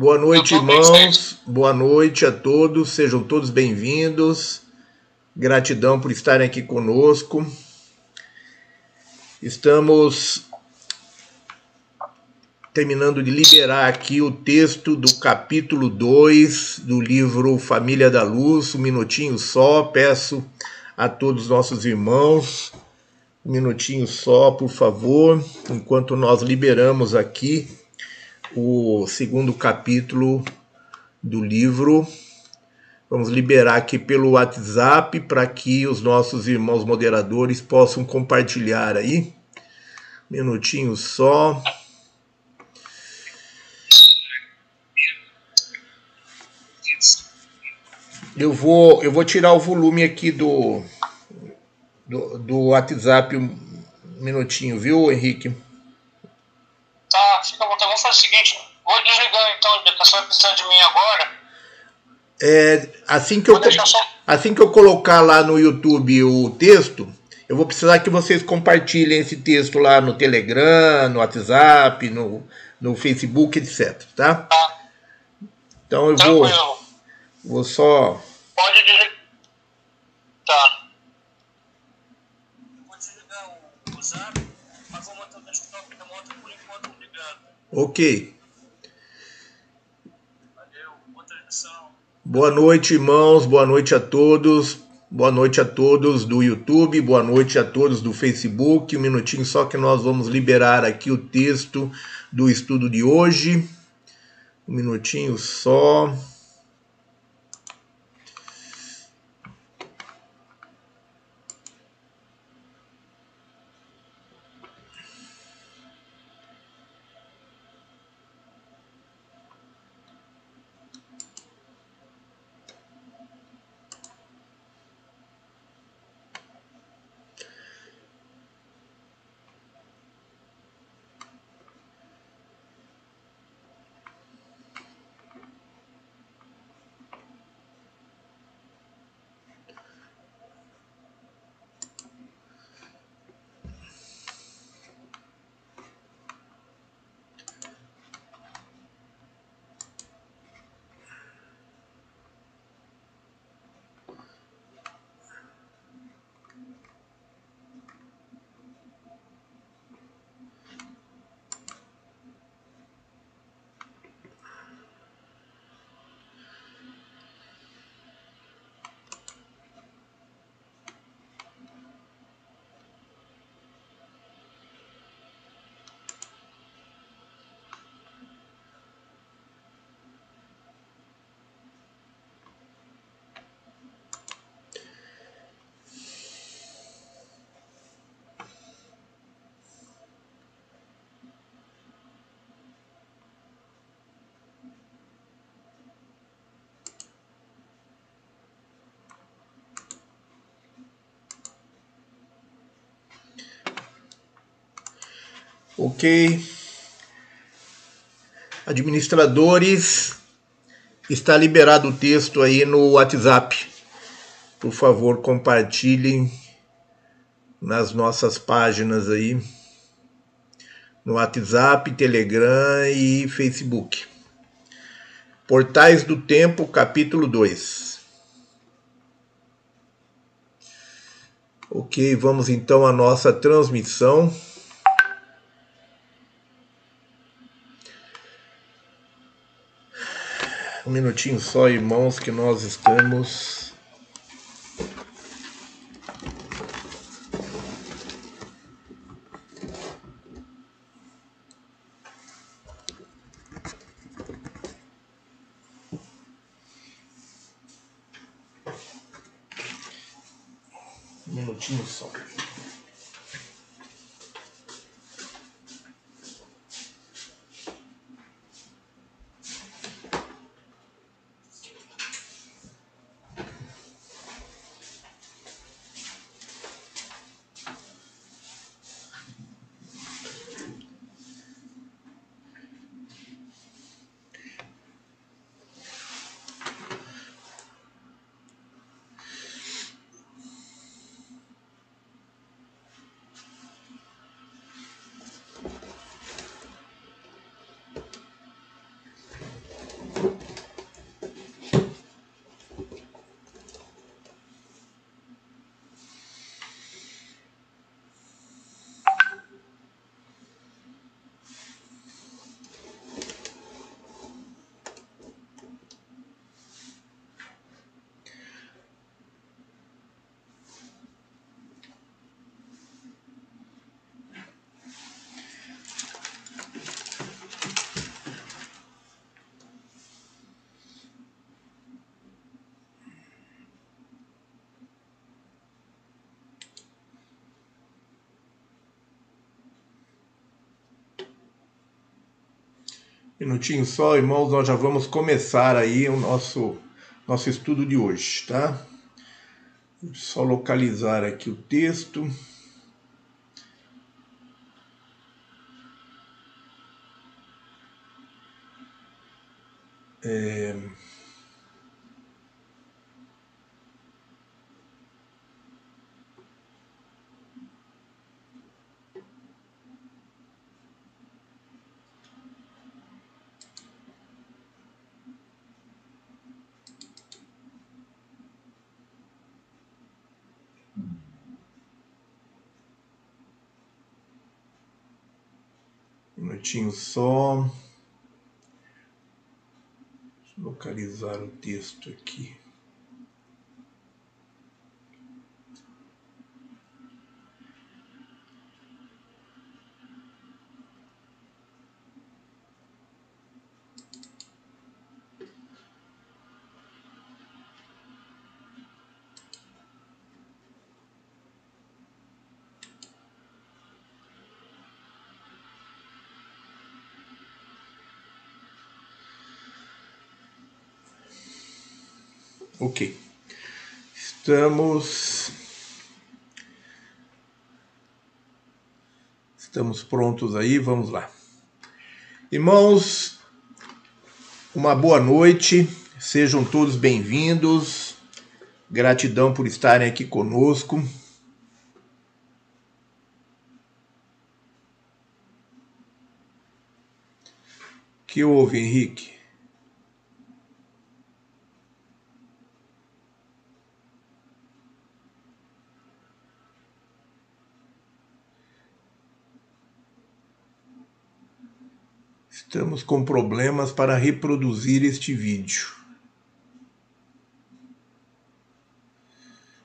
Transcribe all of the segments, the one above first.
Boa noite, irmãos. Boa noite a todos. Sejam todos bem-vindos. Gratidão por estarem aqui conosco. Estamos terminando de liberar aqui o texto do capítulo 2 do livro Família da Luz, um minutinho só. Peço a todos os nossos irmãos, um minutinho só, por favor, enquanto nós liberamos aqui o segundo capítulo do livro. Vamos liberar aqui pelo WhatsApp para que os nossos irmãos moderadores possam compartilhar aí. Minutinho só. Eu vou, eu vou tirar o volume aqui do, do, do WhatsApp um minutinho, viu, Henrique? Tá, fica à vontade. Vamos fazer o seguinte: vou desligar então, a senhora precisa de mim agora. É, assim, que eu, só... assim que eu colocar lá no YouTube o texto, eu vou precisar que vocês compartilhem esse texto lá no Telegram, no WhatsApp, no, no Facebook, etc. Tá? tá. Então eu Tranquilo. vou, vou só. Pode desligar. Tá. Vou desligar o zap, mas vou manter o desktop da moto por enquanto ligado. Ok. Boa noite, irmãos. Boa noite a todos. Boa noite a todos do YouTube. Boa noite a todos do Facebook. Um minutinho só que nós vamos liberar aqui o texto do estudo de hoje. Um minutinho só. Ok. Administradores, está liberado o texto aí no WhatsApp. Por favor, compartilhem nas nossas páginas aí, no WhatsApp, Telegram e Facebook. Portais do Tempo, capítulo 2. Ok, vamos então à nossa transmissão. Um minutinho só, irmãos, que nós estamos. Minutinho só, irmãos, nós já vamos começar aí o nosso, nosso estudo de hoje, tá? Só localizar aqui o texto. É... minutinho só. Deixa eu localizar o texto aqui. Ok. Estamos. Estamos prontos aí, vamos lá. Irmãos, uma boa noite, sejam todos bem-vindos. Gratidão por estarem aqui conosco. que houve, Henrique? Estamos com problemas para reproduzir este vídeo.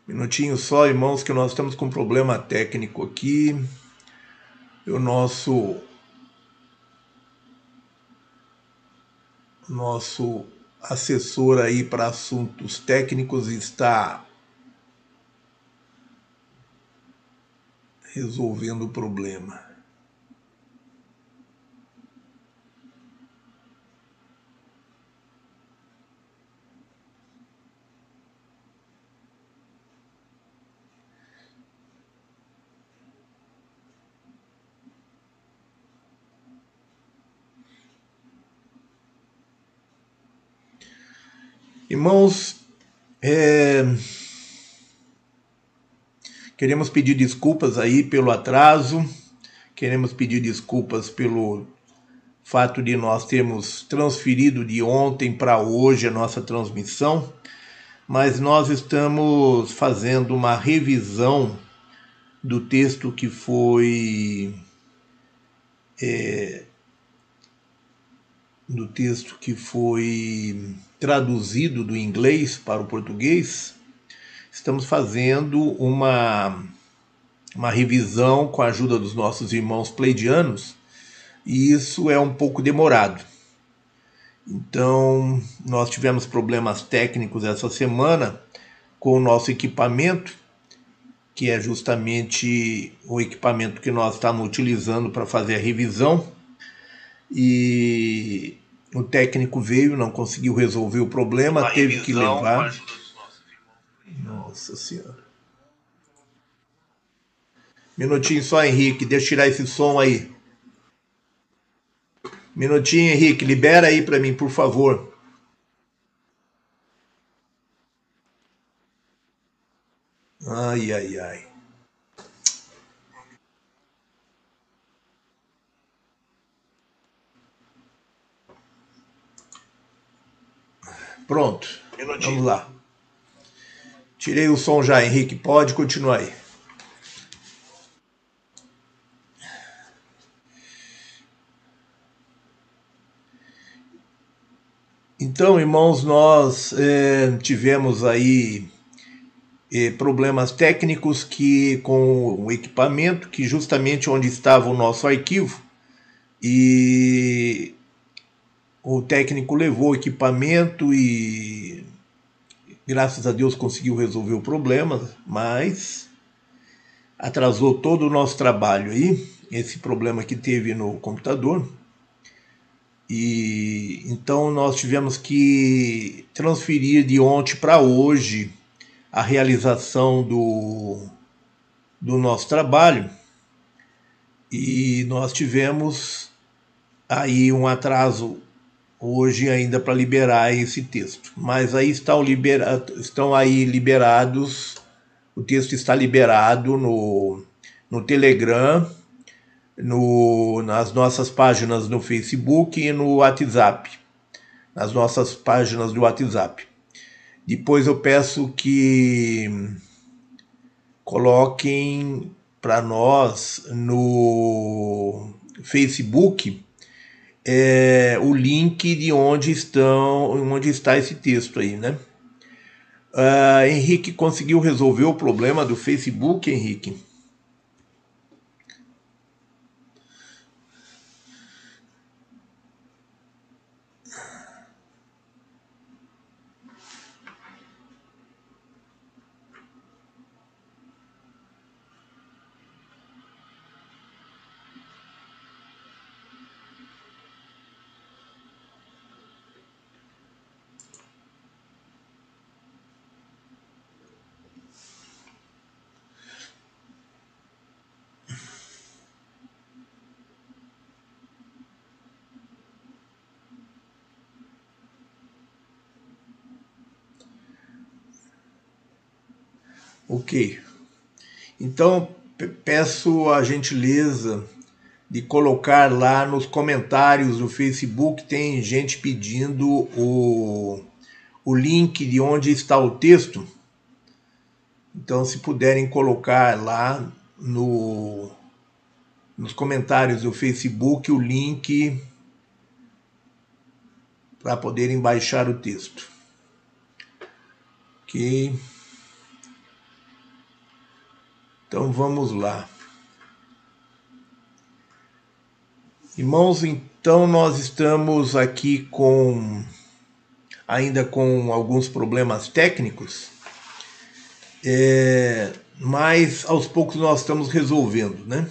Minutinho só, irmãos, que nós estamos com problema técnico aqui. O nosso nosso assessor aí para assuntos técnicos está resolvendo o problema. Irmãos, é... queremos pedir desculpas aí pelo atraso, queremos pedir desculpas pelo fato de nós termos transferido de ontem para hoje a nossa transmissão, mas nós estamos fazendo uma revisão do texto que foi é, do texto que foi traduzido do inglês para o português, estamos fazendo uma, uma revisão com a ajuda dos nossos irmãos pleidianos, e isso é um pouco demorado. Então, nós tivemos problemas técnicos essa semana com o nosso equipamento, que é justamente o equipamento que nós estamos utilizando para fazer a revisão. E o técnico veio, não conseguiu resolver o problema, Uma teve que levar. Nossa Senhora. Minutinho só, Henrique, deixa eu tirar esse som aí. Minutinho, Henrique, libera aí para mim, por favor. Ai, ai, ai. Pronto. Vamos lá. Tirei o som já, Henrique. Pode continuar aí. Então, irmãos, nós é, tivemos aí é, problemas técnicos que com o equipamento, que justamente onde estava o nosso arquivo, e o técnico levou o equipamento e graças a Deus conseguiu resolver o problema, mas atrasou todo o nosso trabalho aí, esse problema que teve no computador. E então nós tivemos que transferir de ontem para hoje a realização do, do nosso trabalho e nós tivemos aí um atraso hoje ainda para liberar esse texto. Mas aí estão, libera estão aí liberados, o texto está liberado no, no Telegram, no, nas nossas páginas no Facebook e no WhatsApp. Nas nossas páginas do WhatsApp. Depois eu peço que coloquem para nós no Facebook é, o link de onde estão, onde está esse texto aí, né? Uh, Henrique conseguiu resolver o problema do Facebook, Henrique? Então, peço a gentileza de colocar lá nos comentários do Facebook, tem gente pedindo o, o link de onde está o texto. Então, se puderem colocar lá no, nos comentários do Facebook o link para poderem baixar o texto. Ok. Então vamos lá. Irmãos, então nós estamos aqui com ainda com alguns problemas técnicos, é, mas aos poucos nós estamos resolvendo, né?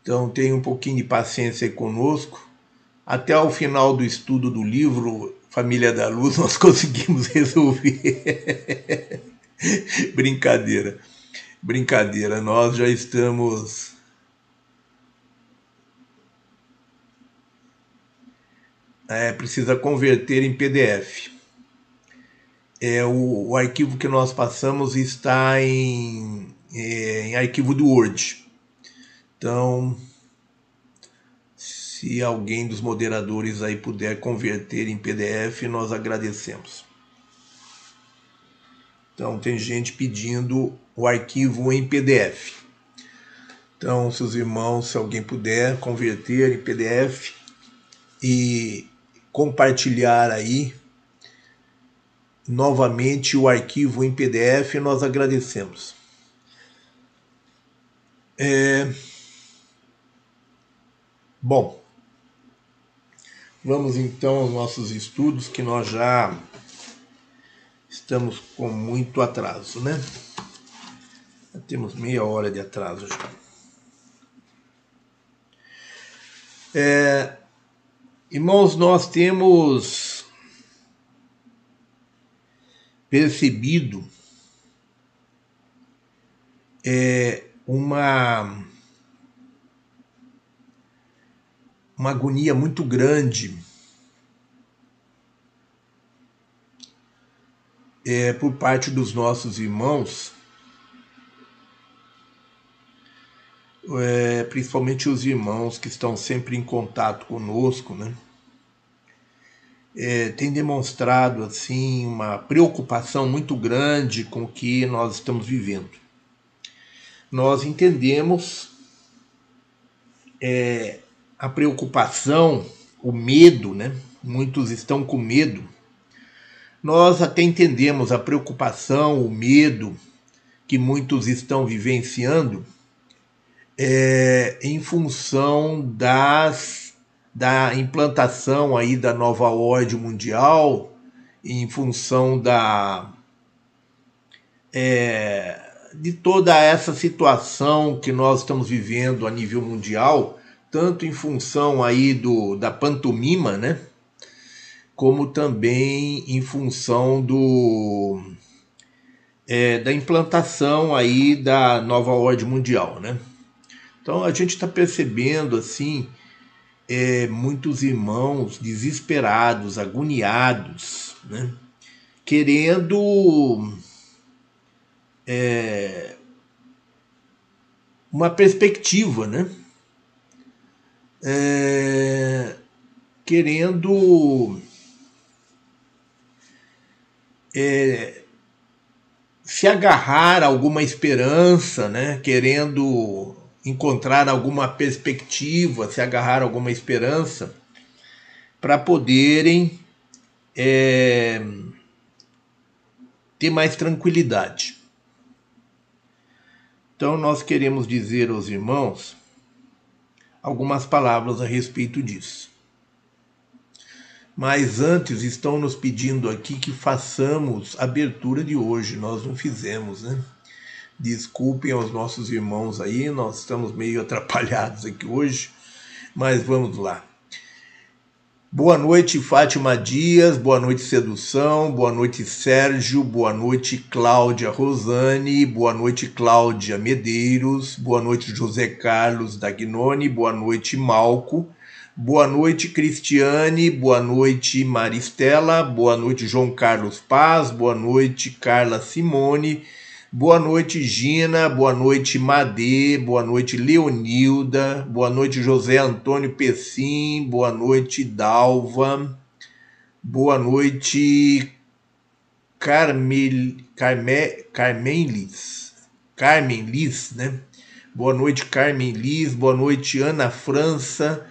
Então tenha um pouquinho de paciência conosco. Até o final do estudo do livro Família da Luz nós conseguimos resolver. Brincadeira. Brincadeira, nós já estamos. É, precisa converter em PDF. É, o, o arquivo que nós passamos está em, é, em arquivo do Word. Então, se alguém dos moderadores aí puder converter em PDF, nós agradecemos. Então tem gente pedindo o arquivo em PDF. Então, seus irmãos, se alguém puder converter em PDF e compartilhar aí novamente o arquivo em PDF, nós agradecemos. É... Bom, vamos então aos nossos estudos que nós já estamos com muito atraso, né? Já temos meia hora de atraso já. É, irmãos, nós temos percebido é, uma uma agonia muito grande é, por parte dos nossos irmãos, é, principalmente os irmãos que estão sempre em contato conosco, né? É, tem demonstrado assim uma preocupação muito grande com o que nós estamos vivendo. Nós entendemos é, a preocupação, o medo, né? Muitos estão com medo nós até entendemos a preocupação, o medo que muitos estão vivenciando é, em função das, da implantação aí da nova ordem mundial, em função da é, de toda essa situação que nós estamos vivendo a nível mundial tanto em função aí do, da pantomima, né? Como também em função do é, da implantação aí da nova ordem mundial, né? Então a gente está percebendo assim é, muitos irmãos desesperados, agoniados, né? querendo é, uma perspectiva, né? É, querendo é, se agarrar a alguma esperança, né? querendo encontrar alguma perspectiva, se agarrar alguma esperança, para poderem é, ter mais tranquilidade. Então, nós queremos dizer aos irmãos algumas palavras a respeito disso. Mas antes estão nos pedindo aqui que façamos a abertura de hoje. Nós não fizemos, né? Desculpem aos nossos irmãos aí, nós estamos meio atrapalhados aqui hoje, mas vamos lá. Boa noite, Fátima Dias, boa noite, Sedução, boa noite, Sérgio, boa noite, Cláudia Rosane, boa noite, Cláudia Medeiros, boa noite, José Carlos Dagnoni, boa noite, Malco, boa noite, Cristiane, boa noite, Maristela, boa noite, João Carlos Paz, boa noite, Carla Simone, Boa noite, Gina. Boa noite, Madê. Boa noite, Leonilda. Boa noite, José Antônio Pessim. Boa noite, Dalva. Boa noite, Carmel, Carme, Carmen Liz. Carmen Liz, né? Boa noite, Carmen Liz. Boa noite, Ana França.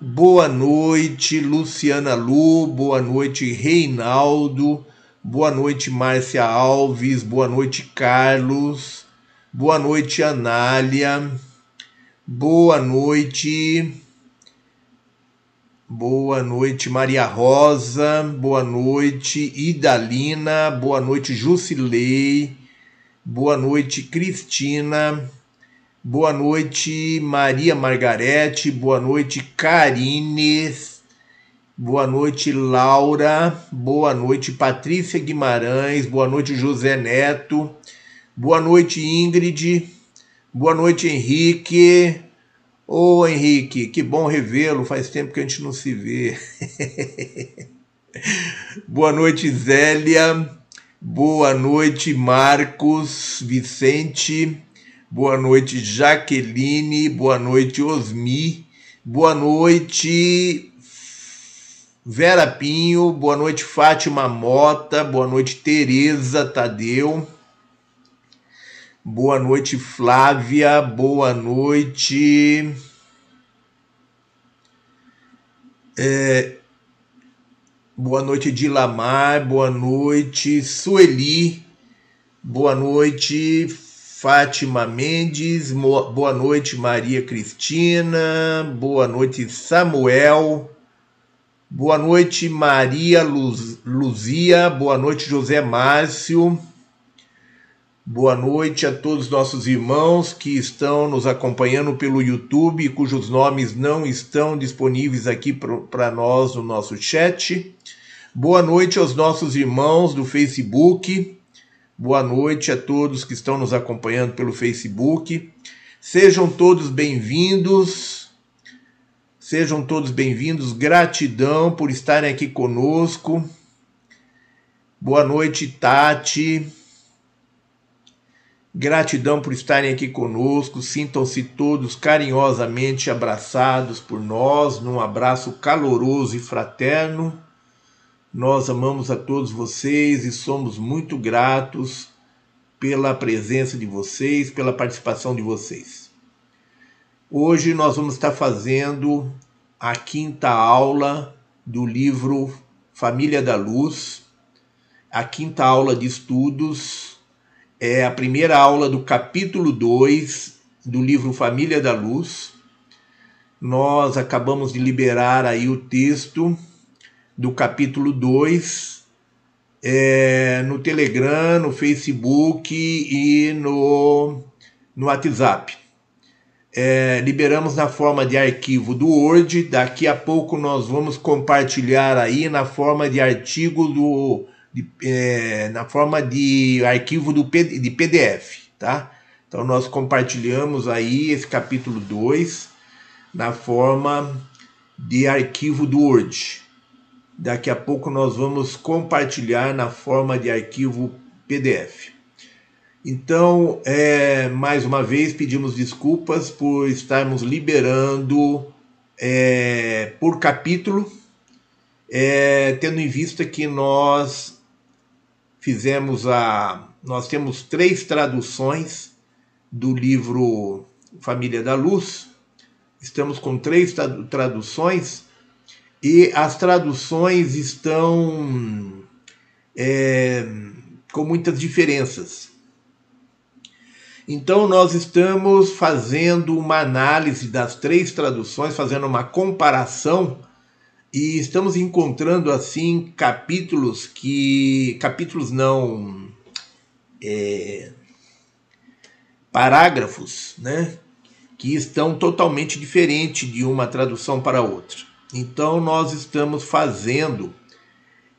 Boa noite, Luciana Lu. Boa noite, Reinaldo. Boa noite, Márcia Alves. Boa noite, Carlos. Boa noite, Anália. Boa noite. Boa noite, Maria Rosa. Boa noite, Idalina. Boa noite, Jusilei. Boa noite, Cristina. Boa noite, Maria Margarete. Boa noite, Karines. Boa noite, Laura. Boa noite, Patrícia Guimarães. Boa noite, José Neto. Boa noite, Ingrid. Boa noite, Henrique. Ô, oh, Henrique, que bom revê-lo. Faz tempo que a gente não se vê. Boa noite, Zélia. Boa noite, Marcos, Vicente. Boa noite, Jaqueline. Boa noite, Osmi. Boa noite, Vera Pinho, boa noite Fátima Mota, boa noite Tereza Tadeu, boa noite Flávia, boa noite. É, boa noite Dilamar, boa noite Sueli, boa noite Fátima Mendes, boa noite Maria Cristina, boa noite Samuel. Boa noite, Maria Luz, Luzia. Boa noite, José Márcio. Boa noite a todos nossos irmãos que estão nos acompanhando pelo YouTube, cujos nomes não estão disponíveis aqui para nós no nosso chat. Boa noite aos nossos irmãos do Facebook. Boa noite a todos que estão nos acompanhando pelo Facebook. Sejam todos bem-vindos. Sejam todos bem-vindos. Gratidão por estarem aqui conosco. Boa noite, Tati. Gratidão por estarem aqui conosco. Sintam-se todos carinhosamente abraçados por nós, num abraço caloroso e fraterno. Nós amamos a todos vocês e somos muito gratos pela presença de vocês, pela participação de vocês. Hoje nós vamos estar fazendo a quinta aula do livro Família da Luz. A quinta aula de estudos é a primeira aula do capítulo 2 do livro Família da Luz. Nós acabamos de liberar aí o texto do capítulo 2 é, no Telegram, no Facebook e no, no WhatsApp. É, liberamos na forma de arquivo do Word. Daqui a pouco nós vamos compartilhar aí na forma de artigo do. De, é, na forma de arquivo do, de PDF, tá? Então nós compartilhamos aí esse capítulo 2 na forma de arquivo do Word. Daqui a pouco nós vamos compartilhar na forma de arquivo PDF. Então, é, mais uma vez, pedimos desculpas por estarmos liberando é, por capítulo, é, tendo em vista que nós fizemos a. Nós temos três traduções do livro Família da Luz, estamos com três traduções e as traduções estão é, com muitas diferenças. Então, nós estamos fazendo uma análise das três traduções, fazendo uma comparação e estamos encontrando assim capítulos que. capítulos não. É, parágrafos, né? Que estão totalmente diferentes de uma tradução para outra. Então, nós estamos fazendo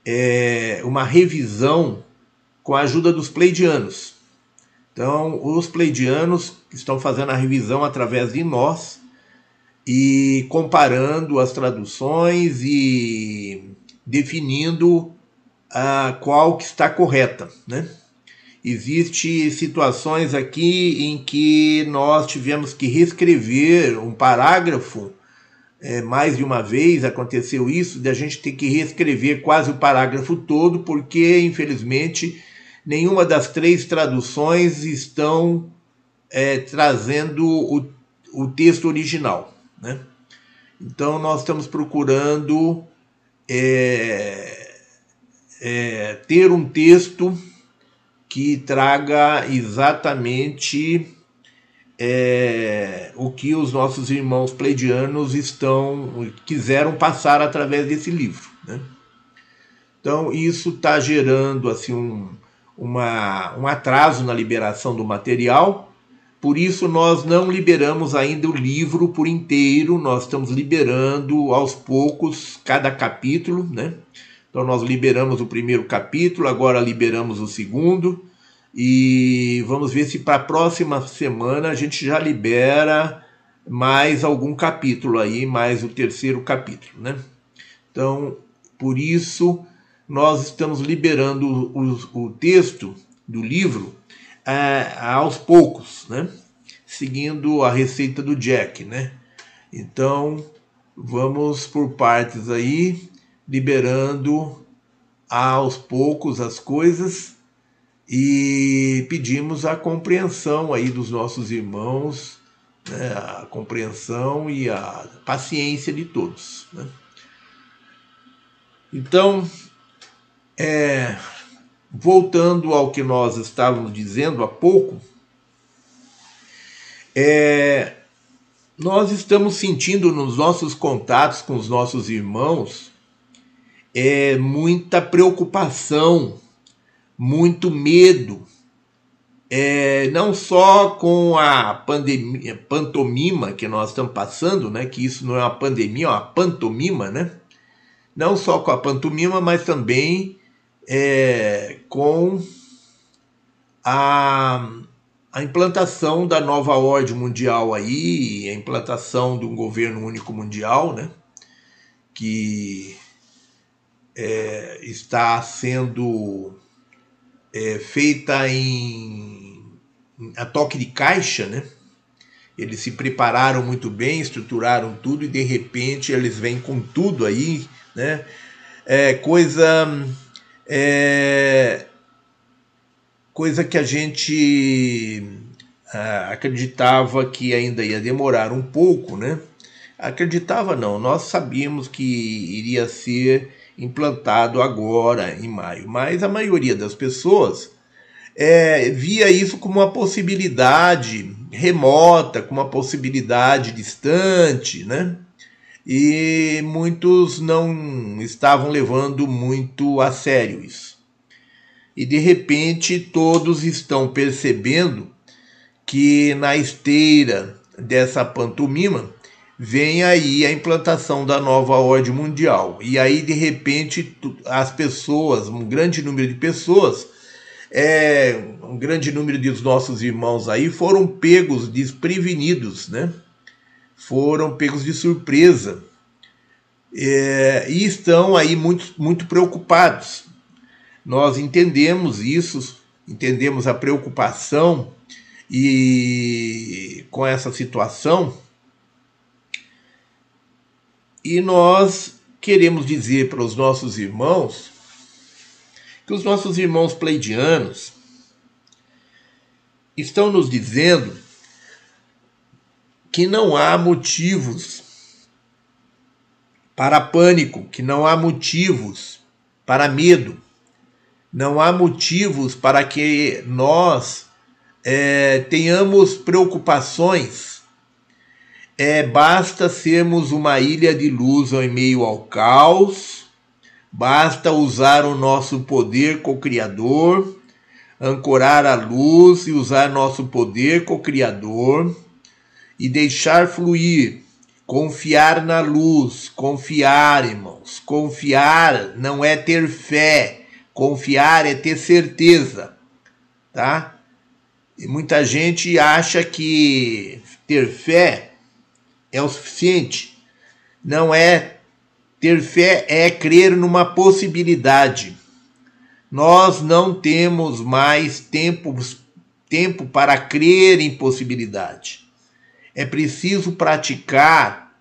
é, uma revisão com a ajuda dos pleidianos. Então, os pleidianos estão fazendo a revisão através de nós e comparando as traduções e definindo a qual que está correta, né? Existem situações aqui em que nós tivemos que reescrever um parágrafo é, mais de uma vez aconteceu isso, de a gente ter que reescrever quase o parágrafo todo, porque infelizmente nenhuma das três traduções estão é, trazendo o, o texto original. Né? Então, nós estamos procurando é, é, ter um texto que traga exatamente é, o que os nossos irmãos pleidianos estão quiseram passar através desse livro. Né? Então, isso está gerando assim um, uma, um atraso na liberação do material, por isso nós não liberamos ainda o livro por inteiro, nós estamos liberando aos poucos cada capítulo, né? Então nós liberamos o primeiro capítulo, agora liberamos o segundo e vamos ver se para a próxima semana a gente já libera mais algum capítulo aí, mais o terceiro capítulo, né? Então, por isso nós estamos liberando o, o texto do livro é, aos poucos, né? seguindo a receita do Jack. Né? Então, vamos por partes aí, liberando aos poucos as coisas e pedimos a compreensão aí dos nossos irmãos, né? a compreensão e a paciência de todos. Né? Então, é, voltando ao que nós estávamos dizendo há pouco, é, nós estamos sentindo nos nossos contatos com os nossos irmãos é, muita preocupação, muito medo, é, não só com a pandemia, pantomima que nós estamos passando, né, que isso não é uma pandemia, é uma pantomima, né? Não só com a pantomima, mas também é, com a, a implantação da nova ordem mundial aí, a implantação de um governo único mundial, né, que é, está sendo é, feita em, a toque de caixa, né? Eles se prepararam muito bem, estruturaram tudo e de repente eles vêm com tudo aí, né? É coisa é, coisa que a gente ah, acreditava que ainda ia demorar um pouco, né? Acreditava não, nós sabíamos que iria ser implantado agora em maio, mas a maioria das pessoas é, via isso como uma possibilidade remota, como uma possibilidade distante, né? E muitos não estavam levando muito a sério isso. E de repente todos estão percebendo que na esteira dessa pantomima, vem aí a implantação da nova ordem mundial. E aí, de repente, as pessoas, um grande número de pessoas, é, um grande número dos nossos irmãos aí foram pegos desprevenidos, né? Foram pegos de surpresa. É, e estão aí muito, muito preocupados. Nós entendemos isso, entendemos a preocupação e com essa situação e nós queremos dizer para os nossos irmãos que os nossos irmãos pleidianos estão nos dizendo que não há motivos para pânico, que não há motivos para medo, não há motivos para que nós é, tenhamos preocupações. É, basta sermos uma ilha de luz em meio ao caos Basta usar o nosso poder co-criador, ancorar a luz e usar nosso poder co-criador e deixar fluir, confiar na luz, confiar, irmãos. Confiar não é ter fé, confiar é ter certeza, tá? E muita gente acha que ter fé é o suficiente. Não é ter fé é crer numa possibilidade. Nós não temos mais tempo, tempo para crer em possibilidade. É preciso praticar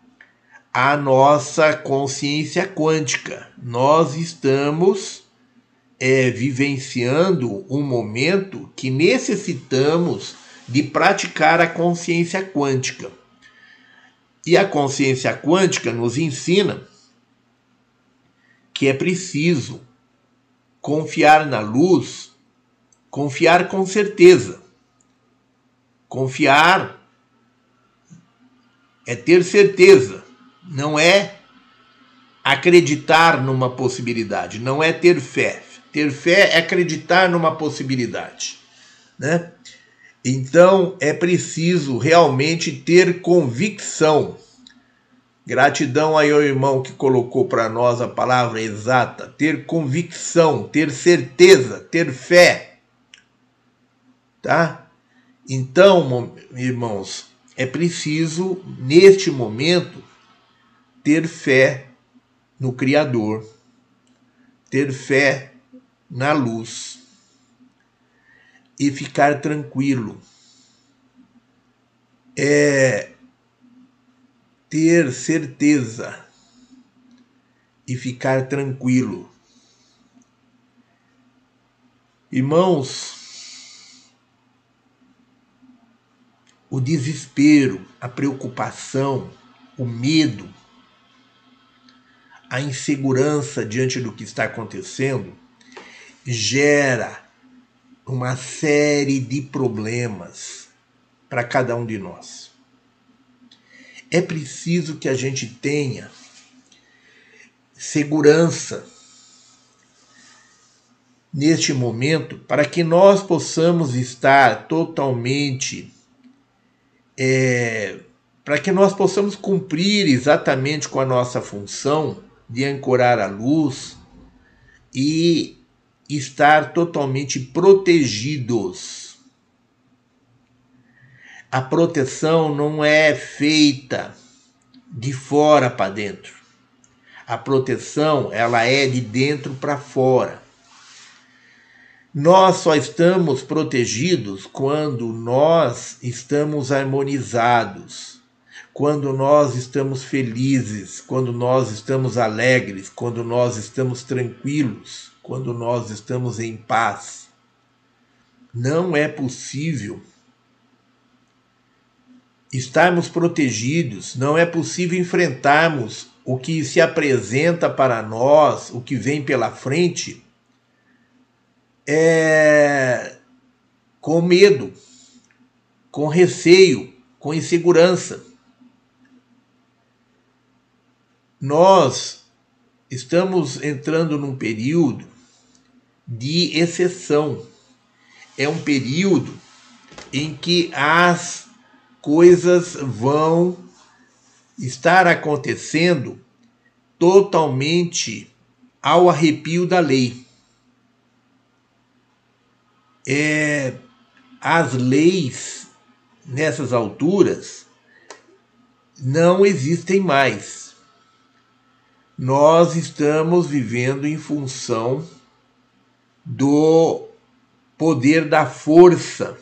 a nossa consciência quântica. Nós estamos é, vivenciando um momento que necessitamos de praticar a consciência quântica. E a consciência quântica nos ensina que é preciso confiar na luz, confiar com certeza. Confiar é ter certeza, não é acreditar numa possibilidade, não é ter fé. Ter fé é acreditar numa possibilidade, né? Então é preciso realmente ter convicção Gratidão aí ao irmão que colocou para nós a palavra exata, ter convicção, ter certeza, ter fé. Tá? Então, irmãos, é preciso neste momento ter fé no Criador, ter fé na luz e ficar tranquilo. É, ter certeza e ficar tranquilo. Irmãos, o desespero, a preocupação, o medo, a insegurança diante do que está acontecendo gera uma série de problemas para cada um de nós é preciso que a gente tenha segurança neste momento para que nós possamos estar totalmente. É, para que nós possamos cumprir exatamente com a nossa função de ancorar a luz e estar totalmente protegidos a proteção não é feita de fora para dentro. A proteção, ela é de dentro para fora. Nós só estamos protegidos quando nós estamos harmonizados, quando nós estamos felizes, quando nós estamos alegres, quando nós estamos tranquilos, quando nós estamos em paz. Não é possível estarmos protegidos, não é possível enfrentarmos o que se apresenta para nós, o que vem pela frente, é, com medo, com receio, com insegurança. Nós estamos entrando num período de exceção. É um período em que as coisas vão estar acontecendo totalmente ao arrepio da lei. É, as leis nessas alturas não existem mais. Nós estamos vivendo em função do poder da força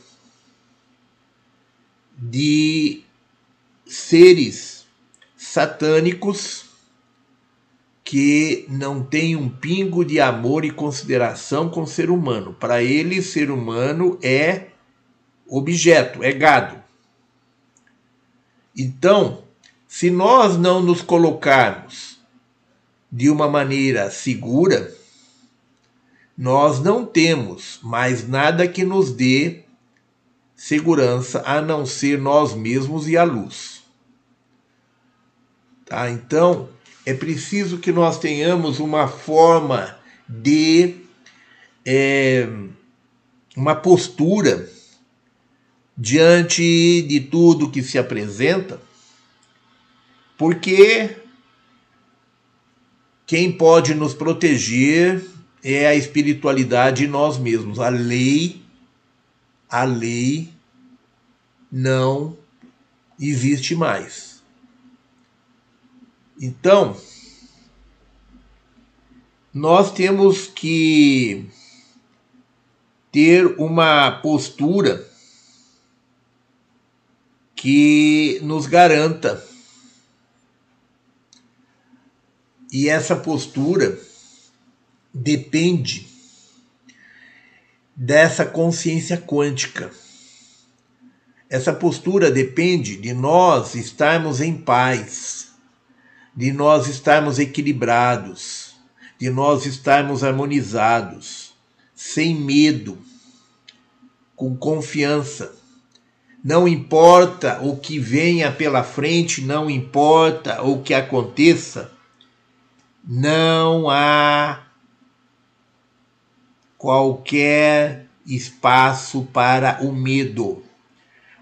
de seres satânicos que não têm um pingo de amor e consideração com o ser humano. Para eles, ser humano é objeto, é gado. Então, se nós não nos colocarmos de uma maneira segura, nós não temos mais nada que nos dê segurança a não ser nós mesmos e a luz. Tá? Então, é preciso que nós tenhamos uma forma de. É, uma postura diante de tudo que se apresenta porque quem pode nos proteger é a espiritualidade e nós mesmos. A lei, a lei não existe mais. Então, nós temos que ter uma postura que nos garanta E essa postura depende dessa consciência quântica. Essa postura depende de nós estarmos em paz, de nós estarmos equilibrados, de nós estarmos harmonizados, sem medo, com confiança. Não importa o que venha pela frente, não importa o que aconteça, não há qualquer espaço para o medo.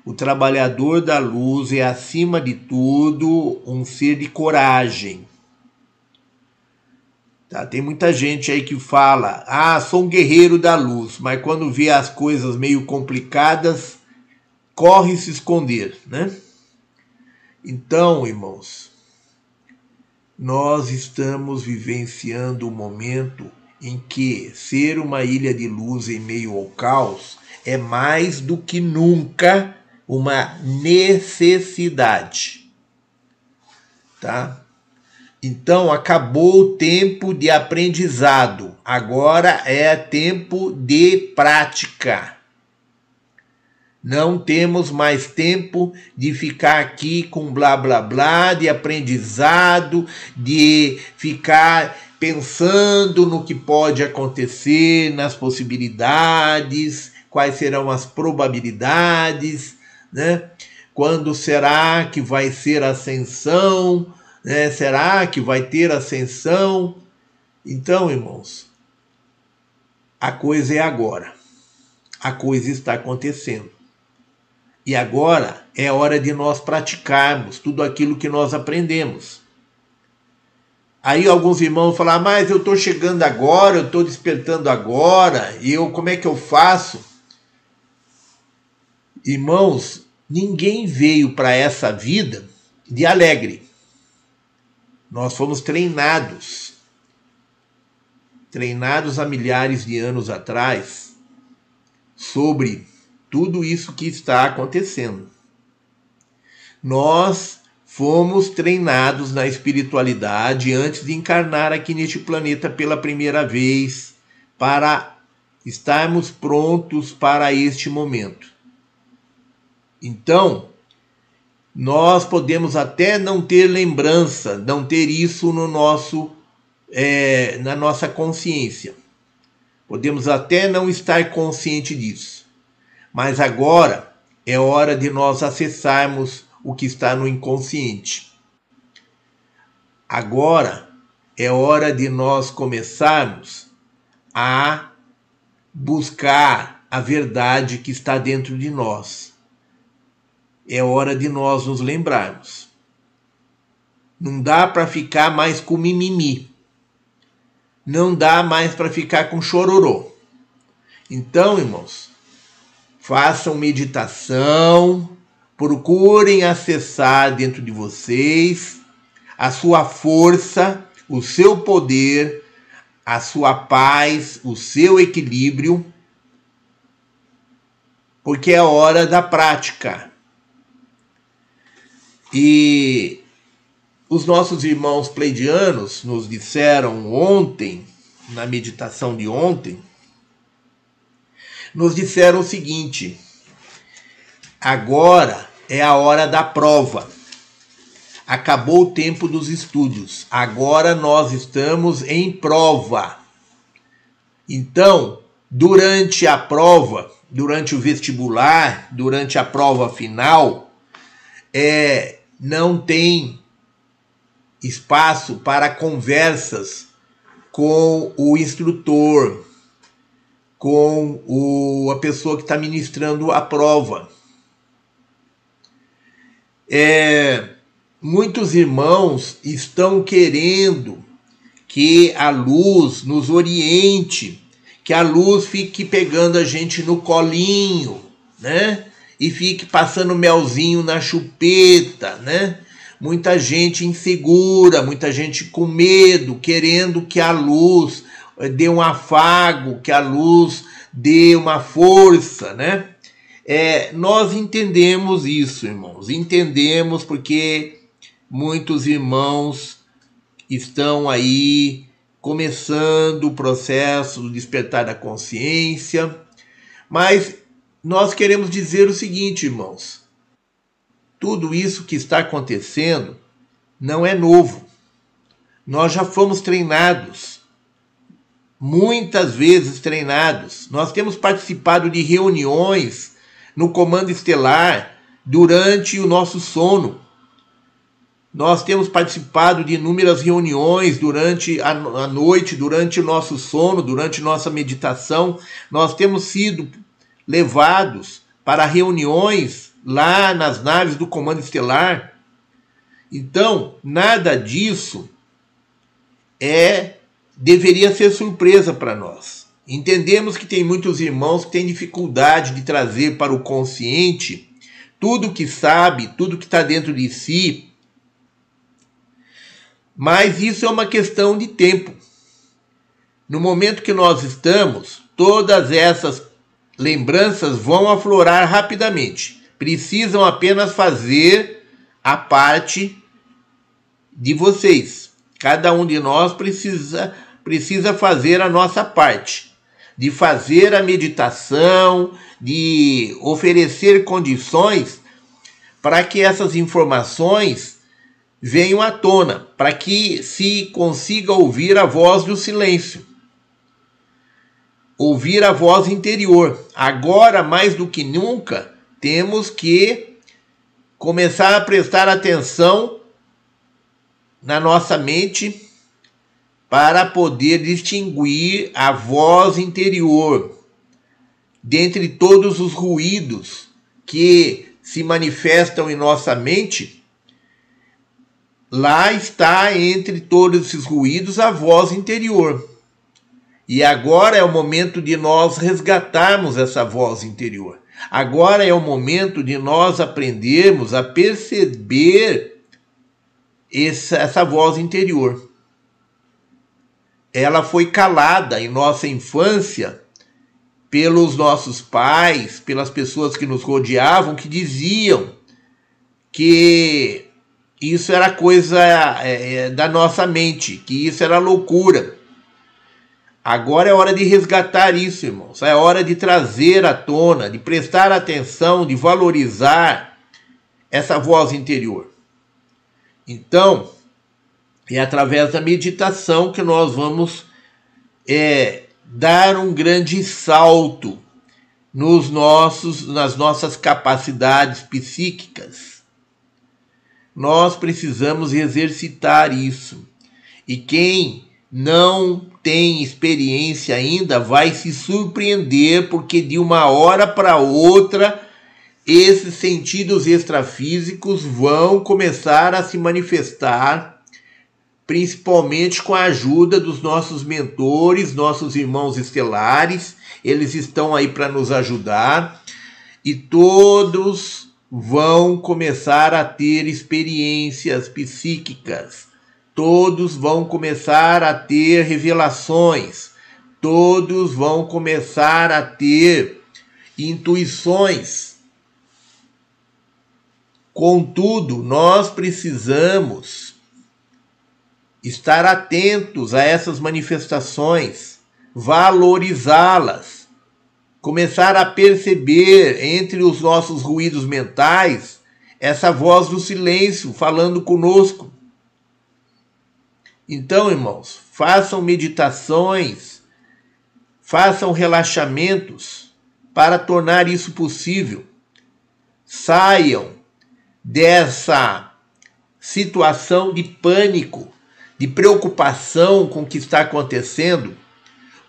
O trabalhador da luz é, acima de tudo, um ser de coragem. Tá? Tem muita gente aí que fala: ah, sou um guerreiro da luz, mas quando vê as coisas meio complicadas, corre se esconder, né? Então, irmãos, nós estamos vivenciando um momento em que ser uma ilha de luz em meio ao caos é mais do que nunca uma necessidade. Tá? Então acabou o tempo de aprendizado, agora é tempo de prática. Não temos mais tempo de ficar aqui com blá blá blá, de aprendizado, de ficar pensando no que pode acontecer, nas possibilidades, quais serão as probabilidades, né? Quando será que vai ser ascensão? Né? Será que vai ter ascensão? Então, irmãos, a coisa é agora. A coisa está acontecendo. E agora é hora de nós praticarmos tudo aquilo que nós aprendemos. Aí alguns irmãos falam, ah, mas eu estou chegando agora, eu estou despertando agora, e eu como é que eu faço? Irmãos, ninguém veio para essa vida de alegre. Nós fomos treinados, treinados há milhares de anos atrás, sobre tudo isso que está acontecendo. Nós fomos treinados na espiritualidade antes de encarnar aqui neste planeta pela primeira vez para estarmos prontos para este momento. Então, nós podemos até não ter lembrança, não ter isso no nosso, é, na nossa consciência. Podemos até não estar consciente disso. Mas agora é hora de nós acessarmos o que está no inconsciente. Agora é hora de nós começarmos a buscar a verdade que está dentro de nós. É hora de nós nos lembrarmos. Não dá para ficar mais com mimimi. Não dá mais para ficar com chororô. Então, irmãos, façam meditação, procurem acessar dentro de vocês a sua força, o seu poder, a sua paz, o seu equilíbrio, porque é hora da prática. E os nossos irmãos pleidianos nos disseram ontem, na meditação de ontem, nos disseram o seguinte: agora é a hora da prova. Acabou o tempo dos estudos. Agora nós estamos em prova. Então, durante a prova, durante o vestibular, durante a prova final, é, não tem espaço para conversas com o instrutor, com o, a pessoa que está ministrando a prova. É, muitos irmãos estão querendo que a luz nos oriente, que a luz fique pegando a gente no colinho, né? E fique passando melzinho na chupeta, né? Muita gente insegura, muita gente com medo, querendo que a luz eh, dê um afago, que a luz dê uma força, né? É, nós entendemos isso, irmãos, entendemos porque muitos irmãos estão aí começando o processo do despertar da consciência, mas nós queremos dizer o seguinte, irmãos: tudo isso que está acontecendo não é novo. Nós já fomos treinados, muitas vezes treinados. Nós temos participado de reuniões no comando estelar durante o nosso sono nós temos participado de inúmeras reuniões durante a, noite, durante o nosso sono, durante nossa meditação. Nós temos sido levados para reuniões lá nas naves do Comando Estelar. Então, nada disso é deveria ser surpresa para nós. Entendemos que tem muitos irmãos que têm dificuldade de trazer para o consciente tudo que sabe, tudo que está dentro de si, mas isso é uma questão de tempo. No momento que nós estamos, todas essas lembranças vão aflorar rapidamente. Precisam apenas fazer a parte de vocês. Cada um de nós precisa precisa fazer a nossa parte, de fazer a meditação, de oferecer condições para que essas informações venham à tona, para que se consiga ouvir a voz do silêncio. Ouvir a voz interior. Agora, mais do que nunca, temos que começar a prestar atenção na nossa mente para poder distinguir a voz interior dentre todos os ruídos que se manifestam em nossa mente Lá está entre todos esses ruídos a voz interior. E agora é o momento de nós resgatarmos essa voz interior. Agora é o momento de nós aprendermos a perceber essa, essa voz interior. Ela foi calada em nossa infância pelos nossos pais, pelas pessoas que nos rodeavam, que diziam que isso era coisa é, é, da nossa mente, que isso era loucura. Agora é hora de resgatar isso, irmãos. É hora de trazer à tona, de prestar atenção, de valorizar essa voz interior. Então, é através da meditação que nós vamos é, dar um grande salto nos nossos, nas nossas capacidades psíquicas nós precisamos exercitar isso. E quem não tem experiência ainda vai se surpreender, porque de uma hora para outra esses sentidos extrafísicos vão começar a se manifestar, principalmente com a ajuda dos nossos mentores, nossos irmãos estelares. Eles estão aí para nos ajudar e todos vão começar a ter experiências psíquicas. Todos vão começar a ter revelações. Todos vão começar a ter intuições Contudo, nós precisamos estar atentos a essas manifestações, valorizá-las, começar a perceber entre os nossos ruídos mentais essa voz do silêncio falando conosco. Então, irmãos, façam meditações, façam relaxamentos para tornar isso possível. Saiam dessa situação de pânico, de preocupação com o que está acontecendo,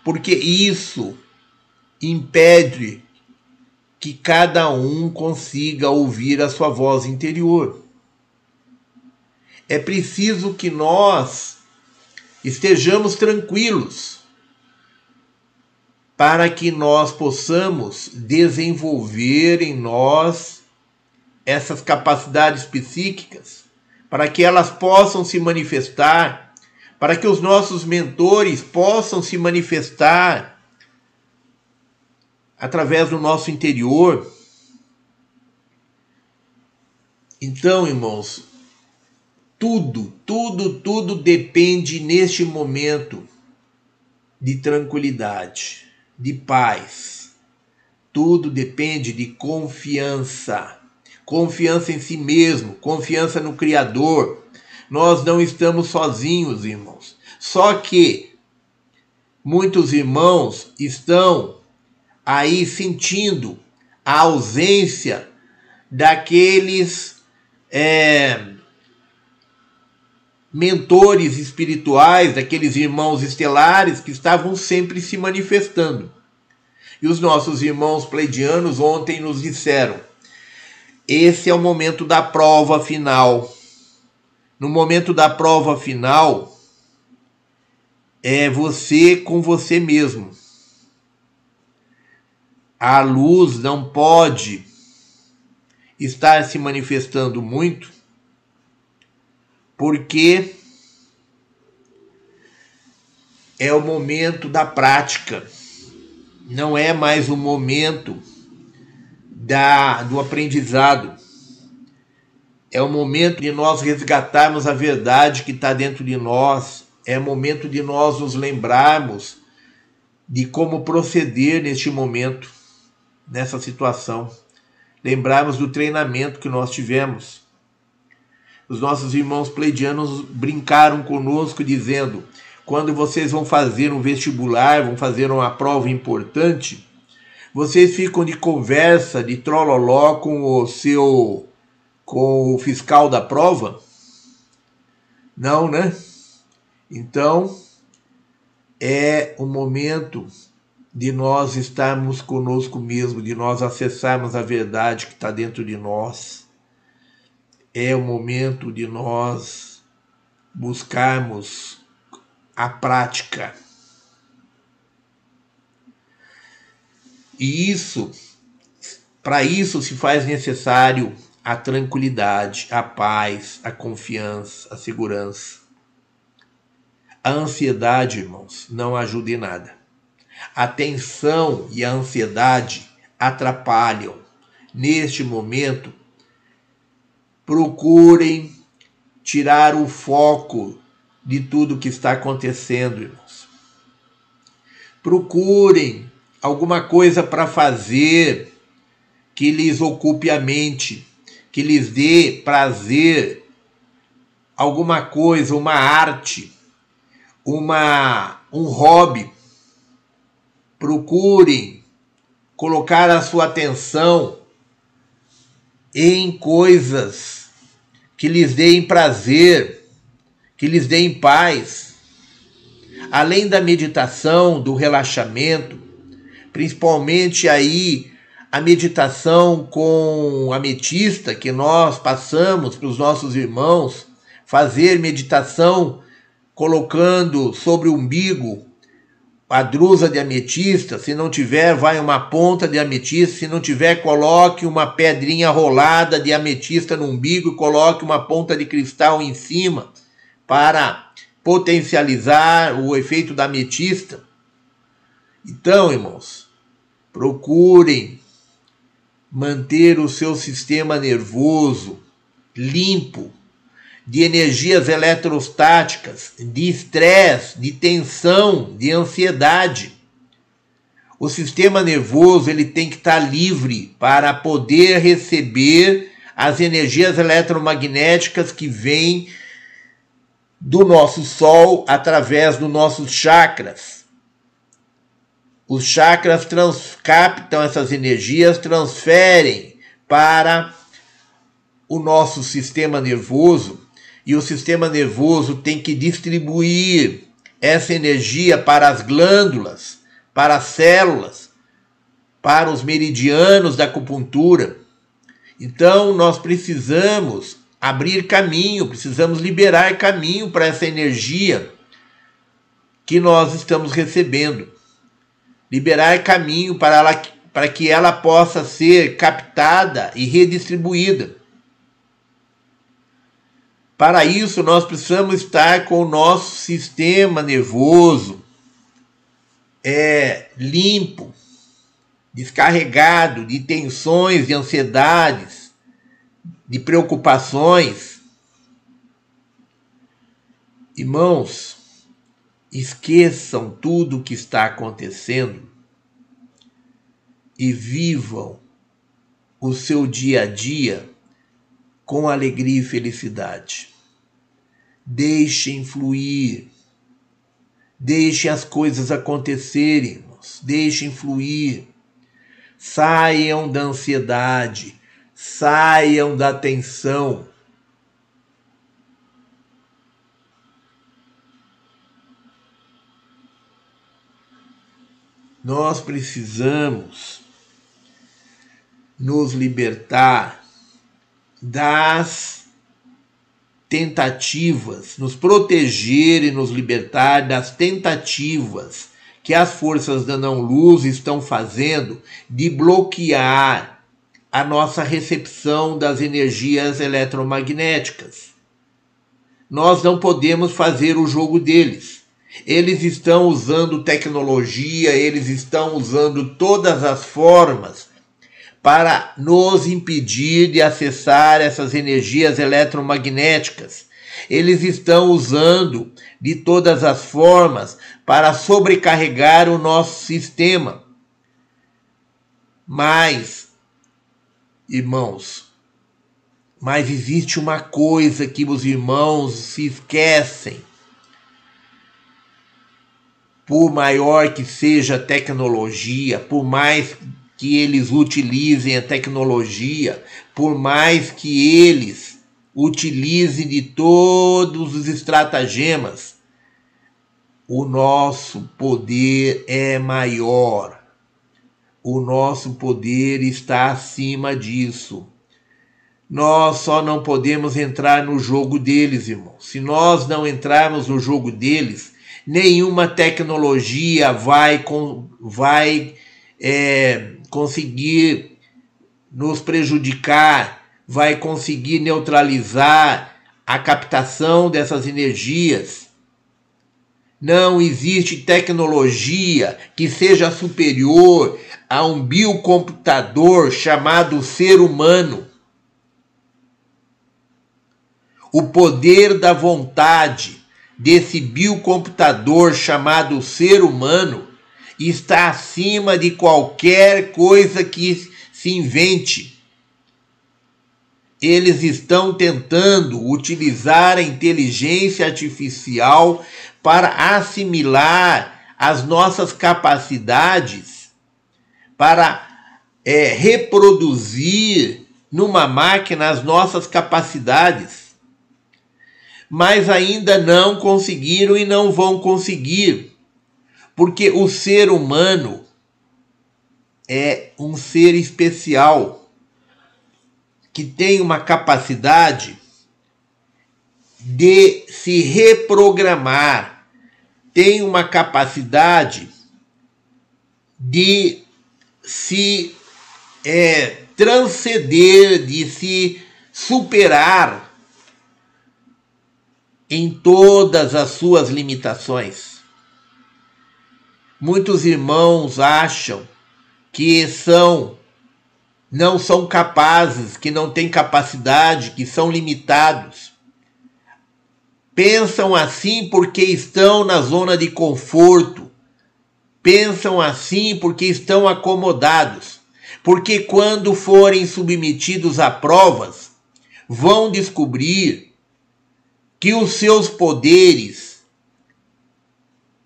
porque isso impede que cada um consiga ouvir a sua voz interior. É preciso que nós estejamos tranquilos para que nós possamos desenvolver em nós essas capacidades psíquicas, para que elas possam se manifestar, para que os nossos mentores possam se manifestar através do nosso interior. Então, irmãos, tudo, tudo, tudo depende neste momento de tranquilidade, de paz. Tudo depende de confiança confiança em si mesmo, confiança no Criador. Nós não estamos sozinhos, irmãos. Só que muitos irmãos estão aí sentindo a ausência daqueles é, mentores espirituais, daqueles irmãos estelares que estavam sempre se manifestando. E os nossos irmãos pleidianos ontem nos disseram: esse é o momento da prova final. No momento da prova final, é você com você mesmo. A luz não pode estar se manifestando muito, porque é o momento da prática, não é mais o momento da, do aprendizado. É o momento de nós resgatarmos a verdade que está dentro de nós. É o momento de nós nos lembrarmos de como proceder neste momento, nessa situação. Lembrarmos do treinamento que nós tivemos. Os nossos irmãos pleidianos brincaram conosco dizendo: quando vocês vão fazer um vestibular, vão fazer uma prova importante, vocês ficam de conversa, de trololó com o seu com o fiscal da prova? Não, né? Então, é o momento de nós estarmos conosco mesmo, de nós acessarmos a verdade que está dentro de nós. É o momento de nós buscarmos a prática E isso, para isso se faz necessário a tranquilidade, a paz, a confiança, a segurança. A ansiedade, irmãos, não ajuda em nada. A tensão e a ansiedade atrapalham. Neste momento, procurem tirar o foco de tudo que está acontecendo, irmãos. Procurem alguma coisa para fazer que lhes ocupe a mente, que lhes dê prazer, alguma coisa, uma arte, uma um hobby. Procurem colocar a sua atenção em coisas que lhes deem prazer, que lhes deem paz. Além da meditação, do relaxamento, principalmente aí a meditação com ametista que nós passamos para os nossos irmãos, fazer meditação colocando sobre o umbigo a drusa de ametista, se não tiver, vai uma ponta de ametista, se não tiver, coloque uma pedrinha rolada de ametista no umbigo e coloque uma ponta de cristal em cima para potencializar o efeito da ametista. Então, irmãos, procurem manter o seu sistema nervoso limpo, de energias eletrostáticas, de estresse, de tensão, de ansiedade. O sistema nervoso ele tem que estar livre para poder receber as energias eletromagnéticas que vêm do nosso Sol através dos nossos chakras. Os chakras captam essas energias, transferem para o nosso sistema nervoso e o sistema nervoso tem que distribuir essa energia para as glândulas, para as células, para os meridianos da acupuntura. Então, nós precisamos abrir caminho, precisamos liberar caminho para essa energia que nós estamos recebendo. Liberar caminho para, ela, para que ela possa ser captada e redistribuída. Para isso, nós precisamos estar com o nosso sistema nervoso é, limpo, descarregado de tensões, de ansiedades, de preocupações. Irmãos, esqueçam tudo o que está acontecendo e vivam o seu dia a dia com alegria e felicidade. Deixem fluir. Deixem as coisas acontecerem. Deixem fluir. Saiam da ansiedade. Saiam da tensão. Nós precisamos nos libertar das tentativas, nos proteger e nos libertar das tentativas que as forças da não-luz estão fazendo de bloquear a nossa recepção das energias eletromagnéticas. Nós não podemos fazer o jogo deles. Eles estão usando tecnologia, eles estão usando todas as formas para nos impedir de acessar essas energias eletromagnéticas. Eles estão usando de todas as formas para sobrecarregar o nosso sistema. Mas, irmãos, mas existe uma coisa que os irmãos se esquecem. Por maior que seja a tecnologia, por mais que eles utilizem a tecnologia, por mais que eles utilizem de todos os estratagemas, o nosso poder é maior. O nosso poder está acima disso. Nós só não podemos entrar no jogo deles, irmão. Se nós não entrarmos no jogo deles, nenhuma tecnologia vai, vai é, conseguir nos prejudicar, vai conseguir neutralizar a captação dessas energias. Não existe tecnologia que seja superior a um biocomputador chamado ser humano. O poder da vontade desse biocomputador chamado ser humano está acima de qualquer coisa que se invente. Eles estão tentando utilizar a inteligência artificial para assimilar as nossas capacidades, para é, reproduzir numa máquina as nossas capacidades. Mas ainda não conseguiram e não vão conseguir porque o ser humano é um ser especial que tem uma capacidade de se reprogramar, tem uma capacidade de se é, transcender, de se superar em todas as suas limitações. Muitos irmãos acham que são não são capazes, que não têm capacidade, que são limitados. Pensam assim porque estão na zona de conforto. Pensam assim porque estão acomodados. Porque quando forem submetidos a provas, vão descobrir que os seus poderes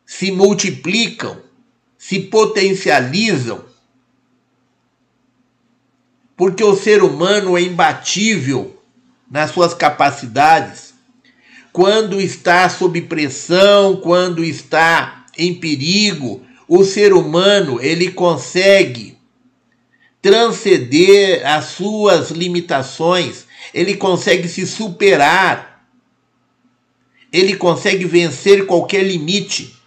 se multiplicam, se potencializam porque o ser humano é imbatível nas suas capacidades. Quando está sob pressão, quando está em perigo, o ser humano ele consegue transcender as suas limitações, ele consegue se superar, ele consegue vencer qualquer limite.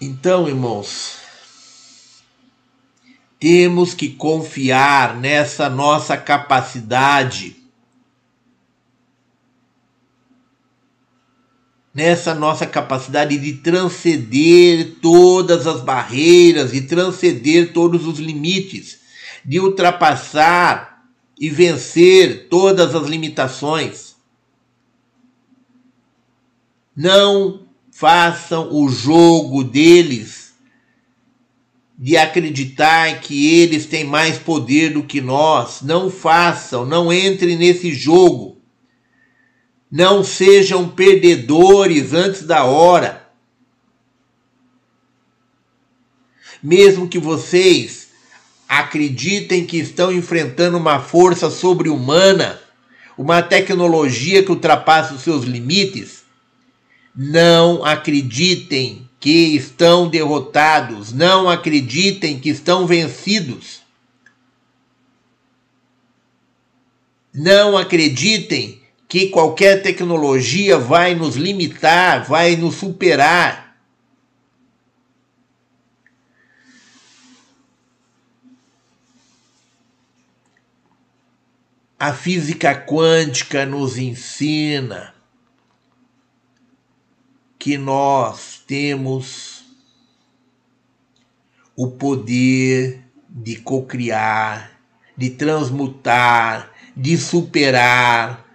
Então, irmãos, temos que confiar nessa nossa capacidade, nessa nossa capacidade de transcender todas as barreiras, de transcender todos os limites, de ultrapassar e vencer todas as limitações. Não façam o jogo deles de acreditar que eles têm mais poder do que nós. Não façam, não entrem nesse jogo. Não sejam perdedores antes da hora. Mesmo que vocês acreditem que estão enfrentando uma força sobre-humana, uma tecnologia que ultrapassa os seus limites, não acreditem que estão derrotados, não acreditem que estão vencidos. Não acreditem que qualquer tecnologia vai nos limitar, vai nos superar. A física quântica nos ensina que nós temos o poder de cocriar, de transmutar, de superar.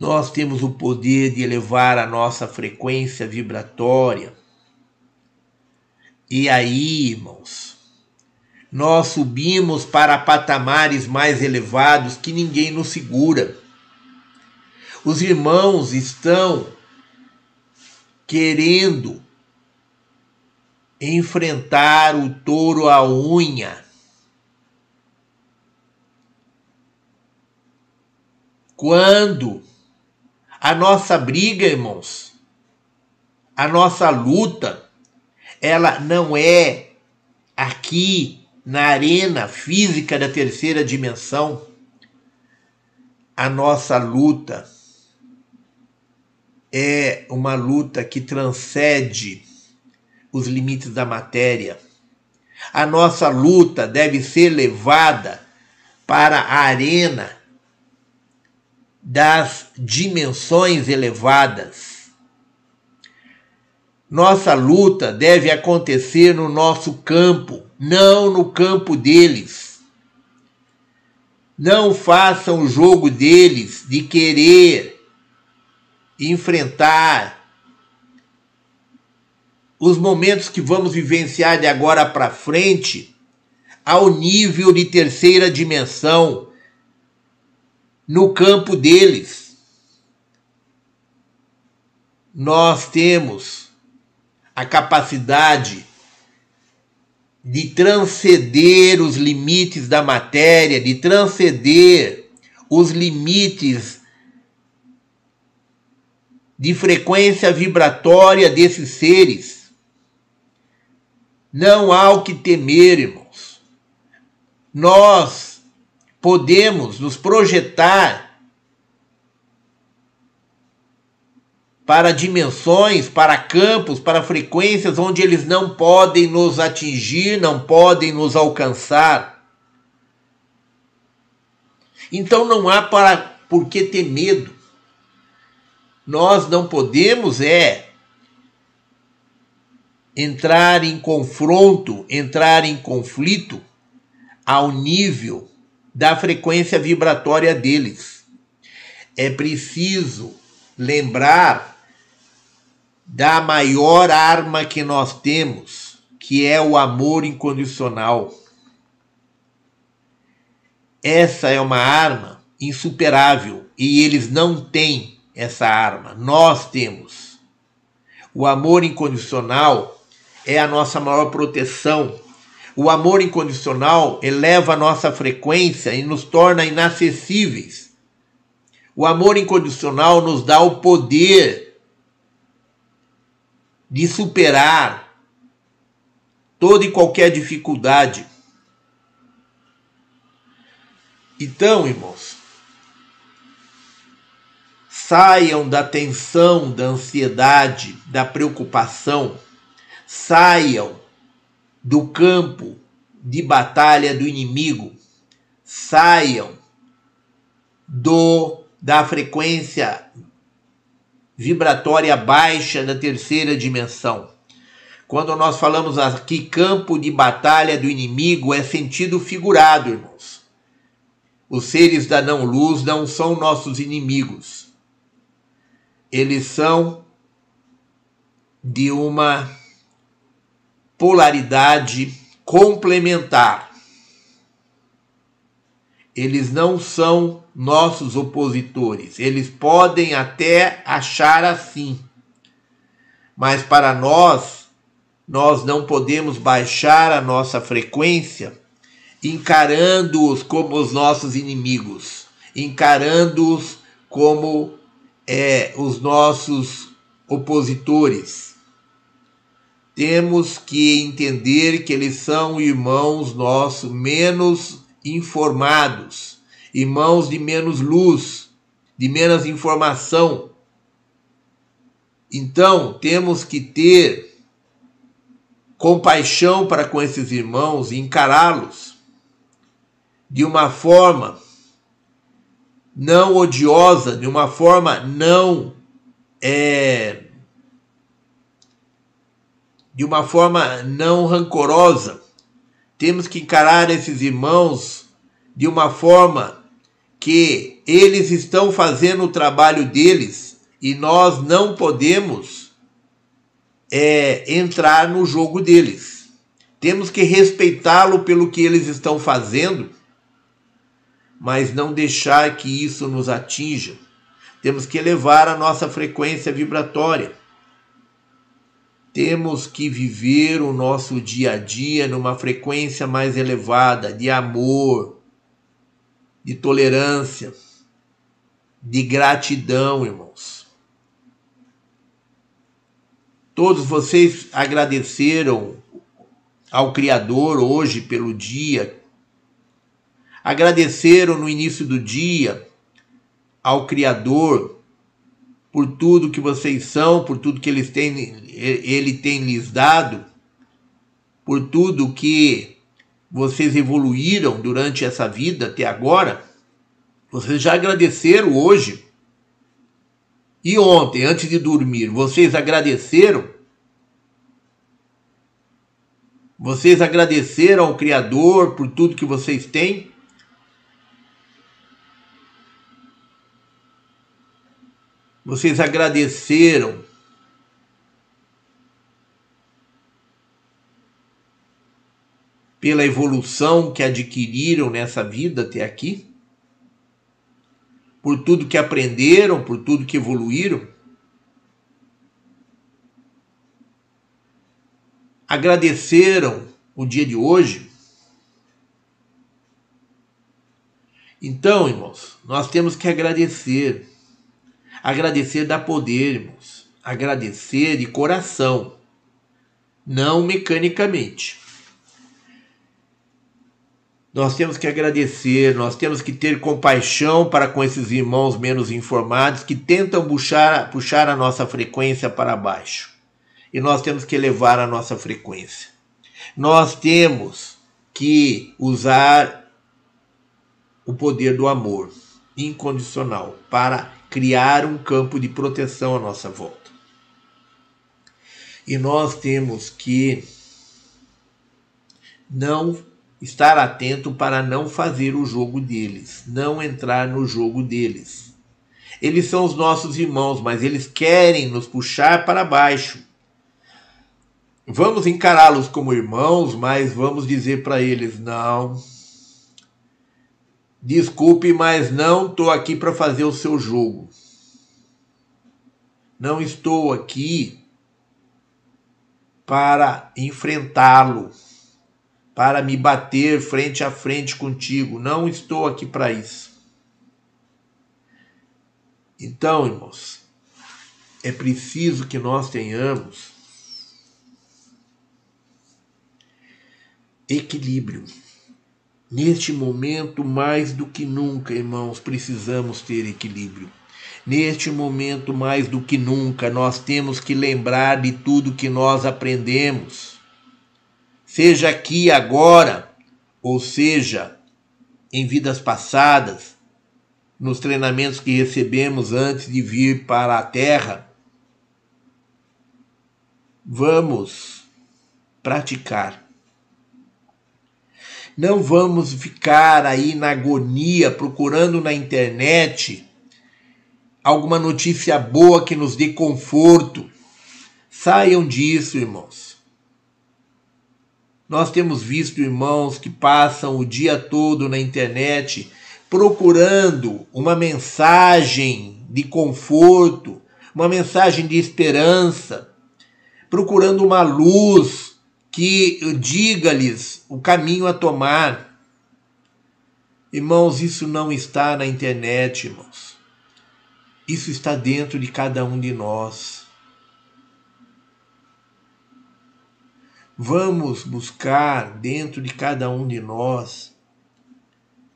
Nós temos o poder de elevar a nossa frequência vibratória. E aí, irmãos, nós subimos para patamares mais elevados que ninguém nos segura. Os irmãos estão querendo enfrentar o touro à unha. Quando a nossa briga, irmãos, a nossa luta, ela não é aqui na arena física da terceira dimensão. A nossa luta é uma luta que transcende os limites da matéria. A nossa luta deve ser levada para a arena das dimensões elevadas. Nossa luta deve acontecer no nosso campo, não no campo deles. Não façam o jogo deles de querer enfrentar os momentos que vamos vivenciar de agora para frente ao nível de terceira dimensão no campo deles. Nós temos a capacidade de transcender os limites da matéria, de transcender os limites de frequência vibratória desses seres. Não há o que temer, irmãos. Nós podemos nos projetar para dimensões, para campos, para frequências onde eles não podem nos atingir, não podem nos alcançar. Então não há para por que ter medo. Nós não podemos é entrar em confronto, entrar em conflito ao nível da frequência vibratória deles. É preciso lembrar da maior arma que nós temos, que é o amor incondicional. Essa é uma arma insuperável e eles não têm essa arma. Nós temos. O amor incondicional é a nossa maior proteção. O amor incondicional eleva a nossa frequência e nos torna inacessíveis. O amor incondicional nos dá o poder de superar toda e qualquer dificuldade. Então, irmãos, saiam da tensão, da ansiedade, da preocupação, saiam do campo de batalha do inimigo, saiam do da frequência vibratória baixa da terceira dimensão. Quando nós falamos aqui campo de batalha do inimigo, é sentido figurado, irmãos. Os seres da não-luz não são nossos inimigos. Eles são de uma polaridade complementar. Eles não são nossos opositores. Eles podem até achar assim, mas para nós, nós não podemos baixar a nossa frequência encarando-os como os nossos inimigos, encarando-os como é, os nossos opositores. Temos que entender que eles são irmãos nossos menos informados e mãos de menos luz, de menos informação. Então, temos que ter compaixão para com esses irmãos e encará-los de uma forma não odiosa, de uma forma não é, de uma forma não rancorosa. Temos que encarar esses irmãos de uma forma que eles estão fazendo o trabalho deles e nós não podemos é, entrar no jogo deles. Temos que respeitá-lo pelo que eles estão fazendo, mas não deixar que isso nos atinja. Temos que elevar a nossa frequência vibratória. Temos que viver o nosso dia a dia numa frequência mais elevada de amor, de tolerância, de gratidão, irmãos. Todos vocês agradeceram ao Criador hoje pelo dia, agradeceram no início do dia ao Criador por tudo que vocês são, por tudo que eles têm, ele tem lhes dado, por tudo que vocês evoluíram durante essa vida até agora, vocês já agradeceram hoje e ontem, antes de dormir, vocês agradeceram? Vocês agradeceram ao Criador por tudo que vocês têm? Vocês agradeceram pela evolução que adquiriram nessa vida até aqui? Por tudo que aprenderam, por tudo que evoluíram? Agradeceram o dia de hoje? Então, irmãos, nós temos que agradecer. Agradecer dá poder, irmãos. Agradecer de coração, não mecanicamente. Nós temos que agradecer, nós temos que ter compaixão para com esses irmãos menos informados que tentam puxar, puxar a nossa frequência para baixo. E nós temos que elevar a nossa frequência. Nós temos que usar o poder do amor incondicional para criar um campo de proteção à nossa volta. E nós temos que não estar atento para não fazer o jogo deles, não entrar no jogo deles. Eles são os nossos irmãos, mas eles querem nos puxar para baixo. Vamos encará-los como irmãos, mas vamos dizer para eles: não. Desculpe, mas não estou aqui para fazer o seu jogo. Não estou aqui para enfrentá-lo, para me bater frente a frente contigo. Não estou aqui para isso. Então, irmãos, é preciso que nós tenhamos equilíbrio. Neste momento, mais do que nunca, irmãos, precisamos ter equilíbrio. Neste momento, mais do que nunca, nós temos que lembrar de tudo que nós aprendemos, seja aqui agora, ou seja, em vidas passadas, nos treinamentos que recebemos antes de vir para a Terra. Vamos praticar não vamos ficar aí na agonia procurando na internet alguma notícia boa que nos dê conforto. Saiam disso, irmãos. Nós temos visto irmãos que passam o dia todo na internet procurando uma mensagem de conforto, uma mensagem de esperança, procurando uma luz que diga-lhes o caminho a tomar. Irmãos, isso não está na internet, irmãos. Isso está dentro de cada um de nós. Vamos buscar dentro de cada um de nós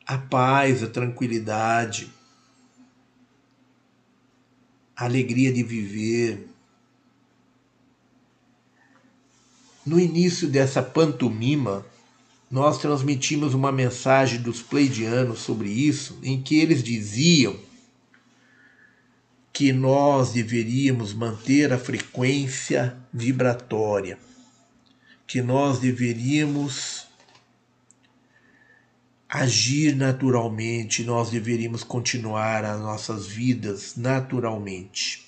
a paz, a tranquilidade, a alegria de viver No início dessa pantomima, nós transmitimos uma mensagem dos pleidianos sobre isso, em que eles diziam que nós deveríamos manter a frequência vibratória, que nós deveríamos agir naturalmente, nós deveríamos continuar as nossas vidas naturalmente.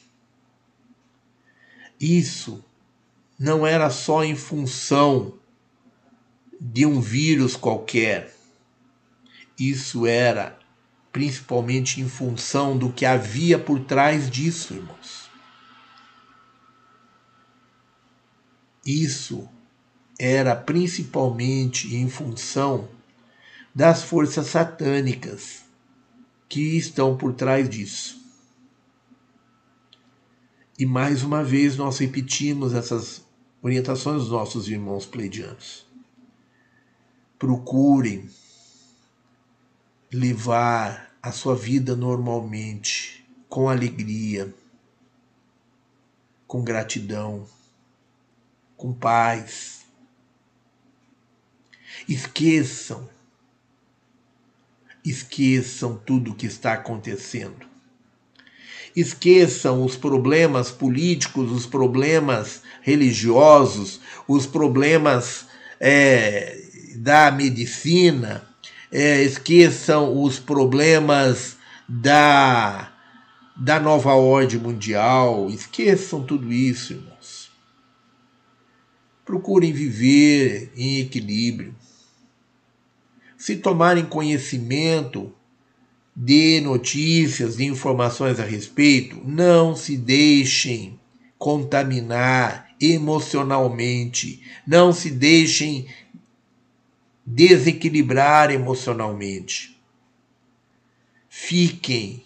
Isso não era só em função de um vírus qualquer. Isso era principalmente em função do que havia por trás disso, irmãos. Isso era principalmente em função das forças satânicas que estão por trás disso. E mais uma vez nós repetimos essas orientações dos nossos irmãos pleidianos. Procurem levar a sua vida normalmente, com alegria, com gratidão, com paz. Esqueçam, esqueçam tudo o que está acontecendo. Esqueçam os problemas políticos, os problemas religiosos, os problemas é, da medicina, é, esqueçam os problemas da, da nova ordem mundial, esqueçam tudo isso, irmãos. Procurem viver em equilíbrio. Se tomarem conhecimento de notícias, de informações a respeito, não se deixem contaminar emocionalmente, não se deixem desequilibrar emocionalmente. Fiquem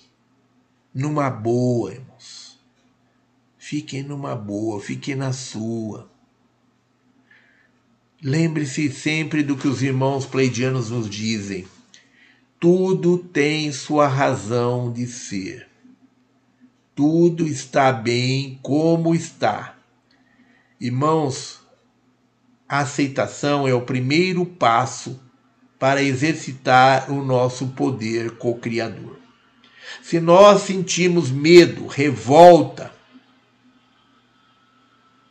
numa boa, irmãos. Fiquem numa boa, fiquem na sua. Lembre-se sempre do que os irmãos pleidianos nos dizem. Tudo tem sua razão de ser. Tudo está bem como está. Irmãos, a aceitação é o primeiro passo para exercitar o nosso poder co-criador. Se nós sentimos medo, revolta,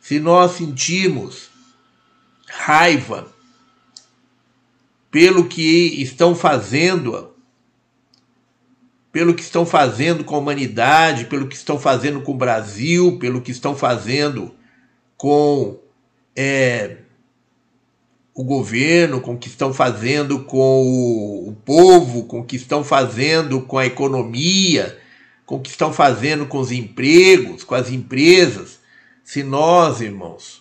se nós sentimos raiva pelo que estão fazendo, pelo que estão fazendo com a humanidade, pelo que estão fazendo com o Brasil, pelo que estão fazendo com é, o governo, com o que estão fazendo com o, o povo, com o que estão fazendo com a economia, com o que estão fazendo com os empregos, com as empresas. Se nós, irmãos,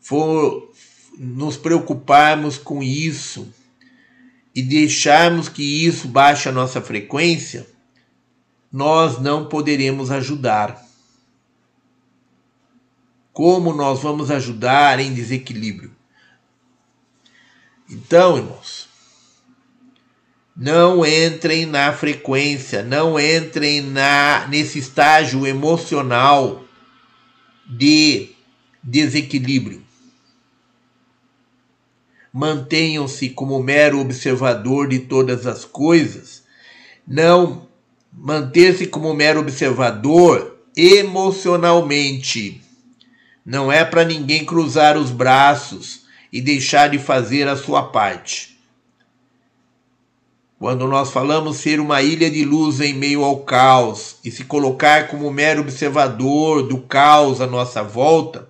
for nos preocuparmos com isso e deixarmos que isso baixe a nossa frequência, nós não poderemos ajudar. Como nós vamos ajudar em desequilíbrio? Então, irmãos, não entrem na frequência, não entrem na nesse estágio emocional de desequilíbrio. Mantenham-se como mero observador de todas as coisas. Não manter-se como mero observador emocionalmente. Não é para ninguém cruzar os braços e deixar de fazer a sua parte. Quando nós falamos ser uma ilha de luz em meio ao caos e se colocar como mero observador do caos à nossa volta,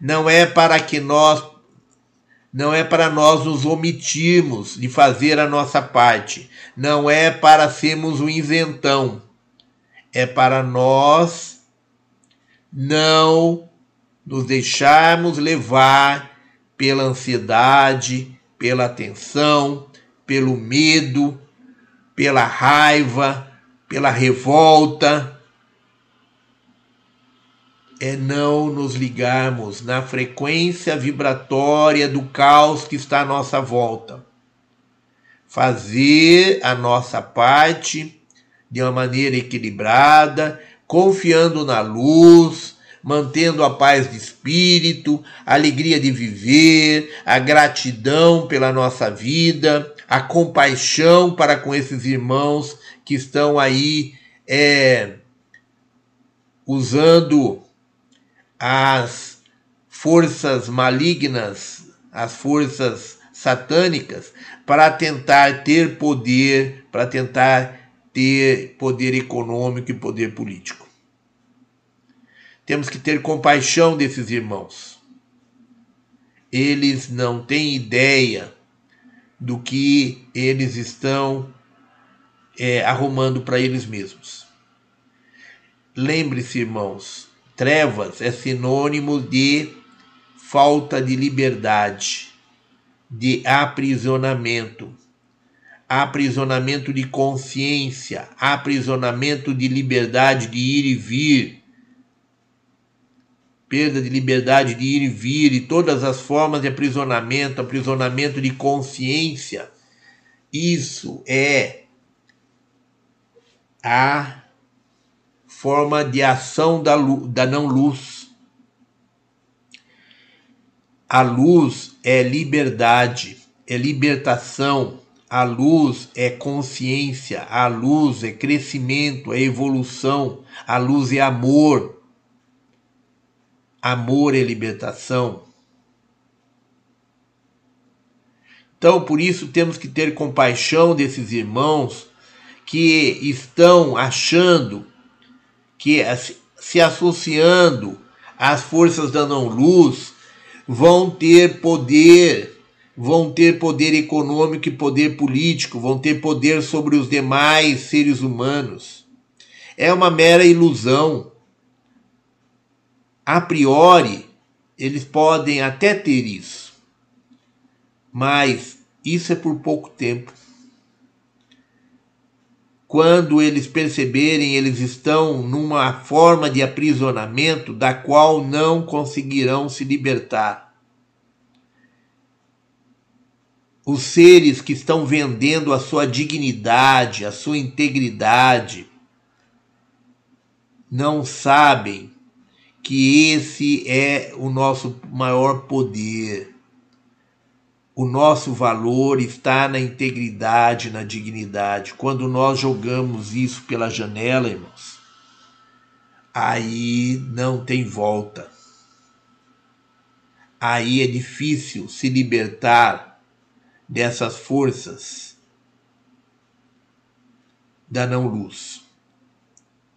não é para que nós não é para nós nos omitirmos de fazer a nossa parte, não é para sermos um isentão, é para nós não nos deixarmos levar pela ansiedade, pela tensão, pelo medo, pela raiva, pela revolta. É não nos ligarmos na frequência vibratória do caos que está à nossa volta. Fazer a nossa parte de uma maneira equilibrada, confiando na luz, mantendo a paz de espírito, a alegria de viver, a gratidão pela nossa vida, a compaixão para com esses irmãos que estão aí é, usando as forças malignas, as forças satânicas, para tentar ter poder, para tentar ter poder econômico e poder político. Temos que ter compaixão desses irmãos. Eles não têm ideia do que eles estão é, arrumando para eles mesmos. Lembre-se, irmãos, trevas é sinônimo de falta de liberdade, de aprisionamento, aprisionamento de consciência, aprisionamento de liberdade de ir e vir, perda de liberdade de ir e vir e todas as formas de aprisionamento, aprisionamento de consciência, isso é a forma de ação da, da não luz. A luz é liberdade, é libertação, a luz é consciência, a luz é crescimento, é evolução, a luz é amor, amor e libertação. Então, por isso, temos que ter compaixão desses irmãos que estão achando que se associando às forças da não-luz vão ter poder, vão ter poder econômico e poder político, vão ter poder sobre os demais seres humanos. É uma mera ilusão a priori, eles podem até ter isso, mas isso é por pouco tempo. quando eles perceberem, eles estão numa forma de aprisionamento da qual não conseguirão se libertar. Os seres que estão vendendo a sua dignidade, a sua integridade, não sabem que esse é o nosso maior poder. O nosso valor está na integridade, na dignidade. Quando nós jogamos isso pela janela, irmãos, aí não tem volta. Aí é difícil se libertar dessas forças da não-luz.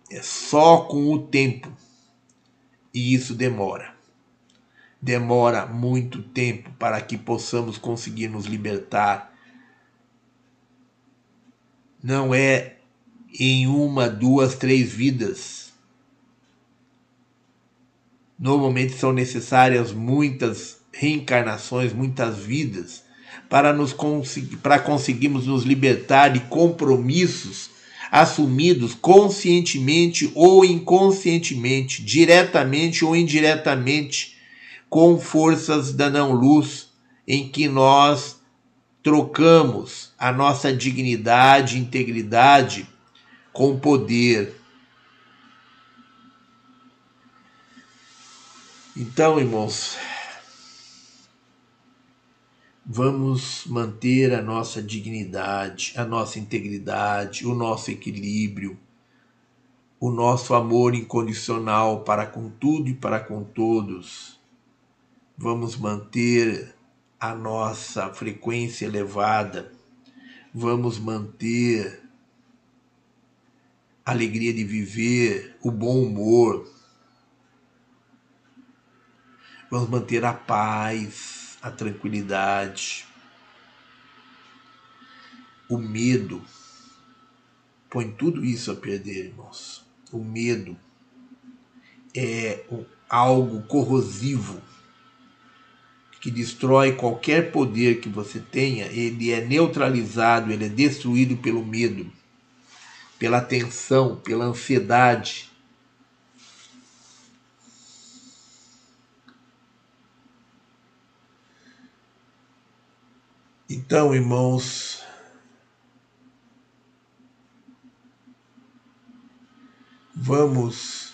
É só com o tempo. E isso demora. Demora muito tempo para que possamos conseguir nos libertar. Não é em uma, duas, três vidas. Normalmente são necessárias muitas reencarnações, muitas vidas para nos para conseguirmos nos libertar de compromissos assumidos conscientemente ou inconscientemente, diretamente ou indiretamente, com forças da não-luz, em que nós trocamos a nossa dignidade, integridade com poder. Então, irmãos, vamos manter a nossa dignidade, a nossa integridade, o nosso equilíbrio, o nosso amor incondicional para com tudo e para com todos. Vamos manter a nossa frequência elevada, vamos manter a alegria de viver, o bom humor, vamos manter a paz a tranquilidade, o medo. Põe tudo isso a perder, irmãos. O medo é algo corrosivo que destrói qualquer poder que você tenha, ele é neutralizado, ele é destruído pelo medo, pela tensão, pela ansiedade, Então, irmãos, vamos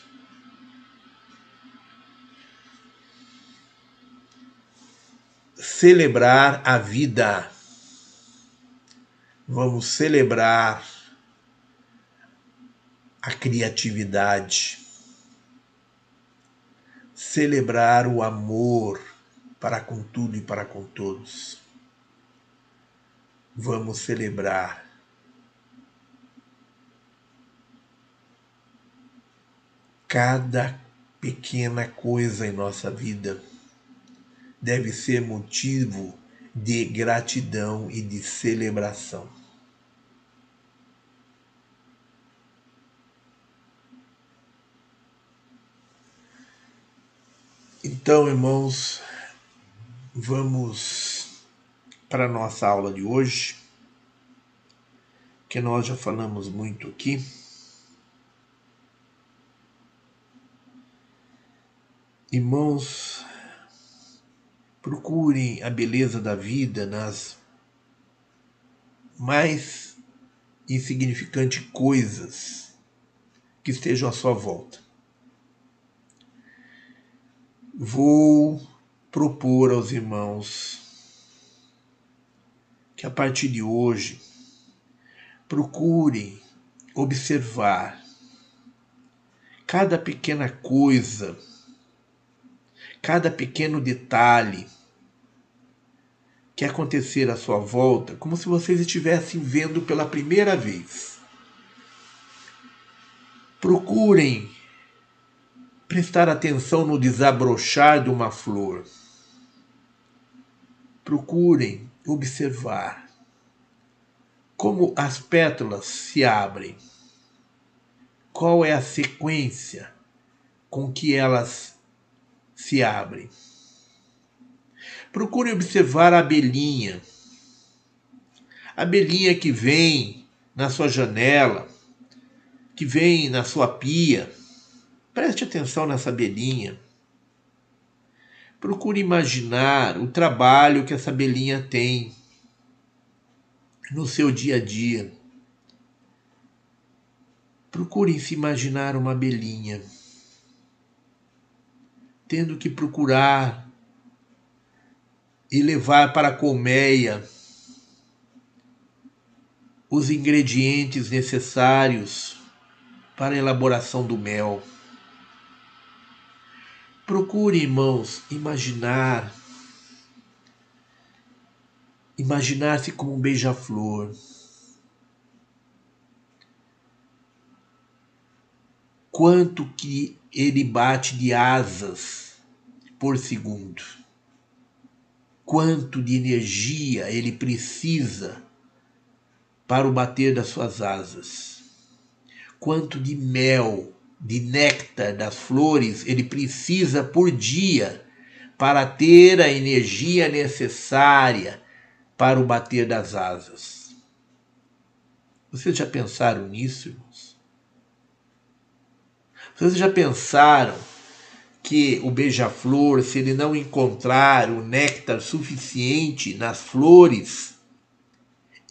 celebrar a vida. Vamos celebrar a criatividade, celebrar o amor para com tudo e para com todos vamos celebrar. Cada pequena coisa em nossa vida deve ser motivo de gratidão e de celebração. Então, irmãos, vamos para a nossa aula de hoje, que nós já falamos muito aqui. Irmãos, procurem a beleza da vida nas mais insignificantes coisas que estejam à sua volta. Vou propor aos irmãos a partir de hoje procurem observar cada pequena coisa, cada pequeno detalhe que acontecer à sua volta, como se vocês estivessem vendo pela primeira vez. Procurem prestar atenção no desabrochar de uma flor. Procurem observar como as pétalas se abrem, qual é a sequência com que elas se abrem. Procure observar a abelhinha, a abelhinha que vem na sua janela, que vem na sua pia. Preste atenção nessa abelhinha. Procure imaginar o trabalho que essa abelhinha tem no seu dia a dia. Procure se imaginar uma abelhinha tendo que procurar e levar para a colmeia os ingredientes necessários para a elaboração do mel. Procure, irmãos, imaginar imaginar-se como um beija-flor. Quanto que ele bate de asas por segundo. Quanto de energia ele precisa para o bater das suas asas. Quanto de mel, de néctar das flores ele precisa por dia para ter a energia necessária para o bater das asas. Vocês já pensaram nisso, irmãos? Vocês já pensaram que o beija-flor, se ele não encontrar o néctar suficiente nas flores,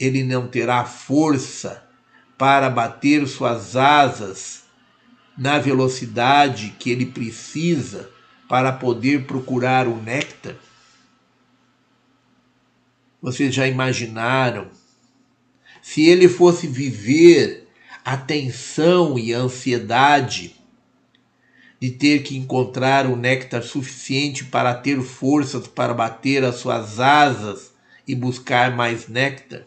ele não terá força para bater suas asas na velocidade que ele precisa para poder procurar o néctar? Vocês já imaginaram? Se ele fosse viver a tensão e a ansiedade de ter que encontrar o néctar suficiente para ter forças para bater as suas asas e buscar mais néctar?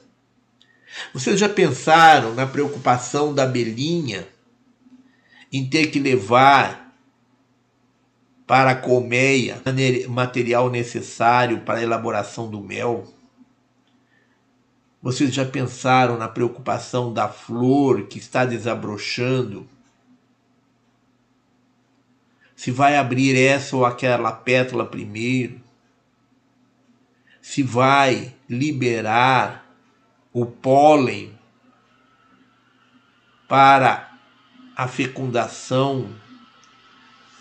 Vocês já pensaram na preocupação da abelhinha em ter que levar para a colmeia material necessário para a elaboração do mel? Vocês já pensaram na preocupação da flor que está desabrochando? Se vai abrir essa ou aquela pétala primeiro? Se vai liberar o pólen para a fecundação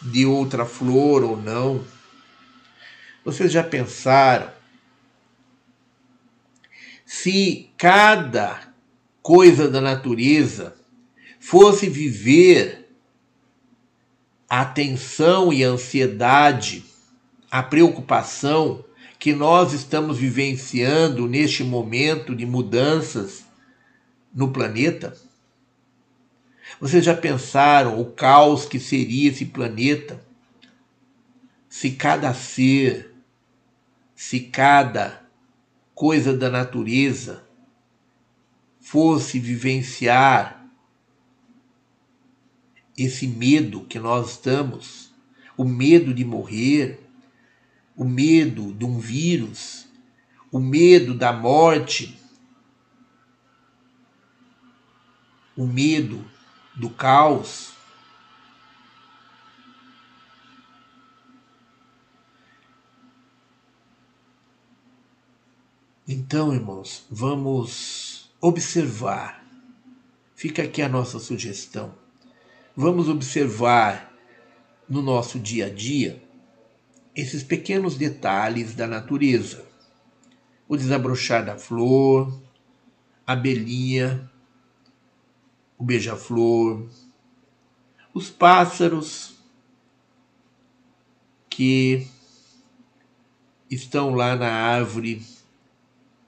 de outra flor ou não? Vocês já pensaram se cada coisa da natureza fosse viver a tensão e a ansiedade, a preocupação que nós estamos vivenciando neste momento de mudanças no planeta? Vocês já pensaram o caos que seria esse planeta? Se cada ser, se cada coisa da natureza, fosse vivenciar esse medo que nós estamos, o medo de morrer, o medo de um vírus, o medo da morte, o medo do caos, Então, irmãos, vamos observar. Fica aqui a nossa sugestão. Vamos observar no nosso dia a dia esses pequenos detalhes da natureza. O desabrochar da flor, a abelhinha, o beija-flor, os pássaros que estão lá na árvore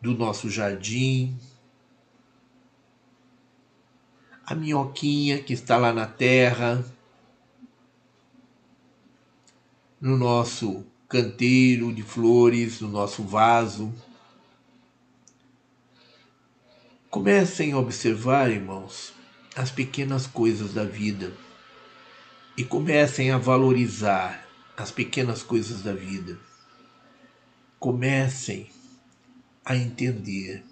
do nosso jardim, a minhoquinha que está lá na terra, no nosso canteiro de flores, no nosso vaso. Comecem a observar, irmãos, as pequenas coisas da vida e comecem a valorizar as pequenas coisas da vida. Comecem a entender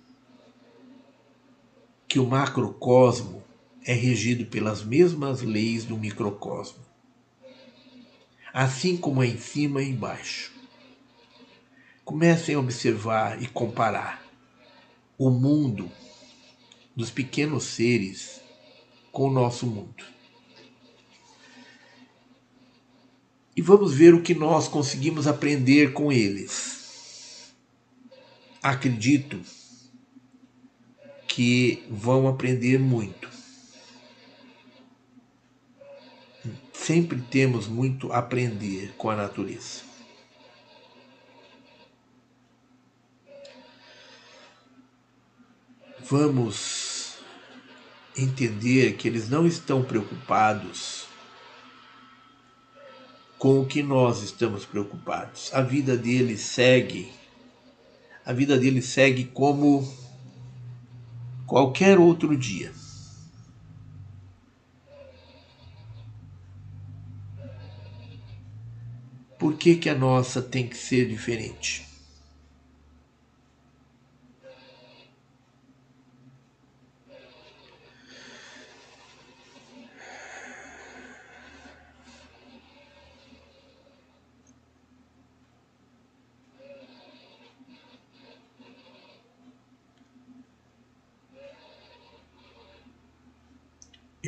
que o macrocosmo é regido pelas mesmas leis do microcosmo, assim como é em cima e embaixo. Comecem a observar e comparar o mundo dos pequenos seres com o nosso mundo. E vamos ver o que nós conseguimos aprender com eles. Acredito que vão aprender muito. Sempre temos muito a aprender com a natureza. Vamos entender que eles não estão preocupados com o que nós estamos preocupados. A vida deles segue, a vida deles segue como qualquer outro dia. Por que, que a nossa tem que ser diferente?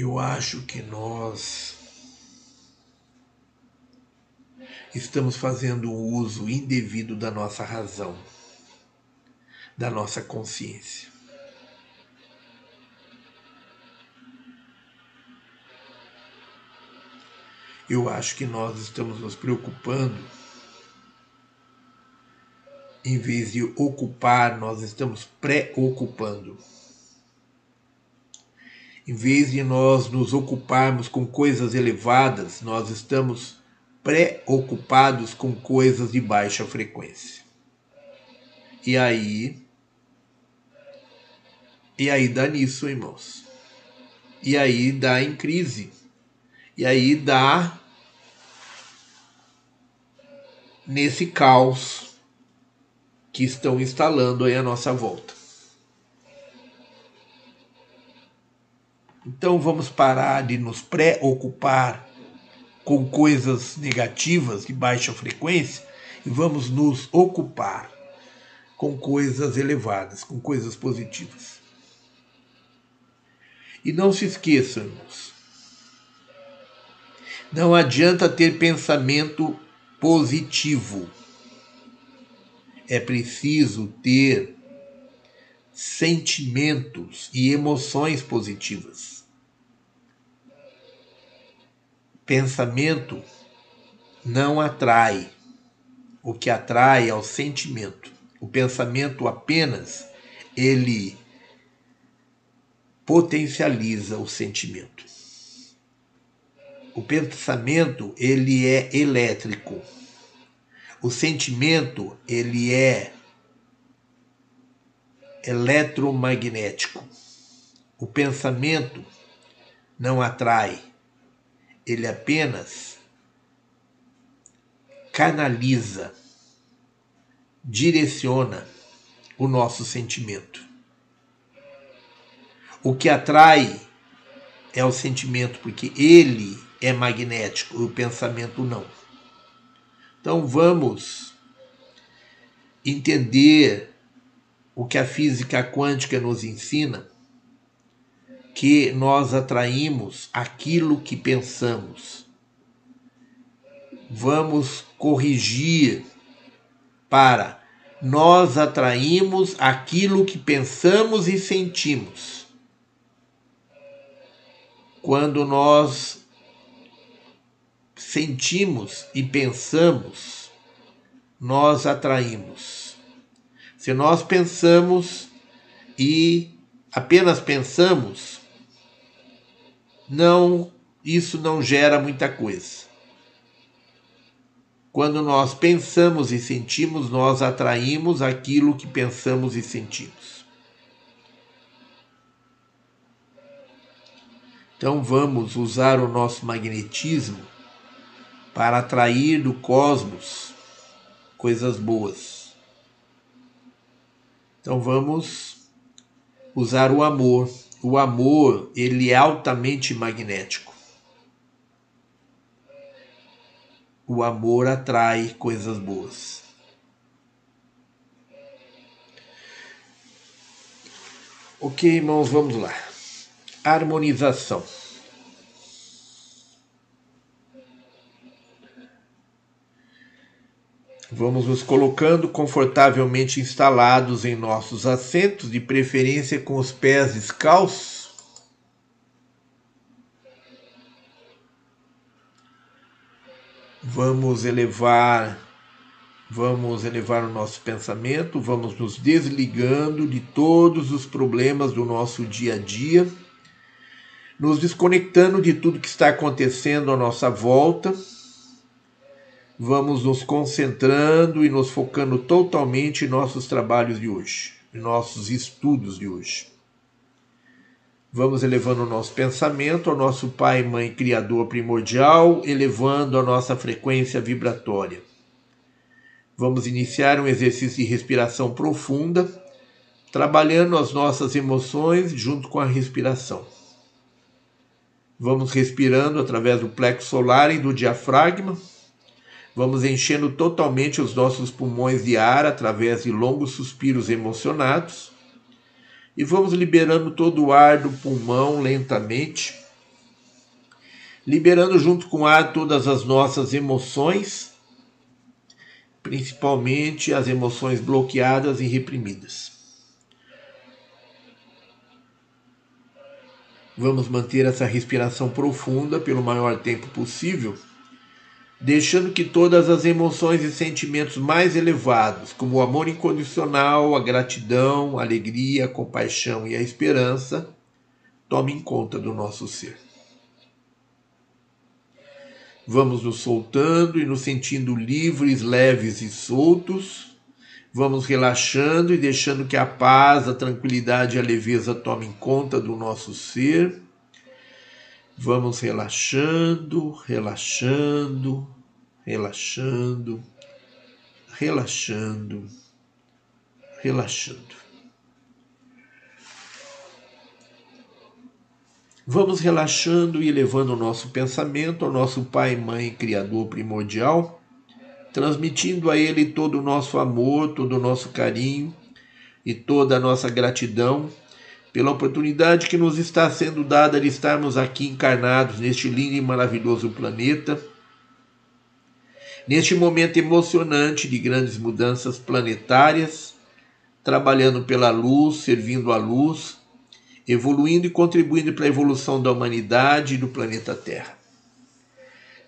Eu acho que nós estamos fazendo um uso indevido da nossa razão, da nossa consciência. Eu acho que nós estamos nos preocupando, em vez de ocupar, nós estamos preocupando. Em vez de nós nos ocuparmos com coisas elevadas, nós estamos preocupados com coisas de baixa frequência. E aí. E aí dá nisso, irmãos. E aí dá em crise. E aí dá nesse caos que estão instalando aí à nossa volta. Então vamos parar de nos preocupar com coisas negativas de baixa frequência e vamos nos ocupar com coisas elevadas, com coisas positivas. E não se esqueçam, irmãos, não adianta ter pensamento positivo. É preciso ter sentimentos e emoções positivas. Pensamento não atrai. O que atrai é o sentimento. O pensamento apenas ele potencializa o sentimento. O pensamento ele é elétrico. O sentimento ele é eletromagnético. O pensamento não atrai, ele apenas canaliza, direciona o nosso sentimento. O que atrai é o sentimento, porque ele é magnético o pensamento não. Então vamos entender o que a física quântica nos ensina que nós atraímos aquilo que pensamos. Vamos corrigir para nós atraímos aquilo que pensamos e sentimos. Quando nós sentimos e pensamos, nós atraímos. Se nós pensamos e apenas pensamos, não, isso não gera muita coisa. Quando nós pensamos e sentimos, nós atraímos aquilo que pensamos e sentimos. Então vamos usar o nosso magnetismo para atrair do cosmos coisas boas. Então vamos usar o amor o amor ele é altamente magnético. O amor atrai coisas boas. Ok, irmãos, vamos lá. Harmonização. Vamos nos colocando confortavelmente instalados em nossos assentos, de preferência com os pés descalços. Vamos elevar vamos elevar o nosso pensamento, vamos nos desligando de todos os problemas do nosso dia a dia, nos desconectando de tudo que está acontecendo à nossa volta vamos nos concentrando e nos focando totalmente em nossos trabalhos de hoje, em nossos estudos de hoje. Vamos elevando o nosso pensamento ao nosso Pai, Mãe, Criador primordial, elevando a nossa frequência vibratória. Vamos iniciar um exercício de respiração profunda, trabalhando as nossas emoções junto com a respiração. Vamos respirando através do plexo solar e do diafragma Vamos enchendo totalmente os nossos pulmões de ar através de longos suspiros emocionados. E vamos liberando todo o ar do pulmão lentamente, liberando junto com o ar todas as nossas emoções, principalmente as emoções bloqueadas e reprimidas. Vamos manter essa respiração profunda pelo maior tempo possível deixando que todas as emoções e sentimentos mais elevados, como o amor incondicional, a gratidão, a alegria, a compaixão e a esperança, tomem conta do nosso ser. Vamos nos soltando e nos sentindo livres, leves e soltos. Vamos relaxando e deixando que a paz, a tranquilidade e a leveza tomem conta do nosso ser Vamos relaxando, relaxando, relaxando, relaxando, relaxando. Vamos relaxando e levando o nosso pensamento ao nosso Pai, Mãe, Criador primordial, transmitindo a Ele todo o nosso amor, todo o nosso carinho e toda a nossa gratidão pela oportunidade que nos está sendo dada de estarmos aqui encarnados neste lindo e maravilhoso planeta, neste momento emocionante de grandes mudanças planetárias, trabalhando pela luz, servindo à luz, evoluindo e contribuindo para a evolução da humanidade e do planeta Terra.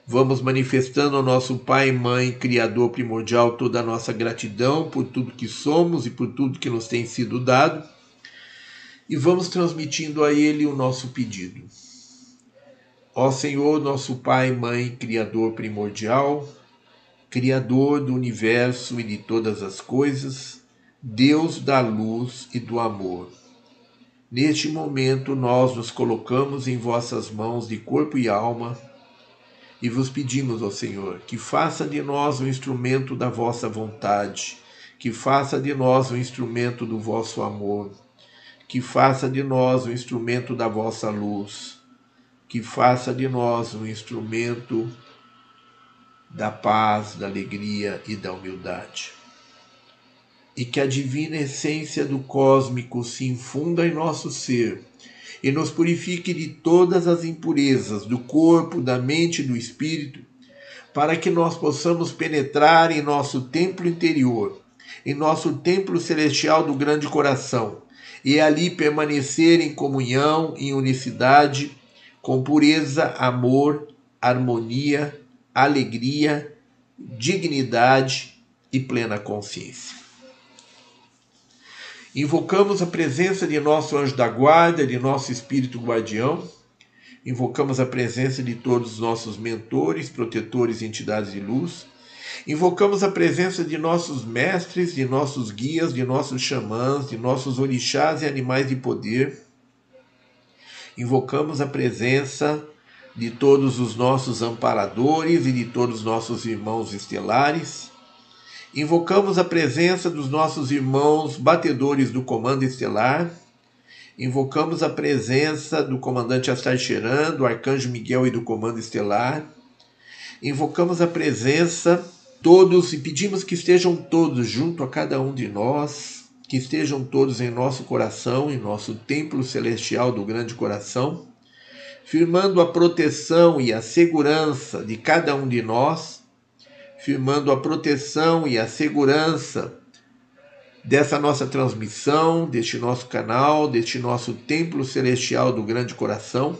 Vamos manifestando ao nosso Pai, Mãe, Criador primordial toda a nossa gratidão por tudo que somos e por tudo que nos tem sido dado e vamos transmitindo a Ele o nosso pedido. Ó Senhor, nosso Pai, Mãe, Criador primordial, Criador do universo e de todas as coisas, Deus da luz e do amor. Neste momento nós nos colocamos em vossas mãos de corpo e alma e vos pedimos, ó Senhor, que faça de nós um instrumento da vossa vontade, que faça de nós um instrumento do vosso amor que faça de nós um instrumento da vossa luz, que faça de nós um instrumento da paz, da alegria e da humildade. E que a divina essência do cósmico se infunda em nosso ser e nos purifique de todas as impurezas do corpo, da mente e do espírito, para que nós possamos penetrar em nosso templo interior, em nosso templo celestial do grande coração e ali permanecer em comunhão, em unicidade, com pureza, amor, harmonia, alegria, dignidade e plena consciência. Invocamos a presença de nosso anjo da guarda, de nosso espírito guardião. Invocamos a presença de todos os nossos mentores, protetores e entidades de luz Invocamos a presença de nossos mestres, de nossos guias, de nossos xamãs, de nossos orixás e animais de poder. Invocamos a presença de todos os nossos amparadores e de todos os nossos irmãos estelares. Invocamos a presença dos nossos irmãos batedores do comando estelar. Invocamos a presença do comandante Astarcheran, do arcanjo Miguel e do comando estelar. Invocamos a presença todos e pedimos que estejam todos junto a cada um de nós, que estejam todos em nosso coração, em nosso templo celestial do grande coração, firmando a proteção e a segurança de cada um de nós, firmando a proteção e a segurança dessa nossa transmissão, deste nosso canal, deste nosso templo celestial do grande coração,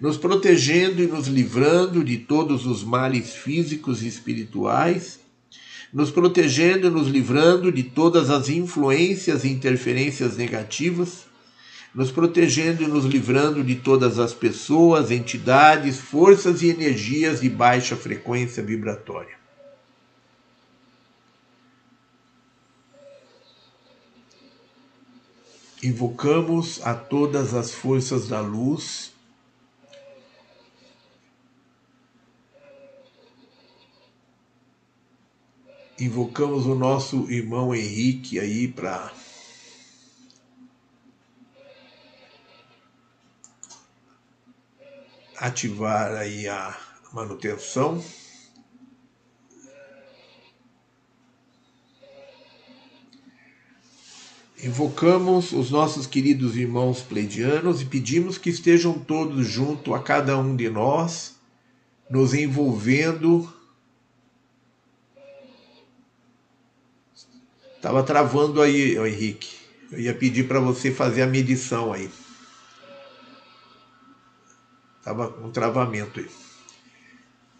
nos protegendo e nos livrando de todos os males físicos e espirituais, nos protegendo e nos livrando de todas as influências e interferências negativas, nos protegendo e nos livrando de todas as pessoas, entidades, forças e energias de baixa frequência vibratória. Invocamos a todas as forças da luz. Invocamos o nosso irmão Henrique aí para ativar aí a manutenção. Invocamos os nossos queridos irmãos pleidianos e pedimos que estejam todos junto a cada um de nós, nos envolvendo. Estava travando aí, Henrique. Eu ia pedir para você fazer a medição aí. Estava um travamento aí.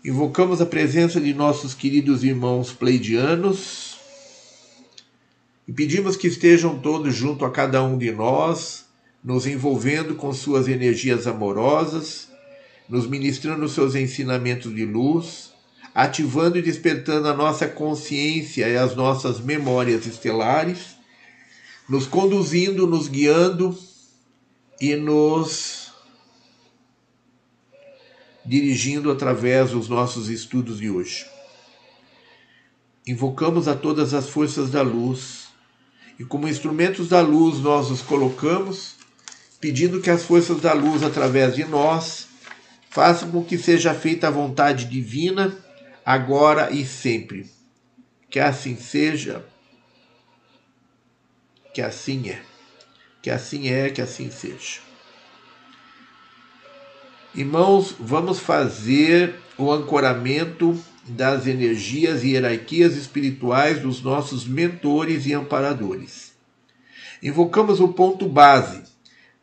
Invocamos a presença de nossos queridos irmãos pleidianos e pedimos que estejam todos junto a cada um de nós, nos envolvendo com suas energias amorosas, nos ministrando seus ensinamentos de luz, ativando e despertando a nossa consciência e as nossas memórias estelares, nos conduzindo, nos guiando e nos dirigindo através dos nossos estudos de hoje. Invocamos a todas as forças da luz e como instrumentos da luz nós os colocamos, pedindo que as forças da luz, através de nós, façam com que seja feita a vontade divina, agora e sempre. Que assim seja, que assim é, que assim é, que assim seja. Irmãos, vamos fazer o ancoramento das energias e hierarquias espirituais dos nossos mentores e amparadores. Invocamos o ponto base,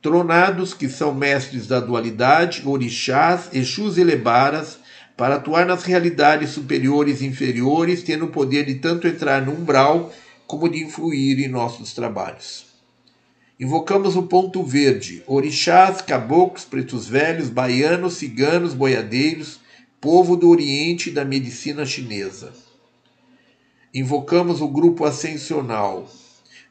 tronados que são mestres da dualidade, orixás, exus e lebaras, para atuar nas realidades superiores e inferiores, tendo o poder de tanto entrar no umbral como de influir em nossos trabalhos. Invocamos o ponto verde, orixás, caboclos, pretos velhos, baianos, ciganos, boiadeiros, povo do Oriente da medicina chinesa. Invocamos o grupo ascensional,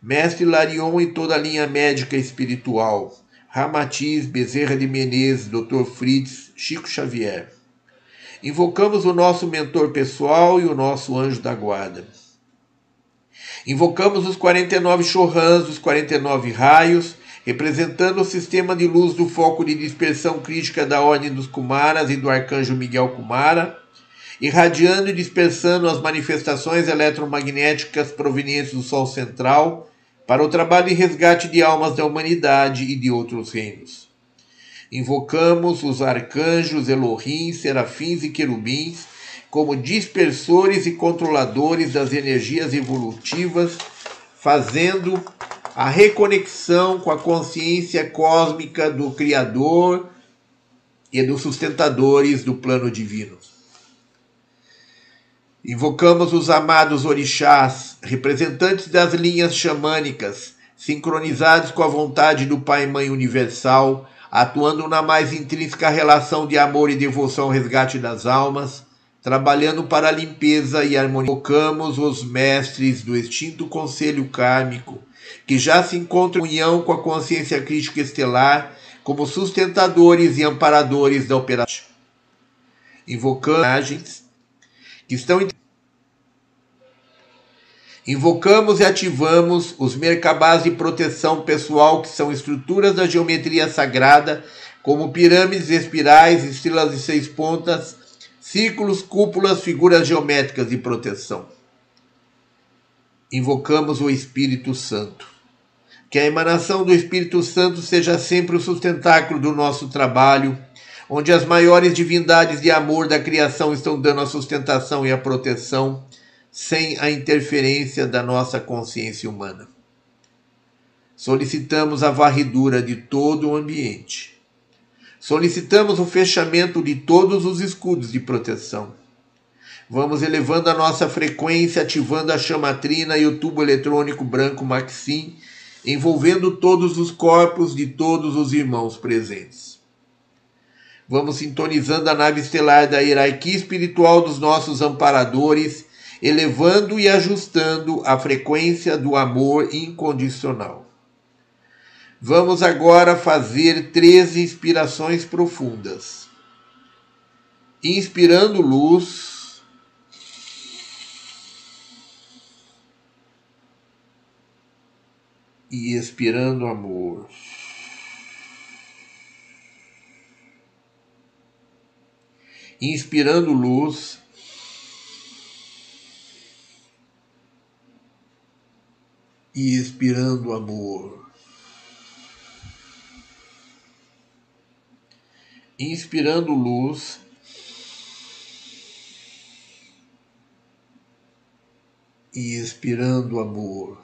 Mestre Larion e toda a linha médica espiritual, Ramatiz, Bezerra de Menezes, Dr. Fritz, Chico Xavier. Invocamos o nosso mentor pessoal e o nosso anjo da guarda. Invocamos os 49 chorrãs, os 49 raios representando o sistema de luz do foco de dispersão crítica da Ordem dos Kumaras e do Arcanjo Miguel Kumara, irradiando e dispersando as manifestações eletromagnéticas provenientes do Sol central para o trabalho e resgate de almas da humanidade e de outros reinos. Invocamos os arcanjos Elohim, serafins e querubins como dispersores e controladores das energias evolutivas, fazendo a reconexão com a consciência cósmica do Criador e dos sustentadores do plano divino. Invocamos os amados orixás, representantes das linhas xamânicas, sincronizados com a vontade do Pai e Mãe Universal, atuando na mais intrínseca relação de amor e devoção ao resgate das almas, trabalhando para a limpeza e harmonia. Invocamos os mestres do extinto Conselho Kármico, que já se encontram em união com a consciência crítica estelar como sustentadores e amparadores da operação. Invocando imagens que estão Invocamos e ativamos os mercabás de proteção pessoal, que são estruturas da geometria sagrada, como pirâmides, espirais, estrelas de seis pontas, círculos, cúpulas, figuras geométricas de proteção. Invocamos o Espírito Santo. Que a emanação do Espírito Santo seja sempre o sustentáculo do nosso trabalho, onde as maiores divindades de amor da criação estão dando a sustentação e a proteção, sem a interferência da nossa consciência humana. Solicitamos a varredura de todo o ambiente. Solicitamos o fechamento de todos os escudos de proteção. Vamos elevando a nossa frequência, ativando a chamatrina e o tubo eletrônico branco Maxim, envolvendo todos os corpos de todos os irmãos presentes. Vamos sintonizando a nave estelar da hierarquia espiritual dos nossos amparadores, elevando e ajustando a frequência do amor incondicional. Vamos agora fazer três inspirações profundas. Inspirando luz. E expirando amor. Inspirando luz. E expirando amor. inspirando luz. E expirando amor.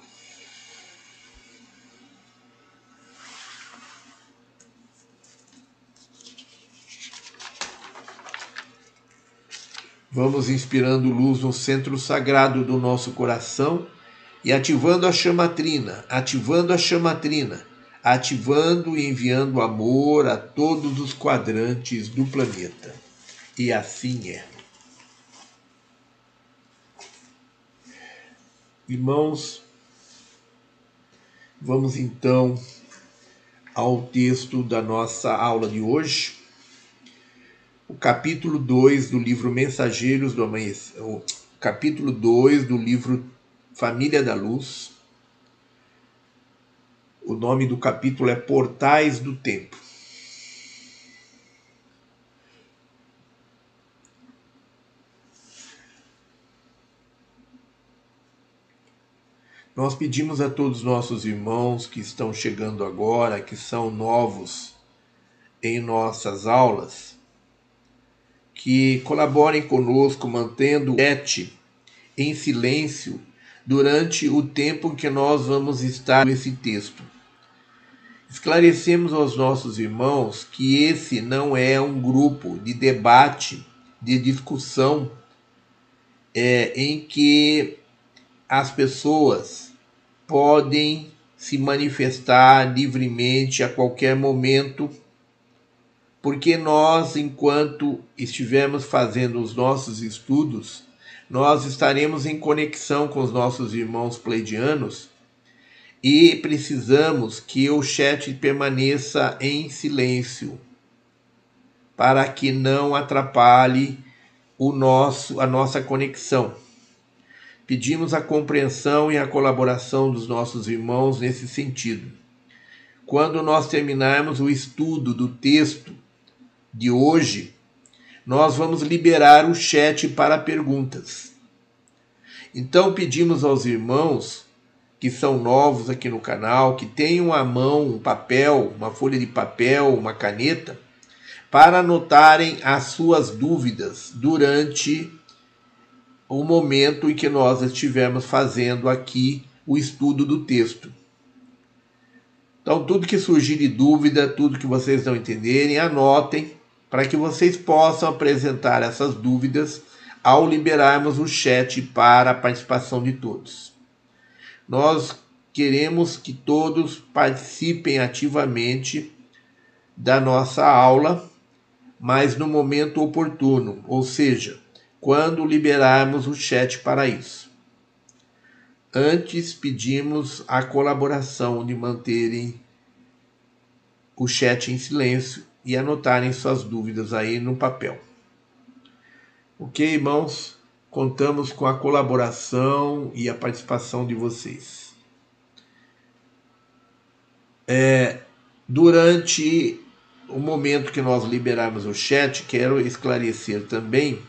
Vamos inspirando luz no centro sagrado do nosso coração e ativando a chamatrina, ativando a chamatrina ativando e enviando amor a todos os quadrantes do planeta. E assim é. Irmãos, vamos então ao texto da nossa aula de hoje, o capítulo 2 do livro Mensageiros do Amanhecer, o capítulo 2 do livro Família da Luz, o nome do capítulo é Portais do Tempo. Nós pedimos a todos os nossos irmãos que estão chegando agora, que são novos em nossas aulas, que colaborem conosco mantendo o em silêncio durante o tempo que nós vamos estar nesse texto. Esclarecemos aos nossos irmãos que esse não é um grupo de debate, de discussão, é, em que as pessoas podem se manifestar livremente a qualquer momento, porque nós, enquanto estivermos fazendo os nossos estudos, nós estaremos em conexão com os nossos irmãos pleidianos e precisamos que o chat permaneça em silêncio para que não atrapalhe o nosso a nossa conexão. Pedimos a compreensão e a colaboração dos nossos irmãos nesse sentido. Quando nós terminarmos o estudo do texto de hoje, nós vamos liberar o chat para perguntas. Então pedimos aos irmãos que são novos aqui no canal, que tenham à mão um papel, uma folha de papel, uma caneta, para anotarem as suas dúvidas durante o momento em que nós estivermos fazendo aqui o estudo do texto. Então, tudo que surgir de dúvida, tudo que vocês não entenderem, anotem para que vocês possam apresentar essas dúvidas ao liberarmos o chat para a participação de todos. Nós queremos que todos participem ativamente da nossa aula, mas no momento oportuno, ou seja, quando liberarmos o chat para isso. Antes pedimos a colaboração de manterem o chat em silêncio e anotarem suas dúvidas aí no papel. Ok, irmãos? Contamos com a colaboração e a participação de vocês. É, durante o momento que nós liberarmos o chat, quero esclarecer também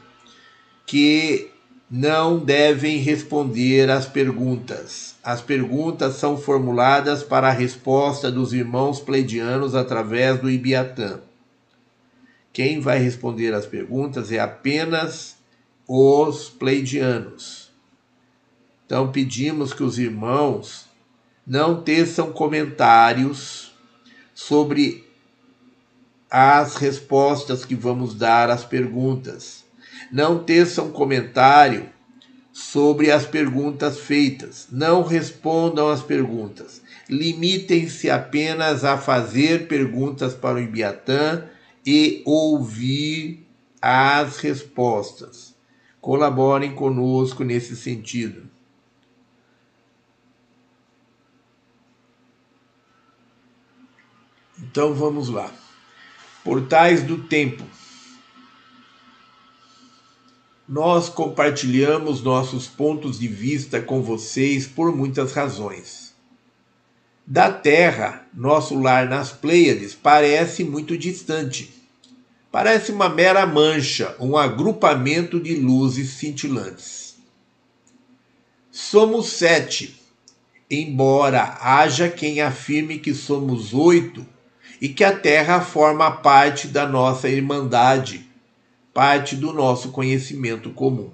que não devem responder às perguntas. As perguntas são formuladas para a resposta dos irmãos pleidianos através do Ibiatã. Quem vai responder as perguntas é apenas os pleidianos. Então pedimos que os irmãos não teçam comentários sobre as respostas que vamos dar às perguntas. Não teçam comentário sobre as perguntas feitas. Não respondam às perguntas. Limitem-se apenas a fazer perguntas para o Ibiatã e ouvir as respostas. Colaborem conosco nesse sentido. Então vamos lá. Portais do Tempo. Nós compartilhamos nossos pontos de vista com vocês por muitas razões. Da Terra, nosso lar nas Pleiades parece muito distante. Parece uma mera mancha, um agrupamento de luzes cintilantes. Somos sete, embora haja quem afirme que somos oito e que a Terra forma parte da nossa irmandade, parte do nosso conhecimento comum.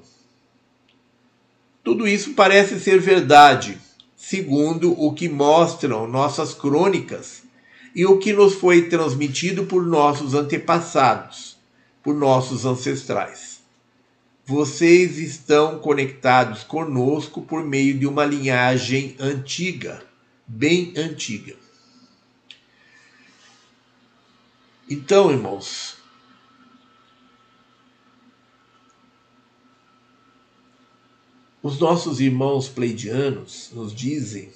Tudo isso parece ser verdade, segundo o que mostram nossas crônicas e o que nos foi transmitido por nossos antepassados, por nossos ancestrais. Vocês estão conectados conosco por meio de uma linhagem antiga, bem antiga. Então, irmãos, os nossos irmãos pleidianos nos dizem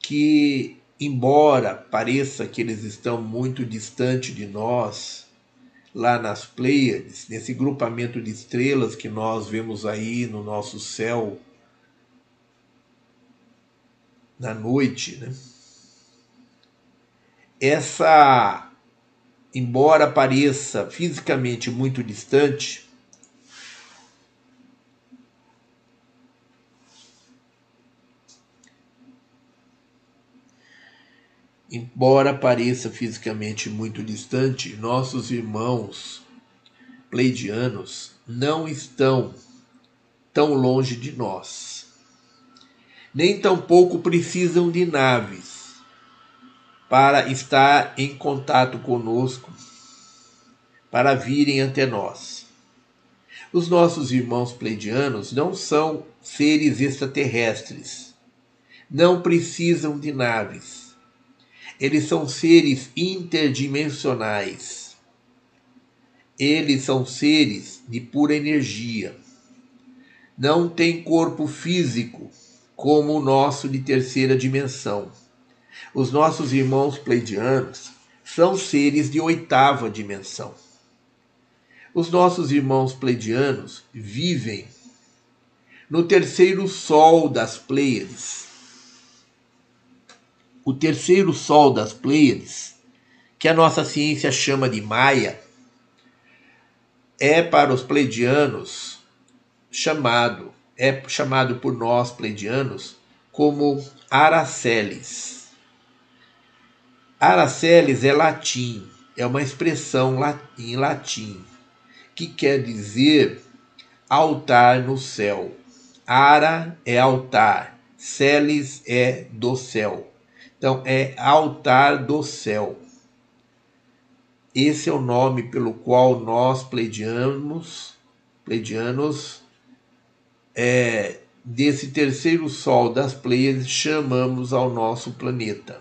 que, embora pareça que eles estão muito distante de nós, lá nas Pleiades, nesse grupamento de estrelas que nós vemos aí no nosso céu na noite, né? essa, embora pareça fisicamente muito distante, embora pareça fisicamente muito distante, nossos irmãos pleidianos não estão tão longe de nós. Nem tampouco precisam de naves para estar em contato conosco, para virem até nós. Os nossos irmãos pleidianos não são seres extraterrestres, não precisam de naves. Eles são seres interdimensionais. Eles são seres de pura energia. Não têm corpo físico como o nosso de terceira dimensão os nossos irmãos pleidianos são seres de oitava dimensão. Os nossos irmãos pleidianos vivem no terceiro sol das Pleiades. O terceiro sol das Pleiades, que a nossa ciência chama de Maia, é para os pleidianos chamado, é chamado por nós pleidianos como Araceles. Araceles é latim, é uma expressão em latim que quer dizer altar no céu. Ara é altar, celes é do céu. Então é altar do céu. Esse é o nome pelo qual nós pleidianos, pleidianos é, desse terceiro sol das Pleiades chamamos ao nosso planeta.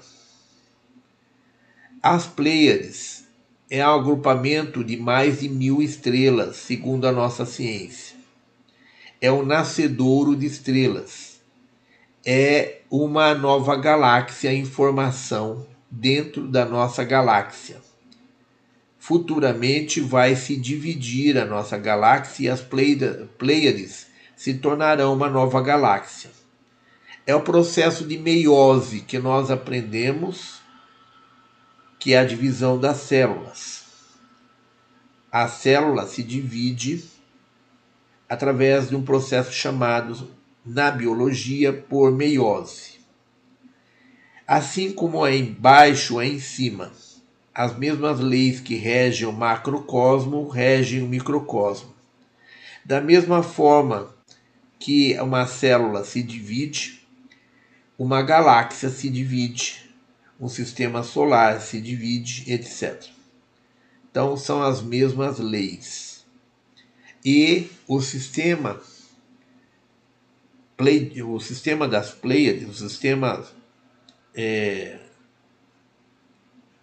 As Pleiades é um agrupamento de mais de mil estrelas, segundo a nossa ciência. É o nascedouro de estrelas. É uma nova galáxia em formação dentro da nossa galáxia. Futuramente vai se dividir a nossa galáxia e as Pleiades se tornarão uma nova galáxia. É o processo de meiose que nós aprendemos que é a divisão das células. A célula se divide através de um processo chamado na biologia por meiose. Assim como é embaixo é em cima. as mesmas leis que regem o macrocosmo regem o microcosmo. Da mesma forma que uma célula se divide, uma galáxia se divide, um sistema solar se divide, etc. Então são as mesmas leis. E o sistema o sistema das Pleiades, o sistema é,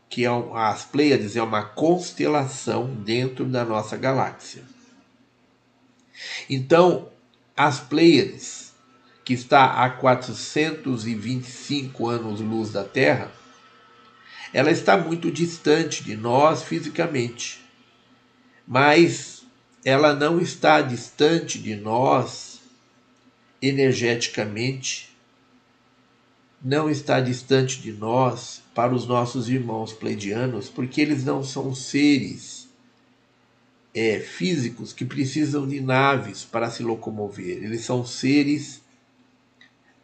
que é, as Pleiades é uma constelação dentro da nossa galáxia. Então, as Pleiades, que está a 425 anos-luz da Terra, ela está muito distante de nós fisicamente, mas ela não está distante de nós energeticamente não está distante de nós para os nossos irmãos pleidianos, porque eles não são seres é, físicos que precisam de naves para se locomover. Eles são seres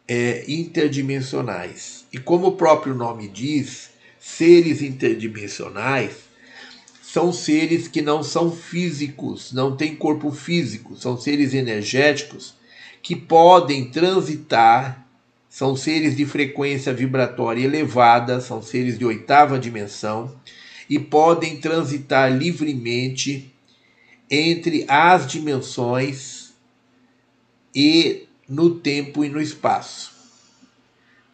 é, interdimensionais. E como o próprio nome diz, seres interdimensionais são seres que não são físicos, não têm corpo físico, são seres energéticos que podem transitar são seres de frequência vibratória elevada, são seres de oitava dimensão e podem transitar livremente entre as dimensões e no tempo e no espaço.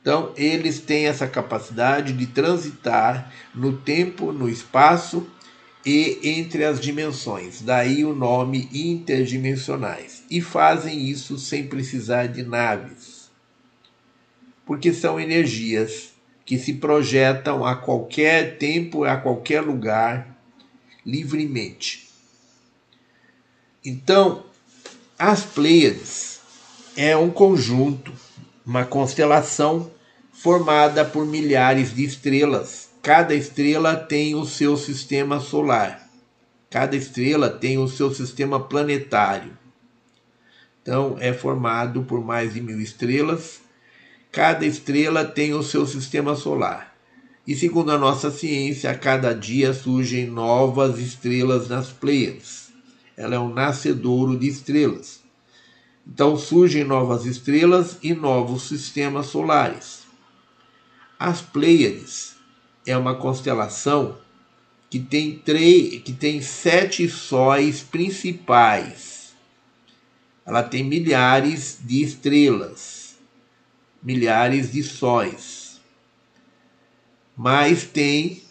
Então, eles têm essa capacidade de transitar no tempo, no espaço e entre as dimensões. Daí o nome interdimensionais. E fazem isso sem precisar de naves porque são energias que se projetam a qualquer tempo, a qualquer lugar, livremente. Então, as Pleiades é um conjunto, uma constelação formada por milhares de estrelas. Cada estrela tem o seu sistema solar. Cada estrela tem o seu sistema planetário. Então, é formado por mais de mil estrelas Cada estrela tem o seu sistema solar. E segundo a nossa ciência, a cada dia surgem novas estrelas nas Pleiades. Ela é um nascedouro de estrelas. Então surgem novas estrelas e novos sistemas solares. As Pleiades é uma constelação que tem, três, que tem sete sóis principais. Ela tem milhares de estrelas milhares de sóis. Mas tem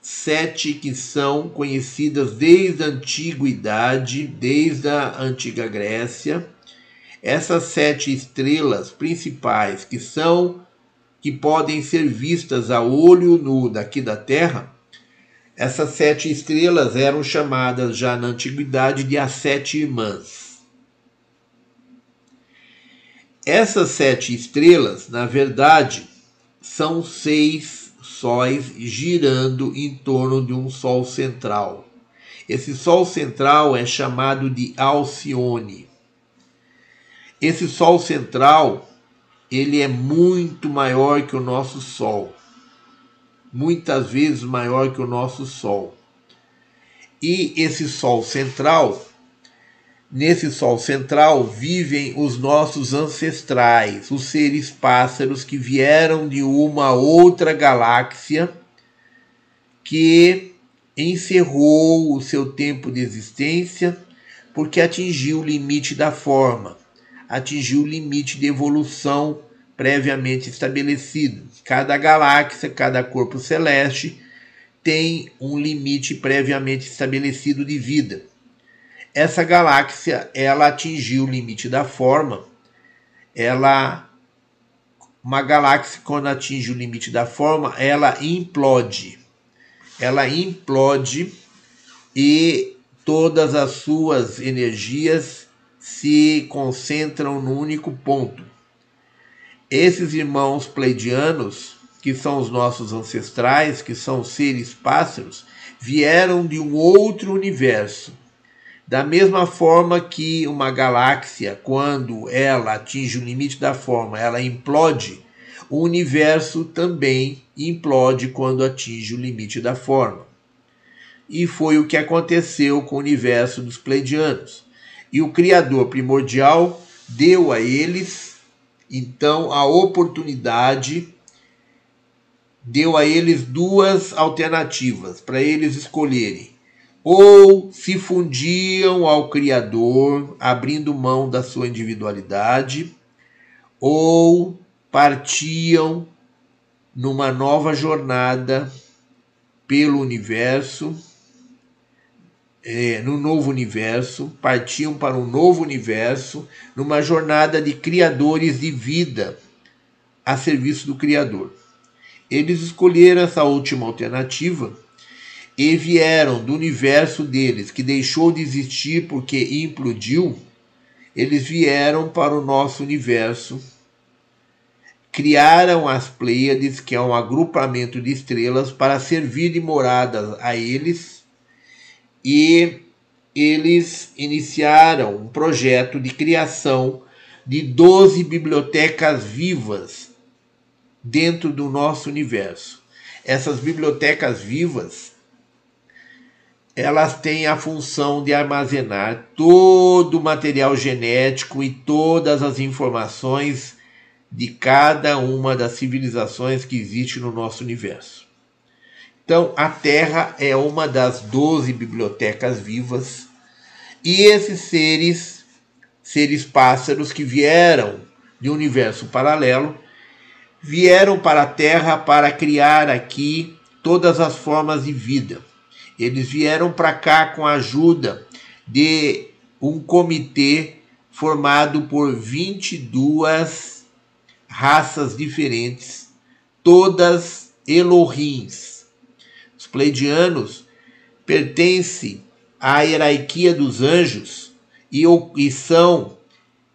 sete que são conhecidas desde a antiguidade, desde a antiga Grécia. Essas sete estrelas principais que são que podem ser vistas a olho nu daqui da Terra, essas sete estrelas eram chamadas já na antiguidade de as sete irmãs. Essas sete estrelas, na verdade, são seis sóis girando em torno de um sol central. Esse sol central é chamado de Alcione. Esse sol central, ele é muito maior que o nosso sol. Muitas vezes maior que o nosso sol. E esse sol central, Nesse Sol central vivem os nossos ancestrais, os seres pássaros que vieram de uma outra galáxia que encerrou o seu tempo de existência porque atingiu o limite da forma, atingiu o limite de evolução previamente estabelecido. Cada galáxia, cada corpo celeste tem um limite previamente estabelecido de vida. Essa galáxia, ela atingiu o limite da forma. Ela uma galáxia quando atinge o limite da forma, ela implode. Ela implode e todas as suas energias se concentram no único ponto. Esses irmãos pleidianos, que são os nossos ancestrais, que são seres pássaros, vieram de um outro universo da mesma forma que uma galáxia, quando ela atinge o limite da forma, ela implode, o universo também implode quando atinge o limite da forma. E foi o que aconteceu com o universo dos Pleidianos. E o Criador primordial deu a eles, então, a oportunidade, deu a eles duas alternativas para eles escolherem. Ou se fundiam ao Criador, abrindo mão da sua individualidade, ou partiam numa nova jornada pelo universo, é, no novo universo, partiam para um novo universo, numa jornada de criadores de vida a serviço do Criador. Eles escolheram essa última alternativa e vieram do universo deles, que deixou de existir porque implodiu, eles vieram para o nosso universo criaram as Pleiades, que é um agrupamento de estrelas, para servir de moradas a eles, e eles iniciaram um projeto de criação de 12 bibliotecas vivas dentro do nosso universo. Essas bibliotecas vivas, elas têm a função de armazenar todo o material genético e todas as informações de cada uma das civilizações que existe no nosso universo. Então, a Terra é uma das doze bibliotecas vivas e esses seres, seres pássaros que vieram de um universo paralelo, vieram para a Terra para criar aqui todas as formas de vida. Eles vieram para cá com a ajuda de um comitê formado por 22 raças diferentes, todas Elohims. Os pleidianos pertencem à hierarquia dos anjos e, e são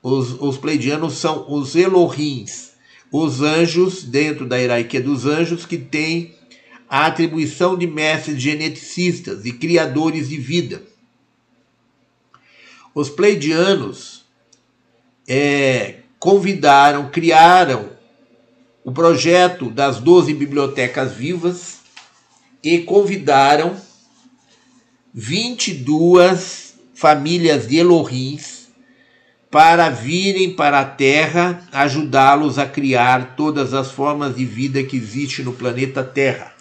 os, os pleidianos são os Elohims, os anjos dentro da hierarquia dos anjos que têm a atribuição de mestres geneticistas e criadores de vida. Os pleidianos é, convidaram, criaram o projeto das 12 bibliotecas vivas e convidaram 22 famílias de Elohims para virem para a Terra ajudá-los a criar todas as formas de vida que existe no planeta Terra.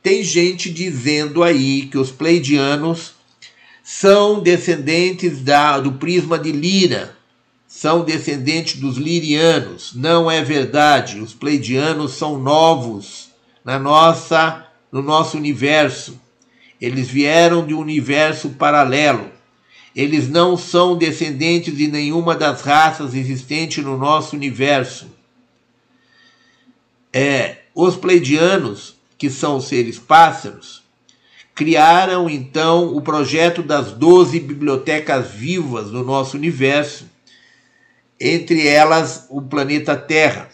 Tem gente dizendo aí que os pleidianos são descendentes da, do prisma de Lira, são descendentes dos lirianos. Não é verdade. Os pleidianos são novos na nossa no nosso universo. Eles vieram de um universo paralelo. Eles não são descendentes de nenhuma das raças existentes no nosso universo. É, os pleidianos, que são seres pássaros, criaram então o projeto das 12 bibliotecas vivas do nosso universo entre elas o planeta Terra.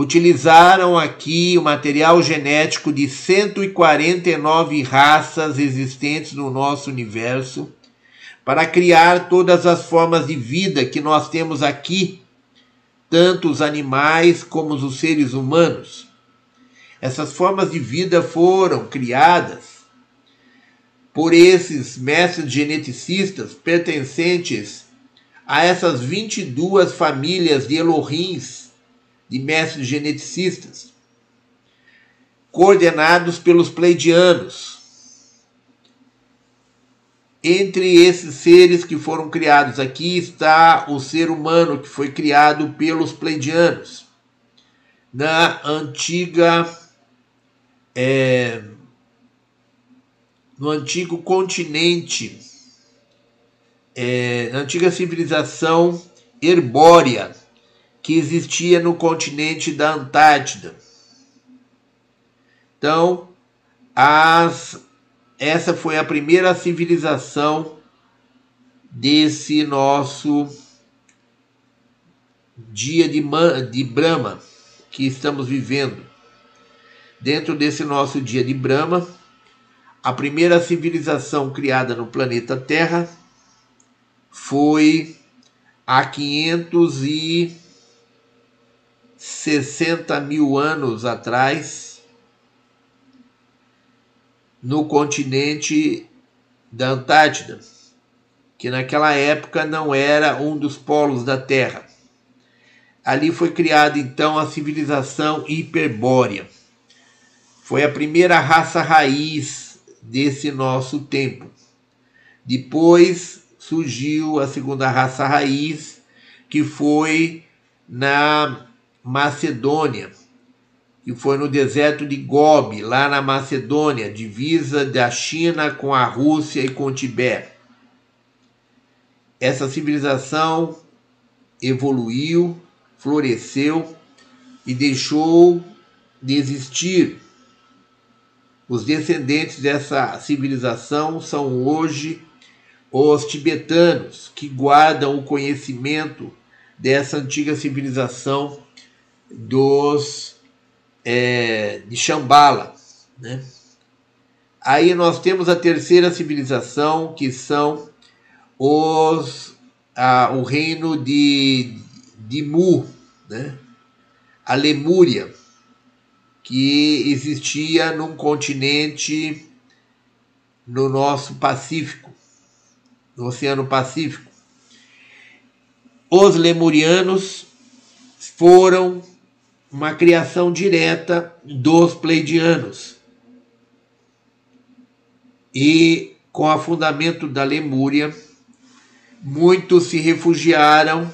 Utilizaram aqui o material genético de 149 raças existentes no nosso universo para criar todas as formas de vida que nós temos aqui, tanto os animais como os seres humanos. Essas formas de vida foram criadas por esses mestres geneticistas pertencentes a essas 22 famílias de Elohims, de mestres geneticistas, coordenados pelos pleidianos. Entre esses seres que foram criados aqui está o ser humano que foi criado pelos pleidianos. Na antiga. É, no antigo continente é, na antiga civilização herbórea que existia no continente da Antártida. Então, as, essa foi a primeira civilização desse nosso dia de, de Brahma que estamos vivendo. Dentro desse nosso dia de Brahma, a primeira civilização criada no planeta Terra foi há 500 e 60 mil anos atrás, no continente da Antártida, que naquela época não era um dos polos da Terra. Ali foi criada então a civilização hiperbórea. Foi a primeira raça raiz desse nosso tempo. Depois surgiu a segunda raça raiz, que foi na Macedônia, que foi no deserto de Gobi, lá na Macedônia, divisa da China com a Rússia e com o Tibete. Essa civilização evoluiu, floresceu e deixou de existir. Os descendentes dessa civilização são hoje os tibetanos, que guardam o conhecimento dessa antiga civilização dos é, de Shambhala. Né? Aí nós temos a terceira civilização, que são os, a, o reino de, de Mu, né? a Lemúria, que existia num continente no nosso Pacífico, no Oceano Pacífico. Os lemurianos foram uma criação direta dos pleidianos. E com o afundamento da Lemúria, muitos se refugiaram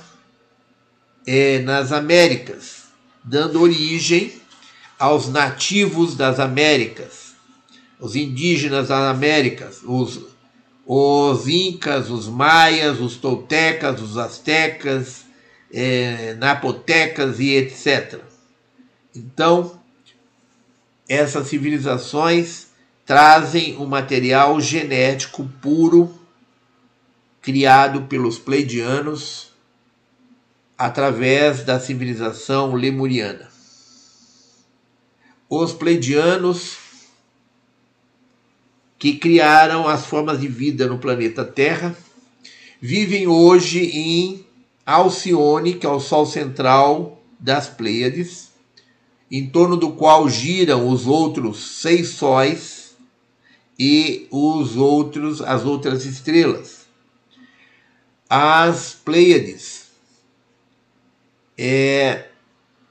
é, nas Américas, dando origem aos nativos das Américas, os indígenas das Américas, os, os incas, os maias, os toltecas, os astecas, é, napotecas e etc. Então, essas civilizações trazem um material genético puro criado pelos pleidianos através da civilização lemuriana. Os pleidianos que criaram as formas de vida no planeta Terra vivem hoje em Alcione, que é o Sol central das Pleiades, em torno do qual giram os outros seis sóis e os outros as outras estrelas. As Pleiades é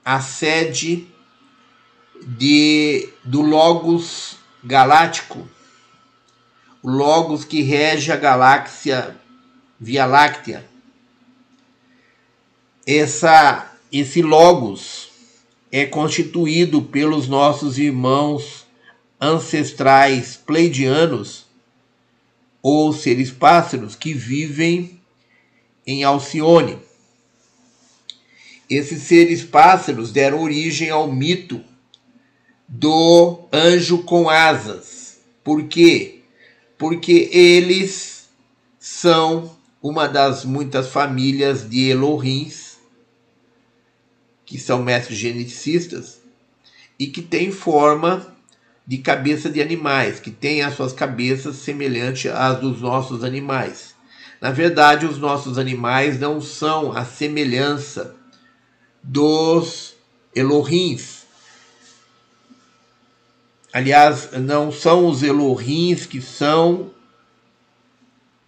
a sede de do Logos galáctico, o Logos que rege a galáxia Via Láctea. Essa esse Logos é constituído pelos nossos irmãos ancestrais pleidianos ou seres pássaros que vivem em Alcione. Esses seres pássaros deram origem ao mito do anjo com asas. Por quê? Porque eles são uma das muitas famílias de Elohims que são mestres geneticistas e que têm forma de cabeça de animais, que têm as suas cabeças semelhantes às dos nossos animais. Na verdade, os nossos animais não são a semelhança dos Elohims. Aliás, não são os Elohims que são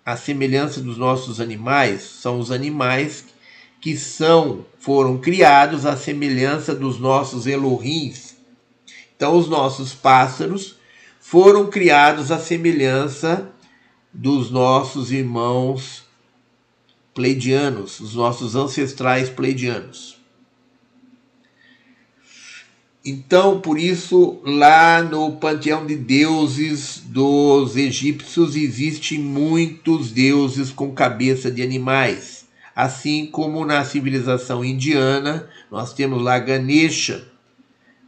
a semelhança dos nossos animais, são os animais que são foram criados à semelhança dos nossos Elohims. Então, os nossos pássaros foram criados à semelhança dos nossos irmãos pleidianos, os nossos ancestrais pleidianos. Então, por isso, lá no panteão de deuses dos egípcios existem muitos deuses com cabeça de animais Assim como na civilização indiana, nós temos lá Ganesha,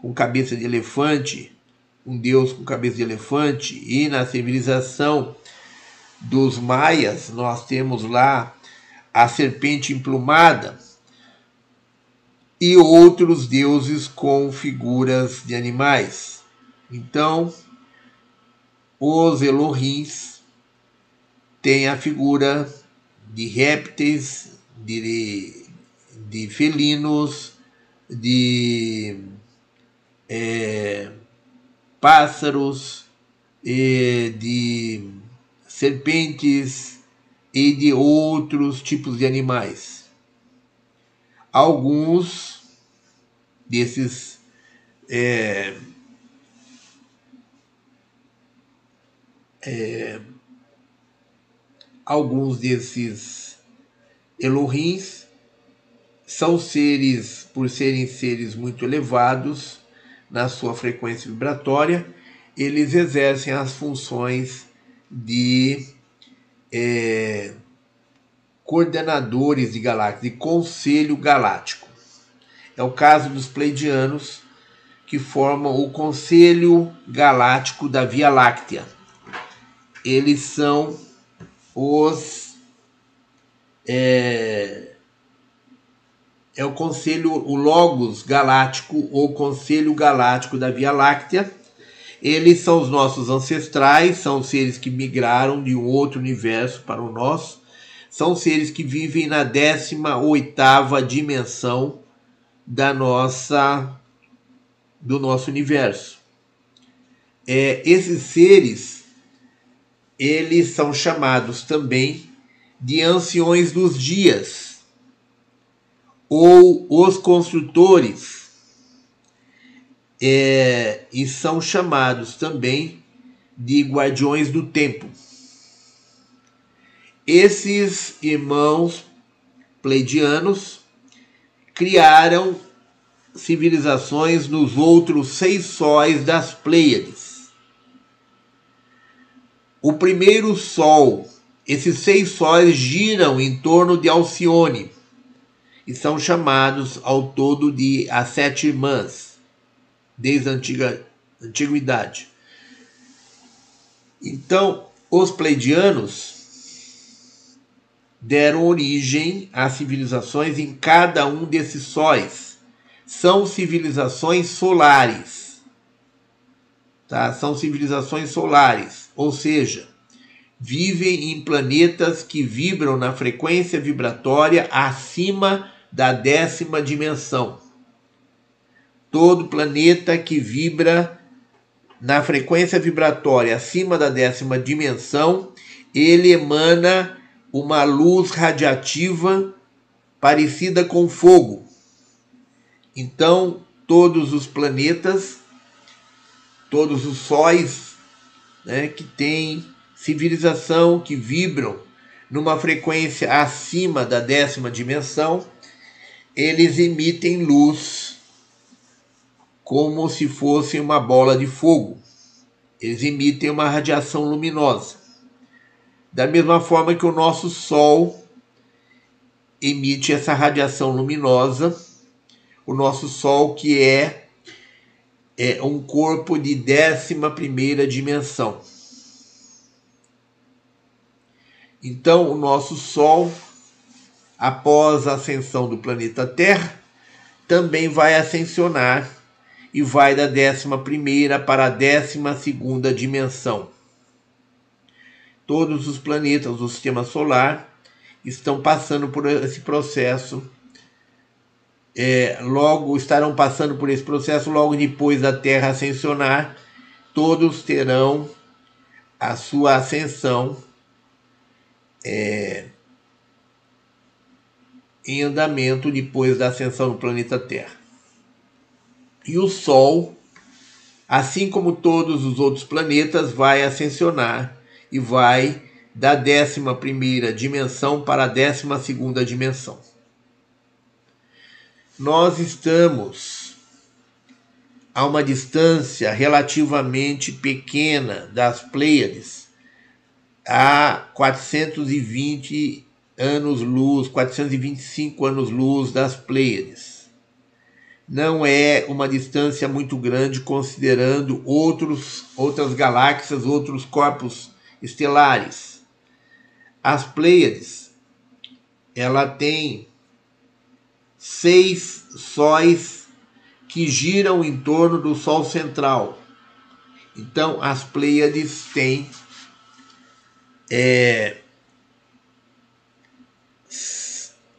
com cabeça de elefante, um deus com cabeça de elefante, e na civilização dos maias, nós temos lá a serpente emplumada e outros deuses com figuras de animais. Então, os Elohims têm a figura de répteis, de, de felinos, de é, pássaros, de serpentes e de outros tipos de animais. Alguns desses é, é, alguns desses Elohims são seres, por serem seres muito elevados na sua frequência vibratória, eles exercem as funções de é, coordenadores de galáxias, de conselho galáctico. É o caso dos pleidianos, que formam o Conselho Galáctico da Via Láctea. Eles são os. É, é o Conselho, o Logos Galáctico, ou Conselho Galáctico da Via Láctea. Eles são os nossos ancestrais, são seres que migraram de um outro universo para o nosso. São seres que vivem na 18ª dimensão da nossa do nosso universo. É, esses seres, eles são chamados também de anciões dos dias, ou os construtores, é, e são chamados também de guardiões do tempo. Esses irmãos pleidianos criaram civilizações nos outros seis sóis das Pleiades. O primeiro sol, esses seis sóis giram em torno de Alcione e são chamados ao todo de as sete irmãs, desde a antiga antiguidade. Então, os pleidianos deram origem a civilizações em cada um desses sóis são civilizações solares. Tá? São civilizações solares, ou seja, vivem em planetas que vibram na frequência vibratória acima da décima dimensão. Todo planeta que vibra na frequência vibratória acima da décima dimensão, ele emana uma luz radiativa parecida com fogo. Então, todos os planetas, todos os sóis né, que têm civilização, que vibram numa frequência acima da décima dimensão, eles emitem luz como se fosse uma bola de fogo. Eles emitem uma radiação luminosa. Da mesma forma que o nosso Sol emite essa radiação luminosa o nosso Sol, que é, é um corpo de décima primeira dimensão. Então, o nosso Sol, após a ascensão do planeta Terra, também vai ascensionar e vai da décima primeira para a décima segunda dimensão. Todos os planetas do sistema solar estão passando por esse processo é, logo estarão passando por esse processo logo depois da Terra ascensionar, todos terão a sua ascensão é, em andamento depois da ascensão do planeta Terra. E o Sol, assim como todos os outros planetas, vai ascensionar e vai da 11 primeira dimensão para a 12 segunda dimensão nós estamos a uma distância relativamente pequena das Pleiades, a 420 anos-luz, 425 anos-luz das Pleiades. Não é uma distância muito grande considerando outros, outras galáxias, outros corpos estelares. As Pleiades, ela tem seis sóis que giram em torno do Sol central. Então, as Pleiades têm é,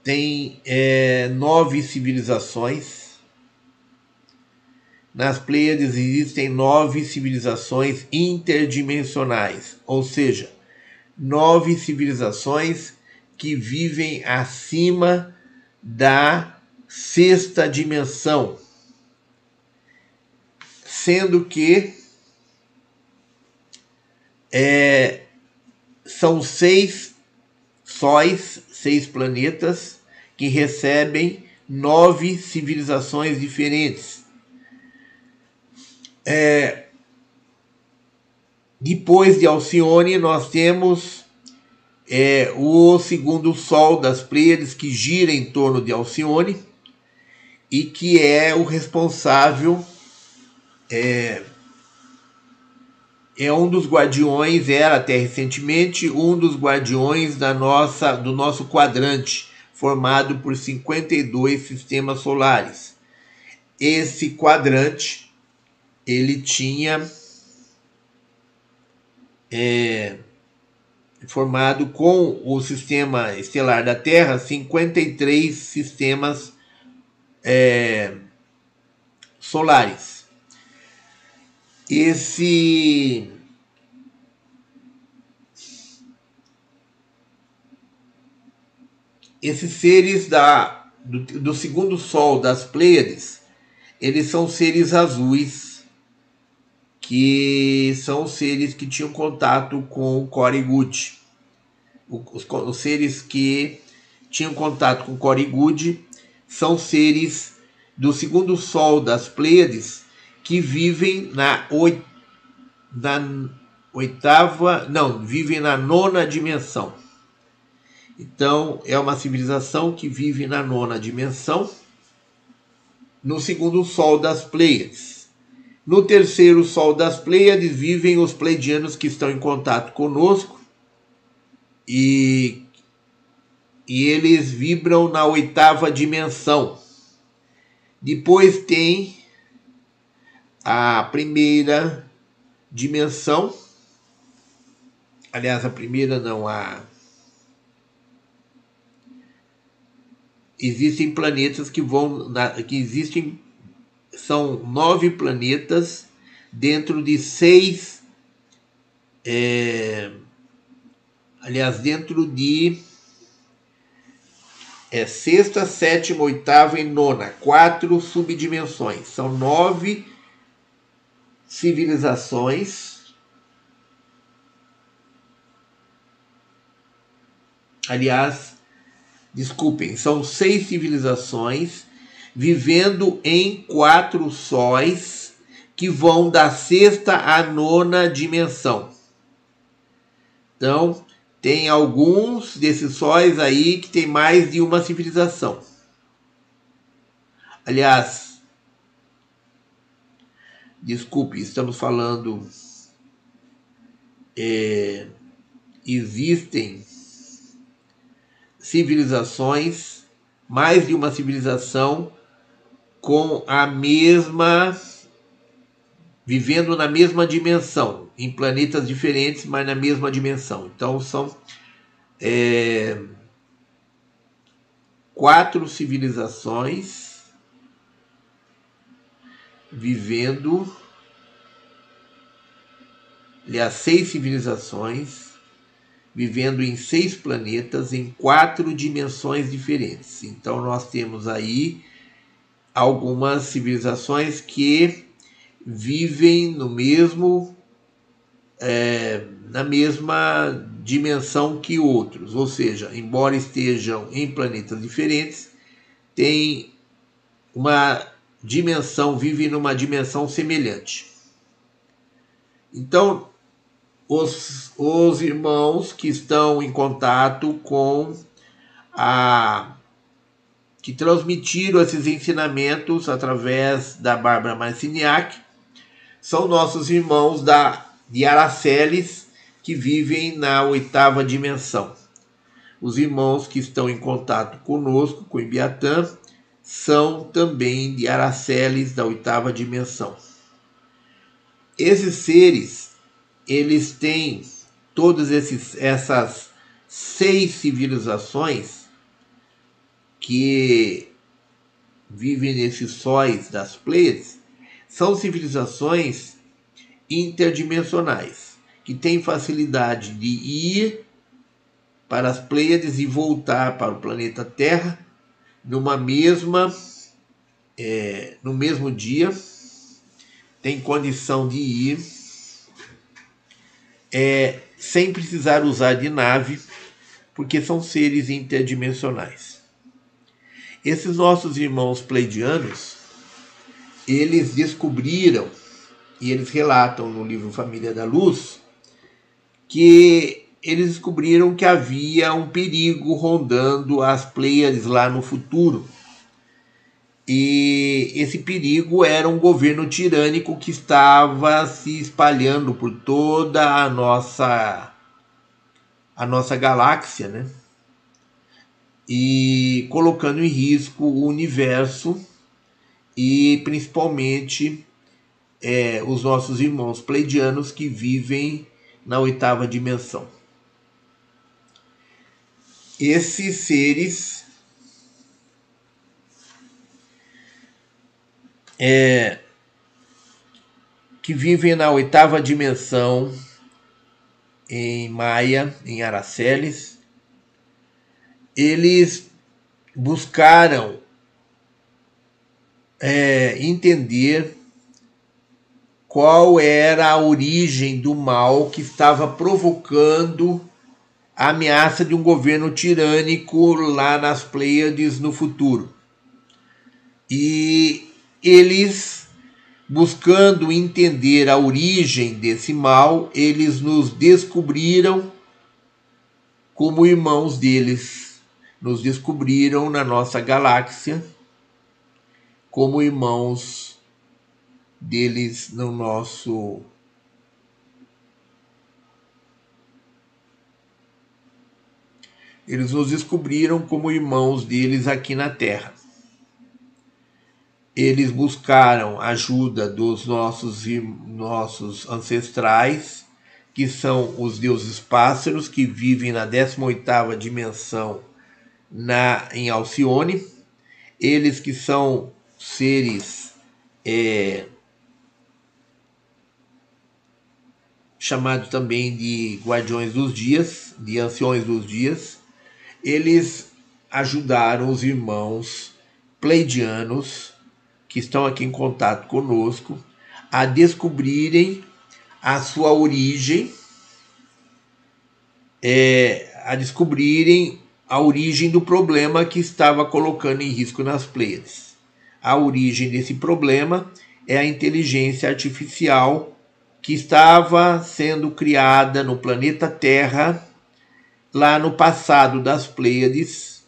tem é, nove civilizações. Nas Pleiades existem nove civilizações interdimensionais, ou seja, nove civilizações que vivem acima da sexta dimensão, sendo que é, são seis sóis, seis planetas que recebem nove civilizações diferentes. É, depois de Alcione, nós temos é, o segundo Sol das Pleiades, que gira em torno de Alcione e que é o responsável, é, é um dos guardiões, era até recentemente um dos guardiões da nossa, do nosso quadrante, formado por 52 sistemas solares. Esse quadrante, ele tinha é, formado com o sistema estelar da Terra 53 sistemas é, solares. Esse esses seres da, do, do segundo Sol das Pleiades, eles são seres azuis que são seres que tinham contato com Good. Os, os, seres que tinham contato com Good são seres do segundo sol das Pleiades que vivem na, na oitava, não, vivem na nona dimensão. Então, é uma civilização que vive na nona dimensão, no segundo sol das Pleiades. No terceiro sol das Pleiades vivem os pleidianos que estão em contato conosco e, e eles vibram na oitava dimensão. Depois tem a primeira dimensão, aliás, a primeira não, a existem planetas que vão que existem são nove planetas dentro de seis. É, aliás, dentro de é, sexta, sétima, oitava e nona, quatro subdimensões. São nove civilizações. Aliás, desculpem, são seis civilizações vivendo em quatro sóis que vão da sexta à nona dimensão. Então, tem alguns desses sóis aí que tem mais de uma civilização. Aliás, desculpe, estamos falando. É, existem civilizações, mais de uma civilização com a mesma. vivendo na mesma dimensão, em planetas diferentes, mas na mesma dimensão. Então são é, quatro civilizações vivendo. Aliás, seis civilizações vivendo em seis planetas em quatro dimensões diferentes. Então nós temos aí algumas civilizações que vivem no mesmo é, na mesma dimensão que outros, ou seja, embora estejam em planetas diferentes, têm uma dimensão, vivem numa dimensão semelhante. Então, os, os irmãos que estão em contato com a que transmitiram esses ensinamentos através da Bárbara Marciniak são nossos irmãos da, de Araceles que vivem na oitava dimensão. Os irmãos que estão em contato conosco, com Ibiatã, são também de Araceles da oitava dimensão. Esses seres, eles têm todas essas seis civilizações que vivem nesses sóis das Pleiades, são civilizações interdimensionais que têm facilidade de ir para as Pleiades e voltar para o planeta Terra numa mesma é, no mesmo dia tem condição de ir é, sem precisar usar de nave porque são seres interdimensionais. Esses nossos irmãos pleidianos eles descobriram e eles relatam no livro Família da Luz que eles descobriram que havia um perigo rondando as Pleiades lá no futuro. E esse perigo era um governo tirânico que estava se espalhando por toda a nossa a nossa galáxia, né? E colocando em risco o universo e principalmente é, os nossos irmãos pleidianos que vivem na oitava dimensão. Esses seres é, que vivem na oitava dimensão em Maia, em Araceles, eles buscaram é, entender qual era a origem do mal que estava provocando a ameaça de um governo tirânico lá nas Pleiades no futuro. E eles, buscando entender a origem desse mal, eles nos descobriram como irmãos deles, nos descobriram na nossa galáxia como irmãos deles no nosso Eles nos descobriram como irmãos deles aqui na Terra. Eles buscaram ajuda dos nossos, nossos ancestrais, que são os deuses pássaros, que vivem na 18ª dimensão na, em Alcione. Eles que são seres é, chamados também de guardiões dos dias, de anciões dos dias, eles ajudaram os irmãos pleidianos que estão aqui em contato conosco a descobrirem a sua origem, é, a descobrirem a origem do problema que estava colocando em risco nas Pleiades. A origem desse problema é a inteligência artificial que estava sendo criada no planeta Terra lá no passado das Pleiades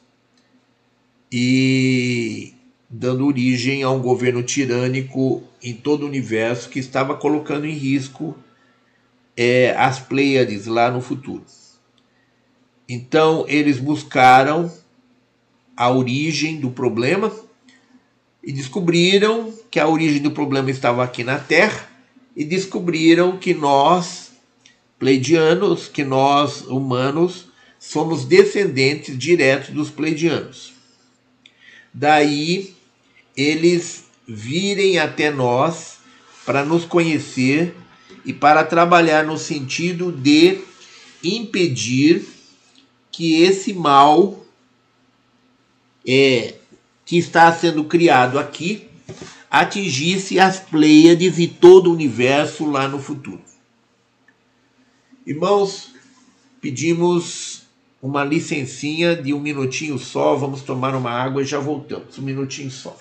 e dando origem a um governo tirânico em todo o universo que estava colocando em risco é, as Pleiades lá no futuro. Então eles buscaram a origem do problema e descobriram que a origem do problema estava aqui na Terra e descobriram que nós, pleidianos, que nós, humanos, somos descendentes diretos dos pleidianos. Daí eles virem até nós para nos conhecer e para trabalhar no sentido de impedir que esse mal é, que está sendo criado aqui atingisse as Pleiades e todo o universo lá no futuro. Irmãos, pedimos uma licencinha de um minutinho só, vamos tomar uma água e já voltamos. Um minutinho só.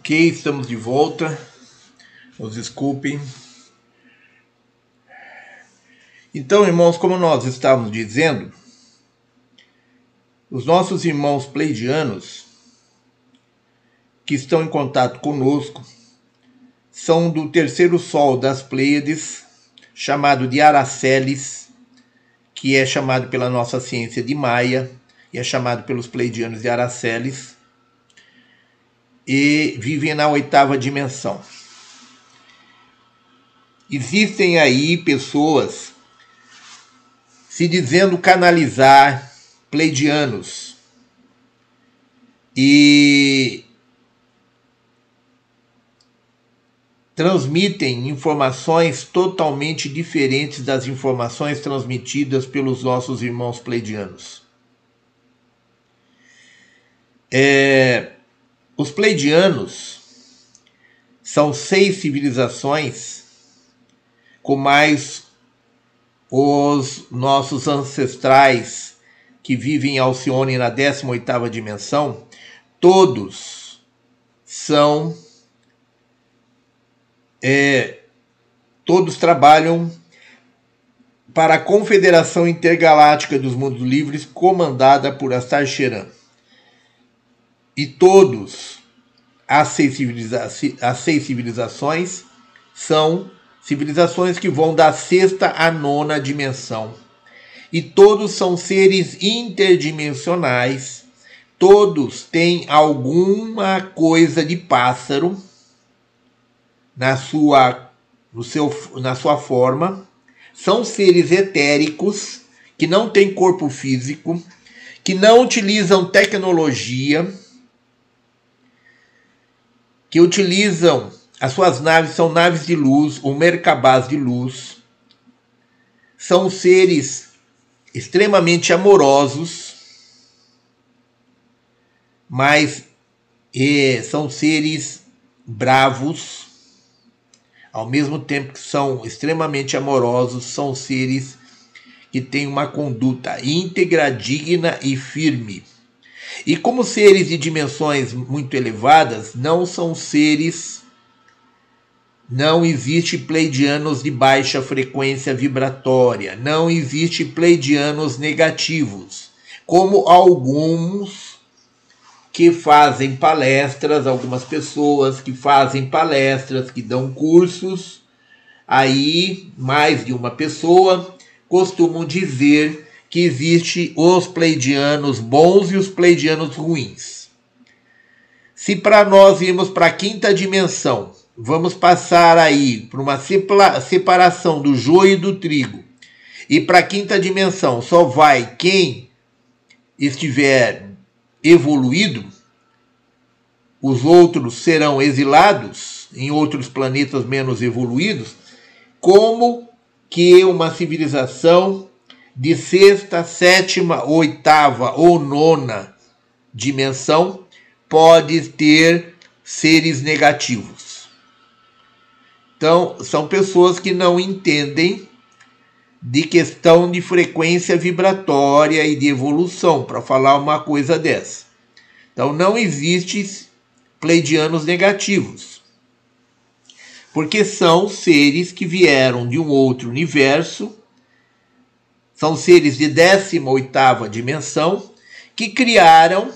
Ok, estamos de volta. Nos desculpem. Então, irmãos, como nós estávamos dizendo, os nossos irmãos pleidianos que estão em contato conosco são do terceiro sol das Pleiades, chamado de Araceles, que é chamado pela nossa ciência de Maia e é chamado pelos pleidianos de Araceles e vivem na oitava dimensão. Existem aí pessoas se dizendo canalizar pleidianos e transmitem informações totalmente diferentes das informações transmitidas pelos nossos irmãos pleidianos. É, os pleidianos são seis civilizações, com mais os nossos ancestrais que vivem em Alcione na 18ª dimensão, todos são é, todos trabalham para a Confederação Intergaláctica dos Mundos Livres, comandada por Astar Sheran e todos as seis, as seis civilizações são civilizações que vão da sexta à nona dimensão. E todos são seres interdimensionais, todos têm alguma coisa de pássaro na sua, no seu, na sua forma, são seres etéricos que não têm corpo físico, que não utilizam tecnologia que utilizam as suas naves, são naves de luz, ou mercabás de luz. São seres extremamente amorosos, mas são seres bravos, ao mesmo tempo que são extremamente amorosos, são seres que têm uma conduta íntegra, digna e firme. E como seres de dimensões muito elevadas, não são seres. Não existe pleidianos de baixa frequência vibratória, não existe pleidianos negativos, como alguns que fazem palestras, algumas pessoas que fazem palestras, que dão cursos, aí mais de uma pessoa costumam dizer que existe os pleidianos bons e os pleidianos ruins. Se para nós irmos para a quinta dimensão, vamos passar aí por uma separação do joio e do trigo, e para a quinta dimensão só vai quem estiver evoluído, os outros serão exilados em outros planetas menos evoluídos, como que uma civilização de sexta, sétima, oitava ou nona dimensão pode ter seres negativos. Então, são pessoas que não entendem de questão de frequência vibratória e de evolução para falar uma coisa dessa. Então, não existe pleidianos negativos. Porque são seres que vieram de um outro universo são seres de 18ª dimensão que criaram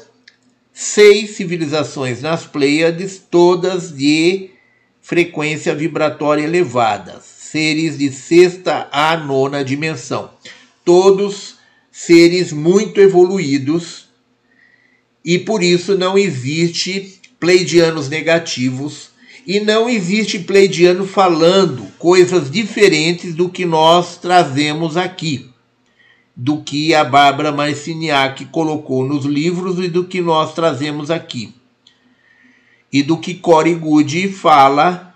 seis civilizações nas Pleiades, todas de frequência vibratória elevada, seres de sexta a nona dimensão, todos seres muito evoluídos e por isso não existe pleidianos negativos e não existe pleidiano falando coisas diferentes do que nós trazemos aqui do que a Bárbara Marciniak colocou nos livros e do que nós trazemos aqui. E do que Cory Good fala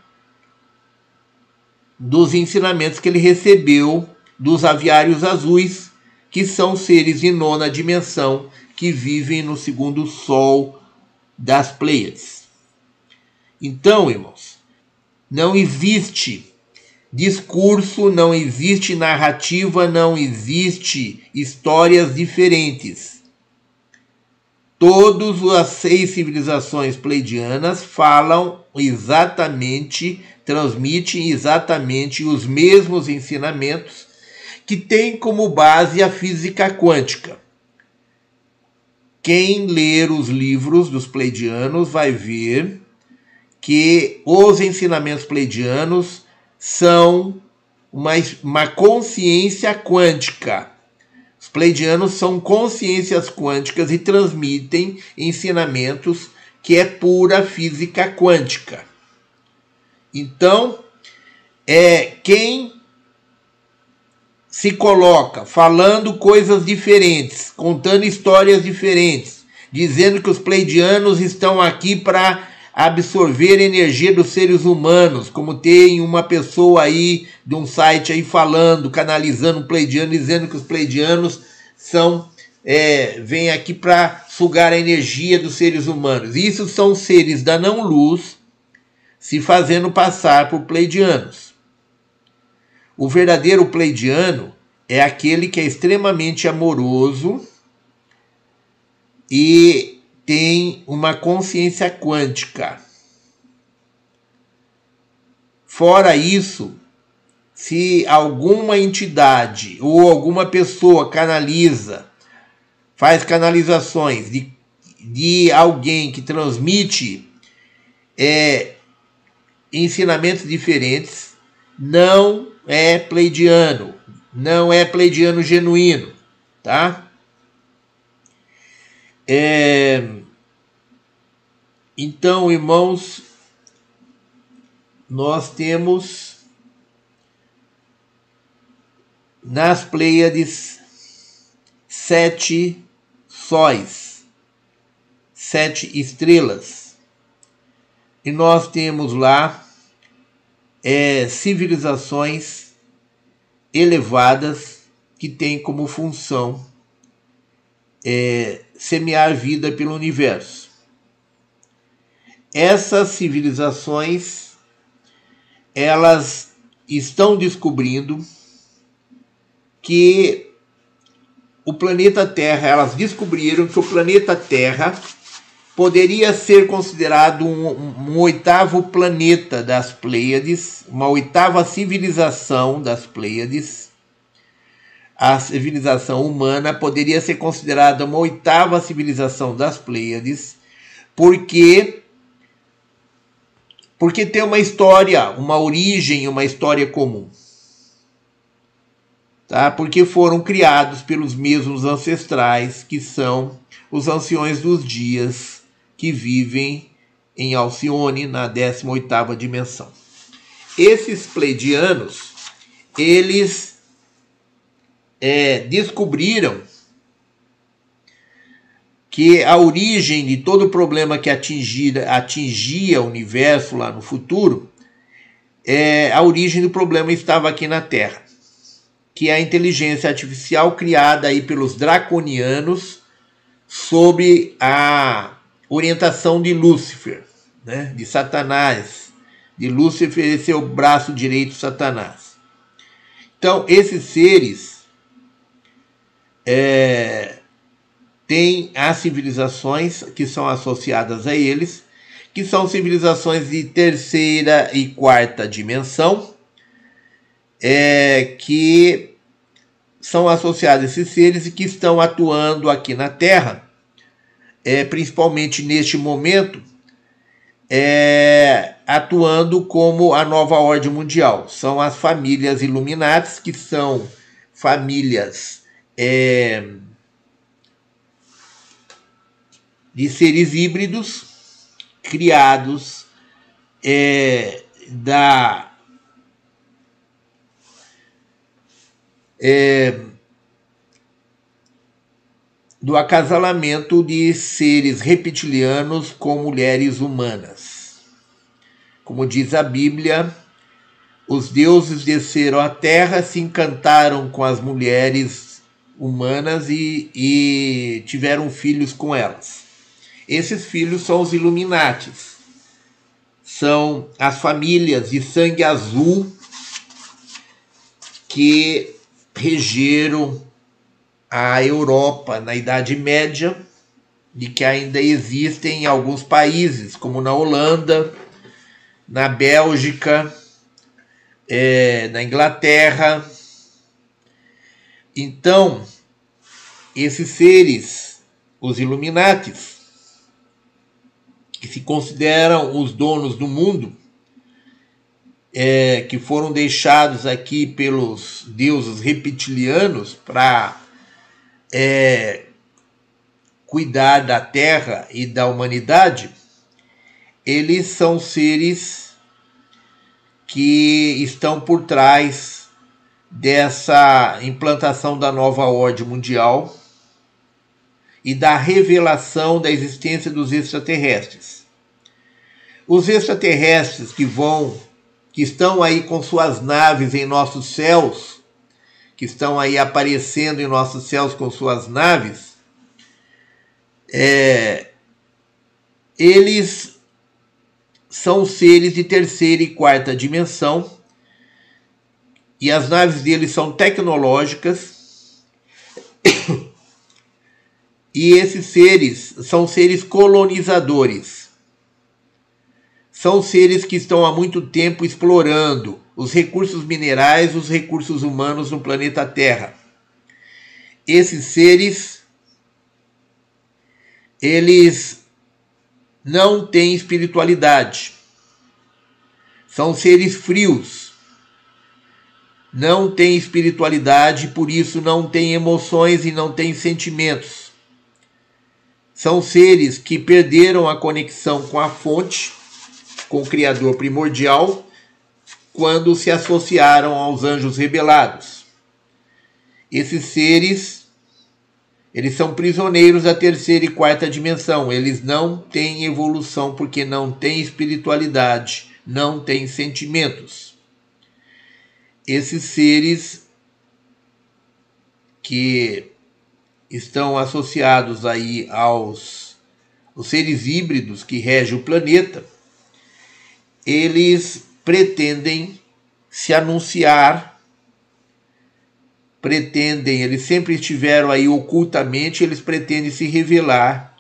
dos ensinamentos que ele recebeu dos aviários azuis, que são seres de nona dimensão que vivem no segundo sol das Pleiades. Então, irmãos, não existe discurso, não existe narrativa, não existe histórias diferentes. Todas as seis civilizações pleidianas falam exatamente, transmitem exatamente os mesmos ensinamentos que têm como base a física quântica. Quem ler os livros dos pleidianos vai ver que os ensinamentos pleidianos são uma, uma consciência quântica. Os pleidianos são consciências quânticas e transmitem ensinamentos que é pura física quântica. Então, é quem se coloca falando coisas diferentes, contando histórias diferentes, dizendo que os pleidianos estão aqui para absorver energia dos seres humanos, como tem uma pessoa aí de um site aí falando, canalizando um pleidiano, dizendo que os pleidianos são é, vêm aqui para sugar a energia dos seres humanos. Isso são seres da não-luz se fazendo passar por pleidianos. O verdadeiro pleidiano é aquele que é extremamente amoroso e tem uma consciência quântica. Fora isso, se alguma entidade ou alguma pessoa canaliza, faz canalizações de, de alguém que transmite é, ensinamentos diferentes, não é pleidiano, não é pleidiano genuíno, tá? É, então, irmãos, nós temos nas Pleiades sete sóis, sete estrelas, e nós temos lá é, civilizações elevadas que têm como função é, semear vida pelo universo. Essas civilizações elas estão descobrindo que o planeta Terra, elas descobriram que o planeta Terra poderia ser considerado um, um, oitavo planeta das Pleiades, uma oitava civilização das Pleiades, a civilização humana poderia ser considerada uma oitava civilização das Pleiades, porque porque tem uma história, uma origem, uma história comum. Tá? Porque foram criados pelos mesmos ancestrais que são os anciões dos dias que vivem em Alcione na 18ª dimensão. Esses pleidianos, eles é, descobriram que a origem de todo o problema que atingia, atingia o universo lá no futuro, é, a origem do problema estava aqui na Terra, que é a inteligência artificial criada aí pelos draconianos sob a orientação de Lúcifer, né, de Satanás, de Lúcifer, esse é o braço direito Satanás. Então, esses seres é, tem as civilizações que são associadas a eles, que são civilizações de terceira e quarta dimensão, é, que são associadas a esses seres e que estão atuando aqui na Terra, é, principalmente neste momento, é, atuando como a nova ordem mundial. São as famílias Illuminatis, que são famílias é, de seres híbridos criados é, da é, do acasalamento de seres reptilianos com mulheres humanas. Como diz a Bíblia, os deuses desceram à terra, se encantaram com as mulheres humanas e, e tiveram filhos com elas. Esses filhos são os Illuminatis. São as famílias de sangue azul que regeram a Europa na Idade Média de que ainda existem em alguns países, como na Holanda, na Bélgica, é, na Inglaterra. Então, esses seres, os Illuminatis, que se consideram os donos do mundo, é, que foram deixados aqui pelos deuses reptilianos para é, cuidar da terra e da humanidade, eles são seres que estão por trás dessa implantação da nova ordem mundial e da revelação da existência dos extraterrestres. Os extraterrestres que vão, que estão aí com suas naves em nossos céus, que estão aí aparecendo em nossos céus com suas naves, é, eles são seres de terceira e quarta dimensão e as naves deles são tecnológicas e esses seres são seres colonizadores. São seres que estão há muito tempo explorando os recursos minerais, os recursos humanos no planeta Terra. Esses seres eles não têm espiritualidade. São seres frios. Não têm espiritualidade, por isso não têm emoções e não têm sentimentos. São seres que perderam a conexão com a fonte, com o Criador primordial, quando se associaram aos anjos rebelados. Esses seres eles são prisioneiros da terceira e quarta dimensão. Eles não têm evolução porque não têm espiritualidade, não têm sentimentos. Esses seres que estão associados aí aos os seres híbridos que regem o planeta, eles pretendem se anunciar pretendem, eles sempre estiveram aí ocultamente, eles pretendem se revelar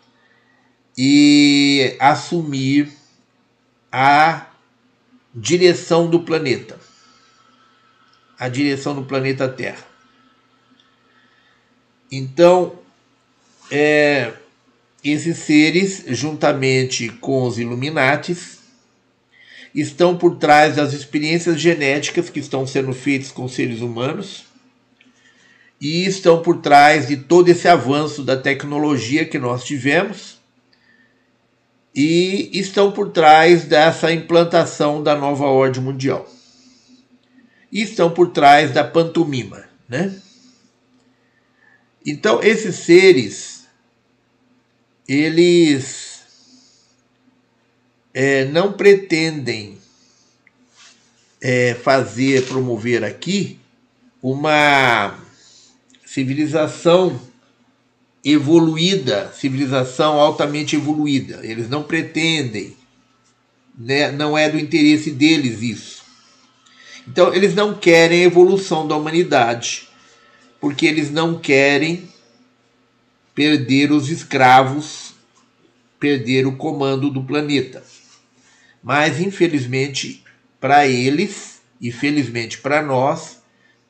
e assumir a direção do planeta, a direção do planeta Terra. Então, é, esses seres, juntamente com os Illuminatis, estão por trás das experiências genéticas que estão sendo feitas com seres humanos e estão por trás de todo esse avanço da tecnologia que nós tivemos e estão por trás dessa implantação da nova ordem mundial. E estão por trás da pantomima, né? Então, esses seres, eles é, não pretendem é, fazer, promover aqui uma civilização evoluída, civilização altamente evoluída. Eles não pretendem, né? não é do interesse deles isso. Então, eles não querem a evolução da humanidade, porque eles não querem perder os escravos, perder o comando do planeta. Mas, infelizmente, para eles, e felizmente para nós,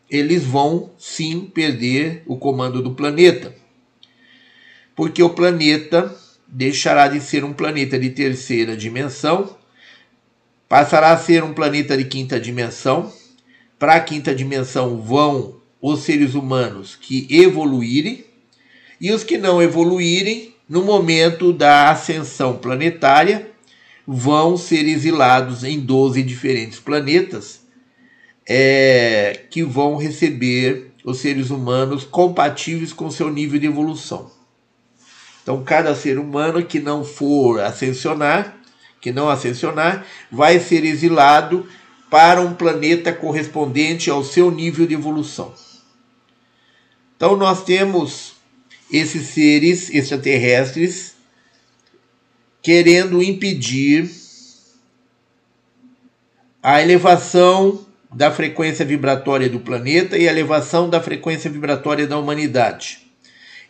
eles vão sim perder o comando do planeta. Porque o planeta deixará de ser um planeta de terceira dimensão, passará a ser um planeta de quinta dimensão. Para a quinta dimensão vão os seres humanos que evoluírem, e os que não evoluírem, no momento da ascensão planetária, vão ser exilados em 12 diferentes planetas é, que vão receber os seres humanos compatíveis com seu nível de evolução. Então, cada ser humano que não for ascensionar, que não ascensionar, vai ser exilado para um planeta correspondente ao seu nível de evolução. Então, nós temos esses seres extraterrestres querendo impedir a elevação da frequência vibratória do planeta e elevação da frequência vibratória da humanidade.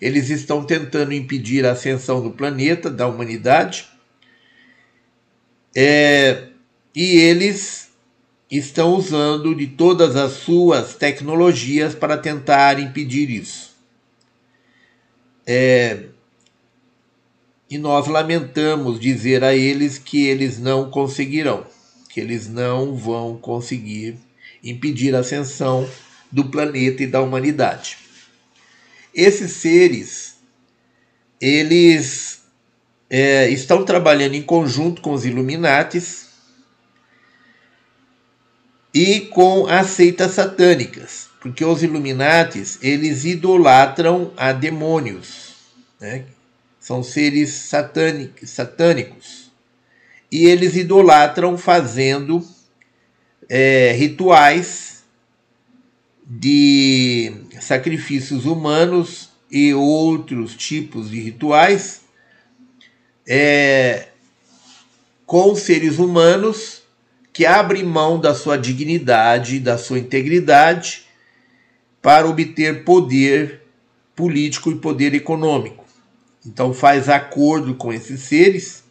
Eles estão tentando impedir a ascensão do planeta, da humanidade, é, e eles estão usando de todas as suas tecnologias para tentar impedir isso. É, e nós lamentamos dizer a eles que eles não conseguirão, que eles não vão conseguir impedir a ascensão do planeta e da humanidade. Esses seres, eles é, estão trabalhando em conjunto com os Illuminates e com as seitas satânicas, porque os Illuminates eles idolatram a demônios, né? são seres satânicos, e eles idolatram fazendo é, rituais de sacrifícios humanos e outros tipos de rituais é, com seres humanos que abrem mão da sua dignidade, da sua integridade, para obter poder político e poder econômico. Então faz acordo com esses seres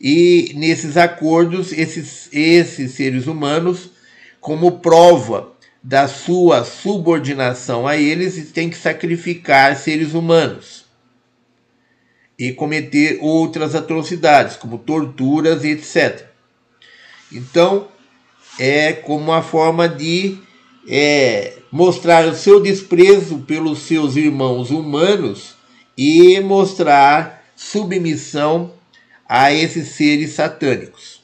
e nesses acordos esses, esses seres humanos, como prova da sua subordinação a eles, têm que sacrificar seres humanos e cometer outras atrocidades, como torturas e etc. Então, é como uma forma de é, mostrar o seu desprezo pelos seus irmãos humanos e mostrar submissão a esses seres satânicos.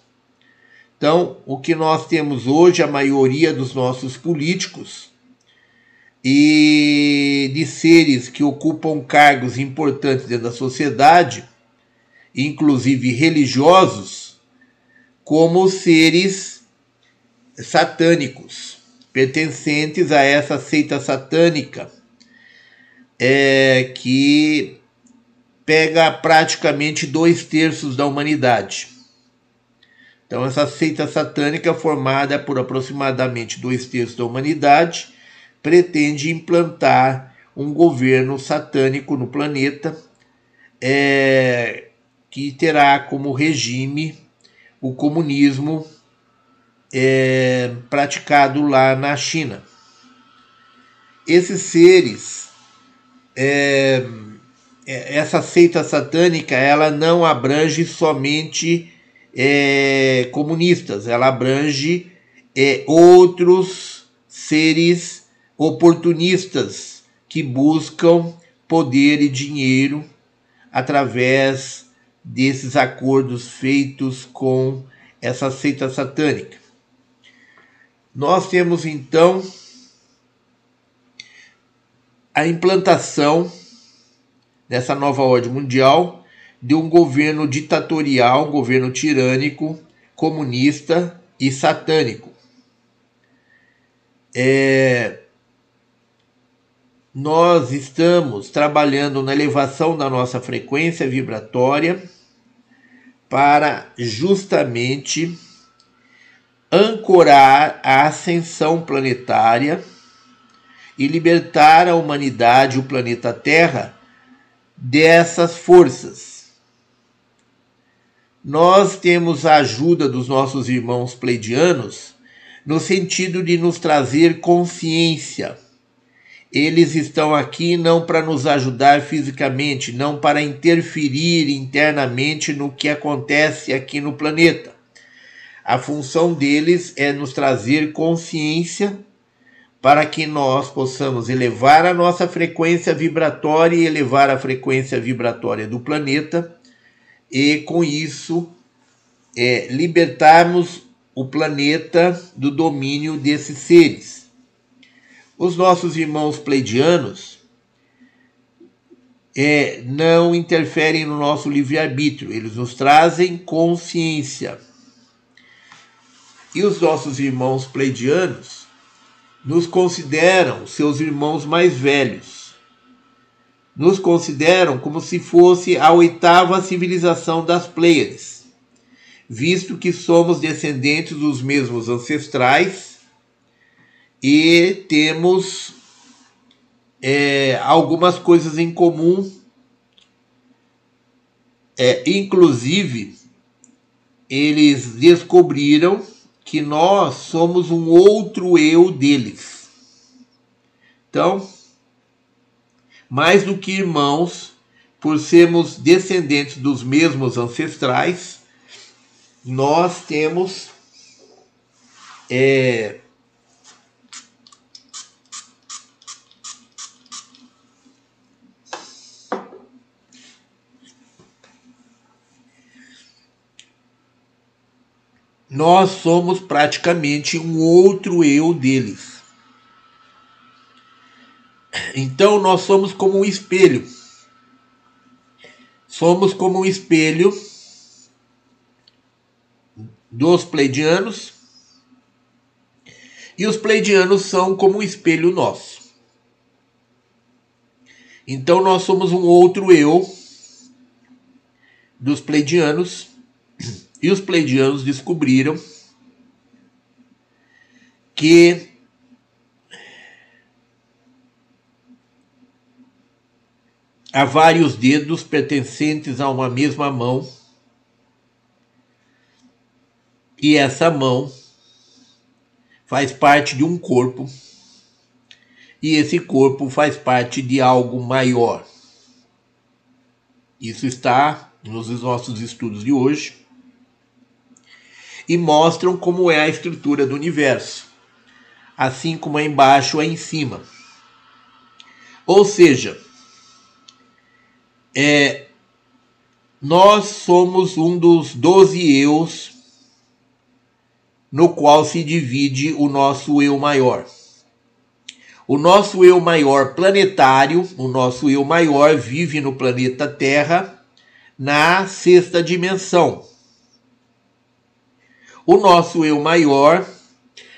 Então, o que nós temos hoje, a maioria dos nossos políticos e de seres que ocupam cargos importantes dentro da sociedade, inclusive religiosos, como seres satânicos, pertencentes a essa seita satânica, é, que pega praticamente dois terços da humanidade. Então, essa seita satânica, formada por aproximadamente dois terços da humanidade, pretende implantar um governo satânico no planeta é, que terá como regime o comunismo é, praticado lá na China. Esses seres é, é, essa seita satânica ela não abrange somente é, comunistas, ela abrange é, outros seres oportunistas que buscam poder e dinheiro através desses acordos feitos com essa seita satânica. Nós temos então a implantação nessa nova ordem mundial de um governo ditatorial, um governo tirânico, comunista e satânico. É, nós estamos trabalhando na elevação da nossa frequência vibratória para justamente ancorar a ascensão planetária e libertar a humanidade, o planeta Terra, dessas forças. Nós temos a ajuda dos nossos irmãos pleidianos no sentido de nos trazer consciência. Eles estão aqui não para nos ajudar fisicamente, não para interferir internamente no que acontece aqui no planeta. A função deles é nos trazer consciência para que nós possamos elevar a nossa frequência vibratória e elevar a frequência vibratória do planeta, e com isso é, libertarmos o planeta do domínio desses seres. Os nossos irmãos pleidianos é, não interferem no nosso livre-arbítrio, eles nos trazem consciência. E os nossos irmãos pleidianos nos consideram seus irmãos mais velhos. Nos consideram como se fosse a oitava civilização das Pleiades, visto que somos descendentes dos mesmos ancestrais e temos é, algumas coisas em comum, é, inclusive eles descobriram que nós somos um outro eu deles. Então, mais do que irmãos, por sermos descendentes dos mesmos ancestrais, nós temos é, nós somos praticamente um outro eu deles. Então nós somos como um espelho. Somos como um espelho dos pleidianos. E os pleidianos são como um espelho nosso. Então nós somos um outro eu dos pleidianos e os pleidianos descobriram que há vários dedos pertencentes a uma mesma mão, e essa mão faz parte de um corpo, e esse corpo faz parte de algo maior. Isso está nos nossos estudos de hoje e mostram como é a estrutura do universo, assim como é embaixo é em cima. Ou seja, é, nós somos um dos doze eus no qual se divide o nosso eu maior. O nosso eu maior planetário, o nosso eu maior vive no planeta Terra na sexta dimensão o nosso eu maior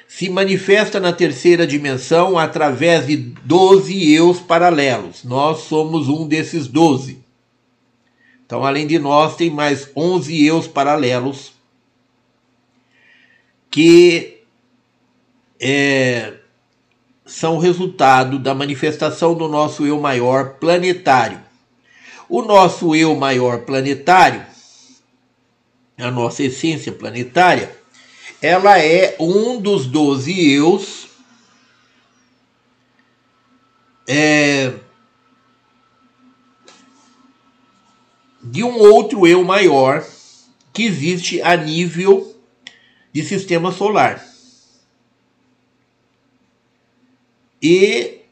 se manifesta na terceira dimensão através de 12 eus paralelos. Nós somos um desses 12. Então, além de nós, tem mais 11 eus paralelos que é, são resultado da manifestação do nosso eu maior planetário. O nosso eu maior planetário, a nossa essência planetária, ela é um dos doze eus é, de um outro eu maior que existe a nível de sistema solar. E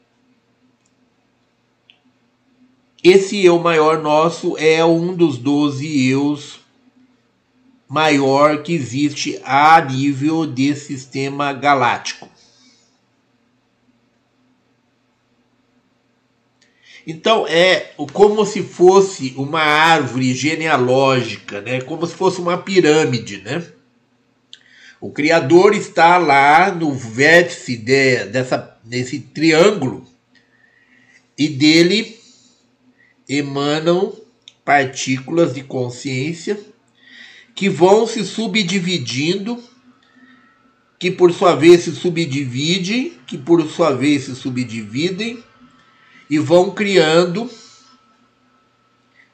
esse eu maior nosso é um dos doze eus maior que existe a nível de sistema galáctico. Então é como se fosse uma árvore genealógica, né? Como se fosse uma pirâmide, né? O criador está lá no vértice de, dessa desse triângulo e dele emanam partículas de consciência que vão se subdividindo, que por sua vez se subdividem, que por sua vez se subdividem e vão criando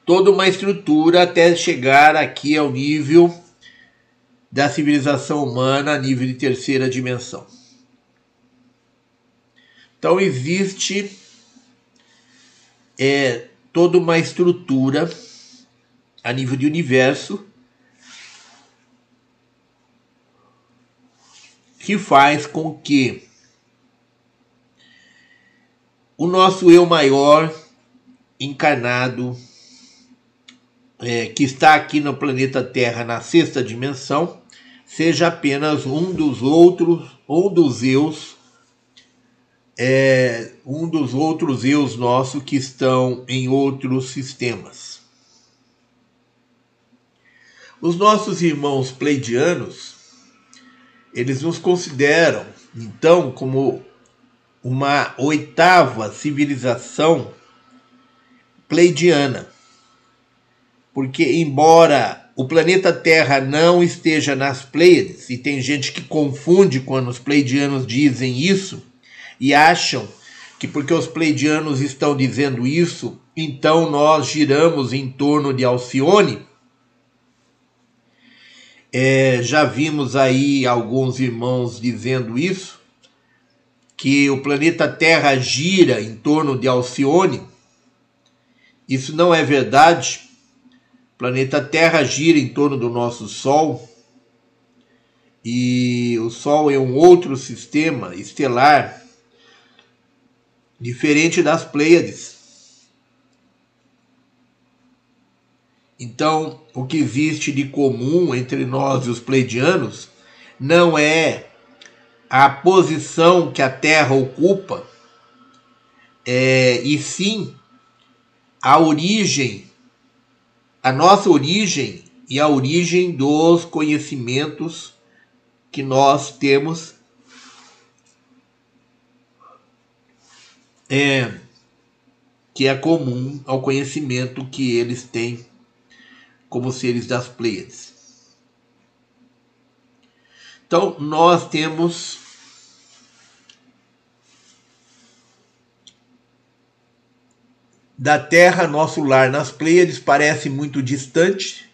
toda uma estrutura até chegar aqui ao nível da civilização humana, a nível de terceira dimensão. Então existe é, toda uma estrutura a nível de universo que faz com que o nosso eu maior encarnado, é, que está aqui no planeta Terra na sexta dimensão, seja apenas um dos outros, um dos eus, é, um dos outros eus nossos que estão em outros sistemas. Os nossos irmãos pleidianos eles nos consideram, então, como uma oitava civilização pleidiana. Porque, embora o planeta Terra não esteja nas Pleiades, e tem gente que confunde quando os pleidianos dizem isso e acham que porque os pleidianos estão dizendo isso, então nós giramos em torno de Alcione. É, já vimos aí alguns irmãos dizendo isso, que o planeta Terra gira em torno de Alcione. Isso não é verdade. O planeta Terra gira em torno do nosso Sol. E o Sol é um outro sistema estelar diferente das Pleiades. Então, o que existe de comum entre nós e os pleidianos não é a posição que a Terra ocupa, é, e sim a origem, a nossa origem e a origem dos conhecimentos que nós temos é, que é comum ao conhecimento que eles têm como seres das Pleiades. Então, nós temos da Terra, nosso lar nas Pleiades parece muito distante,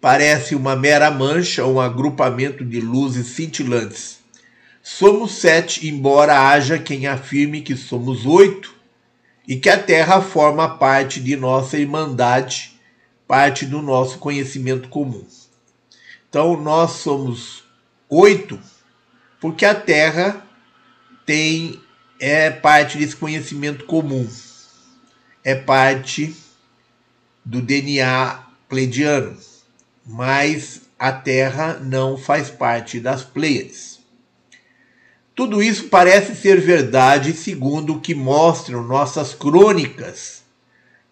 parece uma mera mancha um agrupamento de luzes cintilantes Somos sete, embora haja quem afirme que somos oito e que a Terra forma parte de nossa irmandade, parte do nosso conhecimento comum. Então, nós somos oito porque a Terra tem é parte desse conhecimento comum, é parte do DNA pleidiano, mas a Terra não faz parte das Pleiades. Tudo isso parece ser verdade segundo o que mostram nossas crônicas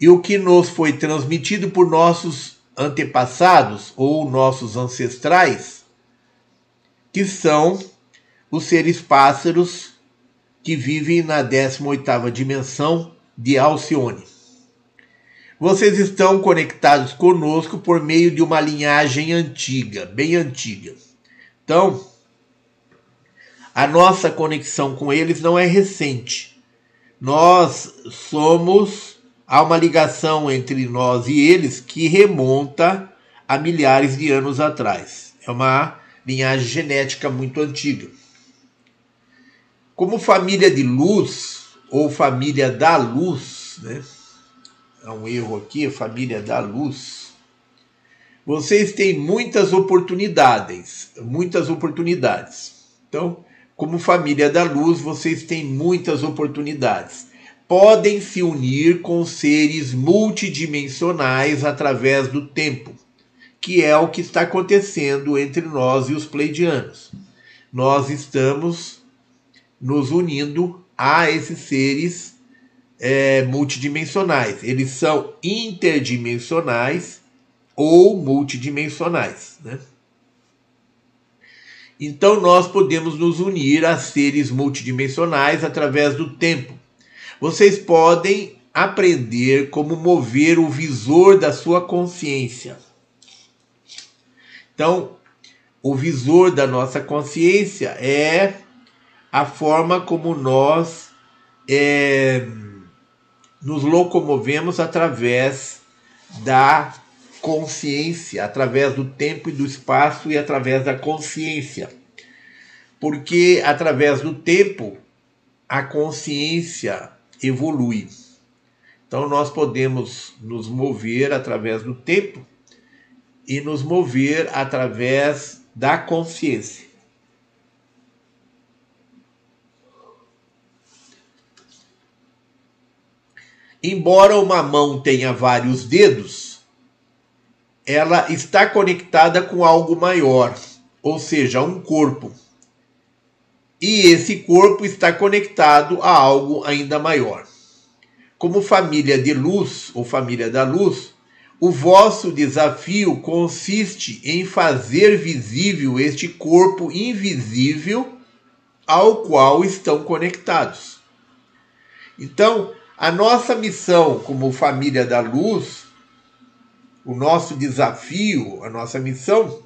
e o que nos foi transmitido por nossos antepassados ou nossos ancestrais, que são os seres pássaros que vivem na 18ª dimensão de Alcione. Vocês estão conectados conosco por meio de uma linhagem antiga, bem antiga. Então, a nossa conexão com eles não é recente. Nós somos. Há uma ligação entre nós e eles que remonta a milhares de anos atrás. É uma linhagem genética muito antiga. Como família de luz, ou família da luz, né? É um erro aqui, família da luz. Vocês têm muitas oportunidades, muitas oportunidades. Então, como família da luz, vocês têm muitas oportunidades. Podem se unir com seres multidimensionais através do tempo, que é o que está acontecendo entre nós e os pleidianos. Nós estamos nos unindo a esses seres é, multidimensionais. Eles são interdimensionais ou multidimensionais. Né? Então nós podemos nos unir a seres multidimensionais através do tempo. Vocês podem aprender como mover o visor da sua consciência. Então, o visor da nossa consciência é a forma como nós é, nos locomovemos através da consciência, através do tempo e do espaço e através da consciência. Porque através do tempo a consciência evolui. Então nós podemos nos mover através do tempo e nos mover através da consciência. Embora uma mão tenha vários dedos, ela está conectada com algo maior, ou seja, um corpo. E esse corpo está conectado a algo ainda maior. Como família de luz ou família da luz, o vosso desafio consiste em fazer visível este corpo invisível ao qual estão conectados. Então, a nossa missão como família da luz o nosso desafio, a nossa missão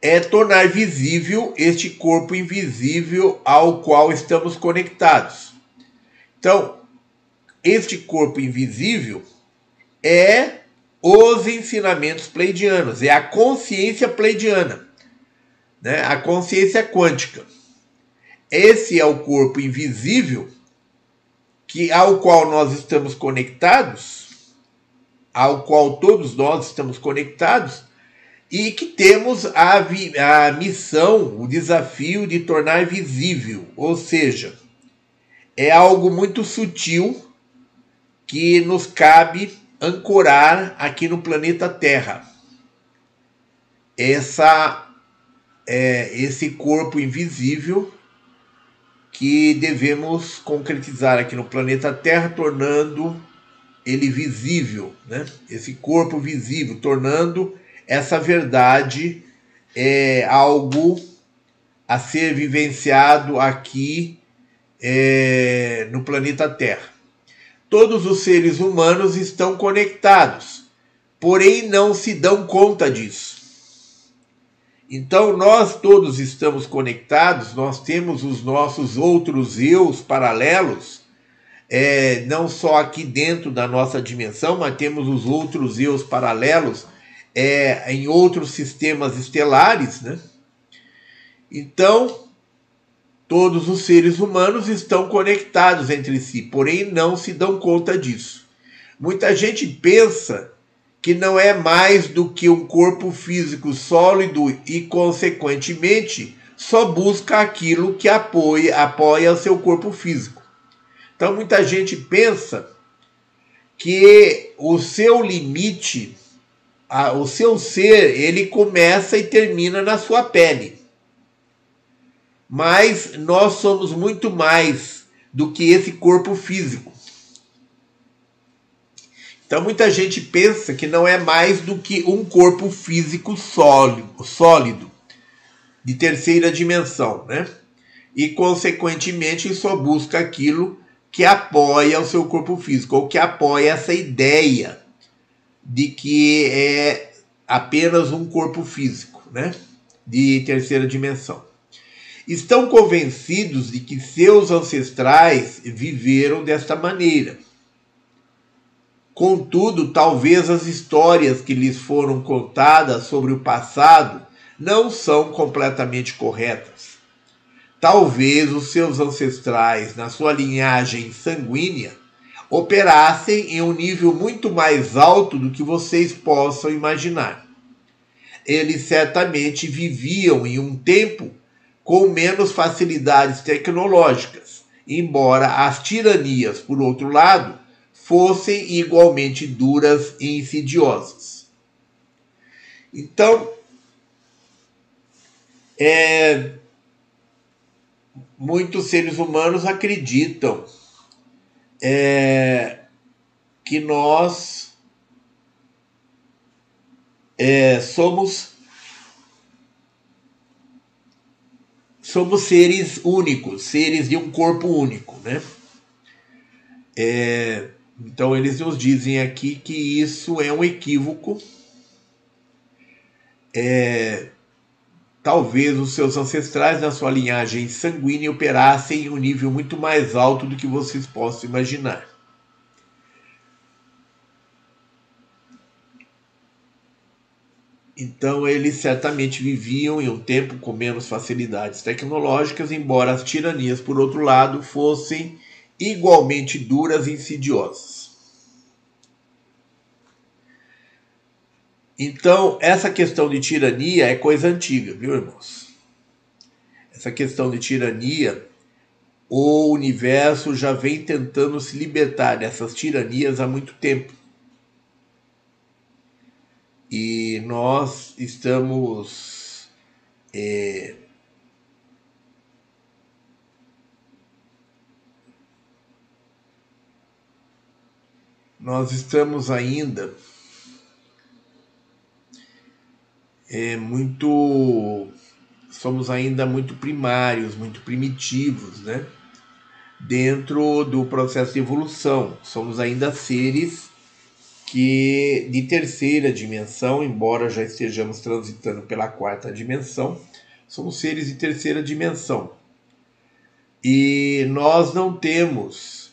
é tornar visível este corpo invisível ao qual estamos conectados. Então, este corpo invisível é os ensinamentos pleidianos, é a consciência pleidiana, né? a consciência quântica. Esse é o corpo invisível que ao qual nós estamos conectados, ao qual todos nós estamos conectados, e que temos a, a missão, o desafio de tornar visível, ou seja, é algo muito sutil que nos cabe ancorar aqui no planeta Terra. Essa, é, esse corpo invisível que devemos concretizar aqui no planeta Terra, tornando ele visível, né? esse corpo visível, tornando essa verdade é algo a ser vivenciado aqui é, no planeta Terra. Todos os seres humanos estão conectados, porém não se dão conta disso. Então, nós todos estamos conectados, nós temos os nossos outros eus paralelos, é, não só aqui dentro da nossa dimensão, mas temos os outros eus paralelos é, em outros sistemas estelares, né? Então, Todos os seres humanos estão conectados entre si, porém não se dão conta disso. Muita gente pensa que não é mais do que um corpo físico sólido e, consequentemente, só busca aquilo que apoia, apoia seu corpo físico. Então, muita gente pensa que o seu limite, o seu ser, ele começa e termina na sua pele mas nós somos muito mais do que esse corpo físico. Então muita gente pensa que não é mais do que um corpo físico sólido, sólido de terceira dimensão, né? E consequentemente só busca aquilo que apoia o seu corpo físico ou que apoia essa ideia de que é apenas um corpo físico, né? De terceira dimensão estão convencidos de que seus ancestrais viveram desta maneira. Contudo, talvez as histórias que lhes foram contadas sobre o passado não são completamente corretas. Talvez os seus ancestrais, na sua linhagem sanguínea, operassem em um nível muito mais alto do que vocês possam imaginar. Eles certamente viviam em um tempo com menos facilidades tecnológicas, embora as tiranias, por outro lado, fossem igualmente duras e insidiosas. Então, é, muitos seres humanos acreditam é, que nós é, somos somos seres únicos, seres de um corpo único, né? É, então eles nos dizem aqui que isso é um equívoco. É, talvez os seus ancestrais na sua linhagem sanguínea operassem em um nível muito mais alto do que vocês possam imaginar. Então, eles certamente viviam em um tempo com menos facilidades tecnológicas, embora as tiranias, por outro lado, fossem igualmente duras e insidiosas. Então, essa questão de tirania é coisa antiga, viu, irmãos? Essa questão de tirania, o universo já vem tentando se libertar dessas tiranias há muito tempo. E nós estamos é, nós estamos ainda é, muito somos ainda muito primários, muito primitivos, né? Dentro do processo de evolução, somos ainda seres que de terceira dimensão, embora já estejamos transitando pela quarta dimensão, somos seres de terceira dimensão. E nós não temos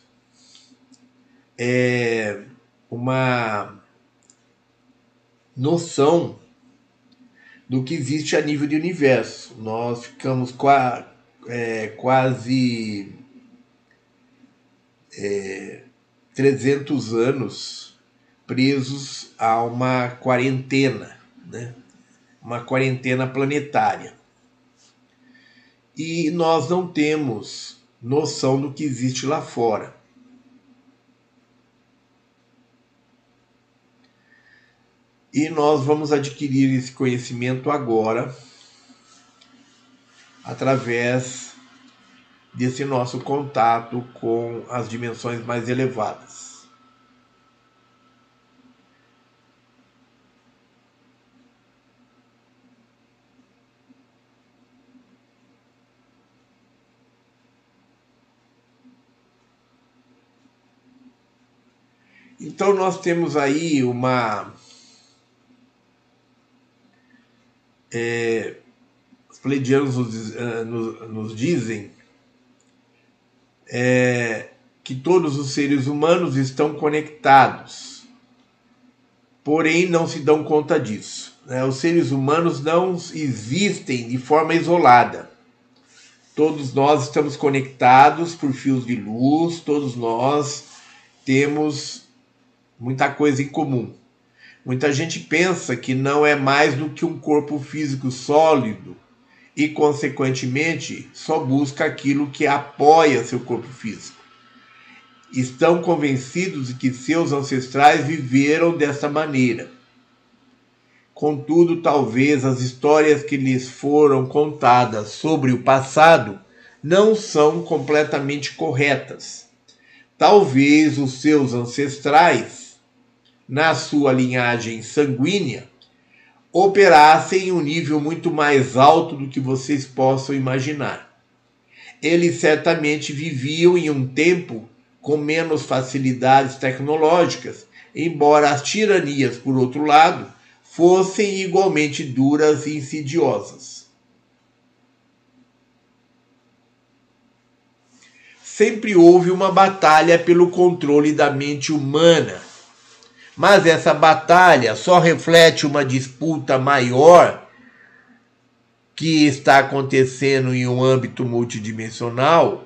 é, uma noção do que existe a nível de universo. Nós ficamos qua, é, quase é, 300 anos presos a uma quarentena, né? uma quarentena planetária. E nós não temos noção do que existe lá fora. E nós vamos adquirir esse conhecimento agora através desse nosso contato com as dimensões mais elevadas. Então nós temos aí uma. É, os pleidianos nos, uh, nos, nos dizem é, que todos os seres humanos estão conectados, porém não se dão conta disso. Né? Os seres humanos não existem de forma isolada. Todos nós estamos conectados por fios de luz, todos nós temos muita coisa em comum. Muita gente pensa que não é mais do que um corpo físico sólido e, consequentemente, só busca aquilo que apoia seu corpo físico. Estão convencidos de que seus ancestrais viveram dessa maneira. Contudo, talvez as histórias que lhes foram contadas sobre o passado não são completamente corretas. Talvez os seus ancestrais na sua linhagem sanguínea, operassem em um nível muito mais alto do que vocês possam imaginar. Eles certamente viviam em um tempo com menos facilidades tecnológicas, embora as tiranias, por outro lado, fossem igualmente duras e insidiosas. Sempre houve uma batalha pelo controle da mente humana mas essa batalha só reflete uma disputa maior que está acontecendo em um âmbito multidimensional,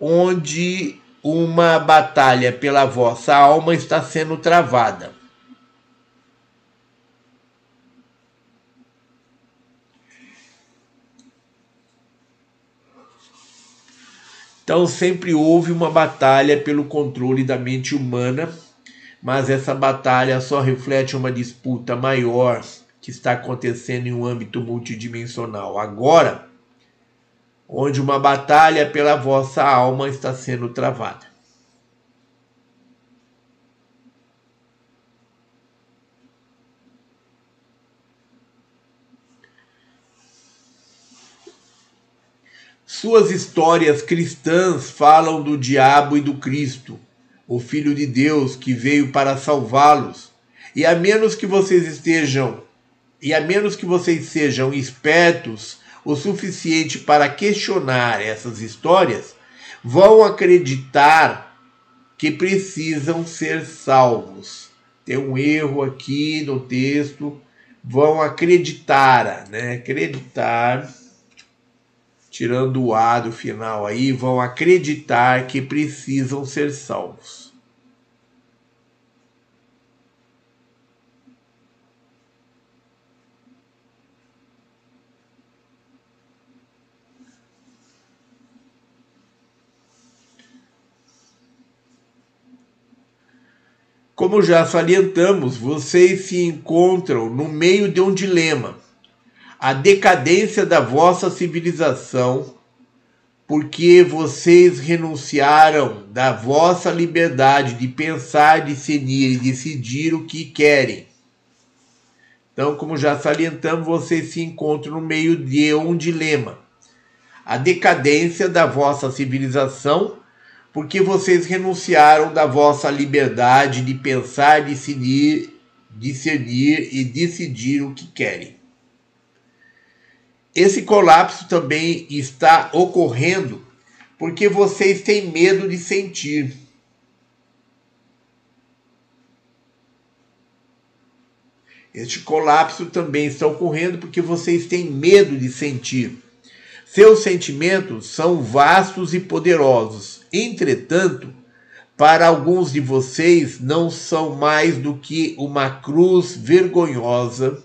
onde uma batalha pela vossa alma está sendo travada. Então sempre houve uma batalha pelo controle da mente humana mas essa batalha só reflete uma disputa maior que está acontecendo em um âmbito multidimensional. Agora, onde uma batalha pela vossa alma está sendo travada. Suas histórias cristãs falam do diabo e do Cristo o Filho de Deus que veio para salvá-los. E a menos que vocês estejam, e a menos que vocês sejam espertos o suficiente para questionar essas histórias, vão acreditar que precisam ser salvos. Tem um erro aqui no texto. Vão acreditar, né? Acreditar tirando o A do final aí, vão acreditar que precisam ser salvos. Como já salientamos, vocês se encontram no meio de um dilema a decadência da vossa civilização, porque vocês renunciaram da vossa liberdade de pensar, discernir e decidir o que querem. Então, como já salientamos, vocês se encontram no meio de um dilema. A decadência da vossa civilização, porque vocês renunciaram da vossa liberdade de pensar, decidir, discernir e decidir o que querem. Esse colapso também está ocorrendo porque vocês têm medo de sentir. Este colapso também está ocorrendo porque vocês têm medo de sentir. Seus sentimentos são vastos e poderosos. Entretanto, para alguns de vocês não são mais do que uma cruz vergonhosa.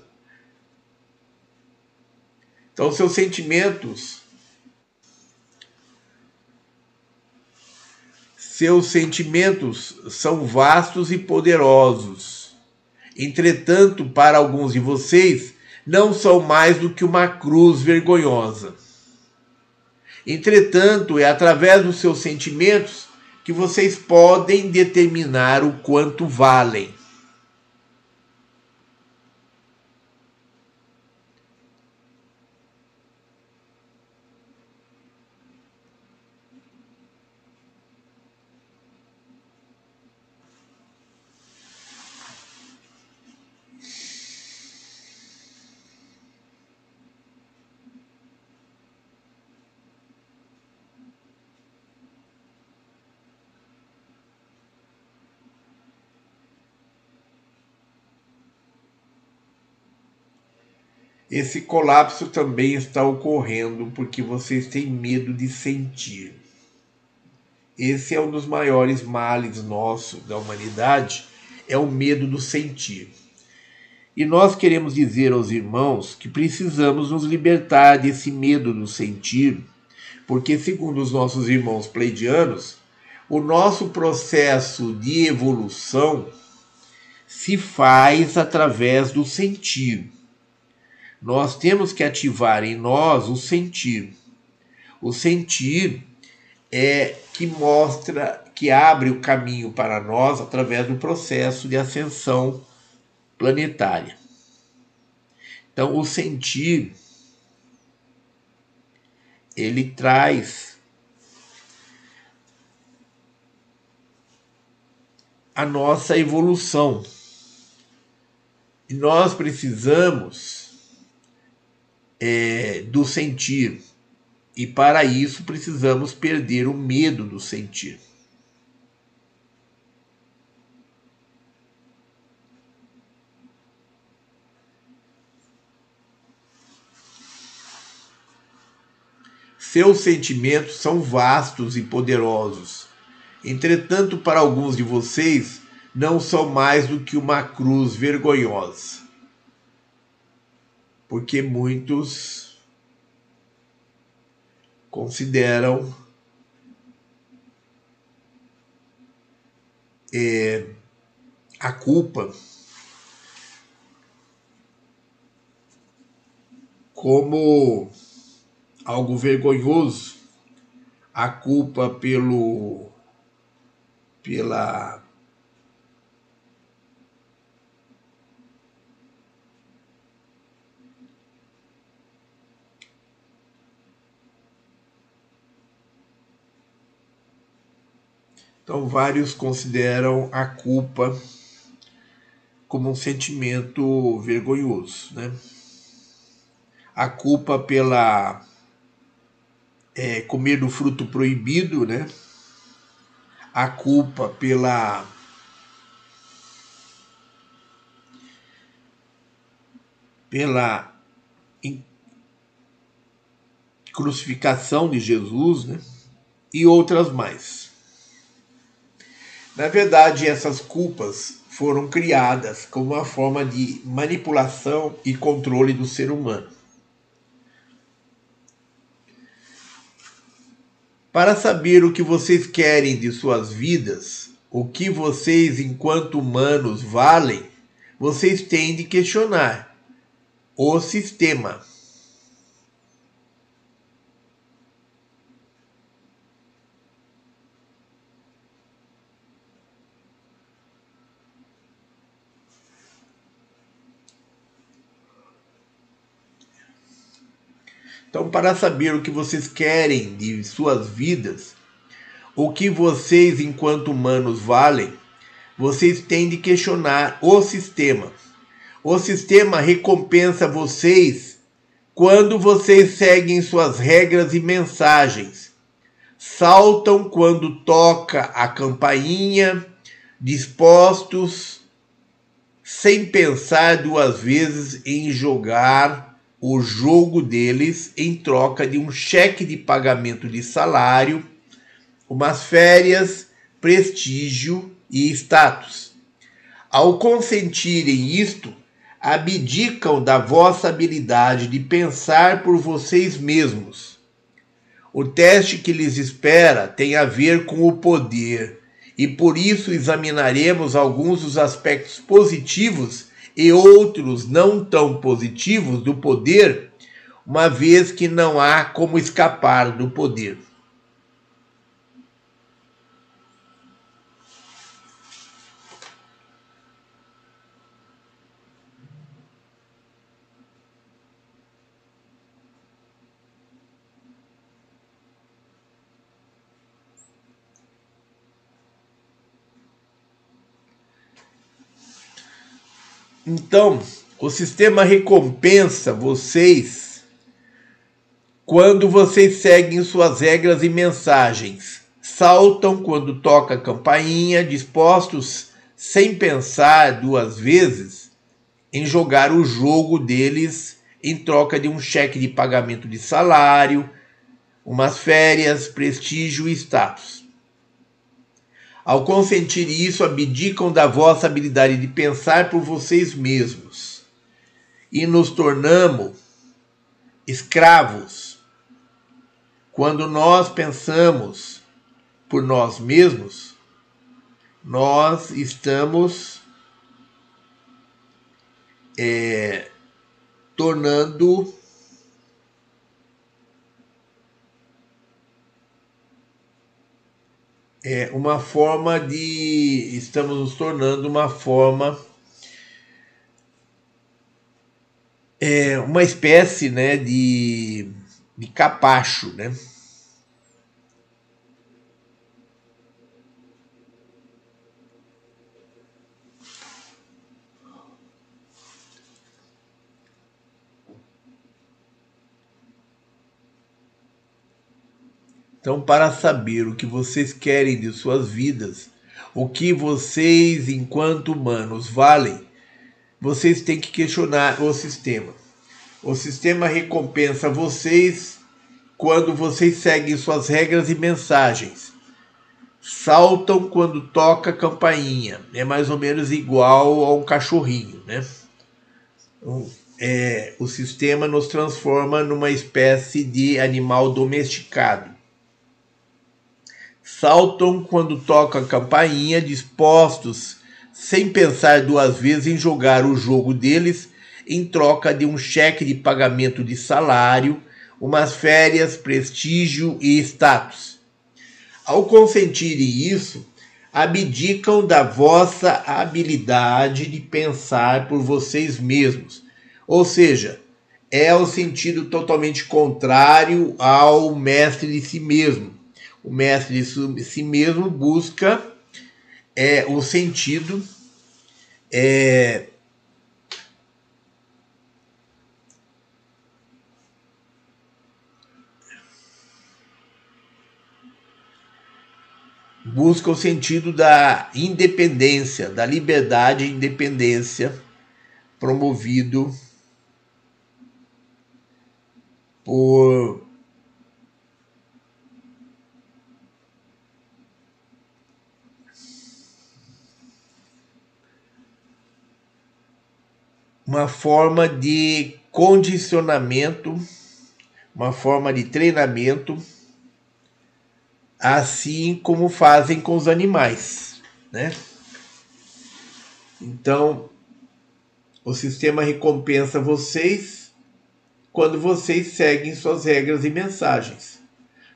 Então, seus sentimentos seus sentimentos são vastos e poderosos. Entretanto, para alguns de vocês, não são mais do que uma cruz vergonhosa. Entretanto, é através dos seus sentimentos que vocês podem determinar o quanto valem. Esse colapso também está ocorrendo porque vocês têm medo de sentir. Esse é um dos maiores males nossos da humanidade, é o medo do sentir. E nós queremos dizer aos irmãos que precisamos nos libertar desse medo do sentir, porque, segundo os nossos irmãos pleidianos, o nosso processo de evolução se faz através do sentir nós temos que ativar em nós o sentir. O sentir é que mostra, que abre o caminho para nós através do processo de ascensão planetária. Então, o sentir ele traz a nossa evolução. E nós precisamos é, do sentir. E para isso precisamos perder o medo do sentir. Seus sentimentos são vastos e poderosos. Entretanto, para alguns de vocês, não são mais do que uma cruz vergonhosa porque muitos consideram é, a culpa como algo vergonhoso, a culpa pelo pela Então, vários consideram a culpa como um sentimento vergonhoso, né? A culpa pela é, comer do fruto proibido, né? A culpa pela pela crucificação de Jesus, né? E outras mais. Na verdade, essas culpas foram criadas como uma forma de manipulação e controle do ser humano. Para saber o que vocês querem de suas vidas, o que vocês, enquanto humanos, valem, vocês têm de questionar o sistema Então, para saber o que vocês querem de suas vidas, o que vocês, enquanto humanos, valem, vocês têm de questionar o sistema. O sistema recompensa vocês quando vocês seguem suas regras e mensagens. Saltam quando toca a campainha, dispostos, sem pensar duas vezes em jogar o jogo deles em troca de um cheque de pagamento de salário, umas férias, prestígio e status. Ao consentirem isto, abdicam da vossa habilidade de pensar por vocês mesmos. O teste que lhes espera tem a ver com o poder, e por isso examinaremos alguns dos aspectos positivos e outros não tão positivos do poder, uma vez que não há como escapar do poder. Então, o sistema recompensa vocês quando vocês seguem suas regras e mensagens. Saltam quando toca a campainha, dispostos sem pensar duas vezes em jogar o jogo deles em troca de um cheque de pagamento de salário, umas férias, prestígio e status. Ao consentir isso, abdicam da vossa habilidade de pensar por vocês mesmos e nos tornamos escravos. Quando nós pensamos por nós mesmos, nós estamos é, tornando é uma forma de. Estamos nos tornando uma forma. É uma espécie né, de, de capacho, né? Então, para saber o que vocês querem de suas vidas, o que vocês, enquanto humanos, valem, vocês têm que questionar o sistema. O sistema recompensa vocês quando vocês seguem suas regras e mensagens. Saltam quando toca a campainha. É mais ou menos igual a um cachorrinho, né? Então, é, o sistema nos transforma numa espécie de animal domesticado saltam quando tocam a campainha, dispostos, sem pensar duas vezes em jogar o jogo deles em troca de um cheque de pagamento de salário, umas férias, prestígio e status. Ao consentirem isso, abdicam da vossa habilidade de pensar por vocês mesmos. Ou seja, é o sentido totalmente contrário ao mestre de si mesmo o mestre de si mesmo busca é, o sentido é, busca o sentido da independência, da liberdade e independência promovido por uma forma de condicionamento, uma forma de treinamento, assim como fazem com os animais, né? Então, o sistema recompensa vocês quando vocês seguem suas regras e mensagens.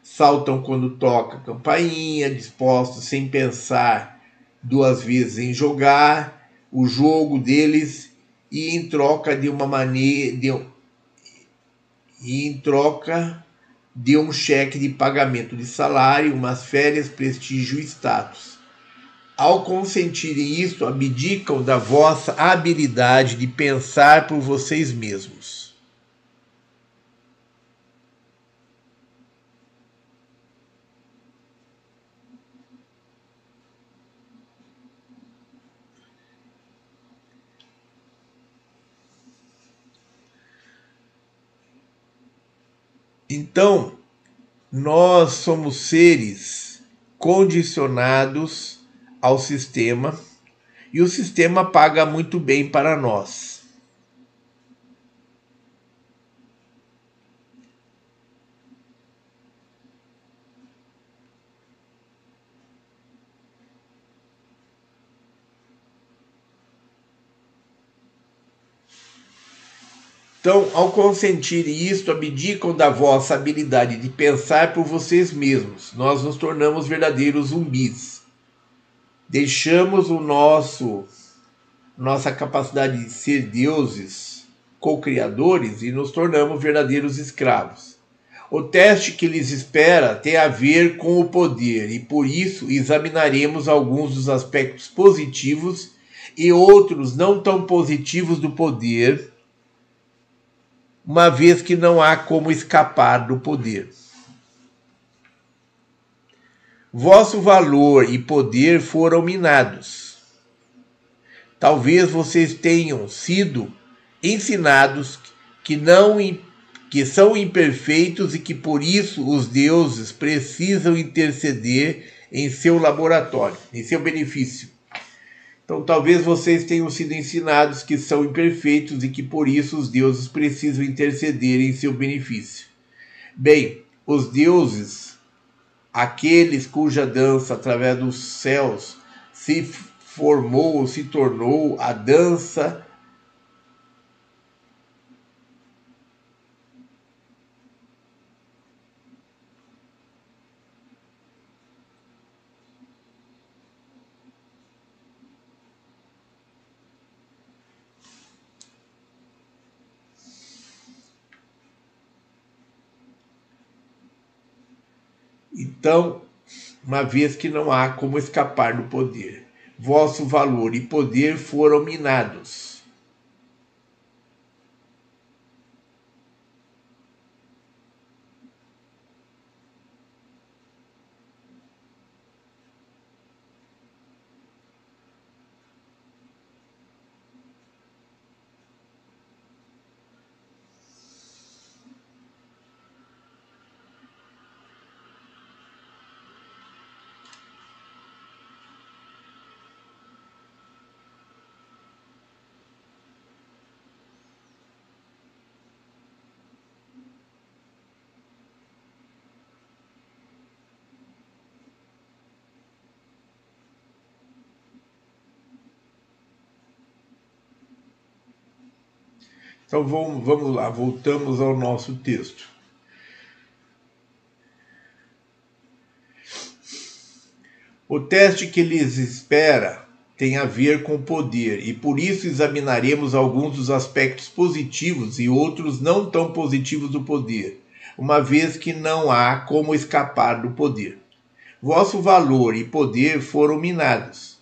Saltam quando toca a campainha, dispostos sem pensar duas vezes em jogar o jogo deles e em troca de uma maneira de, e em troca de um cheque de pagamento de salário, umas férias, prestígio e status. Ao consentirem isto, abdicam da vossa habilidade de pensar por vocês mesmos. Então, nós somos seres condicionados ao sistema e o sistema paga muito bem para nós. Então, ao consentir isto, abdicam da vossa habilidade de pensar por vocês mesmos. Nós nos tornamos verdadeiros zumbis. Deixamos o nosso nossa capacidade de ser deuses, co-criadores e nos tornamos verdadeiros escravos. O teste que lhes espera tem a ver com o poder e por isso examinaremos alguns dos aspectos positivos e outros não tão positivos do poder uma vez que não há como escapar do poder. Vosso valor e poder foram minados. Talvez vocês tenham sido ensinados que não que são imperfeitos e que por isso os deuses precisam interceder em seu laboratório, em seu benefício. Então, talvez vocês tenham sido ensinados que são imperfeitos e que por isso os deuses precisam interceder em seu benefício. Bem, os deuses, aqueles cuja dança através dos céus se formou, se tornou a dança Então, uma vez que não há como escapar do poder, vosso valor e poder foram minados. Então vamos, vamos lá, voltamos ao nosso texto. O teste que lhes espera tem a ver com poder, e por isso examinaremos alguns dos aspectos positivos e outros não tão positivos do poder, uma vez que não há como escapar do poder. Vosso valor e poder foram minados.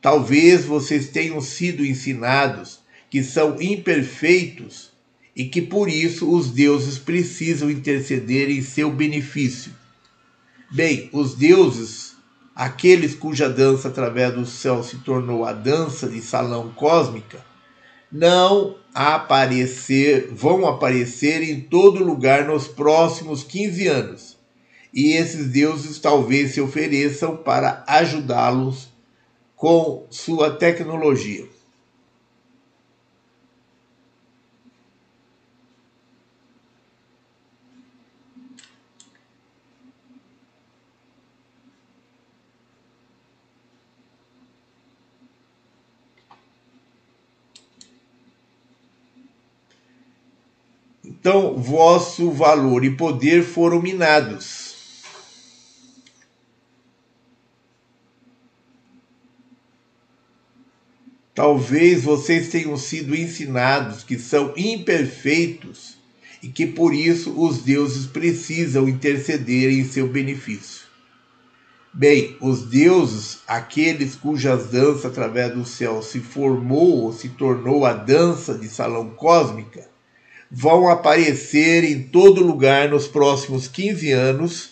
Talvez vocês tenham sido ensinados que são imperfeitos e que por isso os deuses precisam interceder em seu benefício. Bem, os deuses, aqueles cuja dança através do céu se tornou a dança de salão cósmica, não aparecer, vão aparecer em todo lugar nos próximos 15 anos. E esses deuses talvez se ofereçam para ajudá-los com sua tecnologia. Então, vosso valor e poder foram minados. Talvez vocês tenham sido ensinados que são imperfeitos e que por isso os deuses precisam interceder em seu benefício. Bem, os deuses, aqueles cujas danças através do céu se formou ou se tornou a dança de salão cósmica, vão aparecer em todo lugar nos próximos 15 anos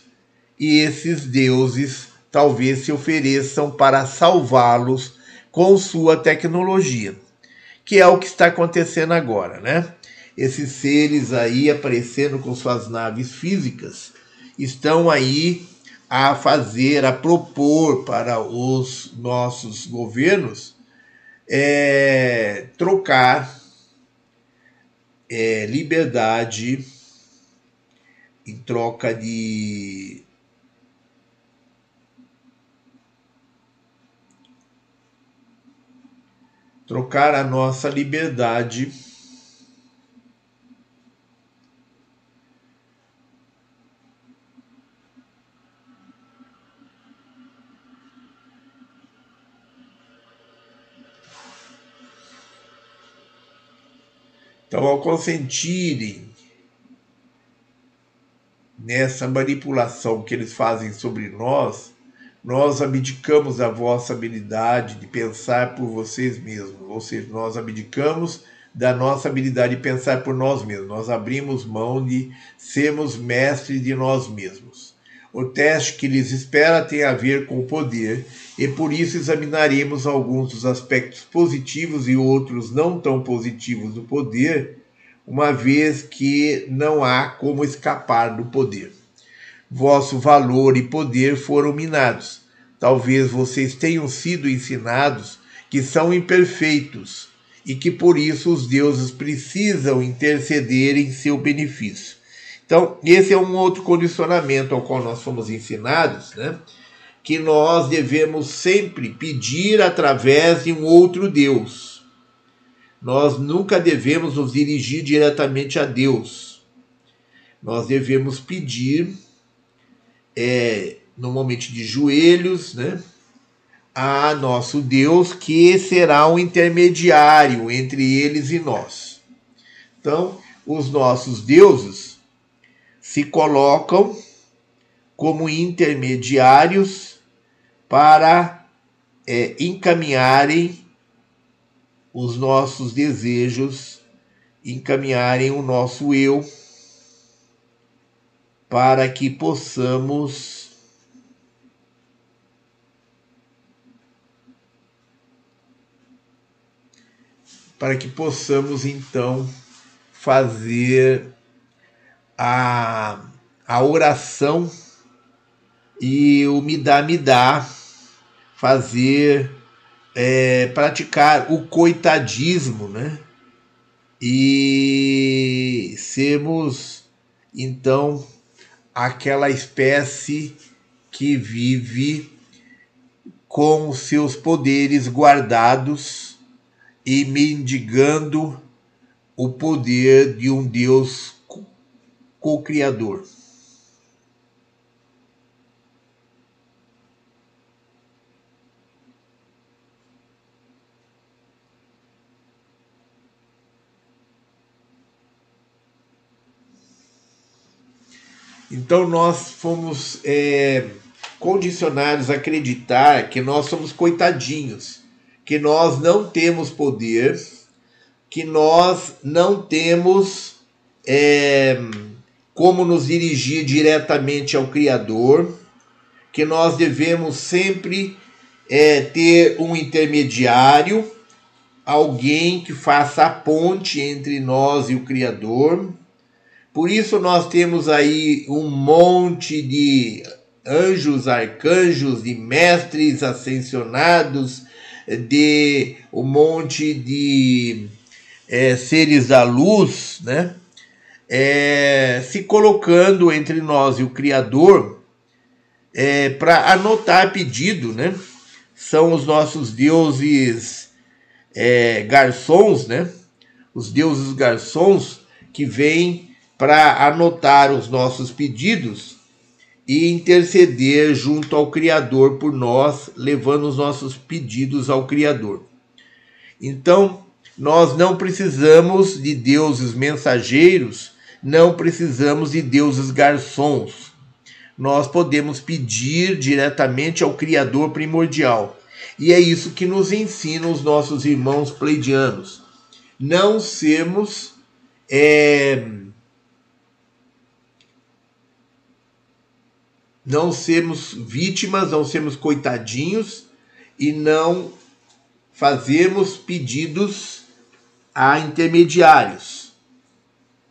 e esses deuses talvez se ofereçam para salvá-los com sua tecnologia, que é o que está acontecendo agora, né? Esses seres aí aparecendo com suas naves físicas estão aí a fazer, a propor para os nossos governos é, trocar é, liberdade em troca de trocar a nossa liberdade Então, ao consentirem nessa manipulação que eles fazem sobre nós, nós abdicamos da vossa habilidade de pensar por vocês mesmos, ou seja, nós abdicamos da nossa habilidade de pensar por nós mesmos, nós abrimos mão de sermos mestres de nós mesmos. O teste que lhes espera tem a ver com o poder, e por isso examinaremos alguns dos aspectos positivos e outros não tão positivos do poder, uma vez que não há como escapar do poder. Vosso valor e poder foram minados. Talvez vocês tenham sido ensinados que são imperfeitos e que por isso os deuses precisam interceder em seu benefício. Então, esse é um outro condicionamento ao qual nós fomos ensinados, né? Que nós devemos sempre pedir através de um outro Deus. Nós nunca devemos nos dirigir diretamente a Deus. Nós devemos pedir, é, normalmente de joelhos, né? A nosso Deus, que será um intermediário entre eles e nós. Então, os nossos deuses se colocam como intermediários para é, encaminharem os nossos desejos, encaminharem o nosso eu, para que possamos para que possamos então fazer a, a oração e o me dá, me dá, fazer, é, praticar o coitadismo, né? E sermos, então, aquela espécie que vive com seus poderes guardados e mendigando o poder de um Deus co-criador. Então nós fomos é, condicionados a acreditar que nós somos coitadinhos, que nós não temos poder, que nós não temos é, como nos dirigir diretamente ao Criador, que nós devemos sempre é, ter um intermediário, alguém que faça a ponte entre nós e o Criador. Por isso nós temos aí um monte de anjos, arcanjos e mestres ascensionados, de um monte de é, seres da luz, né? é, se colocando entre nós e o Criador é, para anotar pedido, né? São os nossos deuses é, garçons, né? Os deuses garçons que vêm para anotar os nossos pedidos e interceder junto ao Criador por nós, levando os nossos pedidos ao Criador. Então, nós não precisamos de deuses mensageiros não precisamos de deuses garçons. Nós podemos pedir diretamente ao Criador primordial. E é isso que nos ensinam os nossos irmãos pleidianos. Não sermos. É, não sermos vítimas, não sermos coitadinhos e não fazermos pedidos a intermediários.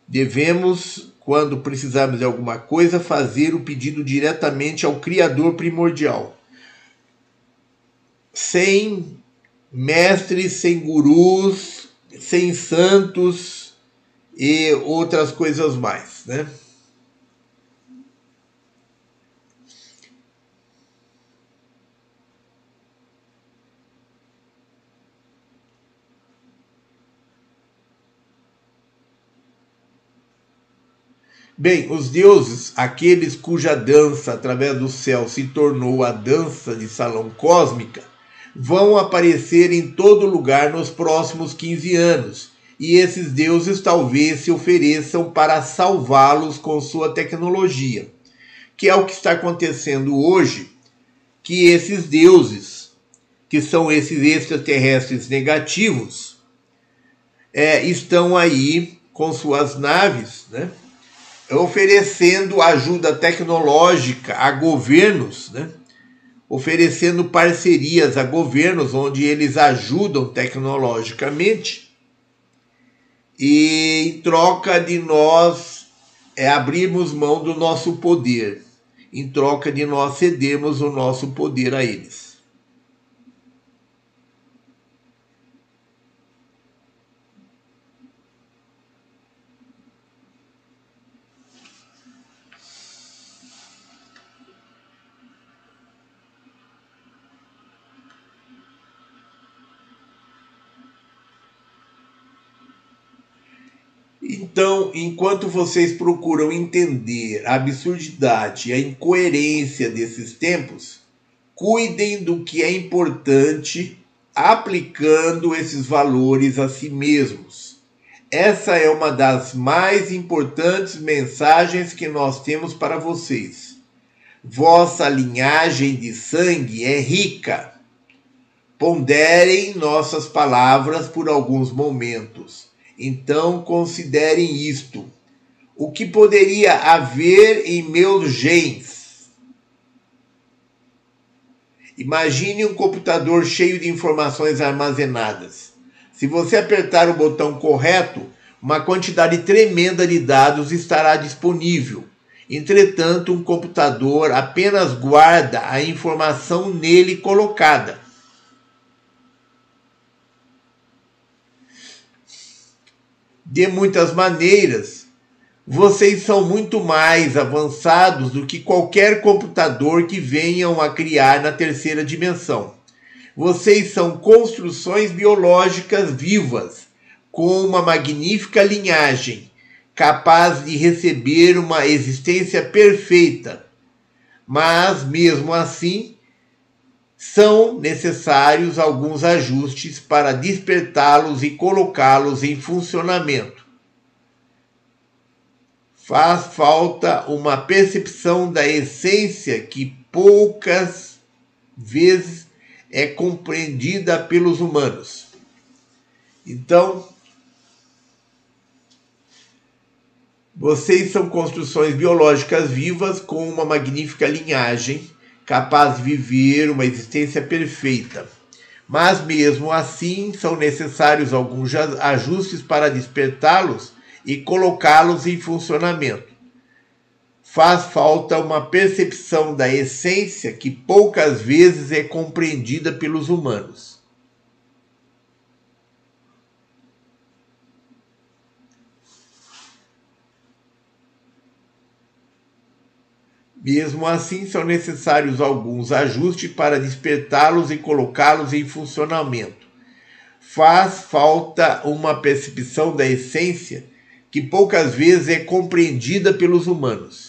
Devemos, quando precisarmos de alguma coisa, fazer o pedido diretamente ao Criador primordial. Sem mestres, sem gurus, sem santos e outras coisas mais, né? Bem, os deuses, aqueles cuja dança através do céu se tornou a dança de salão cósmica, vão aparecer em todo lugar nos próximos 15 anos, e esses deuses talvez se ofereçam para salvá-los com sua tecnologia, que é o que está acontecendo hoje, que esses deuses, que são esses extraterrestres negativos, é, estão aí com suas naves, né? Oferecendo ajuda tecnológica a governos, né? oferecendo parcerias a governos onde eles ajudam tecnologicamente e em troca de nós é, abrirmos mão do nosso poder, em troca de nós cedermos o nosso poder a eles. Então, enquanto vocês procuram entender a absurdidade e a incoerência desses tempos, cuidem do que é importante aplicando esses valores a si mesmos. Essa é uma das mais importantes mensagens que nós temos para vocês. Vossa linhagem de sangue é rica. Ponderem nossas palavras por alguns momentos então considerem isto. O que poderia haver em meus genes? Imagine um computador cheio de informações armazenadas. Se você apertar o botão correto, uma quantidade tremenda de dados estará disponível. Entretanto, um computador apenas guarda a informação nele colocada. De muitas maneiras, vocês são muito mais avançados do que qualquer computador que venham a criar na terceira dimensão. Vocês são construções biológicas vivas, com uma magnífica linhagem, capaz de receber uma existência perfeita. Mas, mesmo assim, são necessários alguns ajustes para despertá-los e colocá-los em funcionamento. Faz falta uma percepção da essência que poucas vezes é compreendida pelos humanos. Então, vocês são construções biológicas vivas com uma magnífica linhagem capaz de viver uma existência perfeita. Mas mesmo assim são necessários alguns ajustes para despertá-los e colocá-los em funcionamento. Faz falta uma percepção da essência que poucas vezes é compreendida pelos humanos. Mesmo assim, são necessários alguns ajustes para despertá-los e colocá-los em funcionamento. Faz falta uma percepção da essência que poucas vezes é compreendida pelos humanos.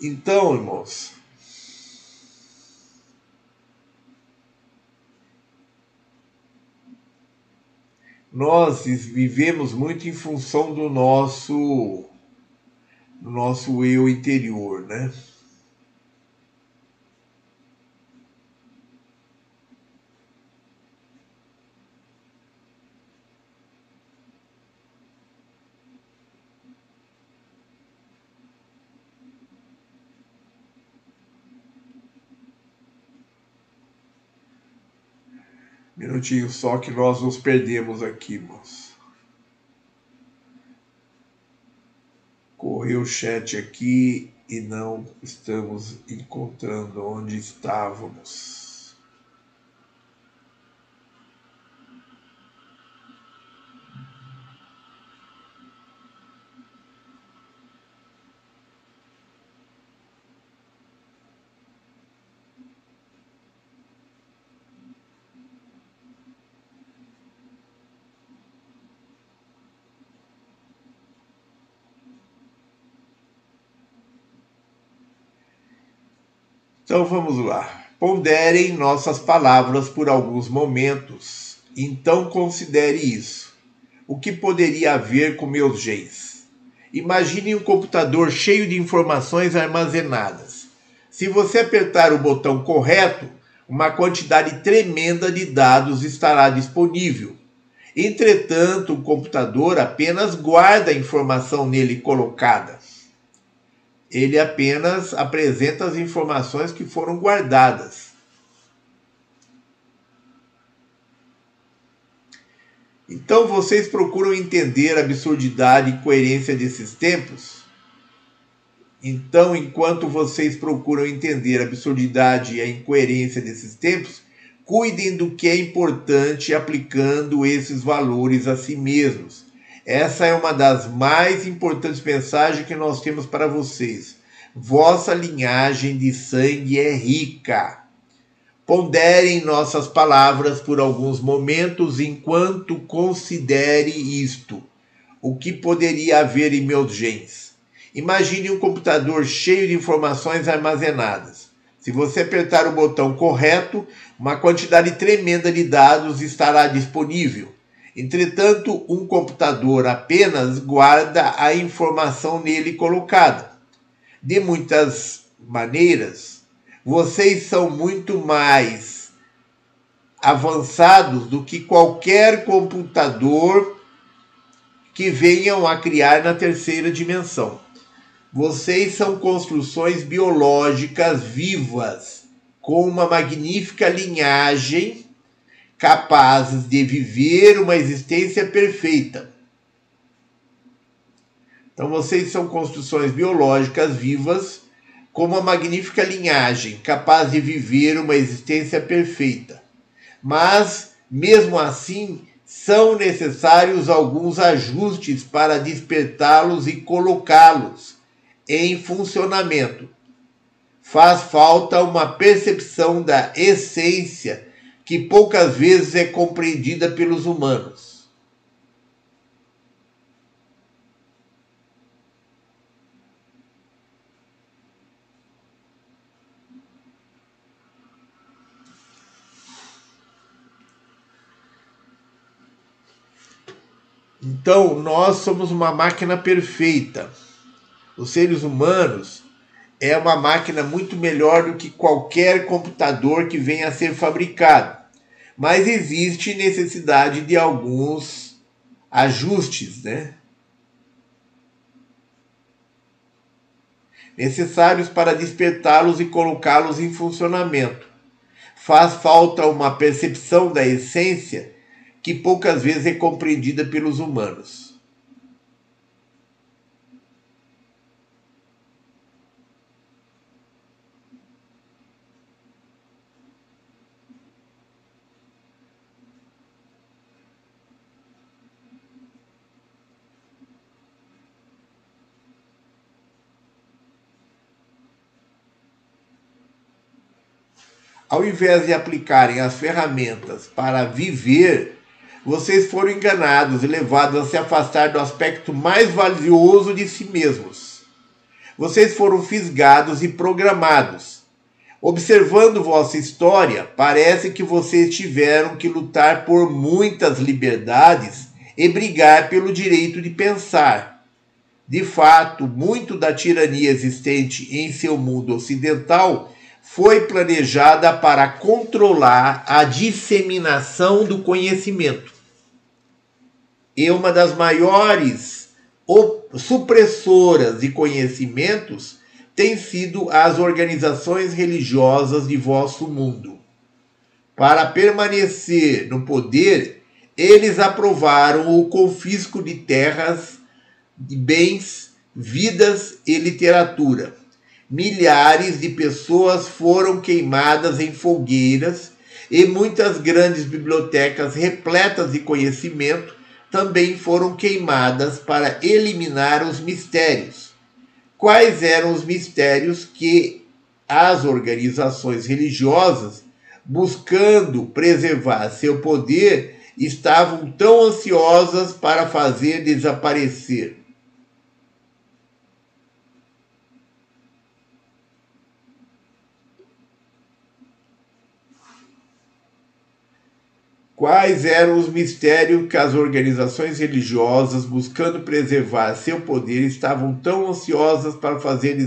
Então, irmãos, nós vivemos muito em função do nosso do nosso eu interior, né? Minutinho só que nós nos perdemos aqui, irmãos. Correu o chat aqui e não estamos encontrando onde estávamos. Então vamos lá. Ponderem nossas palavras por alguns momentos. Então considere isso. O que poderia haver com meus genes? Imagine um computador cheio de informações armazenadas. Se você apertar o botão correto, uma quantidade tremenda de dados estará disponível. Entretanto, o computador apenas guarda a informação nele colocada ele apenas apresenta as informações que foram guardadas. Então vocês procuram entender a absurdidade e coerência desses tempos? Então, enquanto vocês procuram entender a absurdidade e a incoerência desses tempos, cuidem do que é importante aplicando esses valores a si mesmos essa é uma das mais importantes mensagens que nós temos para vocês. Vossa linhagem de sangue é rica. Ponderem nossas palavras por alguns momentos enquanto considere isto. O que poderia haver em meus genes? Imagine um computador cheio de informações armazenadas. Se você apertar o botão correto, uma quantidade tremenda de dados estará disponível. Entretanto, um computador apenas guarda a informação nele colocada. De muitas maneiras, vocês são muito mais avançados do que qualquer computador que venham a criar na terceira dimensão. Vocês são construções biológicas vivas, com uma magnífica linhagem capazes de viver uma existência perfeita. Então vocês são construções biológicas vivas com uma magnífica linhagem, capaz de viver uma existência perfeita. Mas, mesmo assim, são necessários alguns ajustes para despertá-los e colocá-los em funcionamento. Faz falta uma percepção da essência que poucas vezes é compreendida pelos humanos. Então, nós somos uma máquina perfeita. Os seres humanos é uma máquina muito melhor do que qualquer computador que venha a ser fabricado. Mas existe necessidade de alguns ajustes, né? Necessários para despertá-los e colocá-los em funcionamento. Faz falta uma percepção da essência que poucas vezes é compreendida pelos humanos. Ao invés de aplicarem as ferramentas para viver, vocês foram enganados e levados a se afastar do aspecto mais valioso de si mesmos. vocês foram fisgados e programados. Observando vossa história, parece que vocês tiveram que lutar por muitas liberdades e brigar pelo direito de pensar. De fato, muito da tirania existente em seu mundo ocidental foi planejada para controlar a disseminação do conhecimento. E uma das maiores supressoras de conhecimentos tem sido as organizações religiosas de vosso mundo. Para permanecer no poder, eles aprovaram o confisco de terras, de bens, vidas e literatura. Milhares de pessoas foram queimadas em fogueiras e muitas grandes bibliotecas repletas de conhecimento também foram queimadas para eliminar os mistérios. Quais eram os mistérios que as organizações religiosas, buscando preservar seu poder, estavam tão ansiosas para fazer desaparecer. Quais eram os mistérios que as organizações religiosas, buscando preservar seu poder, estavam tão ansiosas para fazer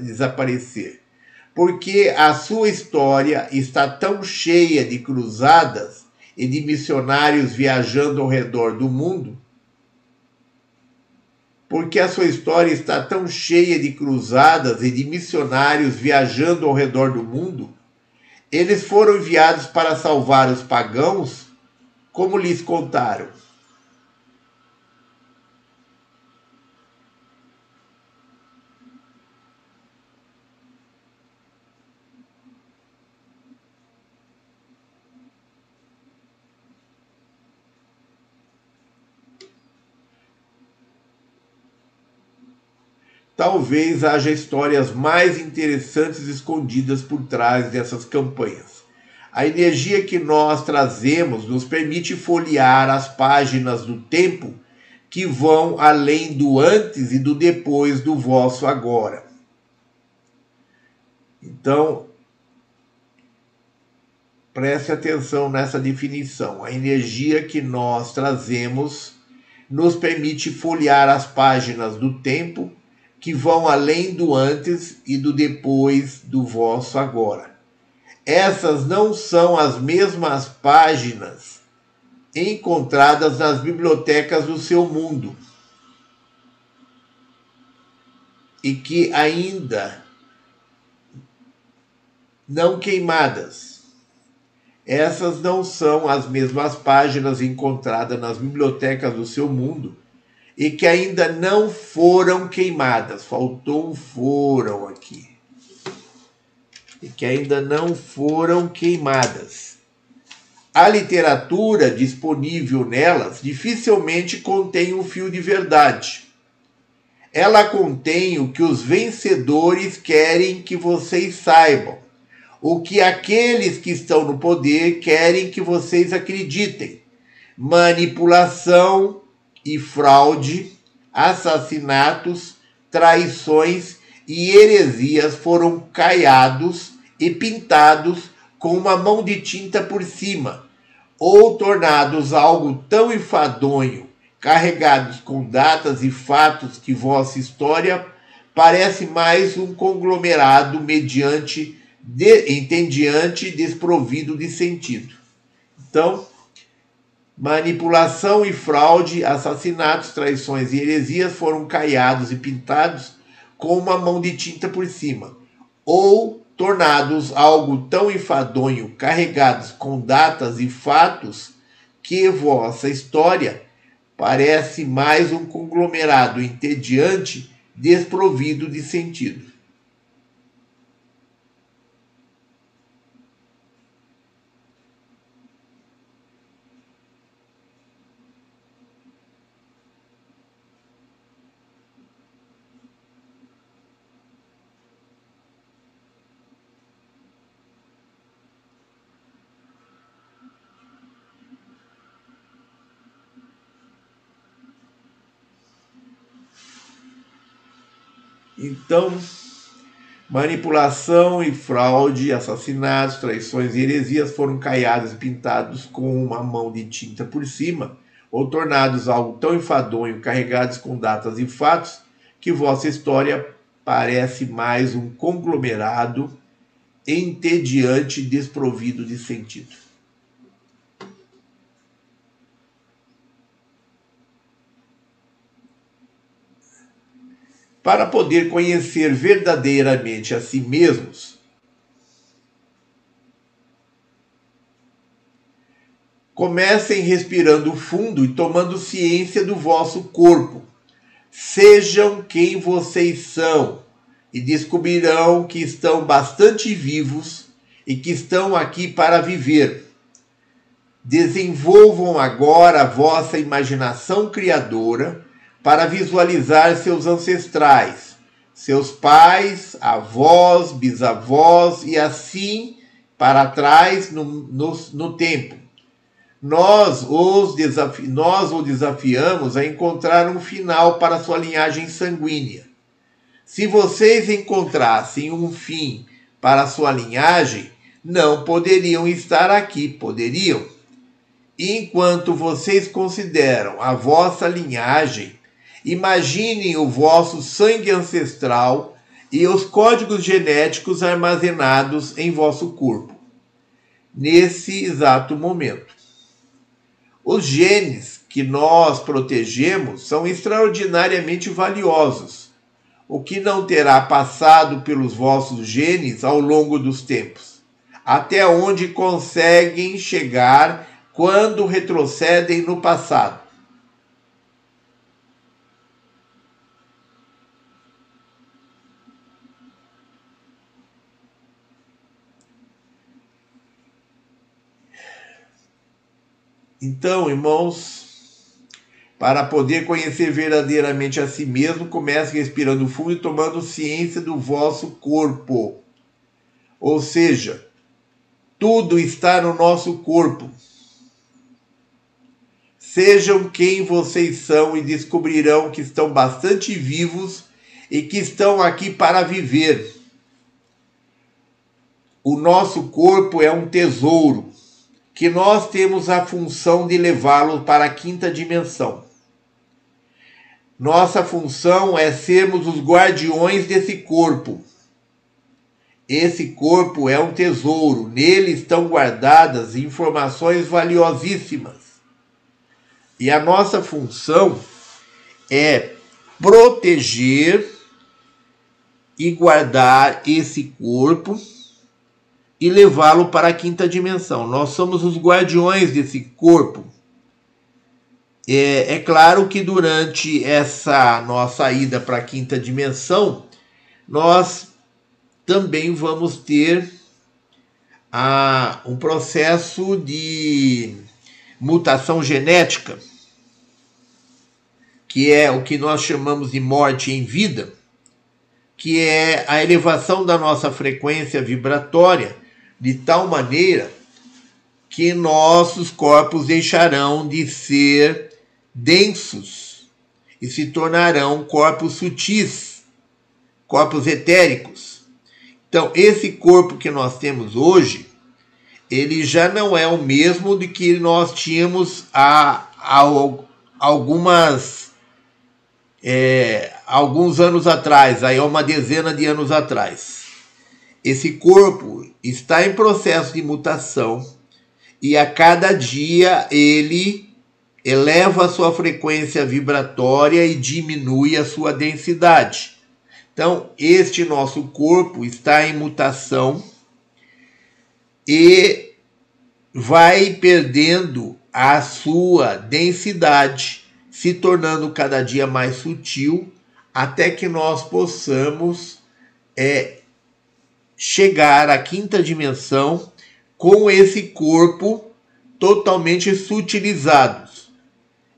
desaparecer? Porque a sua história está tão cheia de cruzadas e de missionários viajando ao redor do mundo? Porque a sua história está tão cheia de cruzadas e de missionários viajando ao redor do mundo? Eles foram enviados para salvar os pagãos, como lhes contaram. Talvez haja histórias mais interessantes escondidas por trás dessas campanhas. A energia que nós trazemos nos permite folhear as páginas do tempo que vão além do antes e do depois do vosso agora. Então, preste atenção nessa definição. A energia que nós trazemos nos permite folhear as páginas do tempo que vão além do antes e do depois do vosso agora. Essas não são as mesmas páginas encontradas nas bibliotecas do seu mundo e que ainda não queimadas. Essas não são as mesmas páginas encontradas nas bibliotecas do seu mundo e que ainda não foram queimadas. Faltou um foram aqui. E que ainda não foram queimadas. A literatura disponível nelas dificilmente contém um fio de verdade. Ela contém o que os vencedores querem que vocês saibam, o que aqueles que estão no poder querem que vocês acreditem. Manipulação, e fraude, assassinatos, traições e heresias foram caiados e pintados com uma mão de tinta por cima, ou tornados algo tão enfadonho, carregados com datas e fatos que vossa história parece mais um conglomerado mediante de, entendiante desprovido de sentido. Então, Manipulação e fraude, assassinatos, traições e heresias foram caiados e pintados com uma mão de tinta por cima, ou tornados algo tão enfadonho, carregados com datas e fatos, que vossa história parece mais um conglomerado entediante, desprovido de sentido. Então, manipulação e fraude, assassinatos, traições e heresias foram caiados e pintados com uma mão de tinta por cima, ou tornados algo tão enfadonho, carregados com datas e fatos, que vossa história parece mais um conglomerado entediante desprovido de sentido. Para poder conhecer verdadeiramente a si mesmos, comecem respirando fundo e tomando ciência do vosso corpo. Sejam quem vocês são e descobrirão que estão bastante vivos e que estão aqui para viver. Desenvolvam agora a vossa imaginação criadora para visualizar seus ancestrais, seus pais, avós, bisavós e assim para trás no, no, no tempo. Nós, os desafi nós o desafiamos a encontrar um final para sua linhagem sanguínea. Se vocês encontrassem um fim para sua linhagem, não poderiam estar aqui, poderiam? Enquanto vocês consideram a vossa linhagem Imaginem o vosso sangue ancestral e os códigos genéticos armazenados em vosso corpo, nesse exato momento. Os genes que nós protegemos são extraordinariamente valiosos, o que não terá passado pelos vossos genes ao longo dos tempos, até onde conseguem chegar quando retrocedem no passado. Então, irmãos, para poder conhecer verdadeiramente a si mesmo, comece respirando fundo e tomando ciência do vosso corpo. Ou seja, tudo está no nosso corpo. Sejam quem vocês são e descobrirão que estão bastante vivos e que estão aqui para viver. O nosso corpo é um tesouro que nós temos a função de levá-lo para a quinta dimensão. Nossa função é sermos os guardiões desse corpo. Esse corpo é um tesouro, nele estão guardadas informações valiosíssimas. E a nossa função é proteger e guardar esse corpo e levá-lo para a quinta dimensão. Nós somos os guardiões desse corpo. É, é claro que durante essa nossa ida para a quinta dimensão, nós também vamos ter a, um processo de mutação genética, que é o que nós chamamos de morte em vida, que é a elevação da nossa frequência vibratória de tal maneira que nossos corpos deixarão de ser densos e se tornarão corpos sutis, corpos etéricos. Então, esse corpo que nós temos hoje, ele já não é o mesmo de que nós tínhamos há, há algumas é, alguns anos atrás, aí uma dezena de anos atrás. Esse corpo está em processo de mutação e a cada dia ele eleva a sua frequência vibratória e diminui a sua densidade. Então, este nosso corpo está em mutação e vai perdendo a sua densidade, se tornando cada dia mais sutil, até que nós possamos é, chegar à quinta dimensão com esse corpo totalmente sutilizado.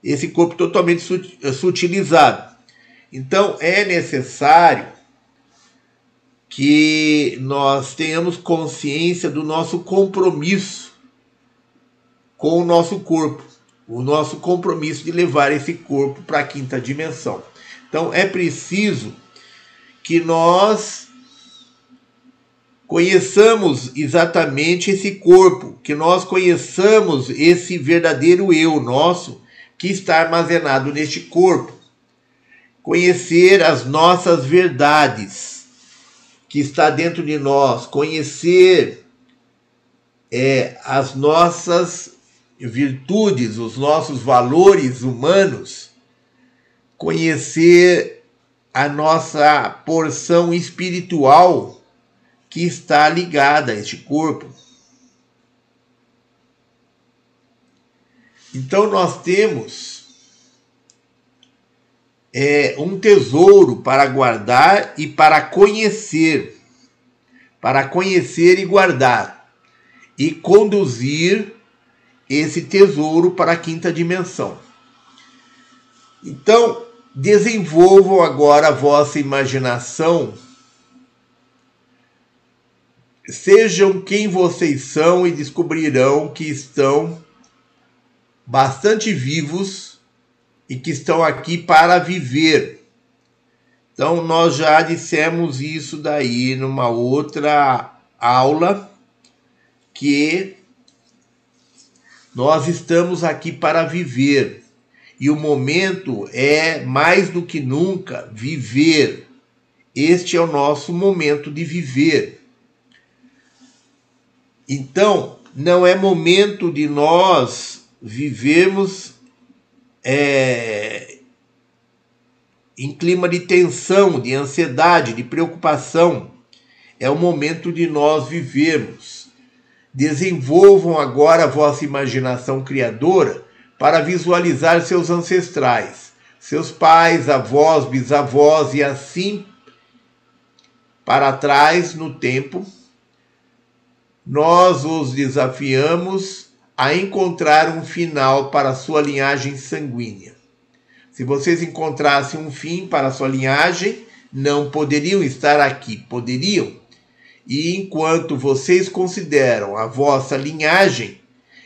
Esse corpo totalmente sutilizado. Então é necessário que nós tenhamos consciência do nosso compromisso com o nosso corpo, o nosso compromisso de levar esse corpo para a quinta dimensão. Então é preciso que nós conheçamos exatamente esse corpo, que nós conheçamos esse verdadeiro eu nosso que está armazenado neste corpo. Conhecer as nossas verdades que está dentro de nós, conhecer é, as nossas virtudes, os nossos valores humanos, conhecer a nossa porção espiritual que está ligada a este corpo. Então nós temos é, um tesouro para guardar e para conhecer, para conhecer e guardar, e conduzir esse tesouro para a quinta dimensão. Então, desenvolvam agora a vossa imaginação Sejam quem vocês são e descobrirão que estão bastante vivos e que estão aqui para viver. Então, nós já dissemos isso daí numa outra aula, que nós estamos aqui para viver. E o momento é mais do que nunca viver. Este é o nosso momento de viver. Então, não é momento de nós vivermos é, em clima de tensão, de ansiedade, de preocupação. É o momento de nós vivermos. Desenvolvam agora a vossa imaginação criadora para visualizar seus ancestrais, seus pais, avós, bisavós e assim para trás no tempo nós os desafiamos a encontrar um final para sua linhagem sanguínea. Se vocês encontrassem um fim para sua linhagem, não poderiam estar aqui, poderiam. E enquanto vocês consideram a vossa linhagem,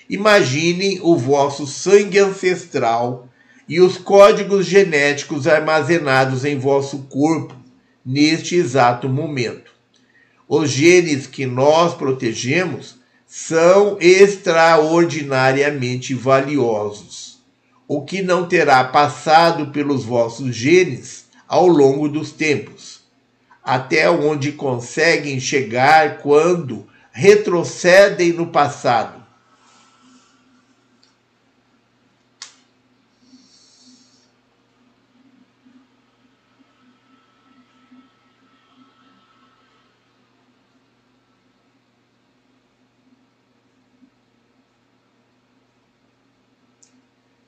imaginem o vosso sangue ancestral e os códigos genéticos armazenados em vosso corpo neste exato momento. Os genes que nós protegemos são extraordinariamente valiosos, o que não terá passado pelos vossos genes ao longo dos tempos, até onde conseguem chegar quando retrocedem no passado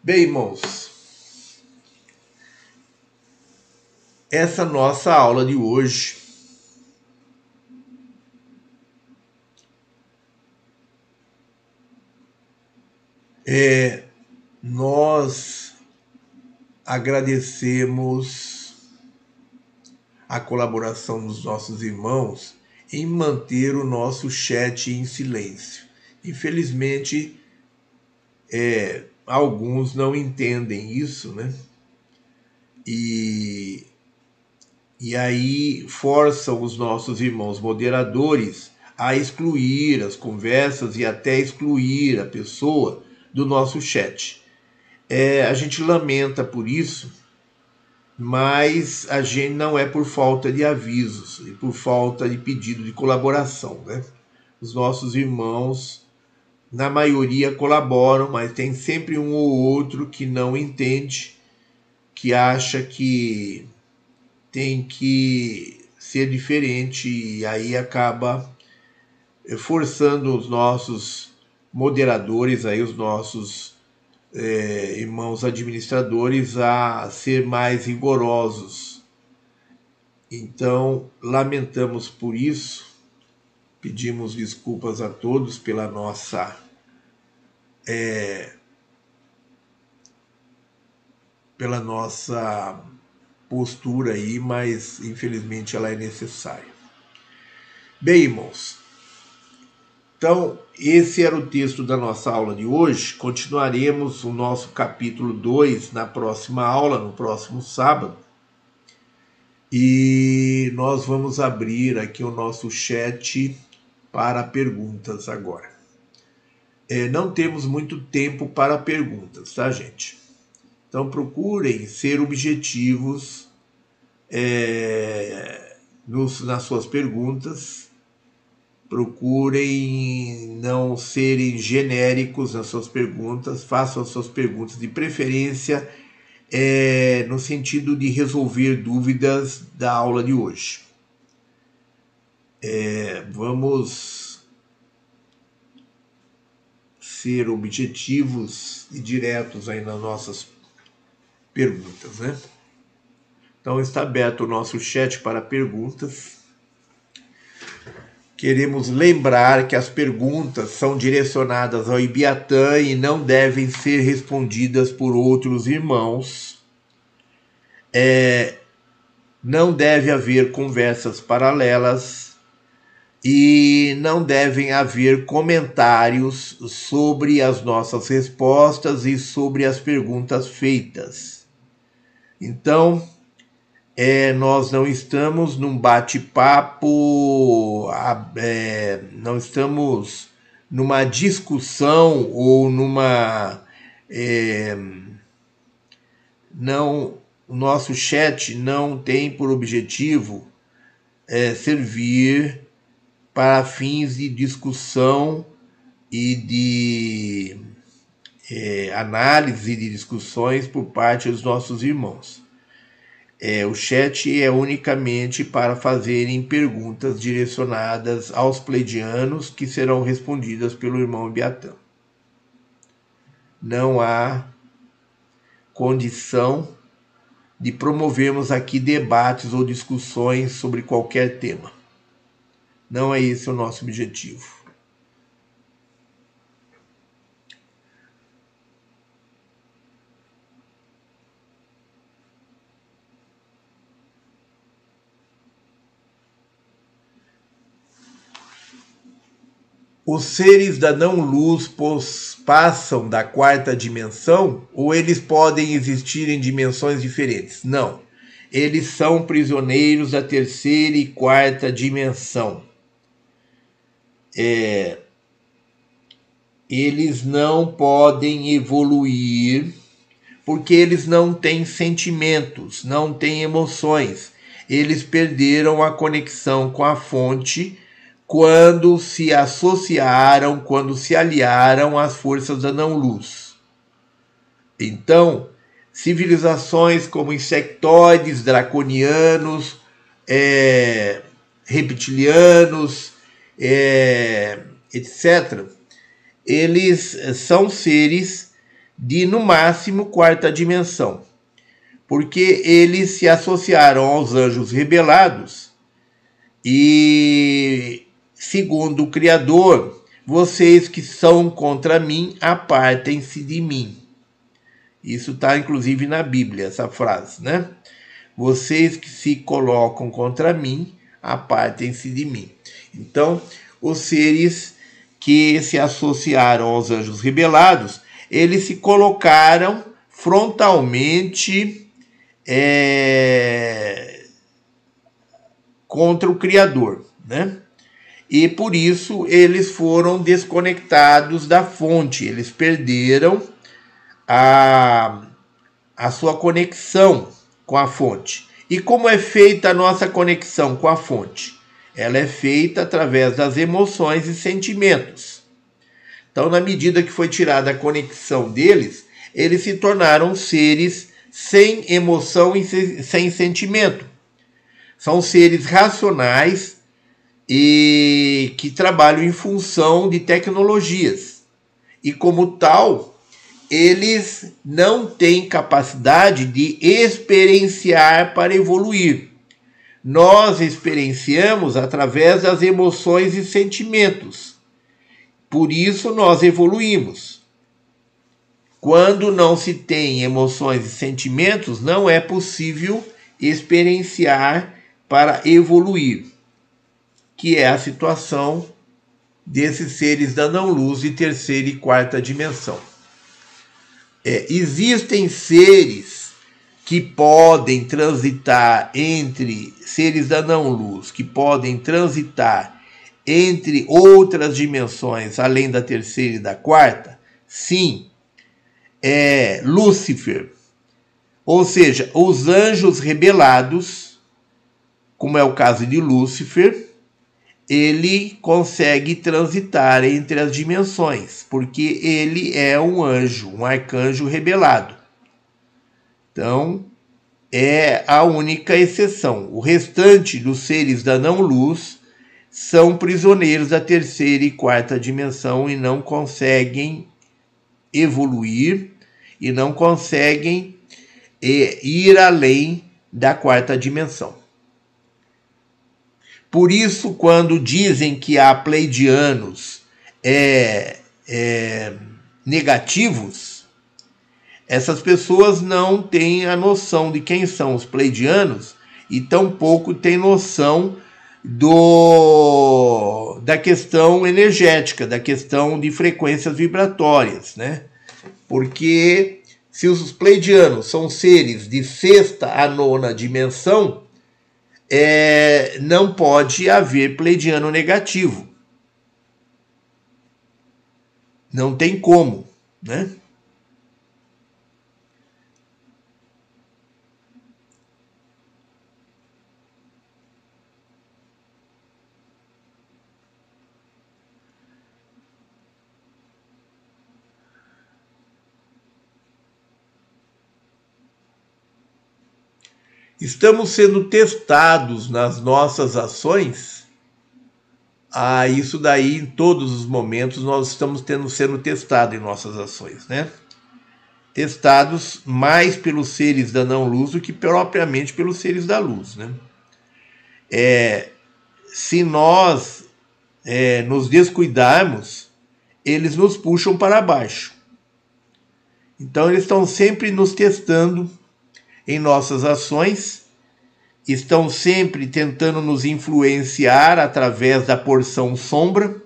Bem, irmãos, essa nossa aula de hoje é nós agradecemos a colaboração dos nossos irmãos em manter o nosso chat em silêncio. Infelizmente, é, alguns não entendem isso, né? E, e aí forçam os nossos irmãos moderadores a excluir as conversas e até excluir a pessoa do nosso chat. É, a gente lamenta por isso, mas a gente não é por falta de avisos e por falta de pedido de colaboração, né? Os nossos irmãos na maioria colaboram, mas tem sempre um ou outro que não entende, que acha que tem que ser diferente e aí acaba forçando os nossos moderadores, aí os nossos é, irmãos administradores a ser mais rigorosos. Então, lamentamos por isso Pedimos desculpas a todos pela nossa é, pela nossa postura aí, mas infelizmente ela é necessária. Bem, irmãos, então esse era o texto da nossa aula de hoje. Continuaremos o nosso capítulo 2 na próxima aula, no próximo sábado. E nós vamos abrir aqui o nosso chat para perguntas agora. É, não temos muito tempo para perguntas, tá, gente? Então procurem ser objetivos é, nos, nas suas perguntas, procurem não serem genéricos nas suas perguntas, façam as suas perguntas de preferência é, no sentido de resolver dúvidas da aula de hoje. É, vamos ser objetivos e diretos aí nas nossas perguntas, né? Então está aberto o nosso chat para perguntas. Queremos lembrar que as perguntas são direcionadas ao Ibiatã e não devem ser respondidas por outros irmãos. É, não deve haver conversas paralelas e não devem haver comentários sobre as nossas respostas e sobre as perguntas feitas. Então, é, nós não estamos num bate-papo, é, não estamos numa discussão ou numa. É, não, o nosso chat não tem por objetivo é, servir para fins de discussão e de é, análise de discussões por parte dos nossos irmãos. É, o chat é unicamente para fazerem perguntas direcionadas aos pleidianos que serão respondidas pelo irmão Biatã. Não há condição de promovermos aqui debates ou discussões sobre qualquer tema. Não é esse o nosso objetivo. os seres da não-luz passam da quarta dimensão ou eles podem existir em dimensões diferentes? Não. Eles são prisioneiros da terceira e quarta dimensão. É, eles não podem evoluir porque eles não têm sentimentos, não têm emoções. Eles perderam a conexão com a fonte quando se associaram, quando se aliaram às forças da não-luz. Então, civilizações como insectoides, draconianos, é, reptilianos, é, etc., eles são seres de, no máximo, quarta dimensão, porque eles se associaram aos anjos rebelados e segundo o Criador, vocês que são contra mim, apartem-se de mim. Isso está inclusive na Bíblia, essa frase, né? Vocês que se colocam contra mim, apartem-se de mim. Então, os seres que se associaram aos anjos rebelados, eles se colocaram frontalmente é, contra o Criador, né? e por isso eles foram desconectados da fonte, eles perderam a, a sua conexão com a fonte. E como é feita a nossa conexão com a fonte? Ela é feita através das emoções e sentimentos. Então, na medida que foi tirada a conexão deles, eles se tornaram seres sem emoção e sem sentimento. São seres racionais e que trabalham em função de tecnologias. E como tal, eles não têm capacidade de experienciar para evoluir. Nós experienciamos através das emoções e sentimentos. Por isso nós evoluímos. Quando não se tem emoções e sentimentos, não é possível experienciar para evoluir que é a situação desses seres da não-luz de terceira e quarta dimensão. É, existem seres que podem transitar entre seres da não-luz, que podem transitar entre outras dimensões além da terceira e da quarta? Sim, é Lúcifer. Ou seja, os anjos rebelados, como é o caso de Lúcifer, ele consegue transitar entre as dimensões, porque ele é um anjo, um arcanjo rebelado. Então, é a única exceção. O restante dos seres da não-luz são prisioneiros da terceira e quarta dimensão e não conseguem evoluir e não conseguem eh, ir além da quarta dimensão. Por isso, quando dizem que há pleidianos é, é, negativos, essas pessoas não têm a noção de quem são os pleidianos e tampouco têm noção do da questão energética, da questão de frequências vibratórias, né? Porque se os pleidianos são seres de sexta a nona dimensão, é, não pode haver pleidiano negativo. Não tem como, né? Estamos sendo testados nas nossas ações. Ah, isso daí, em todos os momentos, nós estamos tendo, sendo testados em nossas ações, né? Testados mais pelos seres da não-luz do que propriamente pelos seres da luz, né? É, se nós é, nos descuidarmos, eles nos puxam para baixo. Então, eles estão sempre nos testando em nossas ações, estão sempre tentando nos influenciar através da porção sombra,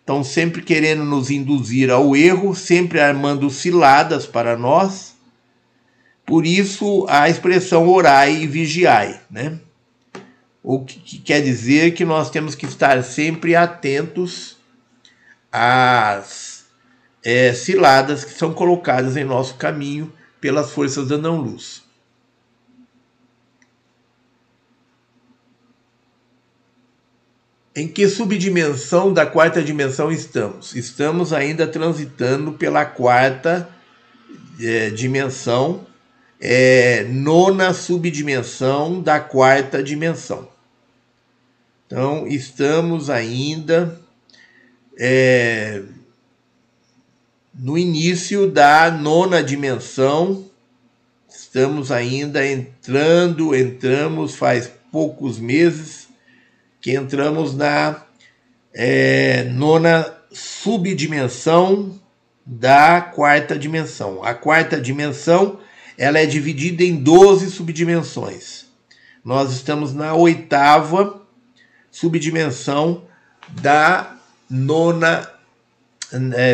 estão sempre querendo nos induzir ao erro, sempre armando ciladas para nós. Por isso a expressão orai e vigiai, né? O que quer dizer que nós temos que estar sempre atentos às é, ciladas que são colocadas em nosso caminho pelas forças da não-luz. Em que subdimensão da quarta dimensão estamos? Estamos ainda transitando pela quarta é, dimensão, é, nona subdimensão da quarta dimensão. Então, estamos ainda é, no início da nona dimensão. Estamos ainda entrando, entramos faz poucos meses que entramos na é, nona subdimensão da quarta dimensão. A quarta dimensão ela é dividida em 12 subdimensões. Nós estamos na oitava subdimensão da nona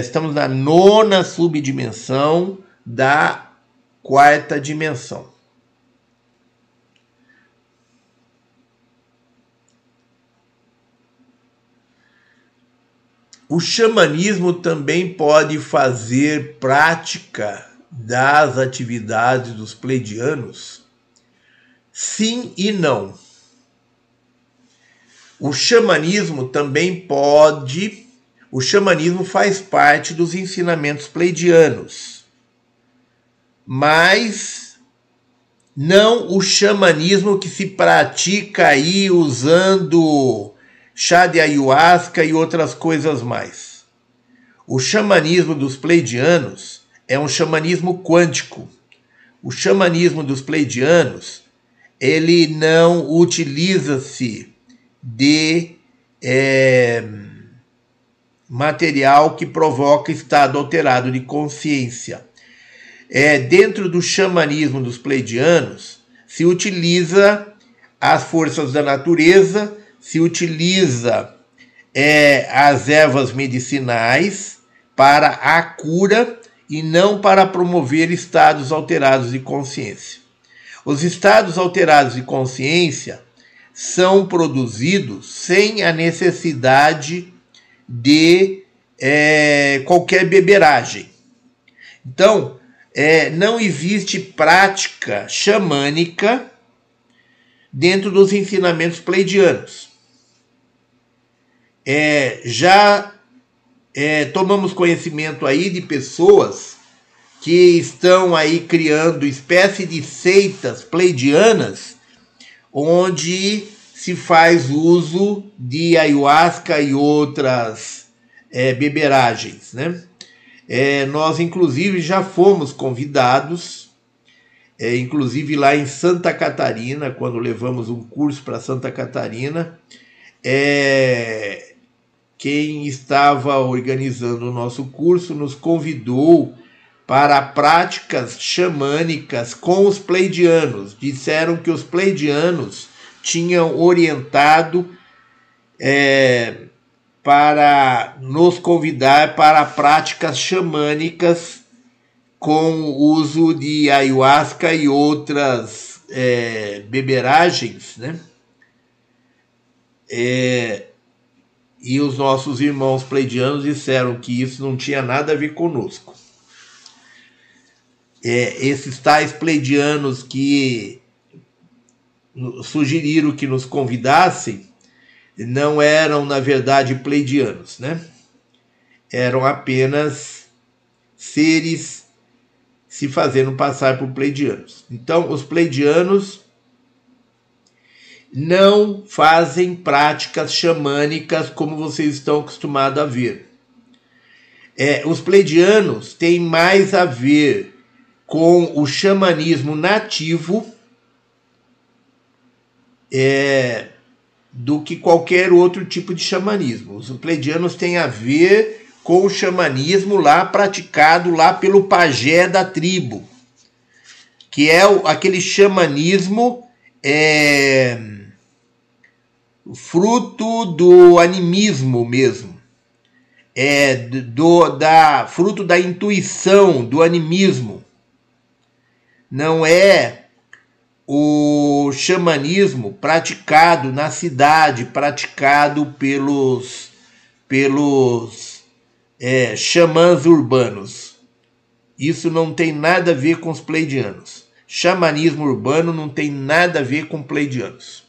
estamos na nona subdimensão da quarta dimensão. O xamanismo também pode fazer prática das atividades dos pleidianos? Sim e não. O xamanismo também pode o xamanismo faz parte dos ensinamentos pleidianos, mas não o xamanismo que se pratica aí usando chá de ayahuasca e outras coisas mais. O xamanismo dos pleidianos é um xamanismo quântico. O xamanismo dos pleidianos ele não utiliza-se de é, material que provoca estado alterado de consciência. É, dentro do xamanismo dos pleidianos, se utiliza as forças da natureza, se utiliza é, as ervas medicinais para a cura e não para promover estados alterados de consciência. Os estados alterados de consciência são produzidos sem a necessidade de é, qualquer beberagem. Então, é, não existe prática xamânica dentro dos ensinamentos pleidianos. É, já é, tomamos conhecimento aí de pessoas que estão aí criando espécie de seitas pleidianas onde se faz uso de ayahuasca e outras é, beberagens, né? É, nós, inclusive, já fomos convidados, é, inclusive lá em Santa Catarina, quando levamos um curso para Santa Catarina, é, quem estava organizando o nosso curso nos convidou para práticas xamânicas com os pleidianos. Disseram que os pleidianos tinham orientado é, para nos convidar para práticas xamânicas com o uso de ayahuasca e outras é, beberagens, né? É, e os nossos irmãos pleidianos disseram que isso não tinha nada a ver conosco. É, esses tais pleidianos que sugeriram que nos convidassem não eram, na verdade, pleidianos, né? Eram apenas seres se fazendo passar por pleidianos. Então, os pleidianos não fazem práticas xamânicas como vocês estão acostumados a ver. É, os pleidianos têm mais a ver com o xamanismo nativo é, do que qualquer outro tipo de xamanismo. Os pleidianos têm a ver com o xamanismo lá praticado lá pelo pajé da tribo, que é o, aquele xamanismo é, fruto do animismo mesmo, é do da fruto da intuição, do animismo. Não é o xamanismo praticado na cidade, praticado pelos, pelos é, xamãs urbanos. Isso não tem nada a ver com os pleidianos. Xamanismo urbano não tem nada a ver com pleidianos.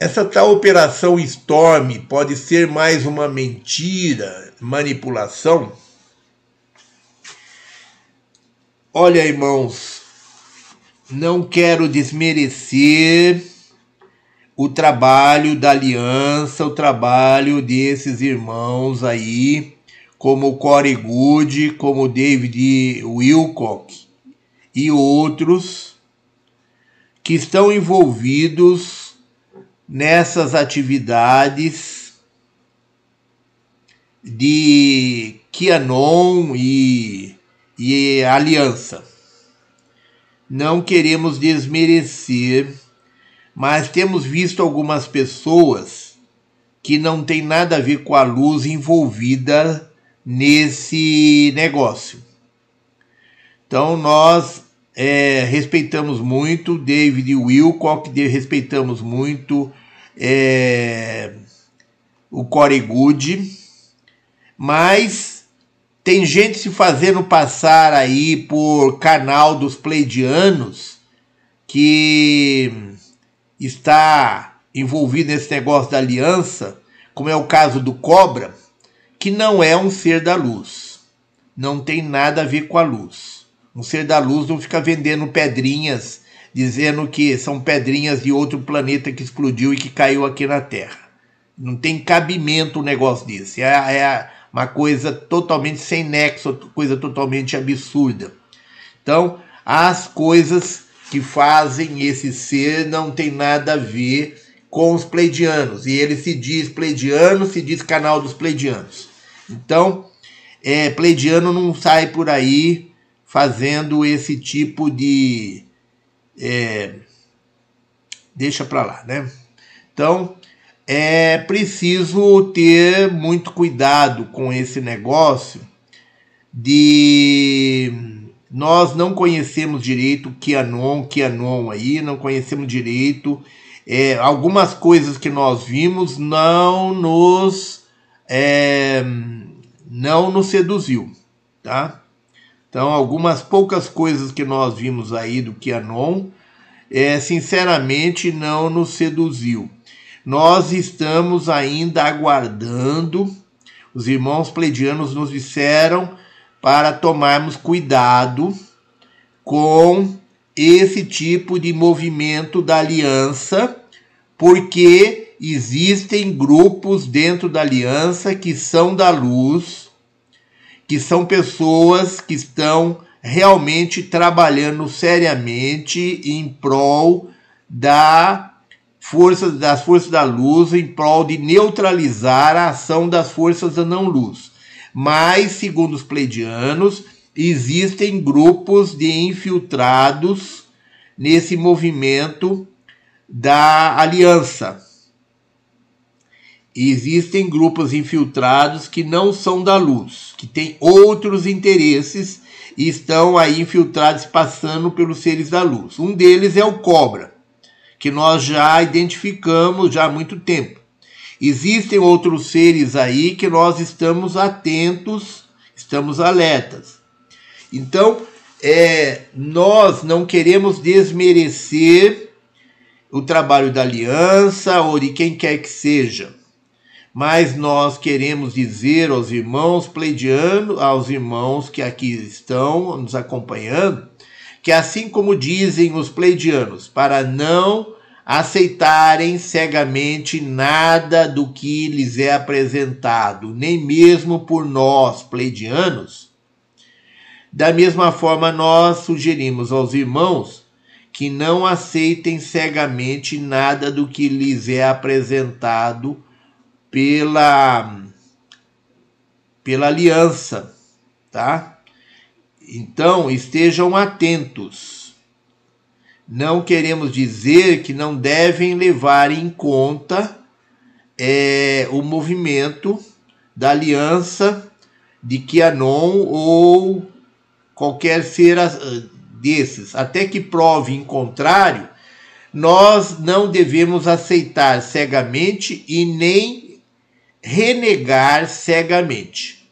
Essa tal operação Storm pode ser mais uma mentira, manipulação? Olha, irmãos, não quero desmerecer o trabalho da aliança, o trabalho desses irmãos aí, como Corey Good, como David Wilcock e outros que estão envolvidos nessas atividades de Kianon e, e aliança. Não queremos desmerecer mas temos visto algumas pessoas que não tem nada a ver com a luz envolvida nesse negócio. Então nós é, respeitamos muito David Wilcock, respeitamos muito é, o Corey Good, mas tem gente se fazendo passar aí por canal dos pleidianos que está envolvido nesse negócio da aliança, como é o caso do Cobra, que não é um ser da luz. Não tem nada a ver com a luz. Um ser da luz não fica vendendo pedrinhas, dizendo que são pedrinhas de outro planeta que explodiu e que caiu aqui na Terra. Não tem cabimento um negócio desse. É, é uma coisa totalmente sem nexo, coisa totalmente absurda. Então, as coisas que fazem esse ser não tem nada a ver com os pleidianos. E ele se diz pleidiano, se diz canal dos pleidianos. Então, é, pleidiano não sai por aí fazendo esse tipo de. É, deixa para lá, né? Então, é preciso ter muito cuidado com esse negócio de nós não conhecemos direito QAnon, QAnon aí, não conhecemos direito. É, algumas coisas que nós vimos não nos é, não nos seduziu, tá? Então, algumas poucas coisas que nós vimos aí do QAnon, é, sinceramente, não nos seduziu. Nós estamos ainda aguardando, os irmãos pleidianos nos disseram para tomarmos cuidado com esse tipo de movimento da aliança, porque existem grupos dentro da aliança que são da luz, que são pessoas que estão realmente trabalhando seriamente em prol da força, das forças da luz, em prol de neutralizar a ação das forças da não luz. Mas, segundo os pleidianos, existem grupos de infiltrados nesse movimento da aliança. Existem grupos infiltrados que não são da luz, que têm outros interesses e estão aí infiltrados passando pelos seres da luz. Um deles é o cobra, que nós já identificamos já há muito tempo. Existem outros seres aí que nós estamos atentos, estamos alertas. Então, é, nós não queremos desmerecer o trabalho da aliança ou de quem quer que seja, mas nós queremos dizer aos irmãos pleidianos, aos irmãos que aqui estão nos acompanhando, que assim como dizem os pleidianos, para não aceitarem cegamente nada do que lhes é apresentado, nem mesmo por nós, pleidianos, da mesma forma nós sugerimos aos irmãos que não aceitem cegamente nada do que lhes é apresentado pela pela aliança, tá? Então, estejam atentos não queremos dizer que não devem levar em conta é, o movimento da aliança de Kianon ou qualquer ser desses, até que prove em contrário, nós não devemos aceitar cegamente e nem renegar cegamente.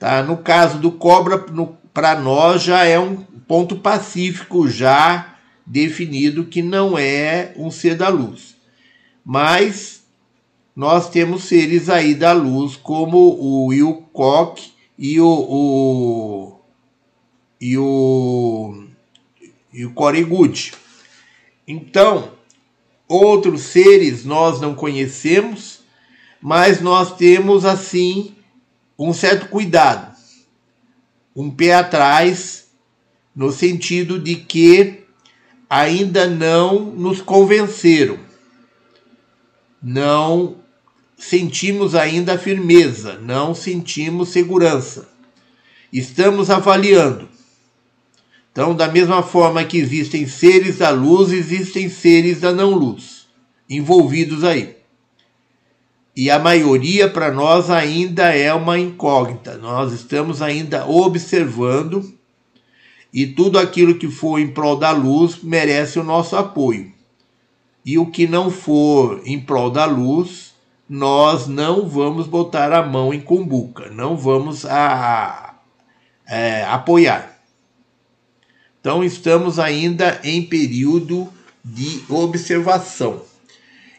Tá? No caso do cobra, para nós já é um ponto pacífico já definido que não é um ser da luz. Mas nós temos seres aí da luz, como o Will Koch e o, o e o e o. Então, outros seres nós não conhecemos, mas nós temos assim um certo cuidado, um pé atrás no sentido de que ainda não nos convenceram, não sentimos ainda firmeza, não sentimos segurança. Estamos avaliando. Então, da mesma forma que existem seres da luz, existem seres da não luz envolvidos aí. E a maioria para nós ainda é uma incógnita. Nós estamos ainda observando e tudo aquilo que for em prol da luz merece o nosso apoio. E o que não for em prol da luz, nós não vamos botar a mão em cumbuca, não vamos a, a é, apoiar. Então estamos ainda em período de observação.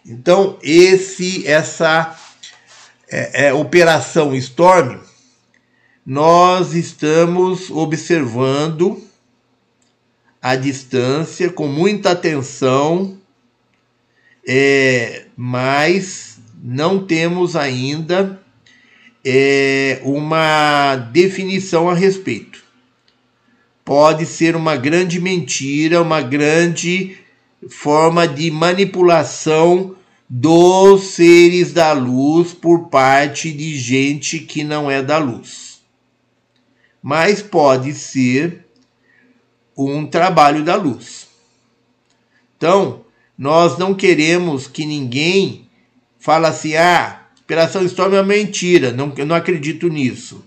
Então esse essa é, é, operação Storm nós estamos observando à distância, com muita atenção, é, mas não temos ainda é, uma definição a respeito. Pode ser uma grande mentira, uma grande forma de manipulação dos seres da luz por parte de gente que não é da luz. Mas pode ser um trabalho da luz. Então, nós não queremos que ninguém fale assim: ah, Operação Storm é uma mentira, não, eu não acredito nisso,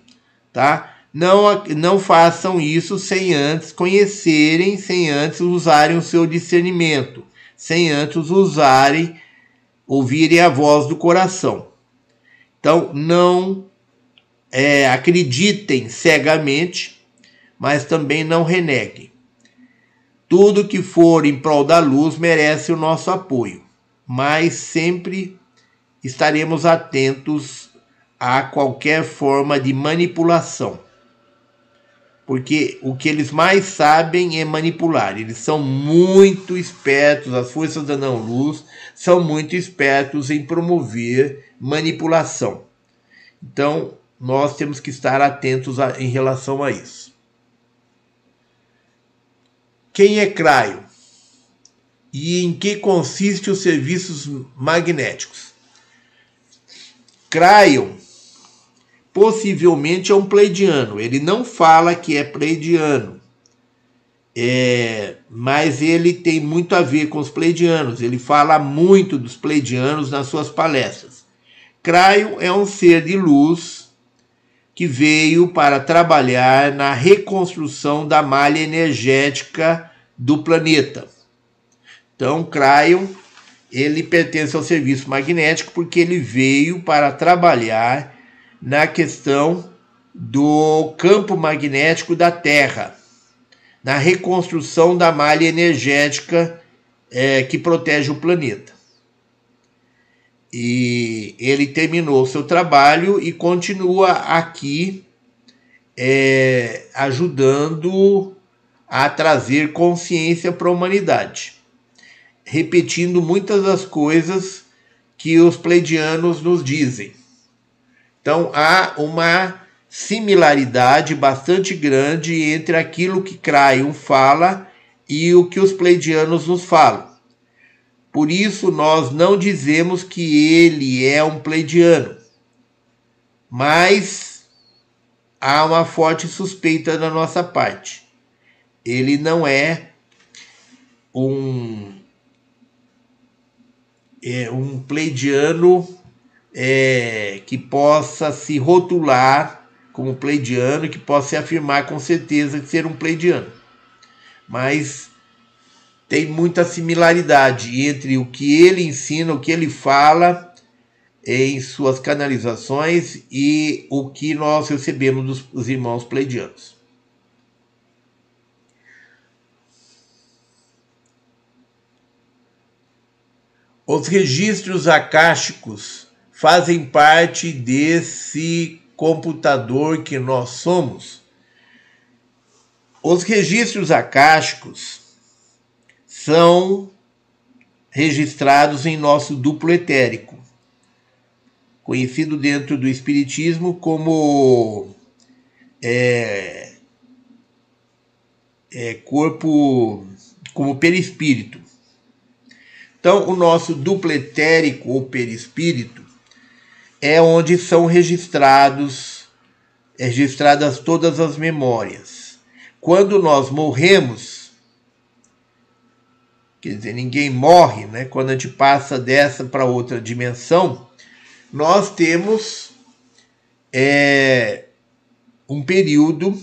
tá? Não, não façam isso sem antes conhecerem, sem antes usarem o seu discernimento, sem antes usarem, ouvirem a voz do coração. Então, não é, acreditem cegamente, mas também não reneguem. Tudo que for em prol da luz merece o nosso apoio, mas sempre estaremos atentos a qualquer forma de manipulação. Porque o que eles mais sabem é manipular. Eles são muito espertos, as forças da não-luz são muito espertos em promover manipulação. Então, nós temos que estar atentos a, em relação a isso. Quem é Craio? E em que consiste os serviços magnéticos? Cryon possivelmente é um pleidiano. Ele não fala que é pleidiano, é, mas ele tem muito a ver com os pleidianos. Ele fala muito dos pleidianos nas suas palestras. Cryon é um ser de luz que veio para trabalhar na reconstrução da malha energética do planeta. Então, Cryon ele pertence ao serviço magnético porque ele veio para trabalhar na questão do campo magnético da Terra, na reconstrução da malha energética é, que protege o planeta. E ele terminou seu trabalho e continua aqui é, ajudando a trazer consciência para a humanidade repetindo muitas das coisas que os pleidianos nos dizem. Então há uma similaridade bastante grande entre aquilo que Cryon fala e o que os pleidianos nos falam. Por isso nós não dizemos que ele é um pleidiano, mas há uma forte suspeita da nossa parte. Ele não é um é, um pleidiano é, que possa se rotular como pleidiano, que possa se afirmar com certeza de ser um pleidiano. Mas tem muita similaridade entre o que ele ensina, o que ele fala em suas canalizações e o que nós recebemos dos, irmãos pleidianos. Os registros acásticos fazem parte desse computador que nós somos. Os registros acásticos são registrados em nosso duplo etérico, conhecido dentro do Espiritismo como é, é, corpo, como perispírito. Então, o nosso duplo etérico ou perispírito é onde são registrados registradas todas as memórias. Quando nós morremos, quer dizer, ninguém morre, né? Quando a gente passa dessa para outra dimensão, nós temos é, um período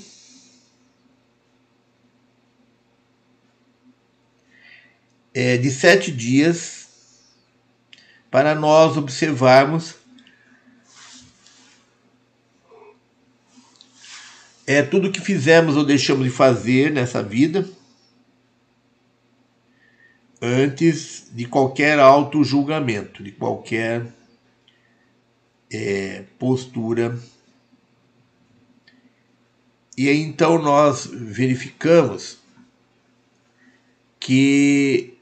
é, de sete dias para nós observarmos é tudo que fizemos ou deixamos de fazer nessa vida antes de qualquer auto julgamento, de qualquer é, postura. E aí, então nós verificamos que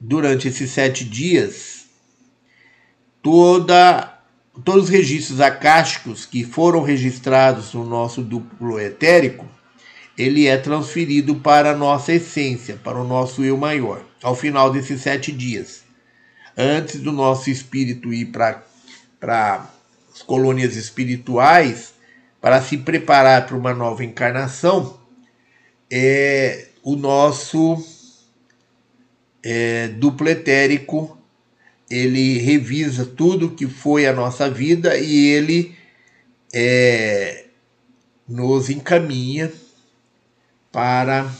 durante esses sete dias, toda todos os registros acásticos que foram registrados no nosso duplo etérico, ele é transferido para a nossa essência, para o nosso eu maior, ao final desses sete dias. Antes do nosso espírito ir para as colônias espirituais, para se preparar para uma nova encarnação, é, o nosso é, duplo etérico ele revisa tudo que foi a nossa vida e ele é, nos encaminha para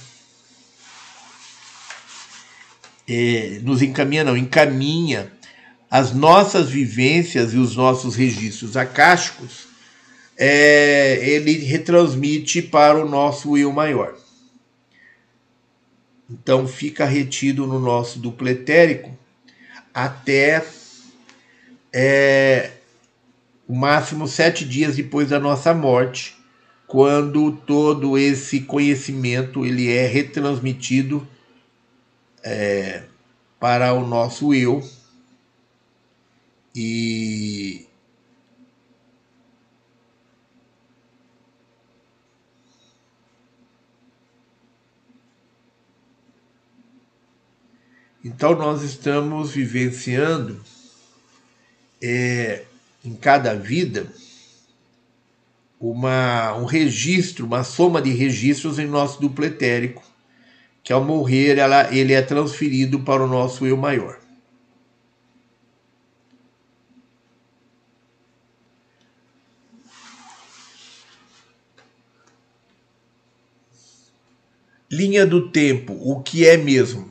é, nos encaminha não encaminha as nossas vivências e os nossos registros acásticos é, ele retransmite para o nosso eu maior. Então fica retido no nosso duplo etérico até é, o máximo sete dias depois da nossa morte, quando todo esse conhecimento ele é retransmitido é, para o nosso eu. E Então, nós estamos vivenciando é, em cada vida uma, um registro, uma soma de registros em nosso duplo etérico, que ao morrer ela, ele é transferido para o nosso eu maior. Linha do tempo, o que é mesmo?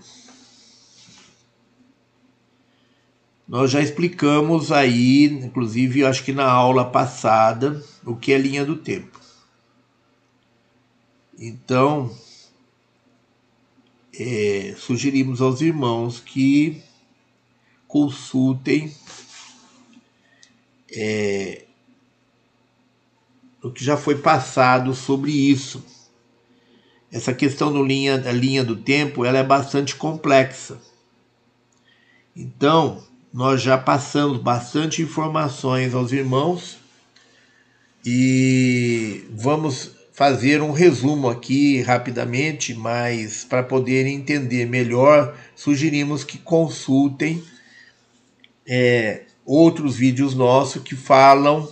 Nós já explicamos aí, inclusive acho que na aula passada, o que é linha do tempo. Então, é, sugerimos aos irmãos que consultem é, o que já foi passado sobre isso. Essa questão do linha, da linha do tempo ela é bastante complexa. Então, nós já passamos bastante informações aos irmãos e vamos fazer um resumo aqui rapidamente, mas para poderem entender melhor, sugerimos que consultem é, outros vídeos nossos que falam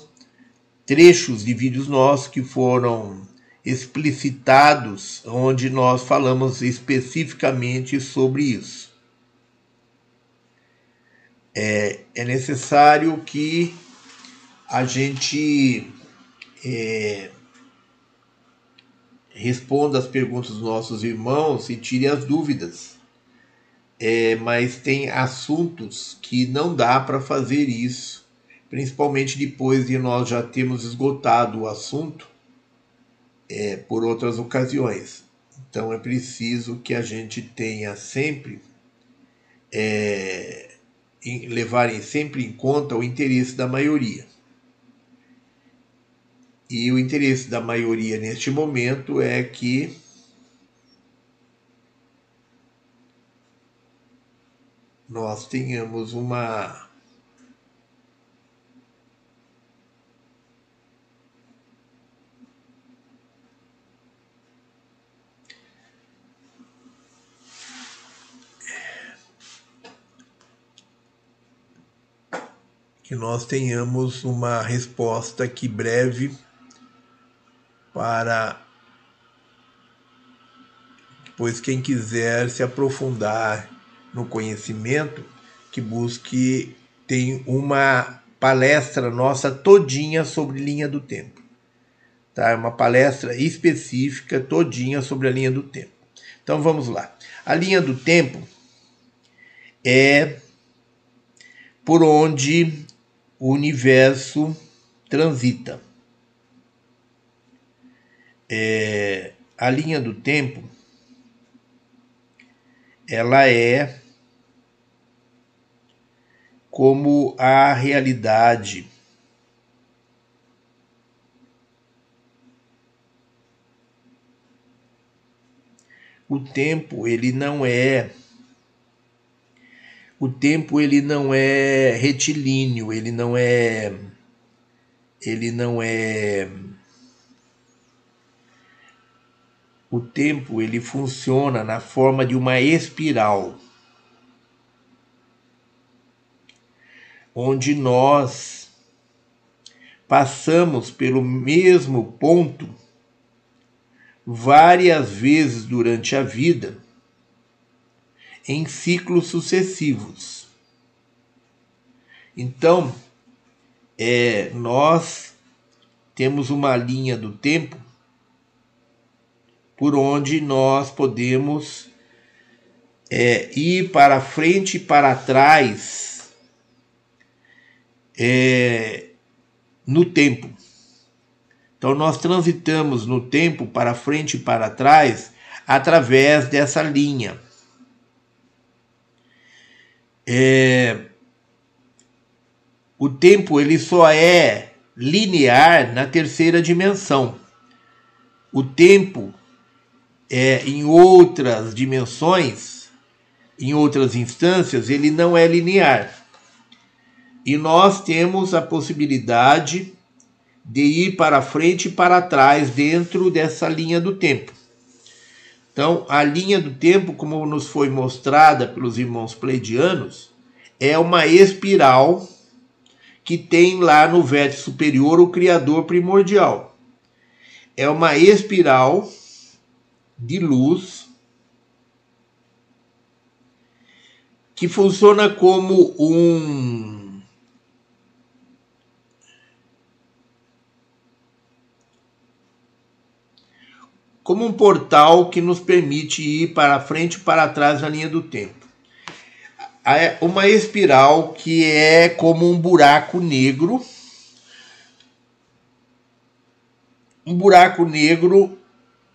trechos de vídeos nossos que foram explicitados, onde nós falamos especificamente sobre isso é, é necessário que a gente é, responda as perguntas dos nossos irmãos e tire as dúvidas. É, mas tem assuntos que não dá para fazer isso, principalmente depois de nós já termos esgotado o assunto é, por outras ocasiões. Então é preciso que a gente tenha sempre é, levarem sempre em conta o interesse da maioria. E o interesse da maioria neste momento é que nós tenhamos uma que nós tenhamos uma resposta aqui breve para pois quem quiser se aprofundar no conhecimento, que busque tem uma palestra nossa todinha sobre linha do tempo. Tá? É uma palestra específica todinha sobre a linha do tempo. Então vamos lá. A linha do tempo é por onde o universo transita. É, a linha do tempo ela é como a realidade o tempo ele não é o tempo ele não é retilíneo, ele não é ele não é o tempo ele funciona na forma de uma espiral onde nós passamos pelo mesmo ponto várias vezes durante a vida em ciclos sucessivos. Então, é, nós temos uma linha do tempo por onde nós podemos é, ir para frente e para trás é, no tempo. Então, nós transitamos no tempo para frente e para trás através dessa linha. É, o tempo ele só é linear na terceira dimensão. O tempo é, em outras dimensões, em outras instâncias, ele não é linear. E nós temos a possibilidade de ir para frente e para trás dentro dessa linha do tempo. Então, a linha do tempo, como nos foi mostrada pelos irmãos pleidianos, é uma espiral que tem lá no vértice superior o Criador primordial. É uma espiral de luz que funciona como um como um portal que nos permite ir para frente e para trás na linha do tempo. Uma espiral que é como um buraco negro. Um buraco negro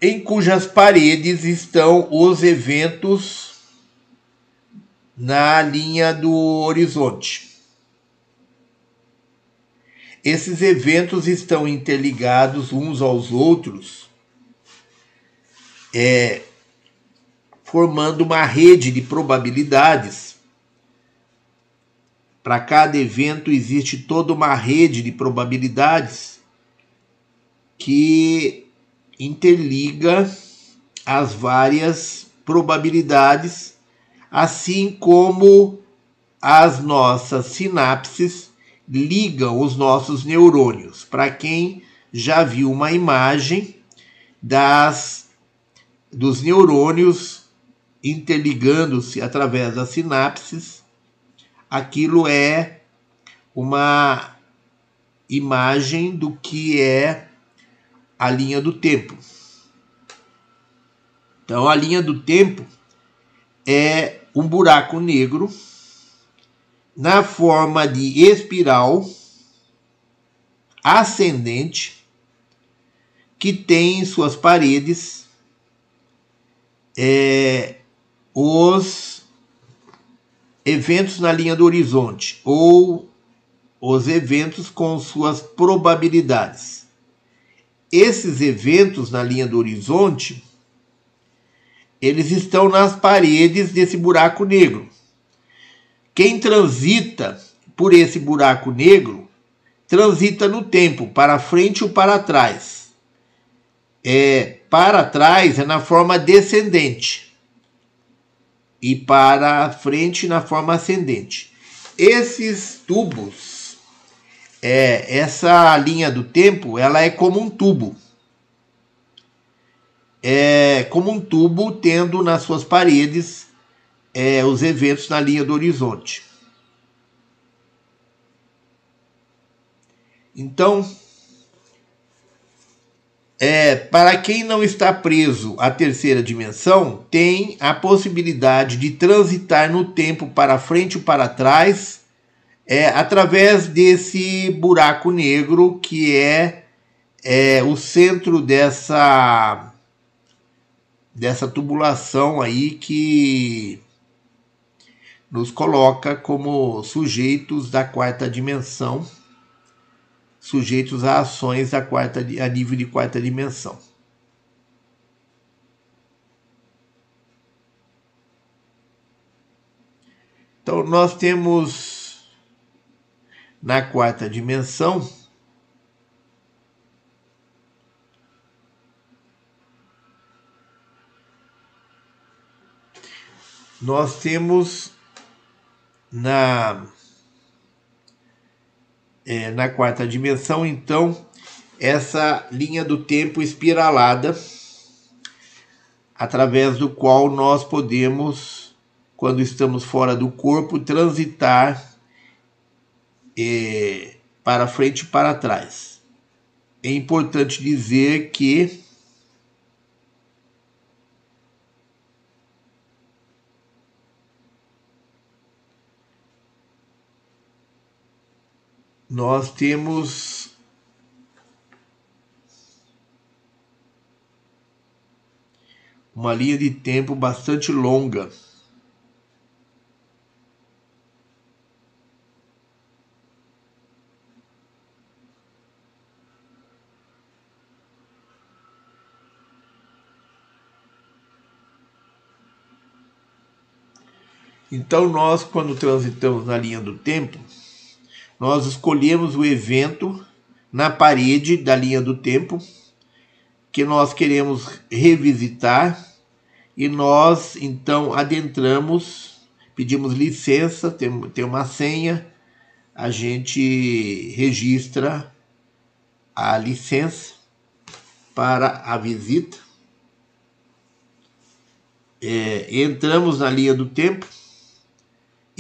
em cujas paredes estão os eventos na linha do horizonte. Esses eventos estão interligados uns aos outros, é, formando uma rede de probabilidades. Para cada evento existe toda uma rede de probabilidades que interliga as várias probabilidades, assim como as nossas sinapses ligam os nossos neurônios. Para quem já viu uma imagem das dos neurônios interligando-se através das sinapses, aquilo é uma imagem do que é a linha do tempo. Então, a linha do tempo é um buraco negro na forma de espiral ascendente que tem em suas paredes é, os eventos na linha do horizonte ou os eventos com suas probabilidades esses eventos na linha do horizonte, eles estão nas paredes desse buraco negro. Quem transita por esse buraco negro transita no tempo, para frente ou para trás. É, para trás é na forma descendente e para frente na forma ascendente. Esses tubos é, essa linha do tempo ela é como um tubo. É como um tubo tendo nas suas paredes é, os eventos na linha do horizonte. Então, é, para quem não está preso à terceira dimensão, tem a possibilidade de transitar no tempo para frente ou para trás é, através desse buraco negro que é, é o centro dessa dessa tubulação aí que nos coloca como sujeitos da quarta dimensão, sujeitos a ações a, quarta, a nível de quarta dimensão. Então, nós temos na quarta dimensão nós temos na é, na quarta dimensão, então, essa linha do tempo espiralada, através do qual nós podemos, quando estamos fora do corpo, transitar é, para frente e para trás. É importante dizer que nós temos uma linha de tempo bastante longa. Então, nós, quando transitamos na linha do tempo, nós escolhemos o evento na parede da linha do tempo que nós queremos revisitar e nós então adentramos, pedimos licença, tem, tem uma senha, a gente registra a licença para a visita. É, entramos na linha do tempo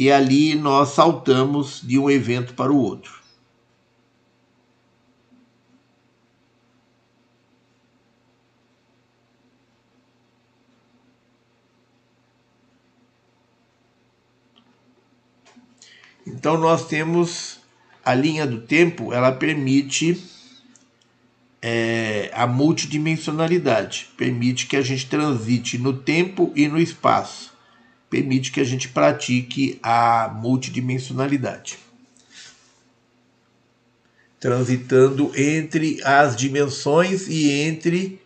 e ali nós saltamos de um evento para o outro. Então nós temos a linha do tempo, ela permite é, a multidimensionalidade, permite que a gente transite no tempo e no espaço permite que a gente pratique a multidimensionalidade. Transitando entre as dimensões e entre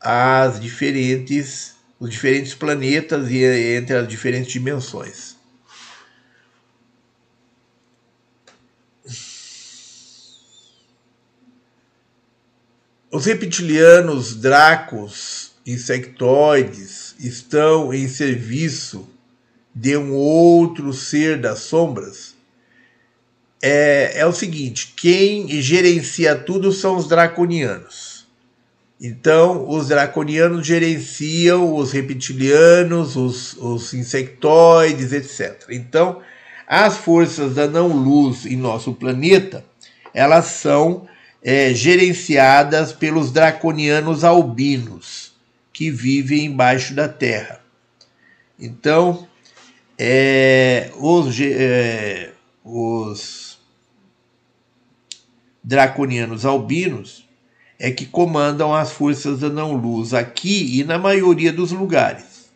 as diferentes os diferentes planetas e entre as diferentes dimensões. Os reptilianos, dracos, insectoides, estão em serviço de um outro ser das sombras, é, é o seguinte: quem gerencia tudo são os draconianos. Então, os draconianos gerenciam os reptilianos, os, os insectoides, etc. Então, as forças da não-luz em nosso planeta, elas são é, gerenciadas pelos draconianos albinos que vivem embaixo da terra. Então, é, os, é, os draconianos albinos é que comandam as forças da não-luz aqui e na maioria dos lugares.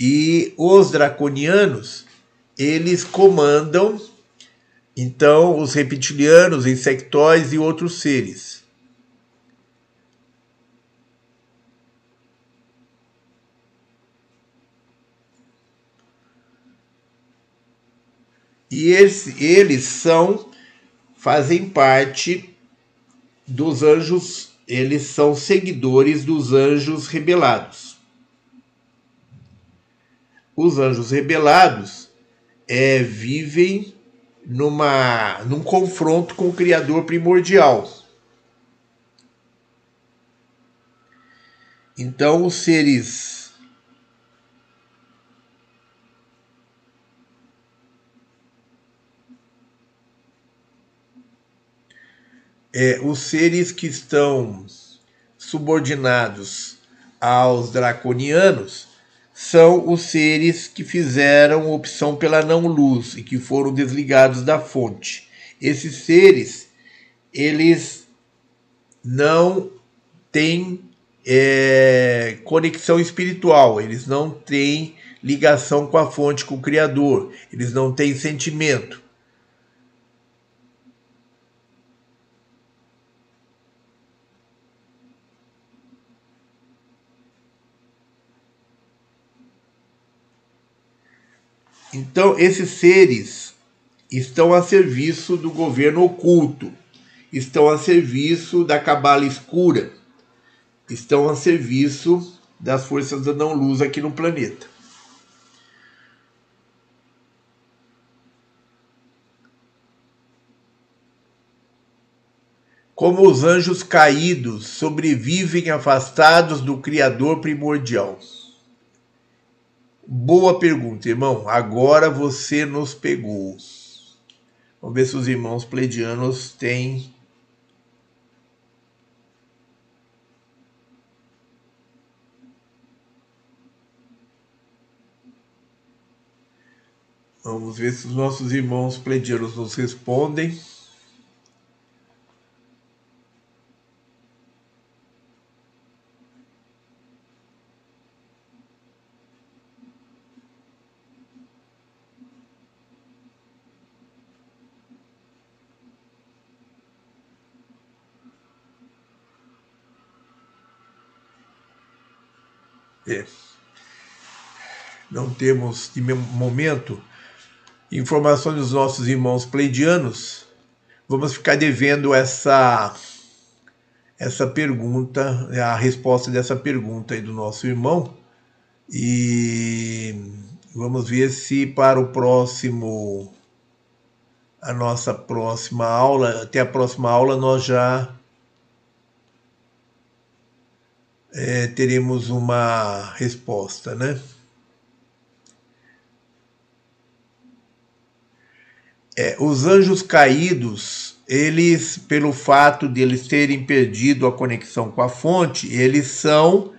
E os draconianos, eles comandam, então, os reptilianos, insectóides e outros seres. E eles, eles são, fazem parte dos anjos, eles são seguidores dos anjos rebelados. Os anjos rebelados é, vivem numa, num confronto com o Criador primordial. Então, os seres é, os seres que estão subordinados aos draconianos são os seres que fizeram opção pela não luz e que foram desligados da fonte. Esses seres, eles não têm é, conexão espiritual, eles não têm ligação com a fonte, com o Criador, eles não têm sentimento. Então, esses seres estão a serviço do governo oculto, estão a serviço da cabala escura, estão a serviço das forças da não-luz aqui no planeta. Como os anjos caídos sobrevivem afastados do Criador primordial. Boa pergunta, irmão. Agora você nos pegou. Vamos ver se os irmãos pleidianos têm. Vamos ver se os nossos irmãos pleidianos nos respondem. É. Não temos de momento informações dos nossos irmãos pleidianos. Vamos ficar devendo essa essa pergunta, a resposta dessa pergunta aí do nosso irmão. E vamos ver se para o próximo a nossa próxima aula, até a próxima aula nós já é, teremos uma resposta, né? É, os anjos caídos, eles, pelo fato de eles terem perdido a conexão com a fonte, eles são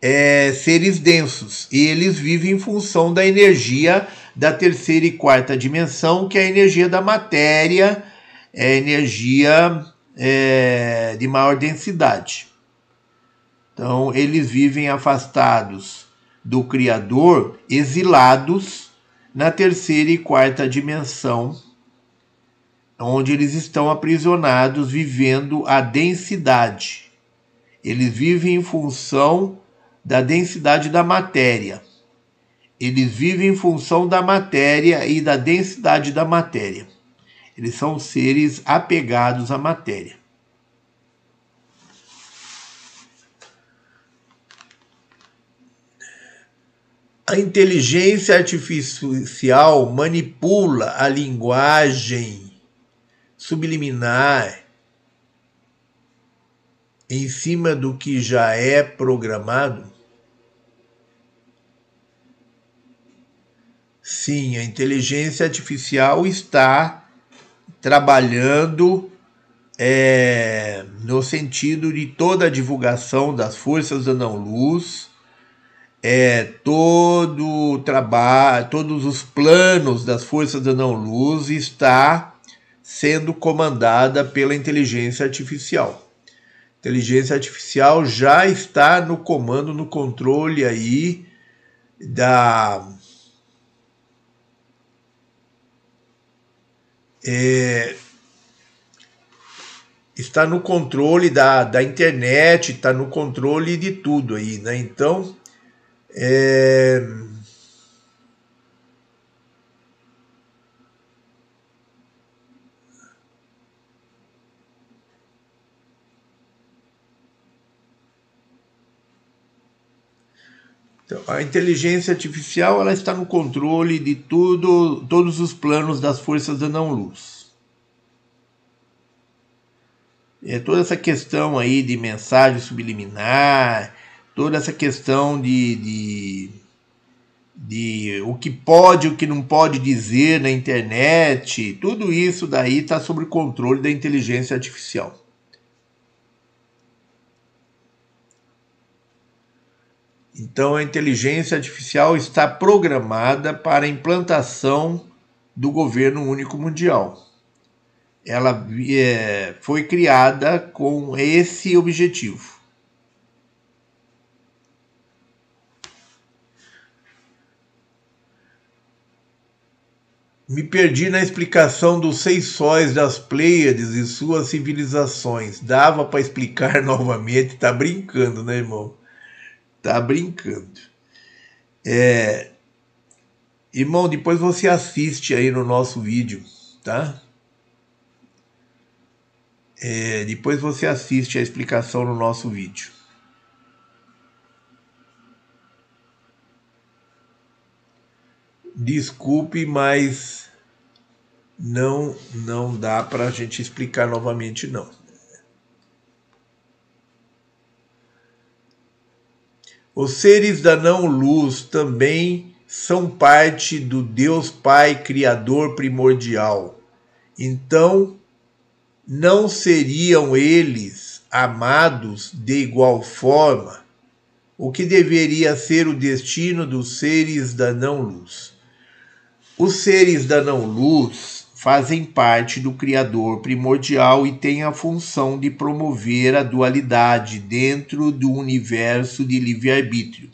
é, seres densos e eles vivem em função da energia da terceira e quarta dimensão, que é a energia da matéria, é a energia é, de maior densidade. Então, eles vivem afastados do Criador, exilados na terceira e quarta dimensão, onde eles estão aprisionados, vivendo a densidade. Eles vivem em função da densidade da matéria. Eles vivem em função da matéria e da densidade da matéria. Eles são seres apegados à matéria. A inteligência artificial manipula a linguagem subliminar em cima do que já é programado? Sim, a inteligência artificial está trabalhando é, no sentido de toda a divulgação das forças da não-luz é, todo o trabalho, todos os planos das forças da não-luz está sendo comandada pela inteligência artificial. Inteligência artificial já está no comando, no controle aí da é, está no controle da, da internet, está no controle de tudo aí, né? Então é... Então, a inteligência artificial ela está no controle de tudo, todos os planos das forças da não-luz. É toda essa questão aí de mensagem subliminar, toda essa questão de, de, de o que pode o que não pode dizer na internet, tudo isso daí está sob controle da inteligência artificial. Então a inteligência artificial está programada para a implantação do governo único mundial. Ela é, foi criada com esse objetivo. Me perdi na explicação dos seis sóis das Pleiades e suas civilizações. Dava para explicar novamente? Tá brincando, né, irmão? Tá brincando. É... Irmão, depois você assiste aí no nosso vídeo, tá? É... Depois você assiste a explicação no nosso vídeo. Desculpe, mas não não dá para a gente explicar novamente não. Os seres da não luz também são parte do Deus Pai criador primordial. Então, não seriam eles amados de igual forma, o que deveria ser o destino dos seres da não luz. Os seres da não-luz fazem parte do Criador primordial e têm a função de promover a dualidade dentro do universo de livre-arbítrio.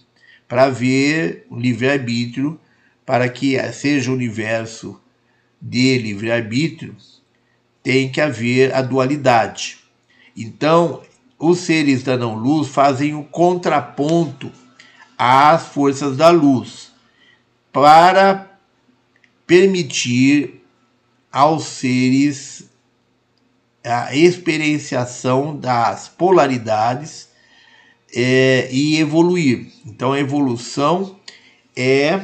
Para ver o livre-arbítrio, para que seja o universo de livre-arbítrio, tem que haver a dualidade. Então, os seres da não-luz fazem o contraponto às forças da luz para permitir aos seres a experienciação das polaridades é, e evoluir. Então, a evolução é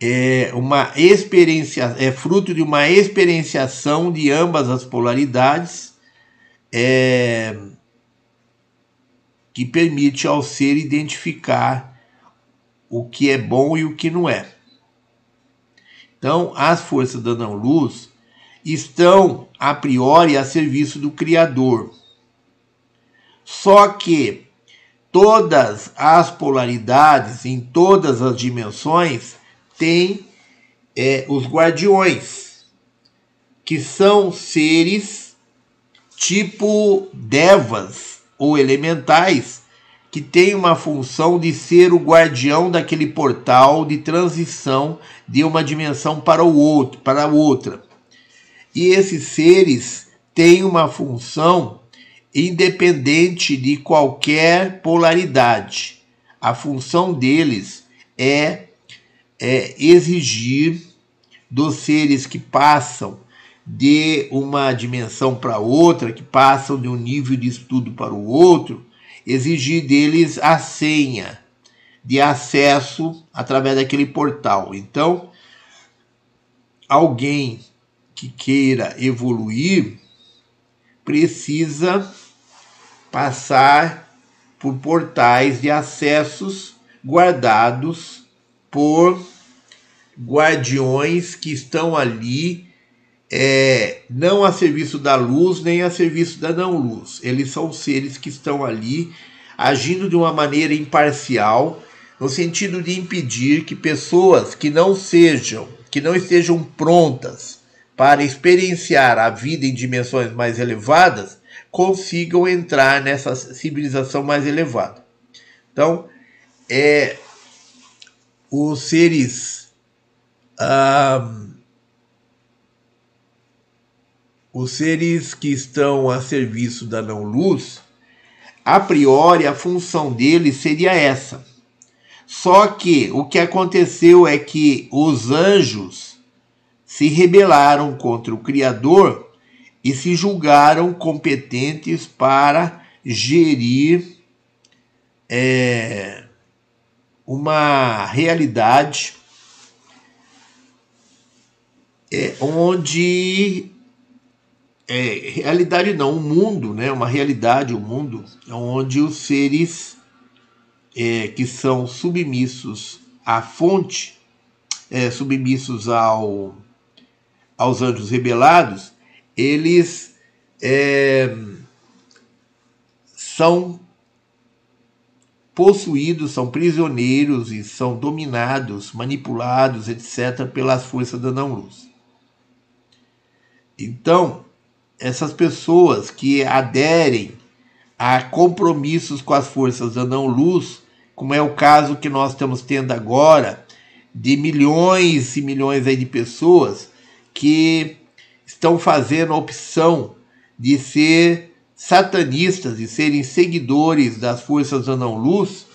é uma experiência, é fruto de uma experienciação de ambas as polaridades, é, que permite ao ser identificar o que é bom e o que não é. Então, as forças da não-luz estão a priori a serviço do Criador. Só que todas as polaridades, em todas as dimensões, tem é, os guardiões, que são seres tipo devas ou elementais, que têm uma função de ser o guardião daquele portal de transição de uma dimensão para o outro, para outra. E esses seres têm uma função independente de qualquer polaridade. A função deles é é, exigir dos seres que passam de uma dimensão para outra, que passam de um nível de estudo para o outro, exigir deles a senha de acesso através daquele portal. Então, alguém que queira evoluir precisa passar por portais de acessos guardados por guardiões que estão ali é, não a serviço da luz nem a serviço da não luz. Eles são seres que estão ali agindo de uma maneira imparcial, no sentido de impedir que pessoas que não sejam, que não estejam prontas para experienciar a vida em dimensões mais elevadas, consigam entrar nessa civilização mais elevada. Então, é, os seres os seres que estão a serviço da não-luz, a priori a função deles seria essa. Só que o que aconteceu é que os anjos se rebelaram contra o Criador e se julgaram competentes para gerir é, uma realidade é, onde é, realidade não, um mundo, né, uma realidade, um mundo onde os seres é, que são submissos à fonte, é, submissos ao, aos anjos rebelados, eles é, são possuídos, são prisioneiros e são dominados, manipulados, etc., pelas forças da não-luz. Então, essas pessoas que aderem a compromissos com as forças da não-luz, como é o caso que nós estamos tendo agora, de milhões e milhões aí de pessoas que estão fazendo a opção de ser satanistas e serem seguidores das forças da não-luz,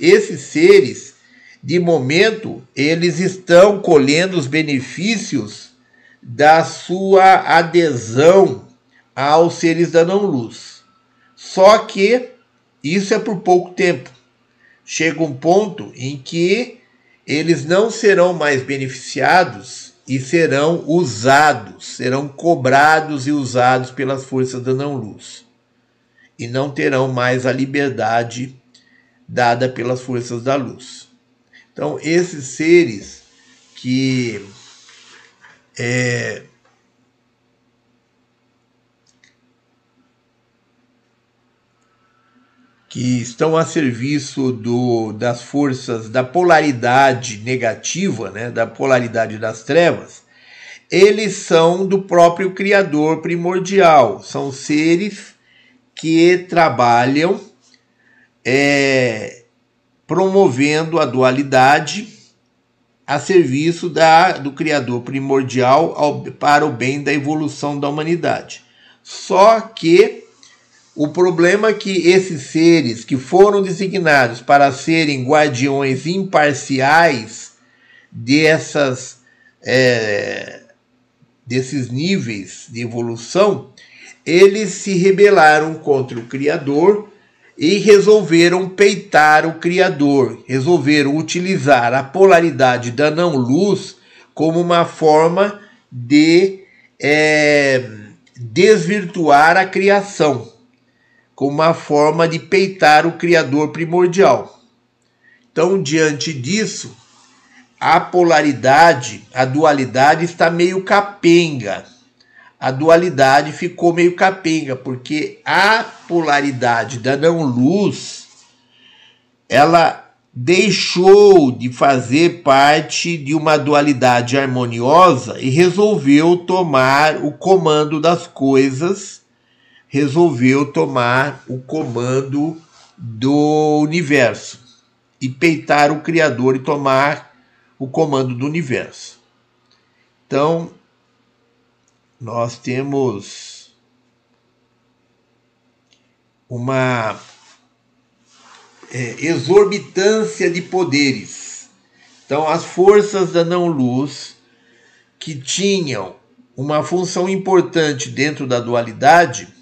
esses seres, de momento, eles estão colhendo os benefícios da sua adesão aos seres da não-luz. Só que isso é por pouco tempo. Chega um ponto em que eles não serão mais beneficiados e serão usados, serão cobrados e usados pelas forças da não-luz. E não terão mais a liberdade dada pelas forças da luz. Então, esses seres que é, que estão a serviço do, das forças da polaridade negativa, né, da polaridade das trevas, eles são do próprio Criador primordial, são seres que trabalham é, promovendo a dualidade a serviço da, do Criador primordial ao, para o bem da evolução da humanidade. Só que o problema é que esses seres que foram designados para serem guardiões imparciais dessas, é, desses níveis de evolução, eles se rebelaram contra o Criador e resolveram peitar o Criador, resolveram utilizar a polaridade da não-luz como uma forma de é, desvirtuar a criação como uma forma de peitar o Criador primordial. Então, diante disso, a polaridade, a dualidade está meio capenga. A dualidade ficou meio capenga, porque a polaridade da não-luz, ela deixou de fazer parte de uma dualidade harmoniosa e resolveu tomar o comando das coisas resolveu tomar o comando do universo e peitar o Criador e tomar o comando do universo. Então, nós temos uma é, exorbitância de poderes. Então, as forças da não-luz que tinham uma função importante dentro da dualidade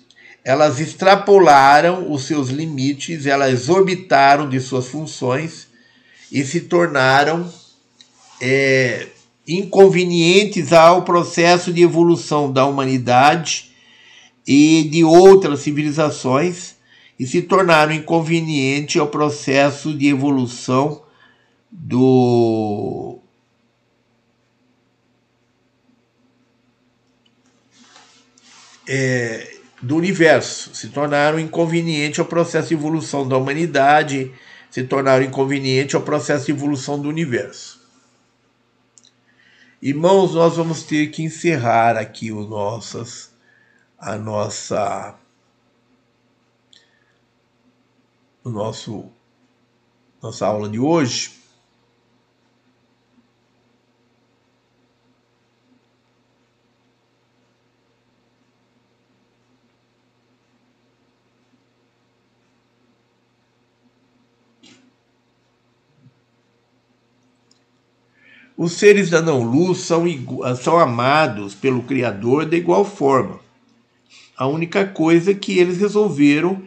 elas extrapolaram os seus limites, elas orbitaram de suas funções e se tornaram é, inconvenientes ao processo de evolução da humanidade e de outras civilizações e se tornaram inconvenientes ao processo de evolução do é, do universo, se tornaram inconveniente ao processo de evolução da humanidade, se tornaram inconveniente ao processo de evolução do universo. Irmãos, nós vamos ter que encerrar aqui o nossas, a nossa, o nosso, nossa aula de hoje. Os seres da não-luz são, são amados pelo Criador de igual forma. A única coisa que eles resolveram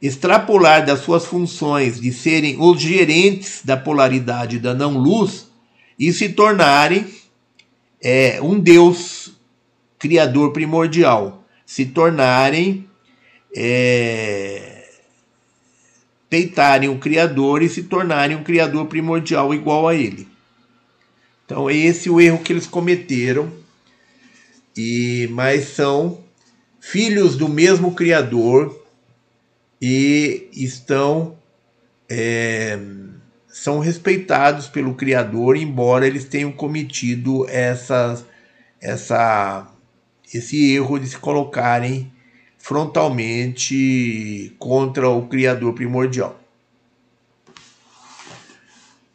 extrapolar das suas funções de serem os gerentes da polaridade da não-luz e se tornarem é, um Deus criador primordial, se tornarem é, peitarem o Criador e se tornarem um Criador primordial igual a ele. Então, é esse o erro que eles cometeram. E mas são filhos do mesmo Criador e estão é, são respeitados pelo Criador, embora eles tenham cometido essa, essa, esse erro de se colocarem frontalmente contra o Criador primordial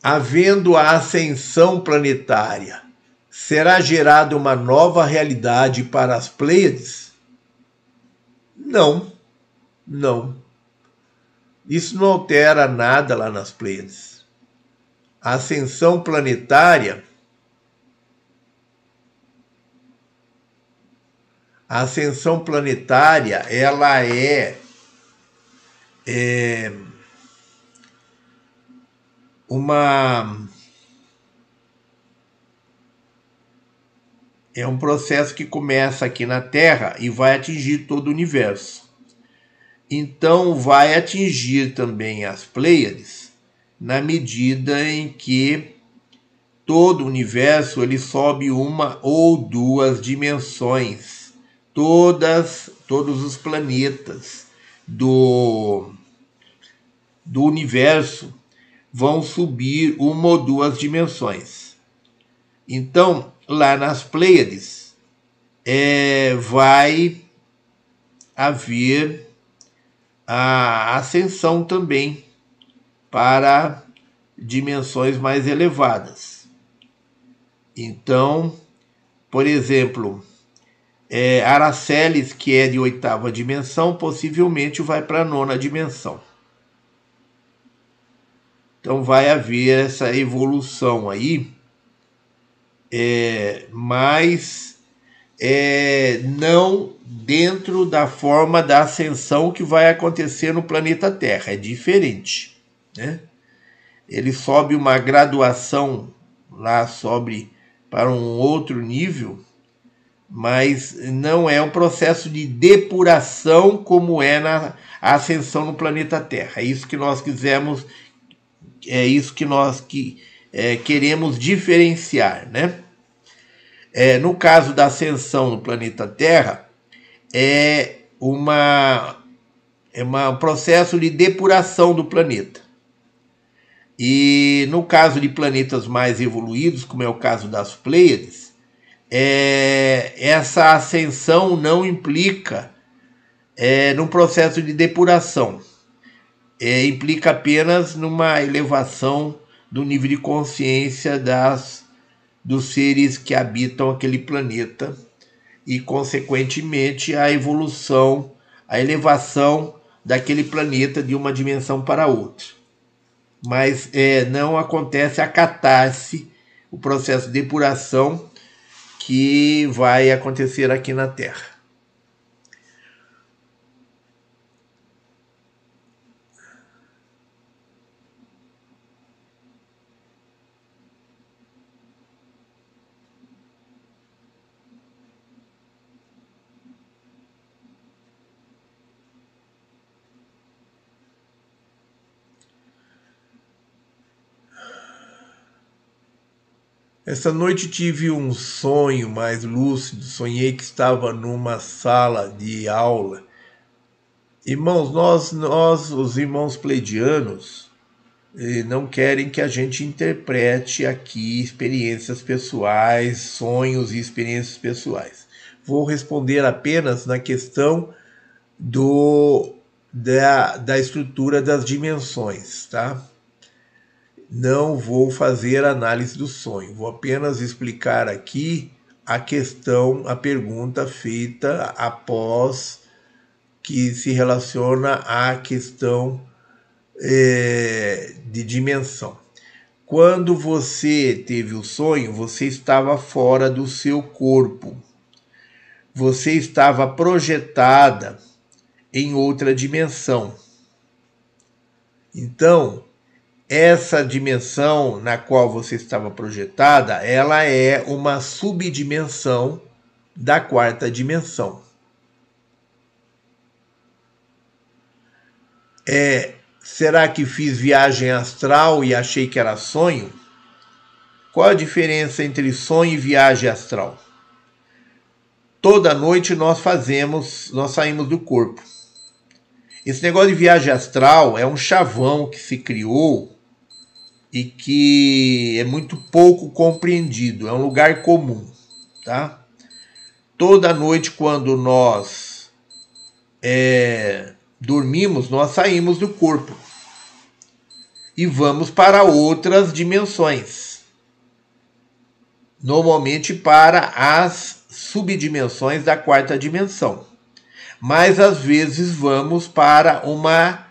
havendo a ascensão planetária, será gerada uma nova realidade para as Pleiades? Não, não. Isso não altera nada lá nas Pleiades. A ascensão planetária a ascensão planetária ela é, é uma é um processo que começa aqui na Terra e vai atingir todo o universo. então vai atingir também as Pleiades na medida em que todo o universo ele sobe uma ou duas dimensões. Todas, todos os planetas do, do universo vão subir uma ou duas dimensões. Então, lá nas Pleiades, é, vai haver a ascensão também para dimensões mais elevadas. Então, por exemplo, é, Araceles, que é de oitava dimensão, possivelmente vai para a nona dimensão. Então vai haver essa evolução aí, é, mas é, não dentro da forma da ascensão que vai acontecer no planeta Terra. É diferente. Né? Ele sobe uma graduação lá, sobe para um outro nível, mas não é um processo de depuração como é na ascensão no planeta Terra. É isso que nós quisemos é isso que nós que, é, queremos diferenciar. Né? É, no caso da ascensão no planeta Terra, é, uma, é uma, um processo de depuração do planeta. E no caso de planetas mais evoluídos, como é o caso das Pleiades, é, essa ascensão não implica é, num processo de depuração é, implica apenas numa elevação do nível de consciência das, dos seres que habitam aquele planeta e, consequentemente, a evolução, a elevação daquele planeta de uma dimensão para outra. Mas é, não acontece a catarse, o processo de depuração que vai acontecer aqui na Terra. Essa noite tive um sonho mais lúcido. Sonhei que estava numa sala de aula. Irmãos, nós, nós os irmãos pleidianos, eh, não querem que a gente interprete aqui experiências pessoais, sonhos e experiências pessoais. Vou responder apenas na questão do da, da estrutura das dimensões, tá? Não vou fazer análise do sonho, vou apenas explicar aqui a questão, a pergunta feita após que se relaciona à questão é, de dimensão. Quando você teve o sonho, você estava fora do seu corpo. Você estava projetada em outra dimensão. Então, essa dimensão na qual você estava projetada, ela é uma subdimensão da quarta dimensão. É, será que fiz viagem astral e achei que era sonho? Qual a diferença entre sonho e viagem astral? Toda noite nós fazemos, nós saímos do corpo. Esse negócio de viagem astral é um chavão que se criou e que é muito pouco compreendido, é um lugar comum, tá? Toda noite quando nós é, dormimos, nós saímos do corpo e vamos para outras dimensões. Normalmente para as subdimensões da quarta dimensão. Mas às vezes vamos para uma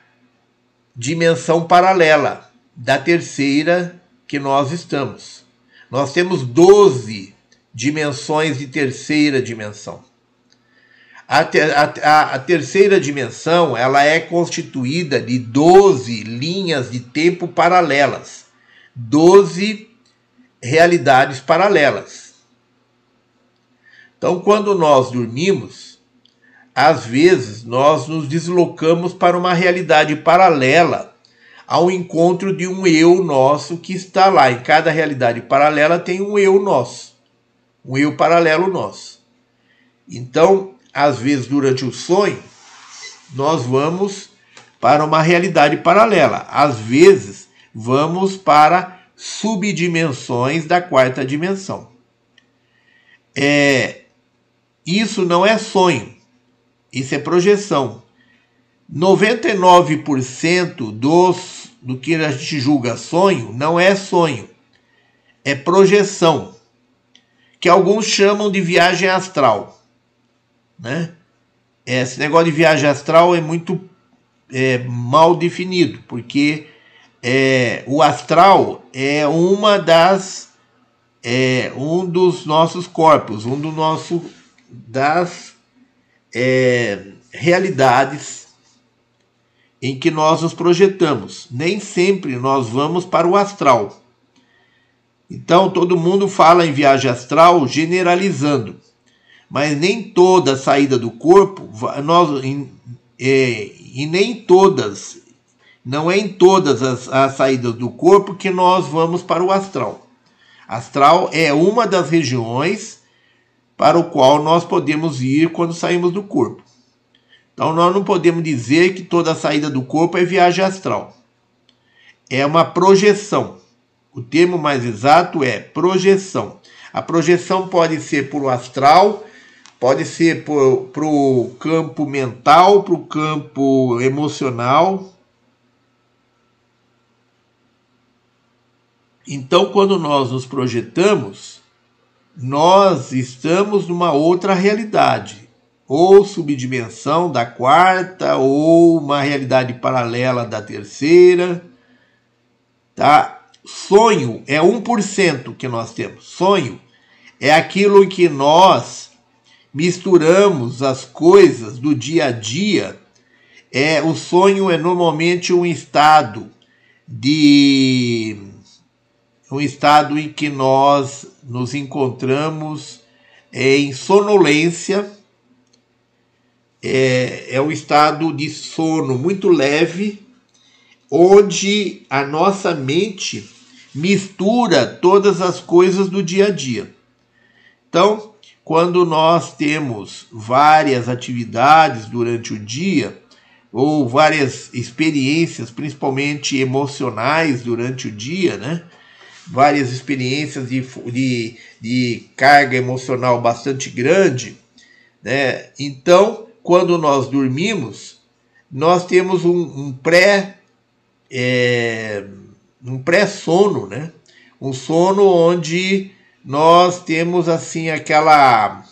dimensão paralela, da terceira que nós estamos. Nós temos 12 dimensões de terceira dimensão. A, ter, a, a, terceira dimensão ela é constituída de 12 linhas de tempo paralelas, 12 realidades paralelas. Então, quando nós dormimos, às vezes nós nos deslocamos para uma realidade paralela ao encontro de um eu nosso que está lá. Em cada realidade paralela tem um eu nosso, um eu paralelo nosso. Então, às vezes durante o sonho, nós vamos para uma realidade paralela. Às vezes, vamos para subdimensões da quarta dimensão. É, isso não é sonho, isso é projeção. 99% dos, do que a gente julga sonho não é sonho, é projeção, que alguns chamam de viagem astral. Né? Esse negócio de viagem astral é muito é, mal definido, porque é, o astral é uma das é um dos nossos corpos, um do nosso das é, realidades em que nós nos projetamos. Nem sempre nós vamos para o astral. Então todo mundo fala em viagem astral generalizando, mas nem toda saída do corpo nós é, e nem todas não é em todas as, as saídas do corpo que nós vamos para o astral. Astral é uma das regiões para o qual nós podemos ir quando saímos do corpo. Então nós não podemos dizer que toda saída do corpo é viagem astral. É uma projeção. O termo mais exato é projeção. A projeção pode ser para o astral, pode ser para o campo mental, para o campo emocional, Então, quando nós nos projetamos, nós estamos numa outra realidade, ou subdimensão da quarta, ou uma realidade paralela da terceira. Tá? Sonho é 1% que nós temos. Sonho é aquilo em que nós misturamos as coisas do dia a dia. É, o sonho é normalmente um estado de um estado em que nós nos encontramos em sonolência, é, é um estado de sono muito leve, onde a nossa mente mistura todas as coisas do dia a dia. Então, quando nós temos várias atividades durante o dia, ou várias experiências, principalmente emocionais durante o dia, né? várias experiências de, de, de carga emocional bastante grande, né? Então, quando nós dormimos, nós temos um, um pré é, um pré-sono, né? Um sono onde nós temos assim aquela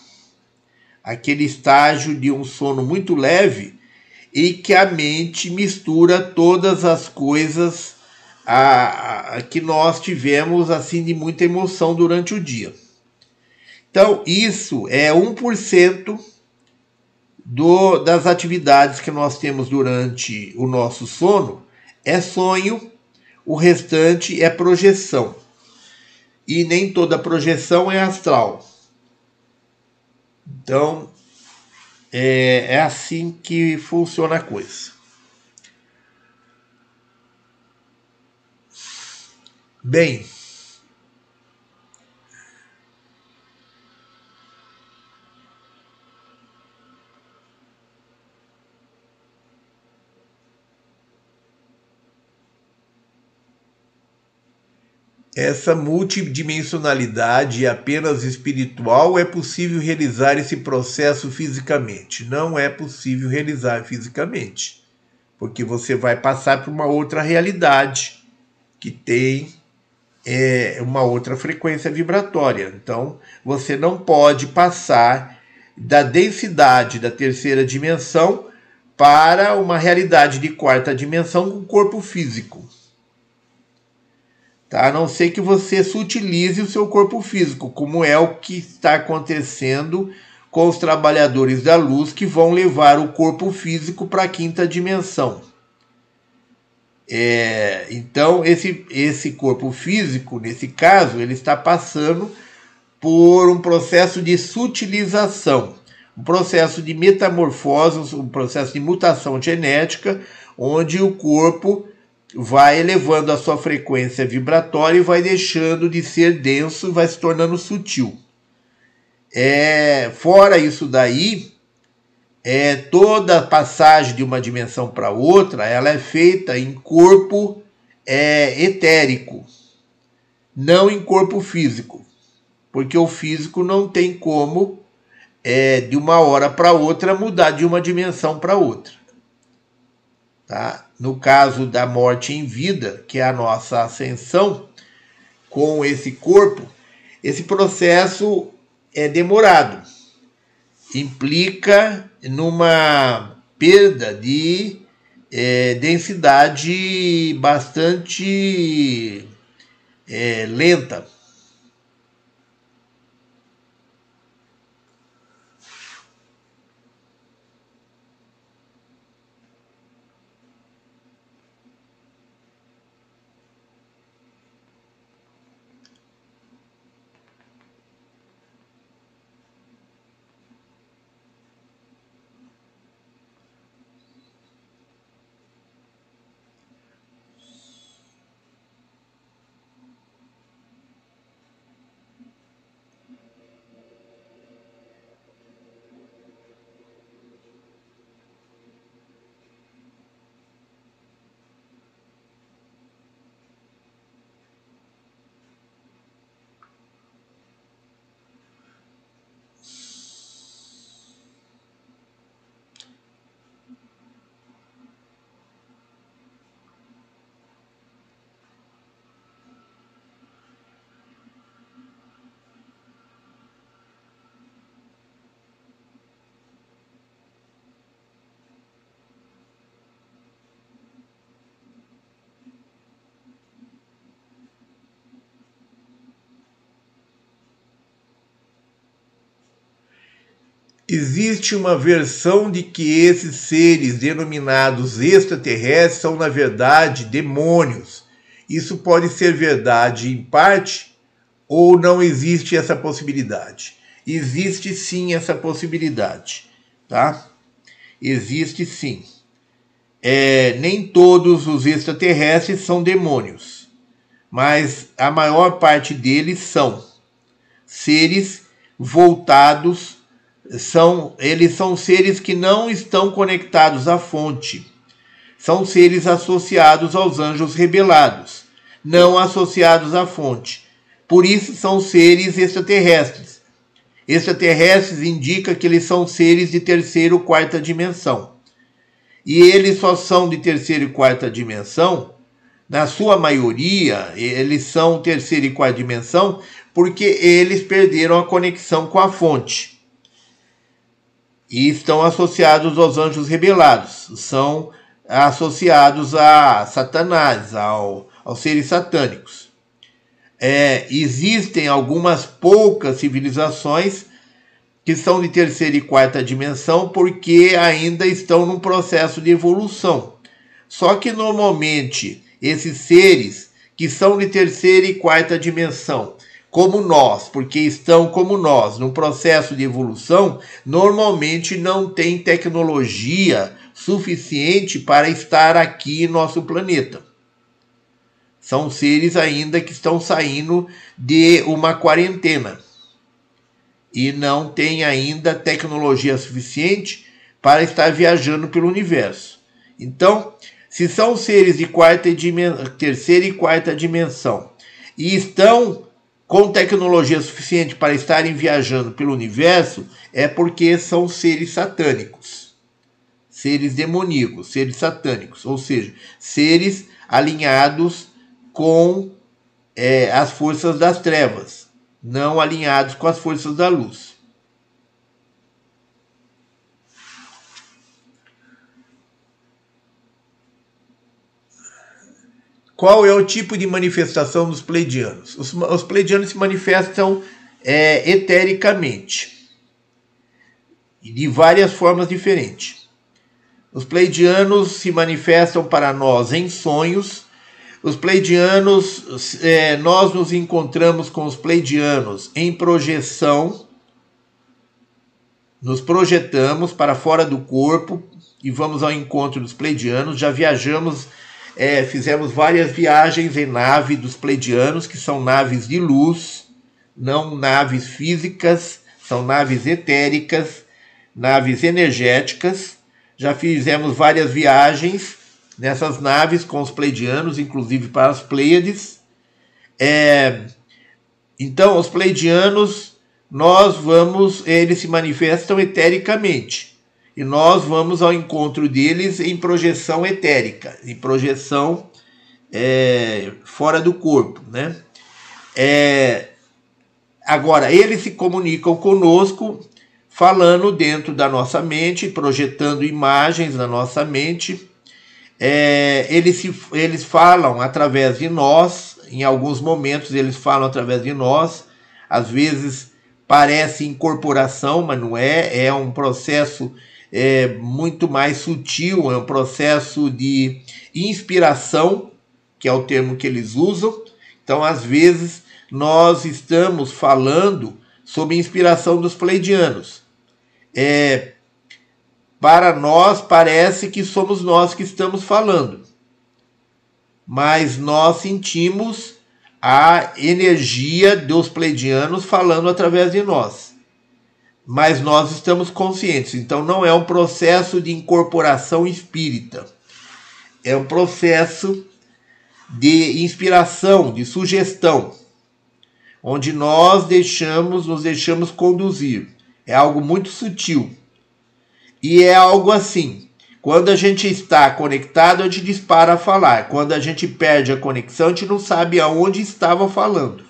aquele estágio de um sono muito leve e que a mente mistura todas as coisas a, a, que nós tivemos assim de muita emoção durante o dia. Então, isso é 1% do, das atividades que nós temos durante o nosso sono, é sonho, o restante é projeção. E nem toda projeção é astral. Então, é, é assim que funciona a coisa. Bem, essa multidimensionalidade apenas espiritual é possível realizar esse processo fisicamente. Não é possível realizar fisicamente, porque você vai passar por uma outra realidade que tem é uma outra frequência vibratória. Então, você não pode passar da densidade da terceira dimensão para uma realidade de quarta dimensão com corpo físico. Tá? A não ser que você sutilize o seu corpo físico, como é o que está acontecendo com os trabalhadores da luz que vão levar o corpo físico para a quinta dimensão. É, então, esse, esse corpo físico, nesse caso, ele está passando por um processo de sutilização. um processo de metamorfose, um processo de mutação genética, onde o corpo vai elevando a sua frequência vibratória e vai deixando de ser denso vai se tornando sutil. É, fora isso daí, é, toda passagem de uma dimensão para outra, ela é feita em corpo é, etérico, não em corpo físico, porque o físico não tem como é, de uma hora para outra mudar de uma dimensão para outra. Tá? No caso da morte em vida, que é a nossa ascensão com esse corpo, esse processo é demorado. Implica numa perda de é, densidade bastante é, lenta. Existe uma versão de que esses seres denominados extraterrestres são, na verdade, demônios. Isso pode ser verdade em parte ou não existe essa possibilidade. Existe sim essa possibilidade, tá? Existe sim. É, nem todos os extraterrestres são demônios, mas a maior parte deles são seres voltados são eles são seres que não estão conectados à fonte. São seres associados aos anjos rebelados, não associados à fonte. Por isso são seres extraterrestres. Extraterrestres indica que eles são seres de terceira ou quarta dimensão. E eles só são de terceira e quarta dimensão, na sua maioria, eles são terceira e quarta dimensão porque eles perderam a conexão com a fonte e estão associados aos anjos rebelados, são associados a Satanás, ao, aos seres satânicos. É, existem algumas poucas civilizações que são de terceira e quarta dimensão porque ainda estão num processo de evolução. Só que normalmente esses seres que são de terceira e quarta dimensão como nós, porque estão como nós, num processo de evolução, normalmente não tem tecnologia suficiente para estar aqui em nosso planeta. São seres ainda que estão saindo de uma quarentena e não tem ainda tecnologia suficiente para estar viajando pelo universo. Então, se são seres de quarta terceira e quarta dimensão e estão com tecnologia suficiente para estarem viajando pelo universo é porque são seres satânicos, seres demoníacos, seres satânicos, ou seja, seres alinhados com é, as forças das trevas, não alinhados com as forças da luz. Qual é o tipo de manifestação dos pleidianos? Os, os pleidianos se manifestam é, etericamente e de várias formas diferentes. Os pleidianos se manifestam para nós em sonhos. Os pleidianos, é, nós nos encontramos com os pleidianos em projeção. nos projetamos para fora do corpo e vamos ao encontro dos pleidianos. Já viajamos, é, fizemos várias viagens em nave dos pleidianos, que são naves de luz, não naves físicas, são naves etéricas, naves energéticas. Já fizemos várias viagens nessas naves com os pleidianos, inclusive para as Pleiades. É, então, os pleidianos, nós vamos, eles se manifestam etericamente e nós vamos ao encontro deles em projeção etérica, em projeção é, fora do corpo, né? É, agora, eles se comunicam conosco falando dentro da nossa mente, projetando imagens na nossa mente. É, eles, se, eles falam através de nós, em alguns momentos eles falam através de nós, às vezes parece incorporação, mas não é, é um processo é muito mais sutil, é um processo de inspiração, que é o termo que eles usam. Então, às vezes, nós estamos falando sobre inspiração dos pleidianos. É, para nós, parece que somos nós que estamos falando, mas nós sentimos a energia dos pleidianos falando através de nós mas nós estamos conscientes. Então não é um processo de incorporação espírita. É um processo de inspiração, de sugestão, onde nós deixamos, nos deixamos conduzir. É algo muito sutil. E é algo assim. Quando a gente está conectado, a gente dispara a falar. Quando a gente perde a conexão, a gente não sabe aonde estava falando.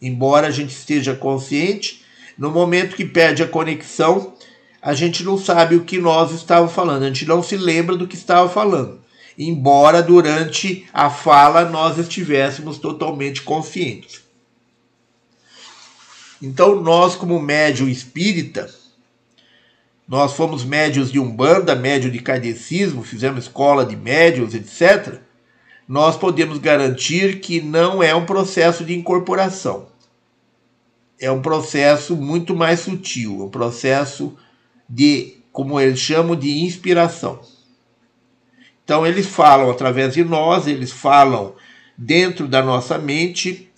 Embora a gente esteja consciente, no momento que perde a conexão, a gente não sabe o que nós estávamos falando, a gente não se lembra do que estava falando, embora durante a fala nós estivéssemos totalmente conscientes. Então, nós, como médium espírita, nós fomos médios de umbanda, médio de kardecismo, fizemos escola de médios, etc. Nós podemos garantir que não é um processo de incorporação é um processo muito mais sutil, um processo de, como eles chamam, de inspiração. Então eles falam através de nós, eles falam dentro da nossa mente,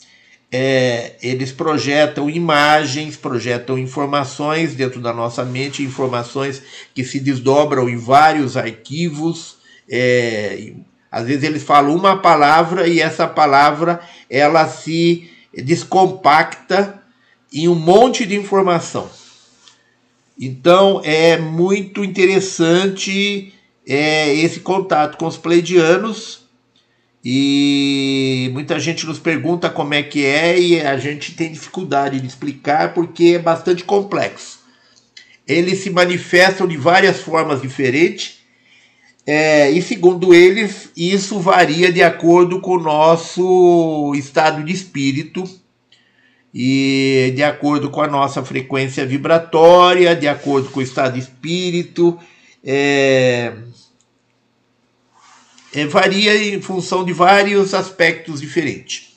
é, eles projetam imagens, projetam informações dentro da nossa mente, informações que se desdobram em vários arquivos. É, às vezes eles falam uma palavra e essa palavra ela se descompacta em um monte de informação. Então é muito interessante é, esse contato com os pleidianos e muita gente nos pergunta como é que é e a gente tem dificuldade de explicar porque é bastante complexo. Eles se manifestam de várias formas diferentes é, e segundo eles isso varia de acordo com o nosso estado de espírito e de acordo com a nossa frequência vibratória, de acordo com o estado espírito, é, é, varia em função de vários aspectos diferentes.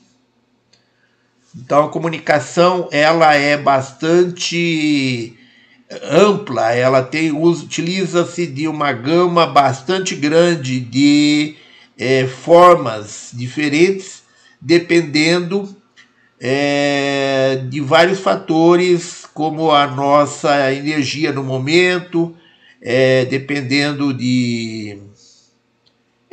Então a comunicação ela é bastante ampla, ela tem utiliza-se de uma gama bastante grande de é, formas diferentes, dependendo é, de vários fatores, como a nossa energia no momento, é, dependendo de.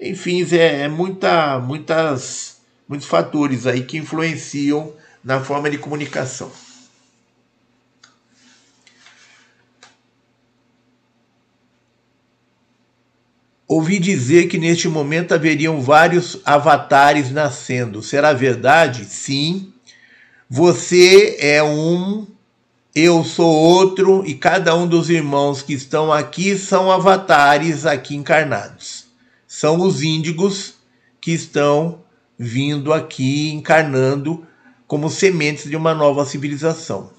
Enfim, é, é muita, muitas, muitos fatores aí que influenciam na forma de comunicação. Ouvi dizer que neste momento haveriam vários avatares nascendo. Será verdade? Sim, você é um, eu sou outro, e cada um dos irmãos que estão aqui são avatares aqui encarnados. São os índigos que estão vindo aqui encarnando como sementes de uma nova civilização.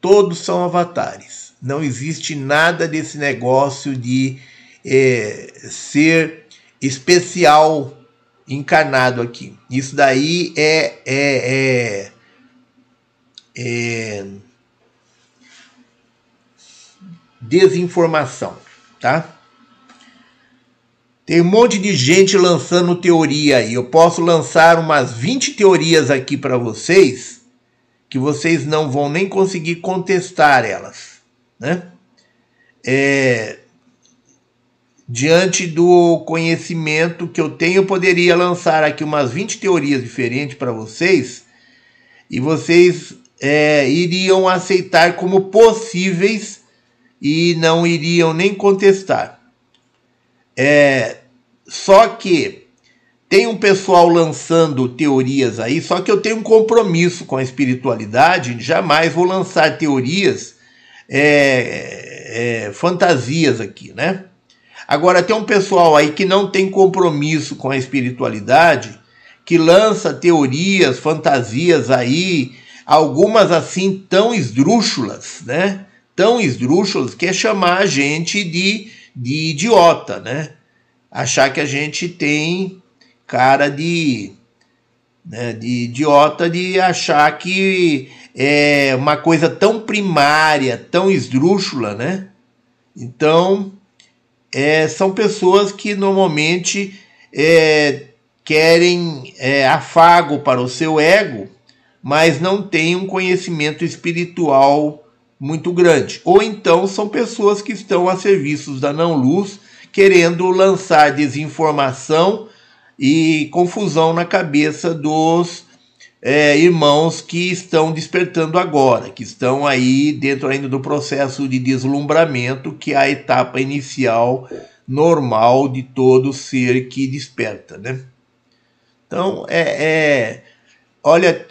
Todos são avatares. Não existe nada desse negócio de é, ser especial encarnado aqui. Isso daí é, é, é é, desinformação, tá? Tem um monte de gente lançando teoria aí. Eu posso lançar umas 20 teorias aqui para vocês que vocês não vão nem conseguir contestar elas, né? É, diante do conhecimento que eu tenho, eu poderia lançar aqui umas 20 teorias diferentes para vocês e vocês é, iriam aceitar como possíveis e não iriam nem contestar. É, só que tem um pessoal lançando teorias aí, só que eu tenho um compromisso com a espiritualidade, jamais vou lançar teorias é, é, fantasias aqui, né? Agora tem um pessoal aí que não tem compromisso com a espiritualidade, que lança teorias, fantasias aí, algumas assim tão esdrúxulas, né? Tão esdrúxulas que é chamar a gente de, de idiota, né? Achar que a gente tem cara de, né, de idiota de achar que é uma coisa tão primária, tão esdrúxula, né? Então, é, são pessoas que normalmente é, querem é, afago para o seu ego mas não têm um conhecimento espiritual muito grande. Ou então são pessoas que estão a serviços da não-luz, querendo lançar desinformação e confusão na cabeça dos é, irmãos que estão despertando agora, que estão aí dentro ainda do processo de deslumbramento, que é a etapa inicial normal de todo ser que desperta, né? Então, é, é olha,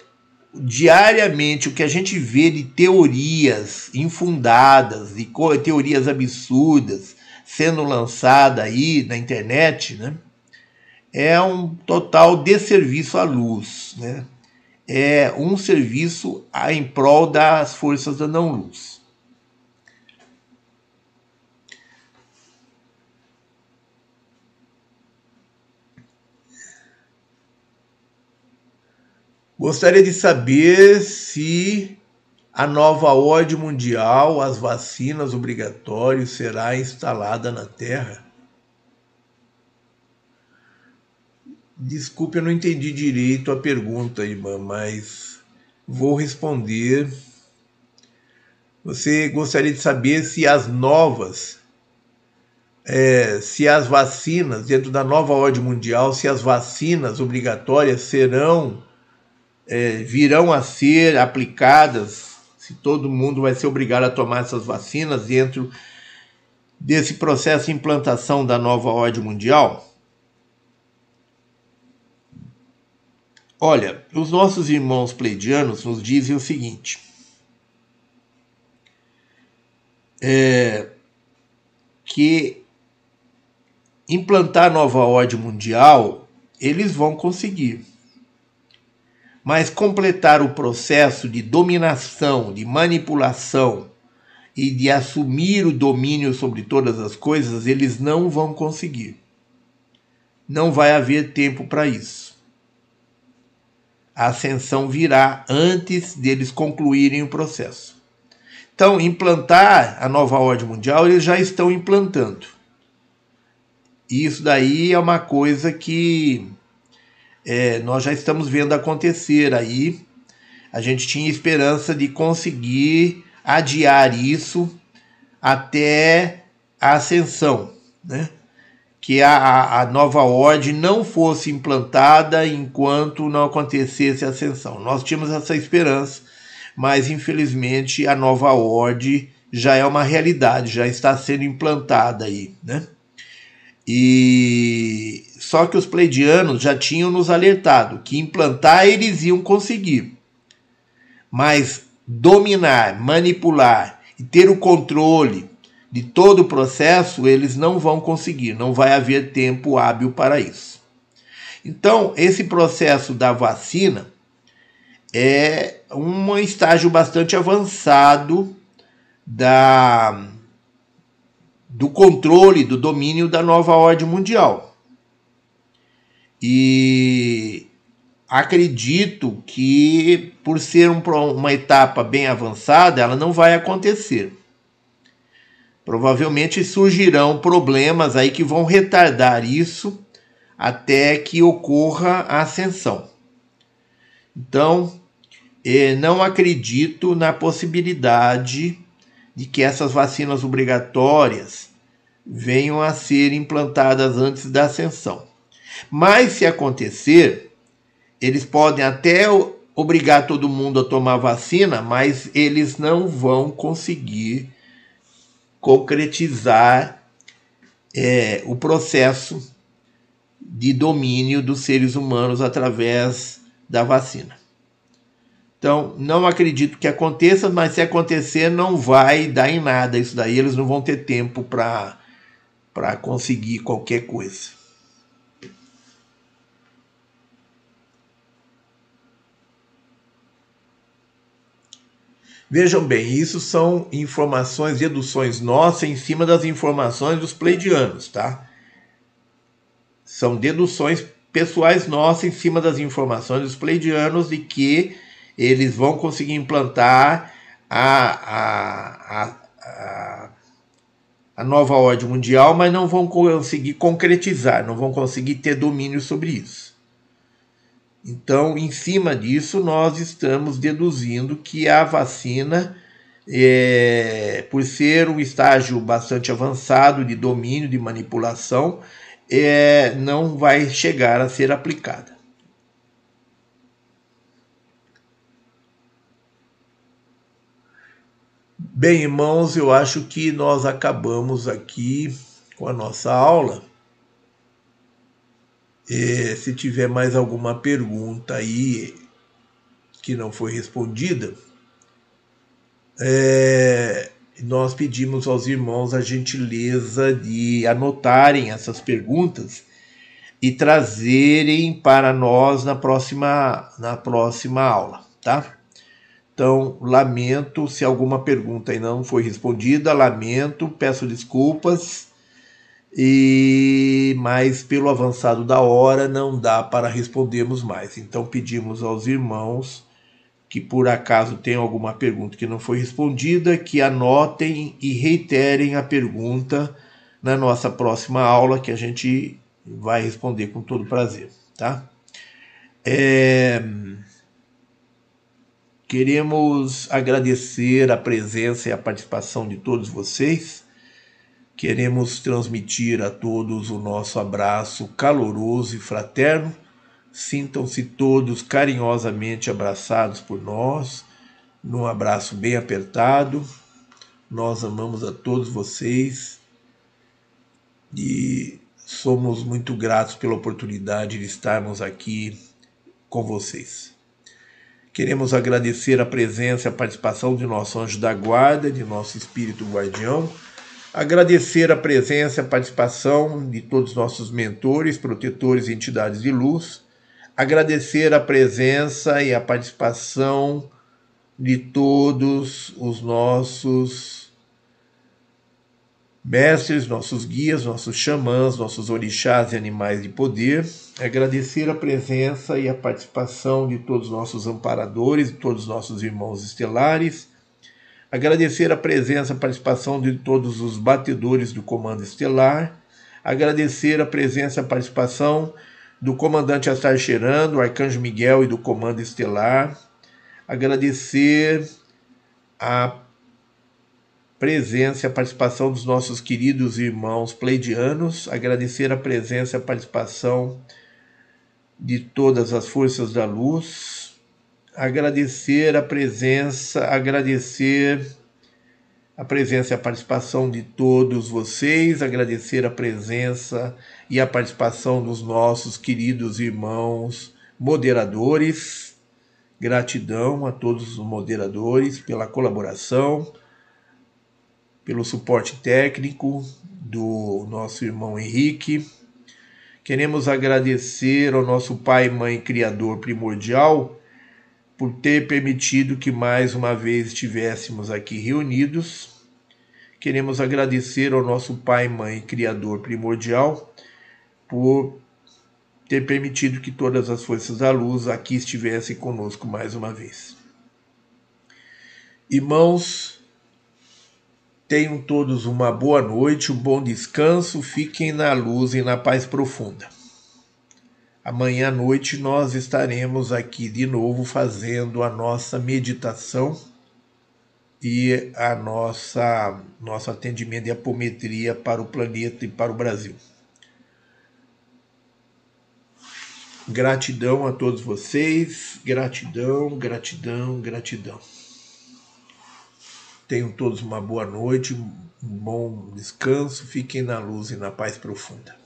diariamente o que a gente vê de teorias infundadas, de teorias absurdas sendo lançada aí na internet, né? É um total desserviço à luz, né? É um serviço em prol das forças da não-luz. Gostaria de saber se a nova ordem mundial, as vacinas obrigatórias, será instalada na Terra. Desculpe, eu não entendi direito a pergunta, irmã, mas vou responder. Você gostaria de saber se as novas, é, se as vacinas, dentro da nova ordem mundial, se as vacinas obrigatórias serão é, virão a ser aplicadas, se todo mundo vai ser obrigado a tomar essas vacinas dentro desse processo de implantação da nova ordem mundial? Olha, os nossos irmãos pleidianos nos dizem o seguinte: é, que implantar a nova ordem mundial eles vão conseguir mas completar o processo de dominação, de manipulação e de assumir o domínio sobre todas as coisas, eles não vão conseguir. Não vai haver tempo para isso. A ascensão virá antes deles concluírem o processo. Então, implantar a nova ordem mundial, eles já estão implantando. Isso daí é uma coisa que é, nós já estamos vendo acontecer aí. A gente tinha esperança de conseguir adiar isso até a ascensão, né? que a, a nova ordem não fosse implantada enquanto não acontecesse a ascensão. Nós tínhamos essa esperança, mas infelizmente a nova ordem já é uma realidade, já está sendo implantada aí, né? E só que os pleidianos já tinham nos alertado que implantar eles iam conseguir. Mas dominar, manipular e ter o controle de todo o processo, eles não vão conseguir, não vai haver tempo hábil para isso. Então, esse processo da vacina é um estágio bastante avançado da do controle, do domínio da nova ordem mundial. E acredito que, por ser um, uma etapa bem avançada, ela não vai acontecer. Provavelmente surgirão problemas aí que vão retardar isso até que ocorra a ascensão. Então, eh, não acredito na possibilidade de que essas vacinas obrigatórias venham a ser implantadas antes da ascensão. Mas se acontecer, eles podem até obrigar todo mundo a tomar vacina, mas eles não vão conseguir concretizar é, o processo de domínio dos seres humanos através da vacina. Então, não acredito que aconteça, mas se acontecer, não vai dar em nada isso daí. Eles não vão ter tempo para conseguir qualquer coisa. Vejam bem, isso são informações, deduções nossas em cima das informações dos pleidianos, tá? São deduções pessoais nossas em cima das informações dos pleidianos de que eles vão conseguir implantar a, a, a, a, nova ordem mundial, mas não vão conseguir concretizar, não vão conseguir ter domínio sobre isso. Então, em cima disso, nós estamos deduzindo que a vacina, é, por ser um estágio bastante avançado de domínio, de manipulação, é, não vai chegar a ser aplicada. Bem, irmãos, eu acho que nós acabamos aqui com a nossa aula. E se tiver mais alguma pergunta aí que não foi respondida, é, nós pedimos aos irmãos a gentileza de anotarem essas perguntas e trazerem para nós na próxima, na próxima aula, tá? Então, lamento se alguma pergunta aí não foi respondida, lamento, peço desculpas, e mas pelo avançado da hora não dá para respondermos mais. Então, pedimos aos irmãos que por acaso tenham alguma pergunta que não foi respondida, que anotem e reiterem a pergunta na nossa próxima aula, que a gente vai responder com todo prazer, tá? É... Queremos agradecer a presença e a participação de todos vocês. Queremos transmitir a todos o nosso abraço caloroso e fraterno. Sintam-se todos carinhosamente abraçados por nós, num abraço bem apertado. Nós amamos a todos vocês e somos muito gratos pela oportunidade de estarmos aqui com vocês. Queremos agradecer a presença e a participação de nosso anjo da guarda, de nosso espírito guardião. Agradecer a presença e a participação de todos os nossos mentores, protetores e entidades de luz. Agradecer a presença e a participação de todos os nossos mestres, nossos guias, nossos xamãs, nossos orixás e animais de poder, agradecer a presença e a participação de todos os nossos amparadores, de todos os nossos irmãos estelares, agradecer a presença e participação de todos os batedores do Comando Estelar, agradecer a presença e participação do comandante Astar Cheran, do Arcanjo Miguel e do Comando Estelar, agradecer a presença e a participação dos nossos queridos irmãos pleidianos, agradecer a presença e a participação de todas as forças da luz, agradecer a presença, agradecer a presença e a participação de todos vocês, agradecer a presença e a participação dos nossos queridos irmãos moderadores. Gratidão a todos os moderadores pela colaboração pelo suporte técnico do nosso irmão Henrique. Queremos agradecer ao nosso Pai e Mãe Criador Primordial por ter permitido que mais uma vez estivéssemos aqui reunidos. Queremos agradecer ao nosso Pai Mãe Criador Primordial por ter permitido que todas as forças da luz aqui estivessem conosco mais uma vez. Irmãos, Tenham todos uma boa noite, um bom descanso, fiquem na luz e na paz profunda. Amanhã à noite nós estaremos aqui de novo fazendo a nossa meditação e a nossa nosso atendimento de apometria para o planeta e para o Brasil. Gratidão a todos vocês, gratidão, gratidão, gratidão. Tenham todos uma boa noite, um bom descanso, fiquem na luz e na paz profunda.